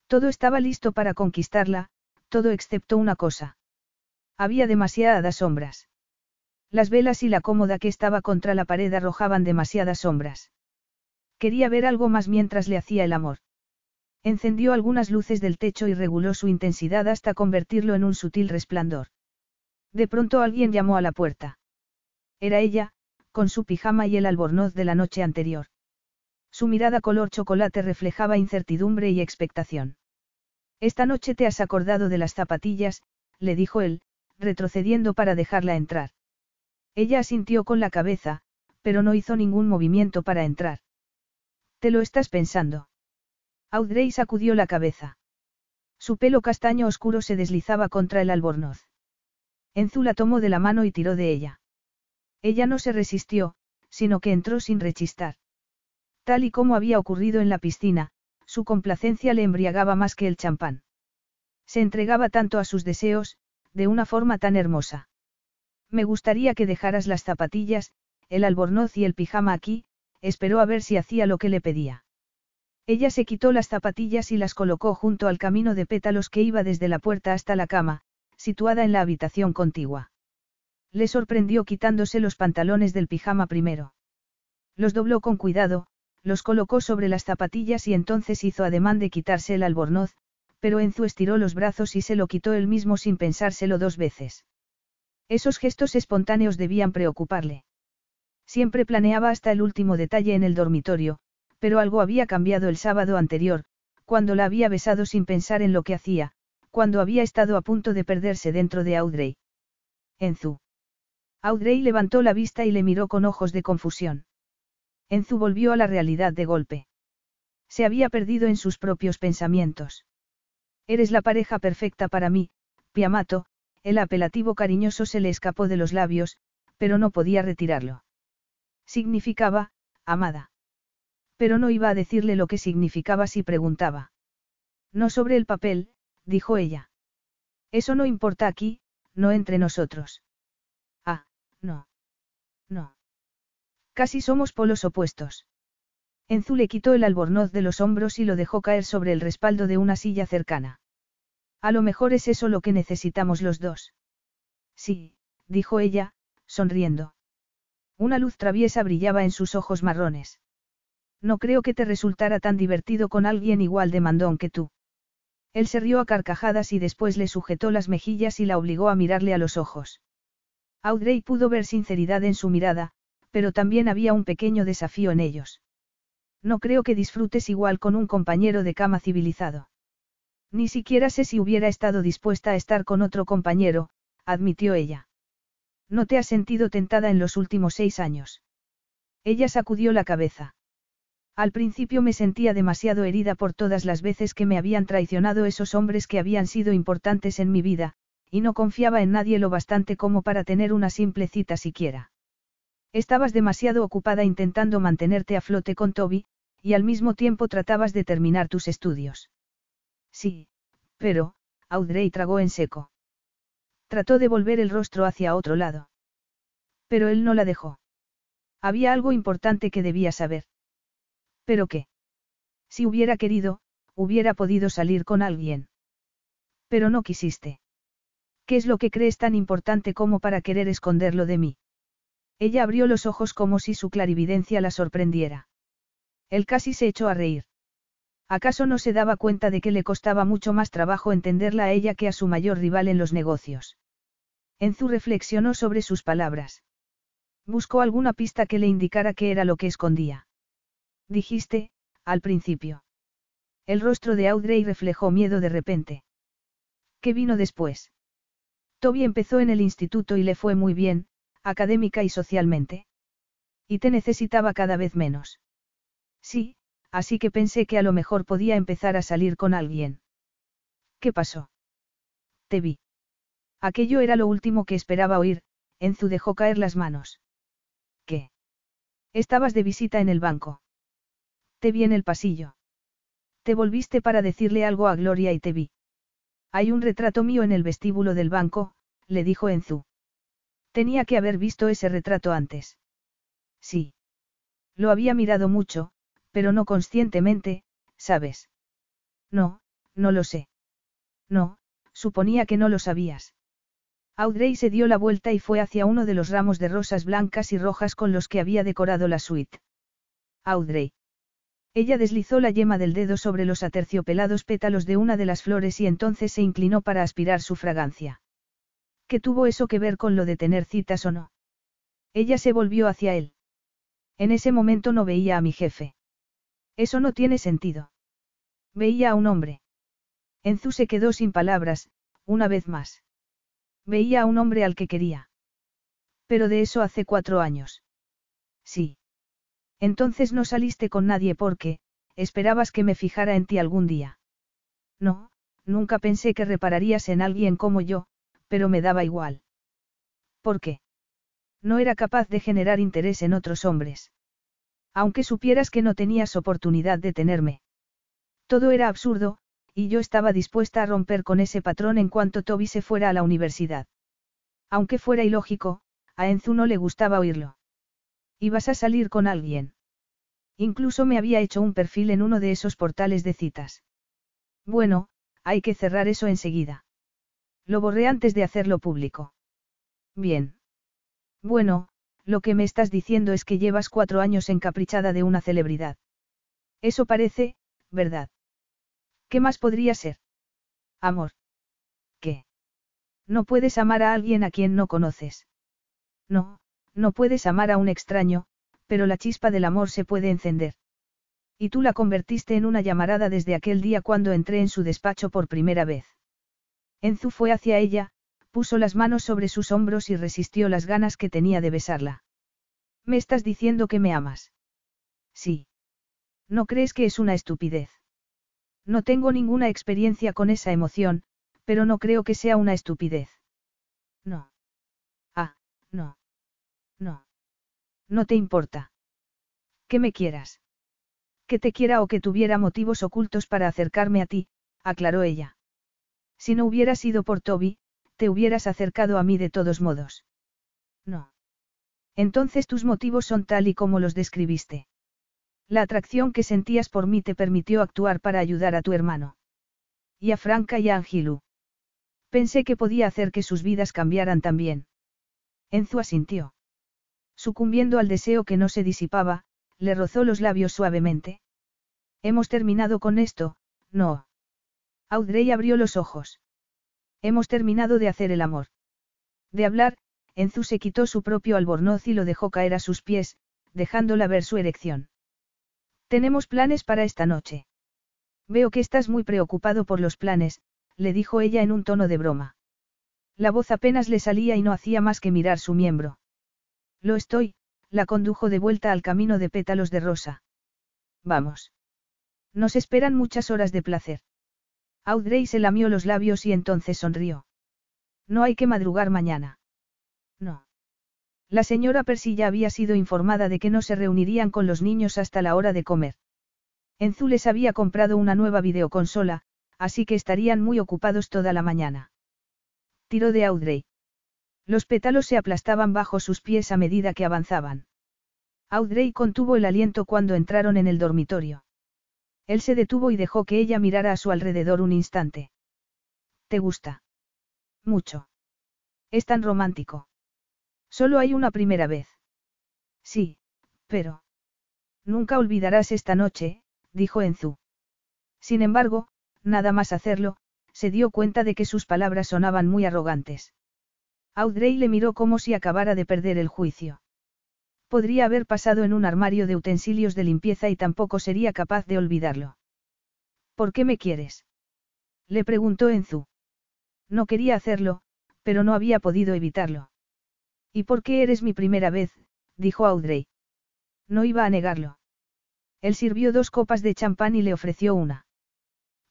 A: Todo estaba listo para conquistarla, todo excepto una cosa. Había demasiadas sombras. Las velas y la cómoda que estaba contra la pared arrojaban demasiadas sombras. Quería ver algo más mientras le hacía el amor. Encendió algunas luces del techo y reguló su intensidad hasta convertirlo en un sutil resplandor. De pronto alguien llamó a la puerta. Era ella, con su pijama y el albornoz de la noche anterior. Su mirada color chocolate reflejaba incertidumbre y expectación. Esta noche te has acordado de las zapatillas, le dijo él, retrocediendo para dejarla entrar. Ella asintió con la cabeza, pero no hizo ningún movimiento para entrar. ¿Te lo estás pensando? Audrey sacudió la cabeza. Su pelo castaño oscuro se deslizaba contra el albornoz. Enzu la tomó de la mano y tiró de ella. Ella no se resistió, sino que entró sin rechistar. Tal y como había ocurrido en la piscina, su complacencia le embriagaba más que el champán. Se entregaba tanto a sus deseos, de una forma tan hermosa. Me gustaría que dejaras las zapatillas, el albornoz y el pijama aquí, esperó a ver si hacía lo que le pedía. Ella se quitó las zapatillas y las colocó junto al camino de pétalos que iba desde la puerta hasta la cama, situada en la habitación contigua. Le sorprendió quitándose los pantalones del pijama primero. Los dobló con cuidado, los colocó sobre las zapatillas y entonces hizo ademán de quitarse el albornoz, pero Enzu estiró los brazos y se lo quitó él mismo sin pensárselo dos veces. Esos gestos espontáneos debían preocuparle. Siempre planeaba hasta el último detalle en el dormitorio, pero algo había cambiado el sábado anterior, cuando la había besado sin pensar en lo que hacía, cuando había estado a punto de perderse dentro de Audrey. Enzu. Audrey levantó la vista y le miró con ojos de confusión. Enzu volvió a la realidad de golpe. Se había perdido en sus propios pensamientos. Eres la pareja perfecta para mí, Piamato, el apelativo cariñoso se le escapó de los labios, pero no podía retirarlo. Significaba, amada. Pero no iba a decirle lo que significaba si preguntaba. No sobre el papel, dijo ella. Eso no importa aquí, no entre nosotros. Ah, no. No. Casi somos polos opuestos. Enzu le quitó el albornoz de los hombros y lo dejó caer sobre el respaldo de una silla cercana. A lo mejor es eso lo que necesitamos los dos. Sí, dijo ella, sonriendo. Una luz traviesa brillaba en sus ojos marrones. No creo que te resultara tan divertido con alguien igual de mandón que tú. Él se rió a carcajadas y después le sujetó las mejillas y la obligó a mirarle a los ojos. Audrey pudo ver sinceridad en su mirada, pero también había un pequeño desafío en ellos. No creo que disfrutes igual con un compañero de cama civilizado. Ni siquiera sé si hubiera estado dispuesta a estar con otro compañero, admitió ella. No te has sentido tentada en los últimos seis años. Ella sacudió la cabeza. Al principio me sentía demasiado herida por todas las veces que me habían traicionado esos hombres que habían sido importantes en mi vida, y no confiaba en nadie lo bastante como para tener una simple cita siquiera. Estabas demasiado ocupada intentando mantenerte a flote con Toby, y al mismo tiempo tratabas de terminar tus estudios. Sí, pero, Audrey tragó en seco. Trató de volver el rostro hacia otro lado. Pero él no la dejó. Había algo importante que debía saber. ¿Pero qué? Si hubiera querido, hubiera podido salir con alguien. Pero no quisiste. ¿Qué es lo que crees tan importante como para querer esconderlo de mí? Ella abrió los ojos como si su clarividencia la sorprendiera. Él casi se echó a reír. ¿Acaso no se daba cuenta de que le costaba mucho más trabajo entenderla a ella que a su mayor rival en los negocios? Enzu reflexionó sobre sus palabras. Buscó alguna pista que le indicara qué era lo que escondía. Dijiste, al principio. El rostro de Audrey reflejó miedo de repente. ¿Qué vino después? Toby empezó en el instituto y le fue muy bien, académica y socialmente. Y te necesitaba cada vez menos. Sí, así que pensé que a lo mejor podía empezar a salir con alguien. ¿Qué pasó? Te vi. Aquello era lo último que esperaba oír, Enzu dejó caer las manos. ¿Qué? Estabas de visita en el banco. Te vi en el pasillo. Te volviste para decirle algo a Gloria y te vi. Hay un retrato mío en el vestíbulo del banco, le dijo Enzu. Tenía que haber visto ese retrato antes. Sí. Lo había mirado mucho, pero no conscientemente, ¿sabes? No, no lo sé. No, suponía que no lo sabías. Audrey se dio la vuelta y fue hacia uno de los ramos de rosas blancas y rojas con los que había decorado la suite. Audrey. Ella deslizó la yema del dedo sobre los aterciopelados pétalos de una de las flores y entonces se inclinó para aspirar su fragancia. ¿Qué tuvo eso que ver con lo de tener citas o no? Ella se volvió hacia él. En ese momento no veía a mi jefe. Eso no tiene sentido. Veía a un hombre. Enzu se quedó sin palabras, una vez más. Veía a un hombre al que quería. Pero de eso hace cuatro años. Sí. Entonces no saliste con nadie porque, esperabas que me fijara en ti algún día. No, nunca pensé que repararías en alguien como yo, pero me daba igual. ¿Por qué? No era capaz de generar interés en otros hombres. Aunque supieras que no tenías oportunidad de tenerme. Todo era absurdo, y yo estaba dispuesta a romper con ese patrón en cuanto Toby se fuera a la universidad. Aunque fuera ilógico, a Enzu no le gustaba oírlo. Ibas a salir con alguien. Incluso me había hecho un perfil en uno de esos portales de citas. Bueno, hay que cerrar eso enseguida. Lo borré antes de hacerlo público. Bien. Bueno, lo que me estás diciendo es que llevas cuatro años encaprichada de una celebridad. Eso parece, ¿verdad? ¿Qué más podría ser? Amor. ¿Qué? No puedes amar a alguien a quien no conoces. No, no puedes amar a un extraño, pero la chispa del amor se puede encender. Y tú la convertiste en una llamarada desde aquel día cuando entré en su despacho por primera vez. Enzu fue hacia ella, puso las manos sobre sus hombros y resistió las ganas que tenía de besarla. ¿Me estás diciendo que me amas? Sí. ¿No crees que es una estupidez? No tengo ninguna experiencia con esa emoción, pero no creo que sea una estupidez. No. Ah, no. No. No te importa. Que me quieras. Que te quiera o que tuviera motivos ocultos para acercarme a ti, aclaró ella. Si no hubiera sido por Toby, te hubieras acercado a mí de todos modos. No. Entonces tus motivos son tal y como los describiste. La atracción que sentías por mí te permitió actuar para ayudar a tu hermano. Y a Franca y a Angilu. Pensé que podía hacer que sus vidas cambiaran también. Enzu asintió. Sucumbiendo al deseo que no se disipaba, le rozó los labios suavemente. Hemos terminado con esto, no. Audrey abrió los ojos. Hemos terminado de hacer el amor. De hablar, Enzu se quitó su propio albornoz y lo dejó caer a sus pies, dejándola ver su erección. Tenemos planes para esta noche. Veo que estás muy preocupado por los planes, le dijo ella en un tono de broma. La voz apenas le salía y no hacía más que mirar su miembro. Lo estoy, la condujo de vuelta al camino de pétalos de rosa. Vamos. Nos esperan muchas horas de placer. Audrey se lamió los labios y entonces sonrió. No hay que madrugar mañana. No. La señora Percy ya había sido informada de que no se reunirían con los niños hasta la hora de comer. Enzu les había comprado una nueva videoconsola, así que estarían muy ocupados toda la mañana. Tiró de Audrey. Los pétalos se aplastaban bajo sus pies a medida que avanzaban. Audrey contuvo el aliento cuando entraron en el dormitorio. Él se detuvo y dejó que ella mirara a su alrededor un instante. ¿Te gusta? Mucho. Es tan romántico. Solo hay una primera vez. Sí, pero... Nunca olvidarás esta noche, dijo Enzu. Sin embargo, nada más hacerlo, se dio cuenta de que sus palabras sonaban muy arrogantes. Audrey le miró como si acabara de perder el juicio. Podría haber pasado en un armario de utensilios de limpieza y tampoco sería capaz de olvidarlo. ¿Por qué me quieres? Le preguntó Enzu. No quería hacerlo, pero no había podido evitarlo. ¿Y por qué eres mi primera vez? dijo Audrey. No iba a negarlo. Él sirvió dos copas de champán y le ofreció una.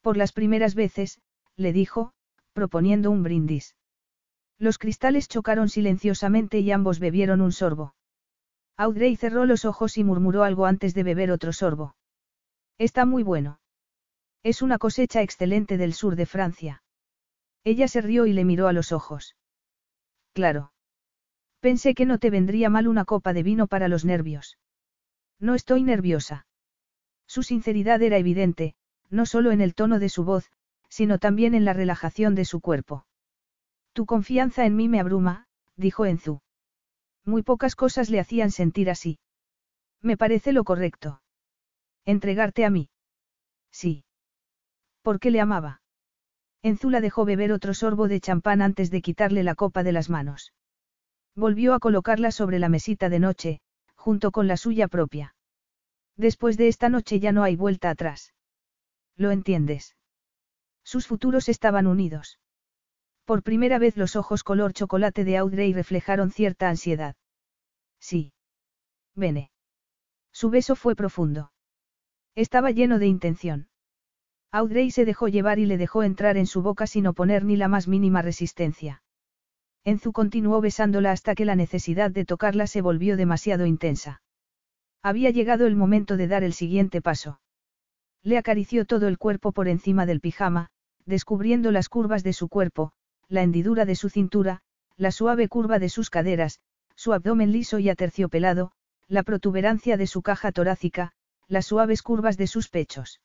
A: Por las primeras veces, le dijo, proponiendo un brindis. Los cristales chocaron silenciosamente y ambos bebieron un sorbo. Audrey cerró los ojos y murmuró algo antes de beber otro sorbo. Está muy bueno. Es una cosecha excelente del sur de Francia. Ella se rió y le miró a los ojos. Claro. Pensé que no te vendría mal una copa de vino para los nervios. No estoy nerviosa. Su sinceridad era evidente, no solo en el tono de su voz, sino también en la relajación de su cuerpo. Tu confianza en mí me abruma, dijo Enzu. Muy pocas cosas le hacían sentir así. Me parece lo correcto. Entregarte a mí. Sí. ¿Por qué le amaba? Enzu la dejó beber otro sorbo de champán antes de quitarle la copa de las manos. Volvió a colocarla sobre la mesita de noche, junto con la suya propia. Después de esta noche ya no hay vuelta atrás. ¿Lo entiendes? Sus futuros estaban unidos. Por primera vez los ojos color chocolate de Audrey reflejaron cierta ansiedad. Sí. Vene. Su beso fue profundo. Estaba lleno de intención. Audrey se dejó llevar y le dejó entrar en su boca sin oponer ni la más mínima resistencia. Enzu continuó besándola hasta que la necesidad de tocarla se volvió demasiado intensa. Había llegado el momento de dar el siguiente paso. Le acarició todo el cuerpo por encima del pijama, descubriendo las curvas de su cuerpo, la hendidura de su cintura, la suave curva de sus caderas, su abdomen liso y aterciopelado, la protuberancia de su caja torácica, las suaves curvas de sus pechos.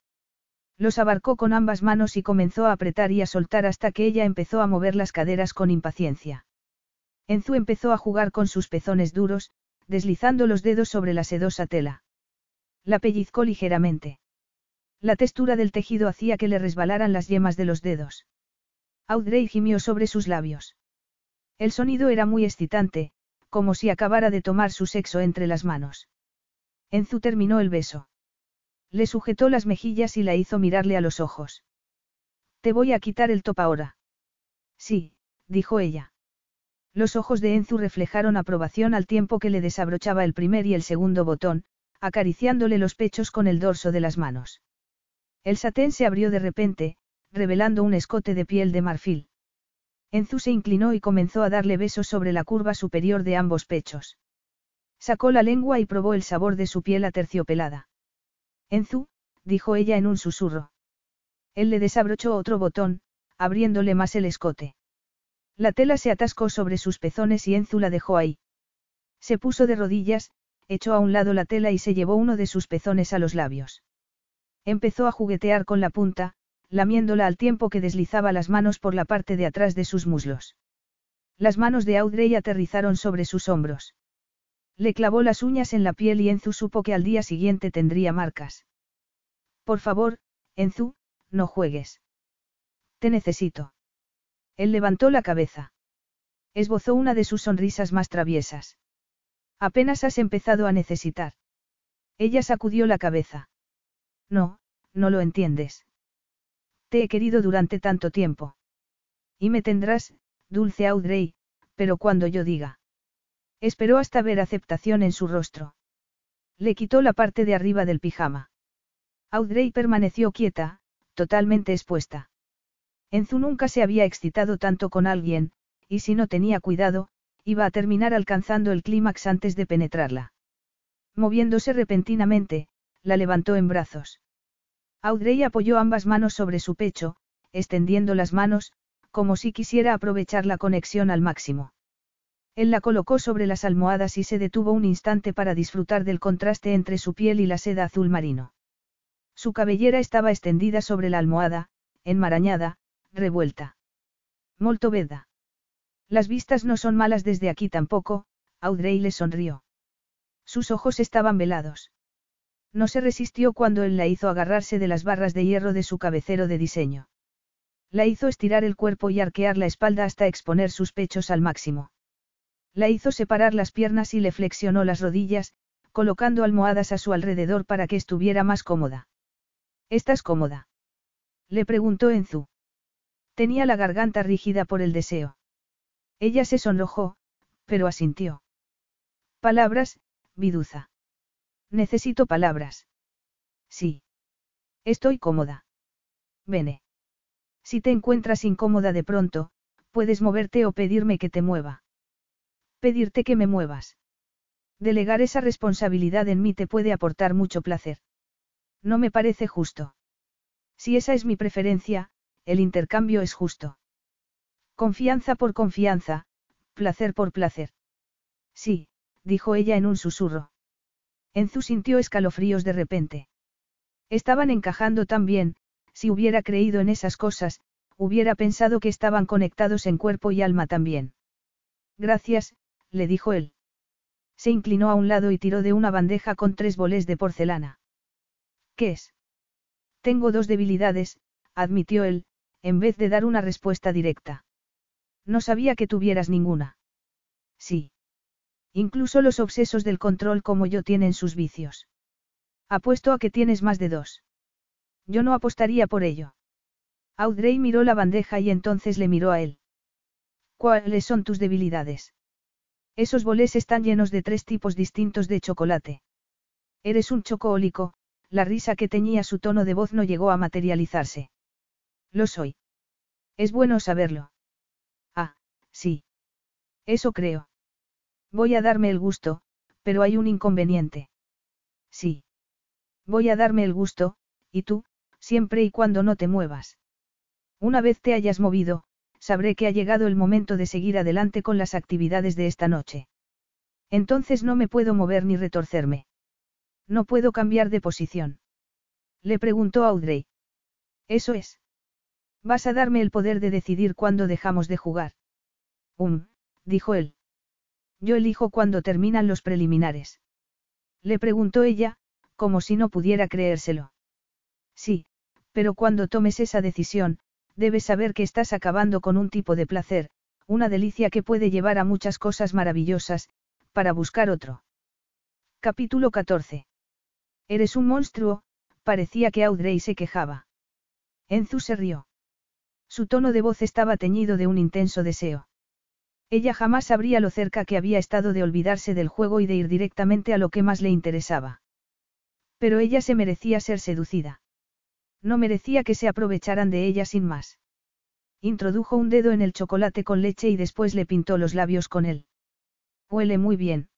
A: Los abarcó con ambas manos y comenzó a apretar y a soltar hasta que ella empezó a mover las caderas con impaciencia. Enzu empezó a jugar con sus pezones duros, deslizando los dedos sobre la sedosa tela. La pellizcó ligeramente. La textura del tejido hacía que le resbalaran las yemas de los dedos. Audrey gimió sobre sus labios. El sonido era muy excitante, como si acabara de tomar su sexo entre las manos. Enzu terminó el beso. Le sujetó las mejillas y la hizo mirarle a los ojos. Te voy a quitar el top ahora. Sí, dijo ella. Los ojos de Enzu reflejaron aprobación al tiempo que le desabrochaba el primer y el segundo botón, acariciándole los pechos con el dorso de las manos. El satén se abrió de repente, revelando un escote de piel de marfil. Enzu se inclinó y comenzó a darle besos sobre la curva superior de ambos pechos. Sacó la lengua y probó el sabor de su piel aterciopelada. Enzu, dijo ella en un susurro. Él le desabrochó otro botón, abriéndole más el escote. La tela se atascó sobre sus pezones y Enzu la dejó ahí. Se puso de rodillas, echó a un lado la tela y se llevó uno de sus pezones a los labios. Empezó a juguetear con la punta, lamiéndola al tiempo que deslizaba las manos por la parte de atrás de sus muslos. Las manos de Audrey aterrizaron sobre sus hombros. Le clavó las uñas en la piel y Enzu supo que al día siguiente tendría marcas. Por favor, Enzu, no juegues. Te necesito. Él levantó la cabeza. Esbozó una de sus sonrisas más traviesas. Apenas has empezado a necesitar. Ella sacudió la cabeza. No, no lo entiendes. Te he querido durante tanto tiempo. Y me tendrás, dulce Audrey, pero cuando yo diga. Esperó hasta ver aceptación en su rostro. Le quitó la parte de arriba del pijama. Audrey permaneció quieta, totalmente expuesta. Enzu nunca se había excitado tanto con alguien, y si no tenía cuidado, iba a terminar alcanzando el clímax antes de penetrarla. Moviéndose repentinamente, la levantó en brazos. Audrey apoyó ambas manos sobre su pecho, extendiendo las manos, como si quisiera aprovechar la conexión al máximo. Él la colocó sobre las almohadas y se detuvo un instante para disfrutar del contraste entre su piel y la seda azul marino. Su cabellera estaba extendida sobre la almohada, enmarañada, revuelta. Molto veda. Las vistas no son malas desde aquí tampoco, Audrey le sonrió. Sus ojos estaban velados. No se resistió cuando él la hizo agarrarse de las barras de hierro de su cabecero de diseño. La hizo estirar el cuerpo y arquear la espalda hasta exponer sus pechos al máximo. La hizo separar las piernas y le flexionó las rodillas, colocando almohadas a su alrededor para que estuviera más cómoda. ¿Estás cómoda? Le preguntó Enzu. Tenía la garganta rígida por el deseo. Ella se sonrojó, pero asintió. Palabras, viduza. Necesito palabras. Sí. Estoy cómoda. Vene. Si te encuentras incómoda de pronto, Puedes moverte o pedirme que te mueva. Pedirte que me muevas. Delegar esa responsabilidad en mí te puede aportar mucho placer. No me parece justo. Si esa es mi preferencia, el intercambio es justo. Confianza por confianza, placer por placer. Sí, dijo ella en un susurro. Enzu sintió escalofríos de repente. Estaban encajando tan bien, si hubiera creído en esas cosas, hubiera pensado que estaban conectados en cuerpo y alma también. Gracias, le dijo él. Se inclinó a un lado y tiró de una bandeja con tres bolés de porcelana. ¿Qué es? Tengo dos debilidades, admitió él, en vez de dar una respuesta directa. No sabía que tuvieras ninguna. Sí. Incluso los obsesos del control como yo tienen sus vicios. Apuesto a que tienes más de dos. Yo no apostaría por ello. Audrey miró la bandeja y entonces le miró a él. ¿Cuáles son tus debilidades? Esos bolés están llenos de tres tipos distintos de chocolate. Eres un chocoólico, la risa que teñía su tono de voz no llegó a materializarse. Lo soy. Es bueno saberlo. Ah, sí. Eso creo. Voy a darme el gusto, pero hay un inconveniente. Sí. Voy a darme el gusto, y tú, siempre y cuando no te muevas. Una vez te hayas movido, sabré que ha llegado el momento de seguir adelante con las actividades de esta noche. Entonces no me puedo mover ni retorcerme. No puedo cambiar de posición. Le preguntó Audrey. Eso es. Vas a darme el poder de decidir cuándo dejamos de jugar. Um, dijo él. Yo elijo cuándo terminan los preliminares. Le preguntó ella, como si no pudiera creérselo. Sí, pero cuando tomes esa decisión, debes saber que estás acabando con un tipo de placer, una delicia que puede llevar a muchas cosas maravillosas, para buscar otro. Capítulo 14. Eres un monstruo, parecía que Audrey se quejaba. Enzu se rió. Su tono de voz estaba teñido de un intenso deseo. Ella jamás sabría lo cerca que había estado de olvidarse del juego y de ir directamente a lo que más le interesaba. Pero ella se merecía ser seducida. No merecía que se aprovecharan de ella sin más. Introdujo un dedo en el chocolate con leche y después le pintó los labios con él. Huele muy bien.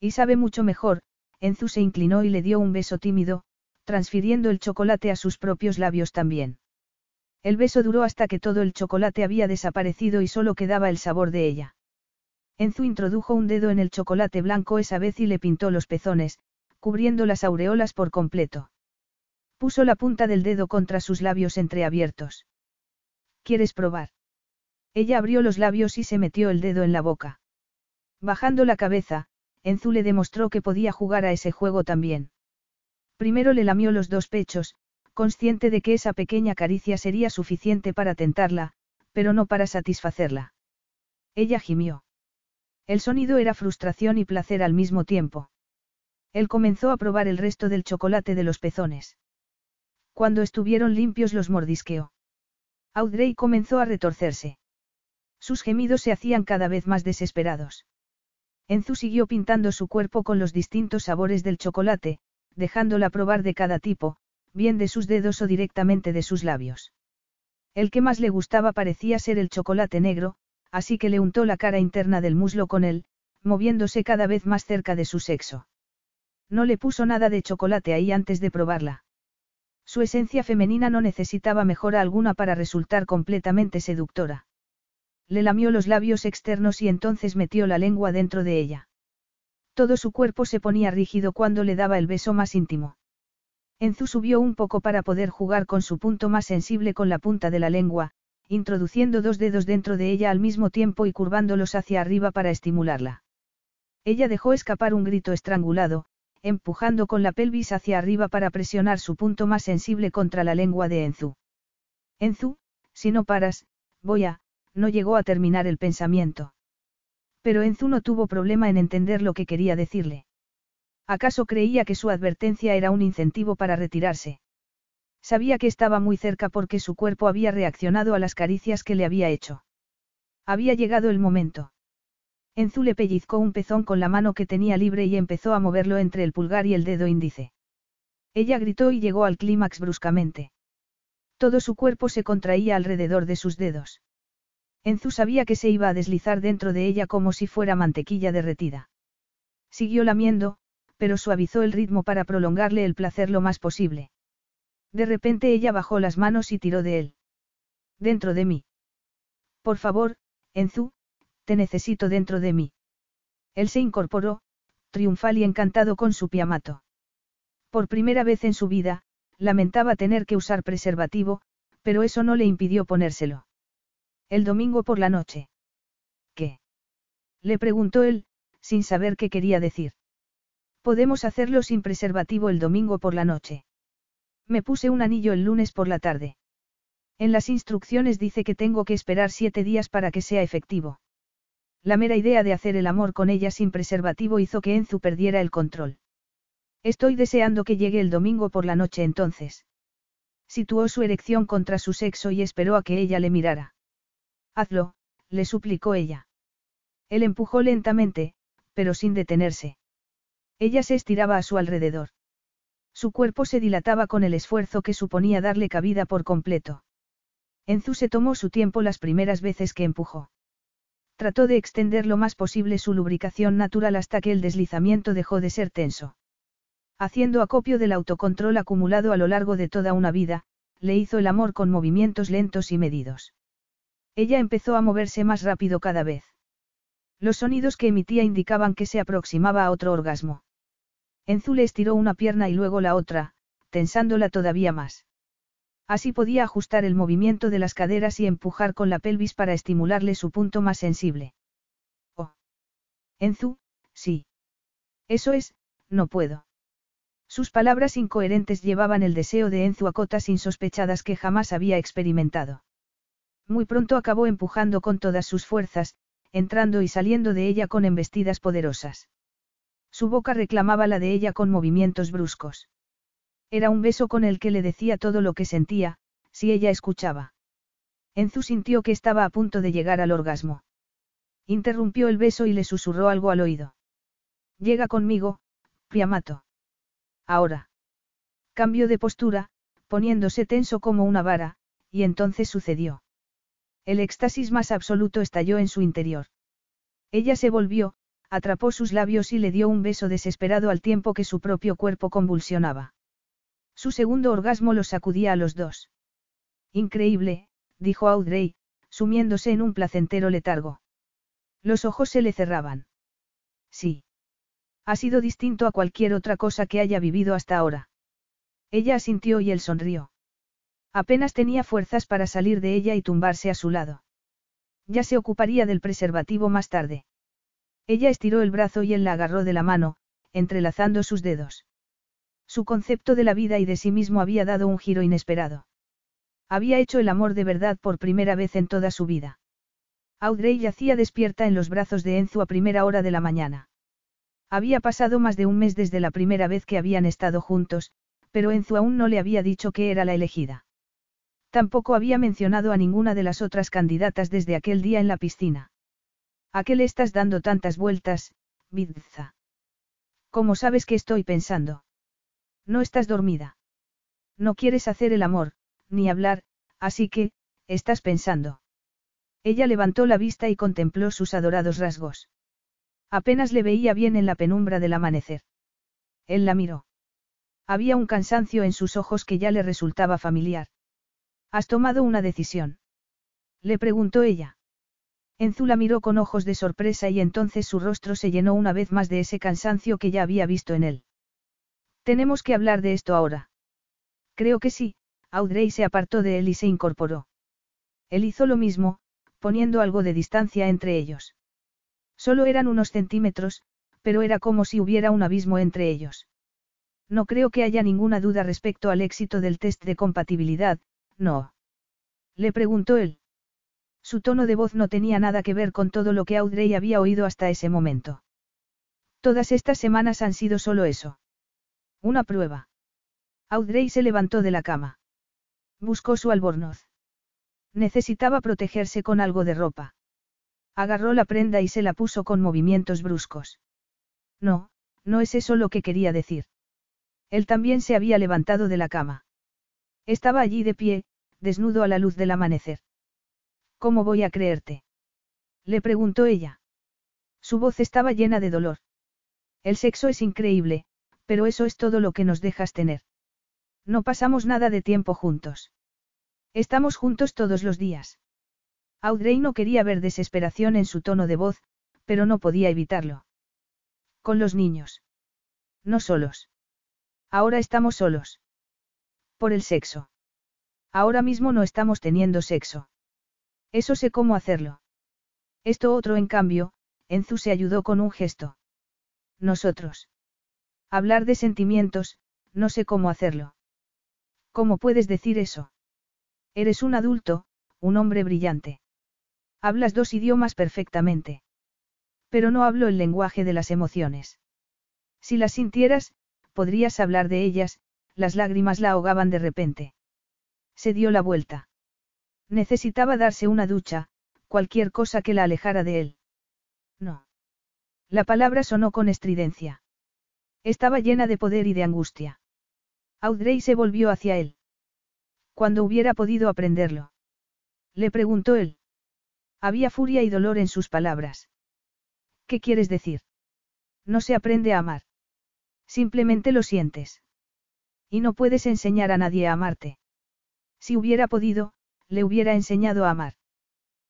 A: Y sabe mucho mejor, Enzu se inclinó y le dio un beso tímido, transfiriendo el chocolate a sus propios labios también. El beso duró hasta que todo el chocolate había desaparecido y solo quedaba el sabor de ella. Enzu introdujo un dedo en el chocolate blanco esa vez y le pintó los pezones, cubriendo las aureolas por completo. Puso la punta del dedo contra sus labios entreabiertos. ¿Quieres probar? Ella abrió los labios y se metió el dedo en la boca. Bajando la cabeza, Enzu le demostró que podía jugar a ese juego también. Primero le lamió los dos pechos, consciente de que esa pequeña caricia sería suficiente para tentarla, pero no para satisfacerla. Ella gimió. El sonido era frustración y placer al mismo tiempo. Él comenzó a probar el resto del chocolate de los pezones. Cuando estuvieron limpios los mordisqueó. Audrey comenzó a retorcerse. Sus gemidos se hacían cada vez más desesperados. Enzu siguió pintando su cuerpo con los distintos sabores del chocolate, dejándola probar de cada tipo, bien de sus dedos o directamente de sus labios. El que más le gustaba parecía ser el chocolate negro, así que le untó la cara interna del muslo con él, moviéndose cada vez más cerca de su sexo. No le puso nada de chocolate ahí antes de probarla. Su esencia femenina no necesitaba mejora alguna para resultar completamente seductora. Le lamió los labios externos y entonces metió la lengua dentro de ella. Todo su cuerpo se ponía rígido cuando le daba el beso más íntimo. Enzu subió un poco para poder jugar con su punto más sensible con la punta de la lengua, introduciendo dos dedos dentro de ella al mismo tiempo y curvándolos hacia arriba para estimularla. Ella dejó escapar un grito estrangulado, empujando con la pelvis hacia arriba para presionar su punto más sensible contra la lengua de Enzu. Enzu, si no paras, voy a, no llegó a terminar el pensamiento. Pero Enzu no tuvo problema en entender lo que quería decirle. ¿Acaso creía que su advertencia era un incentivo para retirarse? Sabía que estaba muy cerca porque su cuerpo había reaccionado a las caricias que le había hecho. Había llegado el momento. Enzu le pellizcó un pezón con la mano que tenía libre y empezó a moverlo entre el pulgar y el dedo índice. Ella gritó y llegó al clímax bruscamente. Todo su cuerpo se contraía alrededor de sus dedos. Enzu sabía que se iba a deslizar dentro de ella como si fuera mantequilla derretida. Siguió lamiendo, pero suavizó el ritmo para prolongarle el placer lo más posible. De repente ella bajó las manos y tiró de él. Dentro de mí. Por favor, Enzu, te necesito dentro de mí. Él se incorporó, triunfal y encantado con su piamato. Por primera vez en su vida, lamentaba tener que usar preservativo, pero eso no le impidió ponérselo. El domingo por la noche. ¿Qué? Le preguntó él, sin saber qué quería decir. Podemos hacerlo sin preservativo el domingo por la noche. Me puse un anillo el lunes por la tarde. En las instrucciones dice que tengo que esperar siete días para que sea efectivo. La mera idea de hacer el amor con ella sin preservativo hizo que Enzu perdiera el control. Estoy deseando que llegue el domingo por la noche entonces. Situó su erección contra su sexo y esperó a que ella le mirara. Hazlo, le suplicó ella. Él empujó lentamente, pero sin detenerse. Ella se estiraba a su alrededor. Su cuerpo se dilataba con el esfuerzo que suponía darle cabida por completo. Enzu se tomó su tiempo las primeras veces que empujó. Trató de extender lo más posible su lubricación natural hasta que el deslizamiento dejó de ser tenso. Haciendo acopio del autocontrol acumulado a lo largo de toda una vida, le hizo el amor con movimientos lentos y medidos. Ella empezó a moverse más rápido cada vez. Los sonidos que emitía indicaban que se aproximaba a otro orgasmo. Enzu le estiró una pierna y luego la otra, tensándola todavía más. Así podía ajustar el movimiento de las caderas y empujar con la pelvis para estimularle su punto más sensible. Oh. Enzu, sí. Eso es, no puedo. Sus palabras incoherentes llevaban el deseo de Enzu a cotas insospechadas que jamás había experimentado. Muy pronto acabó empujando con todas sus fuerzas, entrando y saliendo de ella con embestidas poderosas. Su boca reclamaba la de ella con movimientos bruscos. Era un beso con el que le decía todo lo que sentía, si ella escuchaba. Enzu sintió que estaba a punto de llegar al orgasmo. Interrumpió el beso y le susurró algo al oído. Llega conmigo, Priamato. Ahora. Cambió de postura, poniéndose tenso como una vara, y entonces sucedió. El éxtasis más absoluto estalló en su interior. Ella se volvió, atrapó sus labios y le dio un beso desesperado al tiempo que su propio cuerpo convulsionaba. Su segundo orgasmo los sacudía a los dos. Increíble, dijo Audrey, sumiéndose en un placentero letargo. Los ojos se le cerraban. Sí. Ha sido distinto a cualquier otra cosa que haya vivido hasta ahora. Ella asintió y él sonrió. Apenas tenía fuerzas para salir de ella y tumbarse a su lado. Ya se ocuparía del preservativo más tarde. Ella estiró el brazo y él la agarró de la mano, entrelazando sus dedos. Su concepto de la vida y de sí mismo había dado un giro inesperado. Había hecho el amor de verdad por primera vez en toda su vida. Audrey yacía despierta en los brazos de Enzo a primera hora de la mañana. Había pasado más de un mes desde la primera vez que habían estado juntos, pero Enzo aún no le había dicho que era la elegida. Tampoco había mencionado a ninguna de las otras candidatas desde aquel día en la piscina. ¿A qué le estás dando tantas vueltas, Vidza? ¿Cómo sabes que estoy pensando? No estás dormida. No quieres hacer el amor, ni hablar, así que, estás pensando. Ella levantó la vista y contempló sus adorados rasgos. Apenas le veía bien en la penumbra del amanecer. Él la miró. Había un cansancio en sus ojos que ya le resultaba familiar. ¿Has tomado una decisión? Le preguntó ella. Enzu la miró con ojos de sorpresa y entonces su rostro se llenó una vez más de ese cansancio que ya había visto en él. Tenemos que hablar de esto ahora. Creo que sí, Audrey se apartó de él y se incorporó. Él hizo lo mismo, poniendo algo de distancia entre ellos. Solo eran unos centímetros, pero era como si hubiera un abismo entre ellos. No creo que haya ninguna duda respecto al éxito del test de compatibilidad, no. Le preguntó él. Su tono de voz no tenía nada que ver con todo lo que Audrey había oído hasta ese momento. Todas estas semanas han sido solo eso. Una prueba. Audrey se levantó de la cama. Buscó su albornoz. Necesitaba protegerse con algo de ropa. Agarró la prenda y se la puso con movimientos bruscos. No, no es eso lo que quería decir. Él también se había levantado de la cama. Estaba allí de pie, desnudo a la luz del amanecer. ¿Cómo voy a creerte? Le preguntó ella. Su voz estaba llena de dolor. El sexo es increíble, pero eso es todo lo que nos dejas tener. No pasamos nada de tiempo juntos. Estamos juntos todos los días. Audrey no quería ver desesperación en su tono de voz, pero no podía evitarlo. Con los niños. No solos. Ahora estamos solos. Por el sexo. Ahora mismo no estamos teniendo sexo. Eso sé cómo hacerlo. Esto otro, en cambio, Enzu se ayudó con un gesto. Nosotros. Hablar de sentimientos, no sé cómo hacerlo. ¿Cómo puedes decir eso? Eres un adulto, un hombre brillante. Hablas dos idiomas perfectamente. Pero no hablo el lenguaje de las emociones. Si las sintieras, podrías hablar de ellas, las lágrimas la ahogaban de repente. Se dio la vuelta. Necesitaba darse una ducha, cualquier cosa que la alejara de él. No. La palabra sonó con estridencia. Estaba llena de poder y de angustia. Audrey se volvió hacia él. Cuando hubiera podido aprenderlo. Le preguntó él. Había furia y dolor en sus palabras. ¿Qué quieres decir? No se aprende a amar. Simplemente lo sientes. Y no puedes enseñar a nadie a amarte. Si hubiera podido, le hubiera enseñado a amar.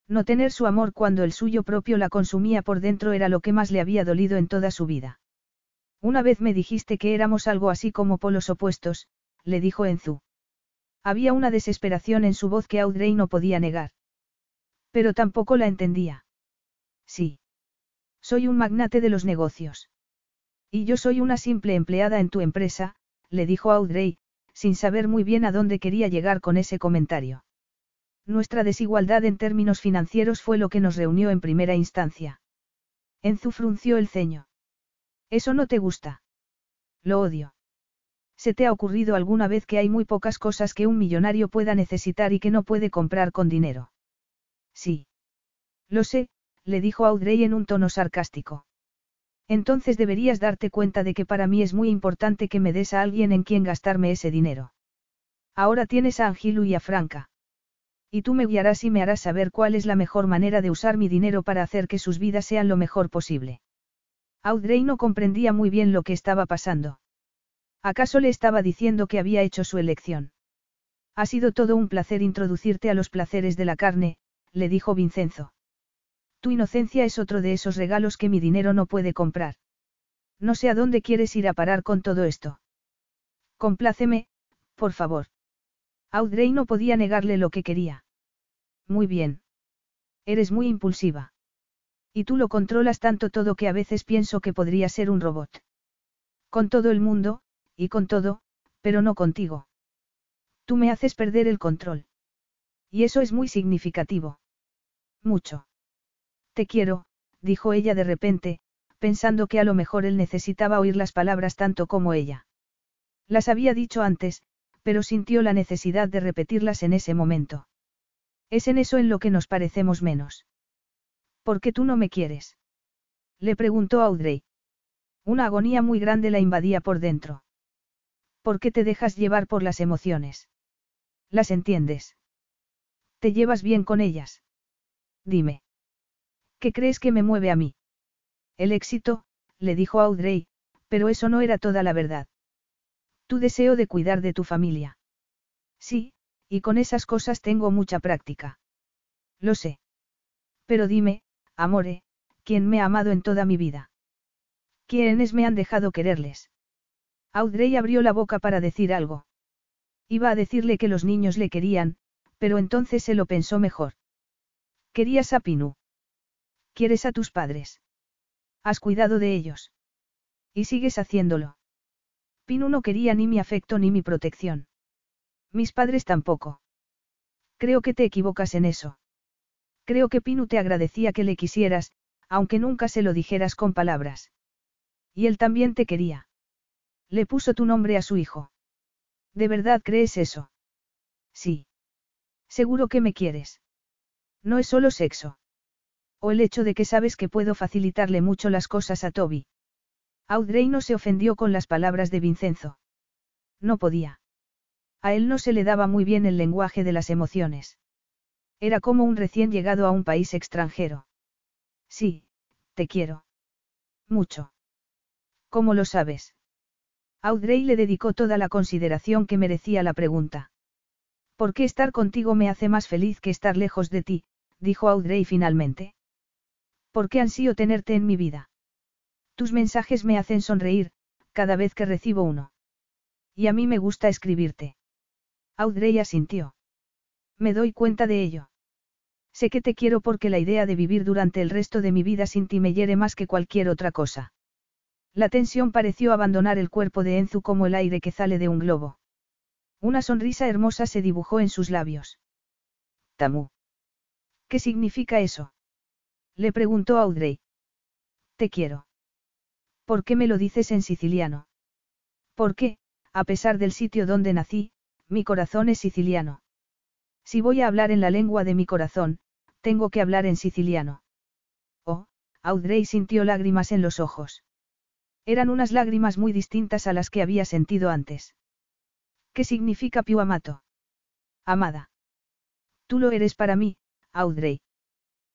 A: No tener su amor cuando el suyo propio la consumía por dentro era lo que más le había dolido en toda su vida. Una vez me dijiste que éramos algo así como polos opuestos, le dijo Enzu. Había una desesperación en su voz que Audrey no podía negar. Pero tampoco la entendía. Sí. Soy un magnate de los negocios. Y yo soy una simple empleada en tu empresa, le dijo Audrey, sin saber muy bien a dónde quería llegar con ese comentario. Nuestra desigualdad en términos financieros fue lo que nos reunió en primera instancia. Enzu frunció el ceño. ¿Eso no te gusta? Lo odio. ¿Se te ha ocurrido alguna vez que hay muy pocas cosas que un millonario pueda necesitar y que no puede comprar con dinero? Sí. Lo sé, le dijo Audrey en un tono sarcástico. Entonces deberías darte cuenta de que para mí es muy importante que me des a alguien en quien gastarme ese dinero. Ahora tienes a Angilu y a Franca. Y tú me guiarás y me harás saber cuál es la mejor manera de usar mi dinero para hacer que sus vidas sean lo mejor posible. Audrey no comprendía muy bien lo que estaba pasando. ¿Acaso le estaba diciendo que había hecho su elección? Ha sido todo un placer introducirte a los placeres de la carne, le dijo Vincenzo. Tu inocencia es otro de esos regalos que mi dinero no puede comprar. No sé a dónde quieres ir a parar con todo esto. Compláceme, por favor. Audrey no podía negarle lo que quería. Muy bien. Eres muy impulsiva. Y tú lo controlas tanto todo que a veces pienso que podría ser un robot. Con todo el mundo, y con todo, pero no contigo. Tú me haces perder el control. Y eso es muy significativo. Mucho. Te quiero, dijo ella de repente, pensando que a lo mejor él necesitaba oír las palabras tanto como ella. Las había dicho antes, pero sintió la necesidad de repetirlas en ese momento. Es en eso en lo que nos parecemos menos. ¿Por qué tú no me quieres? Le preguntó Audrey. Una agonía muy grande la invadía por dentro. ¿Por qué te dejas llevar por las emociones? ¿Las entiendes? ¿Te llevas bien con ellas? Dime. ¿Qué crees que me mueve a mí? El éxito, le dijo Audrey, pero eso no era toda la verdad. Tu deseo de cuidar de tu familia. Sí, y con esas cosas tengo mucha práctica. Lo sé. Pero dime, amore, ¿quién me ha amado en toda mi vida? ¿Quiénes me han dejado quererles? Audrey abrió la boca para decir algo. Iba a decirle que los niños le querían, pero entonces se lo pensó mejor. Querías a Pinu. Quieres a tus padres. Has cuidado de ellos. Y sigues haciéndolo. Pinu no quería ni mi afecto ni mi protección. Mis padres tampoco. Creo que te equivocas en eso. Creo que Pinu te agradecía que le quisieras, aunque nunca se lo dijeras con palabras. Y él también te quería. Le puso tu nombre a su hijo. ¿De verdad crees eso? Sí. Seguro que me quieres. No es solo sexo. O el hecho de que sabes que puedo facilitarle mucho las cosas a Toby. Audrey no se ofendió con las palabras de Vincenzo. No podía. A él no se le daba muy bien el lenguaje de las emociones. Era como un recién llegado a un país extranjero. Sí, te quiero. Mucho. ¿Cómo lo sabes? Audrey le dedicó toda la consideración que merecía la pregunta. ¿Por qué estar contigo me hace más feliz que estar lejos de ti? dijo Audrey finalmente. ¿Por qué ansío tenerte en mi vida? Tus mensajes me hacen sonreír, cada vez que recibo uno. Y a mí me gusta escribirte. Audrey asintió. Me doy cuenta de ello. Sé que te quiero porque la idea de vivir durante el resto de mi vida sin ti me hiere más que cualquier otra cosa. La tensión pareció abandonar el cuerpo de Enzu como el aire que sale de un globo. Una sonrisa hermosa se dibujó en sus labios. Tamu. ¿Qué significa eso? Le preguntó Audrey. Te quiero. ¿Por qué me lo dices en siciliano? Porque, a pesar del sitio donde nací, mi corazón es siciliano. Si voy a hablar en la lengua de mi corazón, tengo que hablar en siciliano. Oh, Audrey sintió lágrimas en los ojos. Eran unas lágrimas muy distintas a las que había sentido antes. ¿Qué significa più amato? Amada. Tú lo eres para mí, Audrey.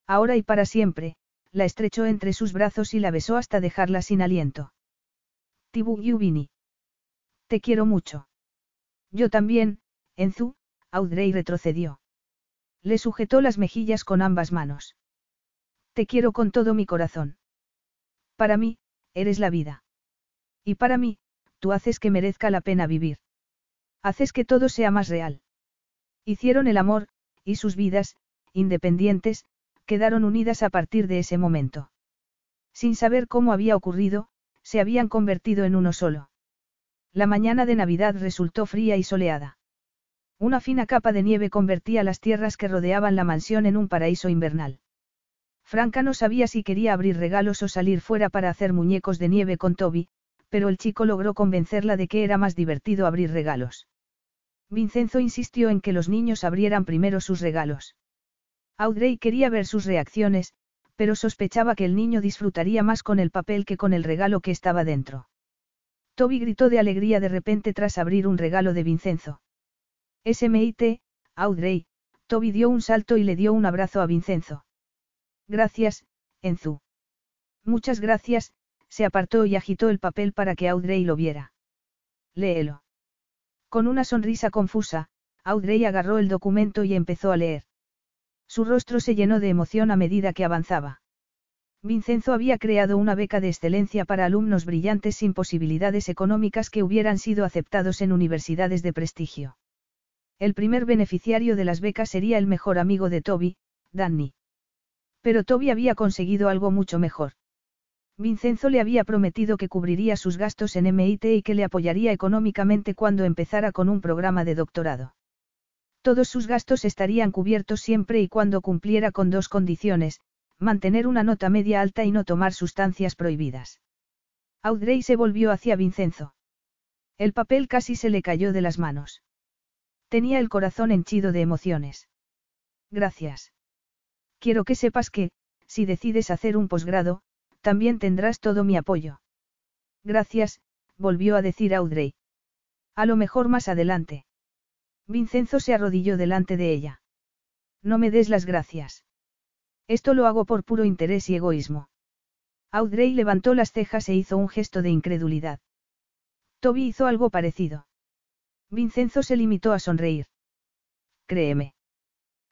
A: Ahora y para siempre, la estrechó entre sus brazos y la besó hasta dejarla sin aliento. Tibu Yubini. Te quiero mucho. Yo también, Enzu, Audrey retrocedió. Le sujetó las mejillas con ambas manos. Te quiero con todo mi corazón. Para mí, eres la vida. Y para mí, tú haces que merezca la pena vivir. Haces que todo sea más real. Hicieron el amor, y sus vidas, independientes, quedaron unidas a partir de ese momento. Sin saber cómo había ocurrido, se habían convertido en uno solo. La mañana de Navidad resultó fría y soleada. Una fina capa de nieve convertía las tierras que rodeaban la mansión en un paraíso invernal. Franca no sabía si quería abrir regalos o salir fuera para hacer muñecos de nieve con Toby, pero el chico logró convencerla de que era más divertido abrir regalos. Vincenzo insistió en que los niños abrieran primero sus regalos. Audrey quería ver sus reacciones, pero sospechaba que el niño disfrutaría más con el papel que con el regalo que estaba dentro. Toby gritó de alegría de repente tras abrir un regalo de Vincenzo. SMIT, Audrey, Toby dio un salto y le dio un abrazo a Vincenzo. Gracias, Enzu. Muchas gracias, se apartó y agitó el papel para que Audrey lo viera. Léelo. Con una sonrisa confusa, Audrey agarró el documento y empezó a leer. Su rostro se llenó de emoción a medida que avanzaba. Vincenzo había creado una beca de excelencia para alumnos brillantes sin posibilidades económicas que hubieran sido aceptados en universidades de prestigio. El primer beneficiario de las becas sería el mejor amigo de Toby, Danny. Pero Toby había conseguido algo mucho mejor. Vincenzo le había prometido que cubriría sus gastos en MIT y que le apoyaría económicamente cuando empezara con un programa de doctorado. Todos sus gastos estarían cubiertos siempre y cuando cumpliera con dos condiciones, mantener una nota media alta y no tomar sustancias prohibidas. Audrey se volvió hacia Vincenzo. El papel casi se le cayó de las manos. Tenía el corazón henchido de emociones. Gracias. Quiero que sepas que, si decides hacer un posgrado, también tendrás todo mi apoyo. Gracias, volvió a decir Audrey. A lo mejor más adelante. Vincenzo se arrodilló delante de ella. No me des las gracias. Esto lo hago por puro interés y egoísmo. Audrey levantó las cejas e hizo un gesto de incredulidad. Toby hizo algo parecido. Vincenzo se limitó a sonreír. Créeme.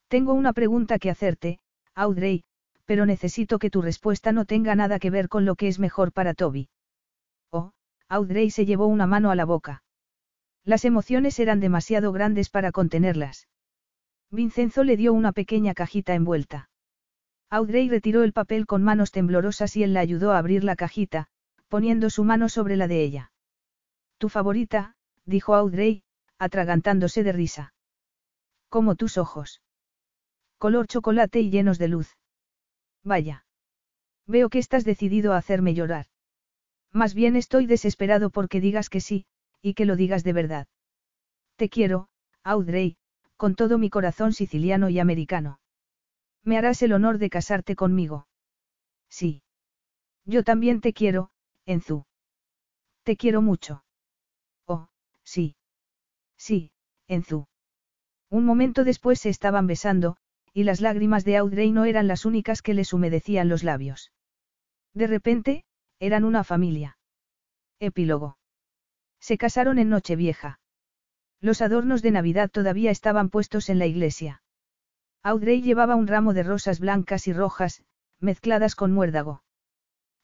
A: Tengo una pregunta que hacerte, Audrey, pero necesito que tu respuesta no tenga nada que ver con lo que es mejor para Toby. Oh, Audrey se llevó una mano a la boca. Las emociones eran demasiado grandes para contenerlas. Vincenzo le dio una pequeña cajita envuelta. Audrey retiró el papel con manos temblorosas y él la ayudó a abrir la cajita, poniendo su mano sobre la de ella. Tu favorita, dijo Audrey, atragantándose de risa. Como tus ojos. Color chocolate y llenos de luz. Vaya. Veo que estás decidido a hacerme llorar. Más bien estoy desesperado porque digas que sí, y que lo digas de verdad. Te quiero, Audrey, con todo mi corazón siciliano y americano. ¿Me harás el honor de casarte conmigo? Sí. Yo también te quiero, Enzu. Te quiero mucho. Oh, sí. Sí, Enzu. Un momento después se estaban besando, y las lágrimas de Audrey no eran las únicas que les humedecían los labios. De repente, eran una familia. Epílogo. Se casaron en Nochevieja. Los adornos de Navidad todavía estaban puestos en la iglesia. Audrey llevaba un ramo de rosas blancas y rojas, mezcladas con muérdago.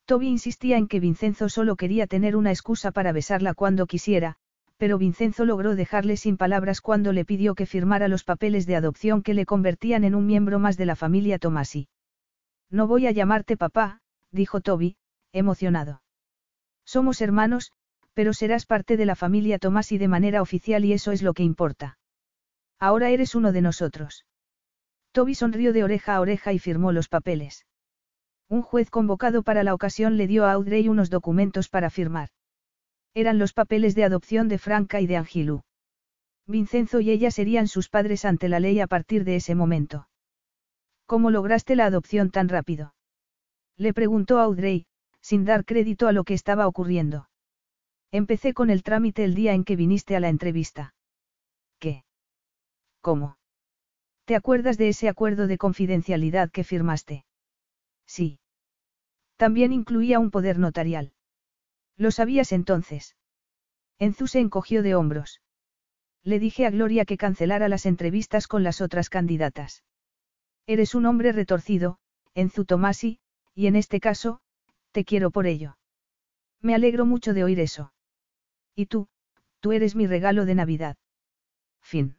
A: Toby insistía en que Vincenzo solo quería tener una excusa para besarla cuando quisiera, pero Vincenzo logró dejarle sin palabras cuando le pidió que firmara los papeles de adopción que le convertían en un miembro más de la familia Tomasi. No voy a llamarte papá, dijo Toby, emocionado. Somos hermanos, pero serás parte de la familia Tomasi de manera oficial y eso es lo que importa. Ahora eres uno de nosotros. Toby sonrió de oreja a oreja y firmó los papeles. Un juez convocado para la ocasión le dio a Audrey unos documentos para firmar. Eran los papeles de adopción de Franca y de Angilu. Vincenzo y ella serían sus padres ante la ley a partir de ese momento. ¿Cómo lograste la adopción tan rápido? Le preguntó Audrey, sin dar crédito a lo que estaba ocurriendo. Empecé con el trámite el día en que viniste a la entrevista. ¿Qué? ¿Cómo? ¿Te acuerdas de ese acuerdo de confidencialidad que firmaste? Sí. También incluía un poder notarial. ¿Lo sabías entonces? Enzu se encogió de hombros. Le dije a Gloria que cancelara las entrevistas con las otras candidatas. Eres un hombre retorcido, Enzu Tomasi, y en este caso, te quiero por ello. Me alegro mucho de oír eso. Y tú, tú eres mi regalo de Navidad. Fin.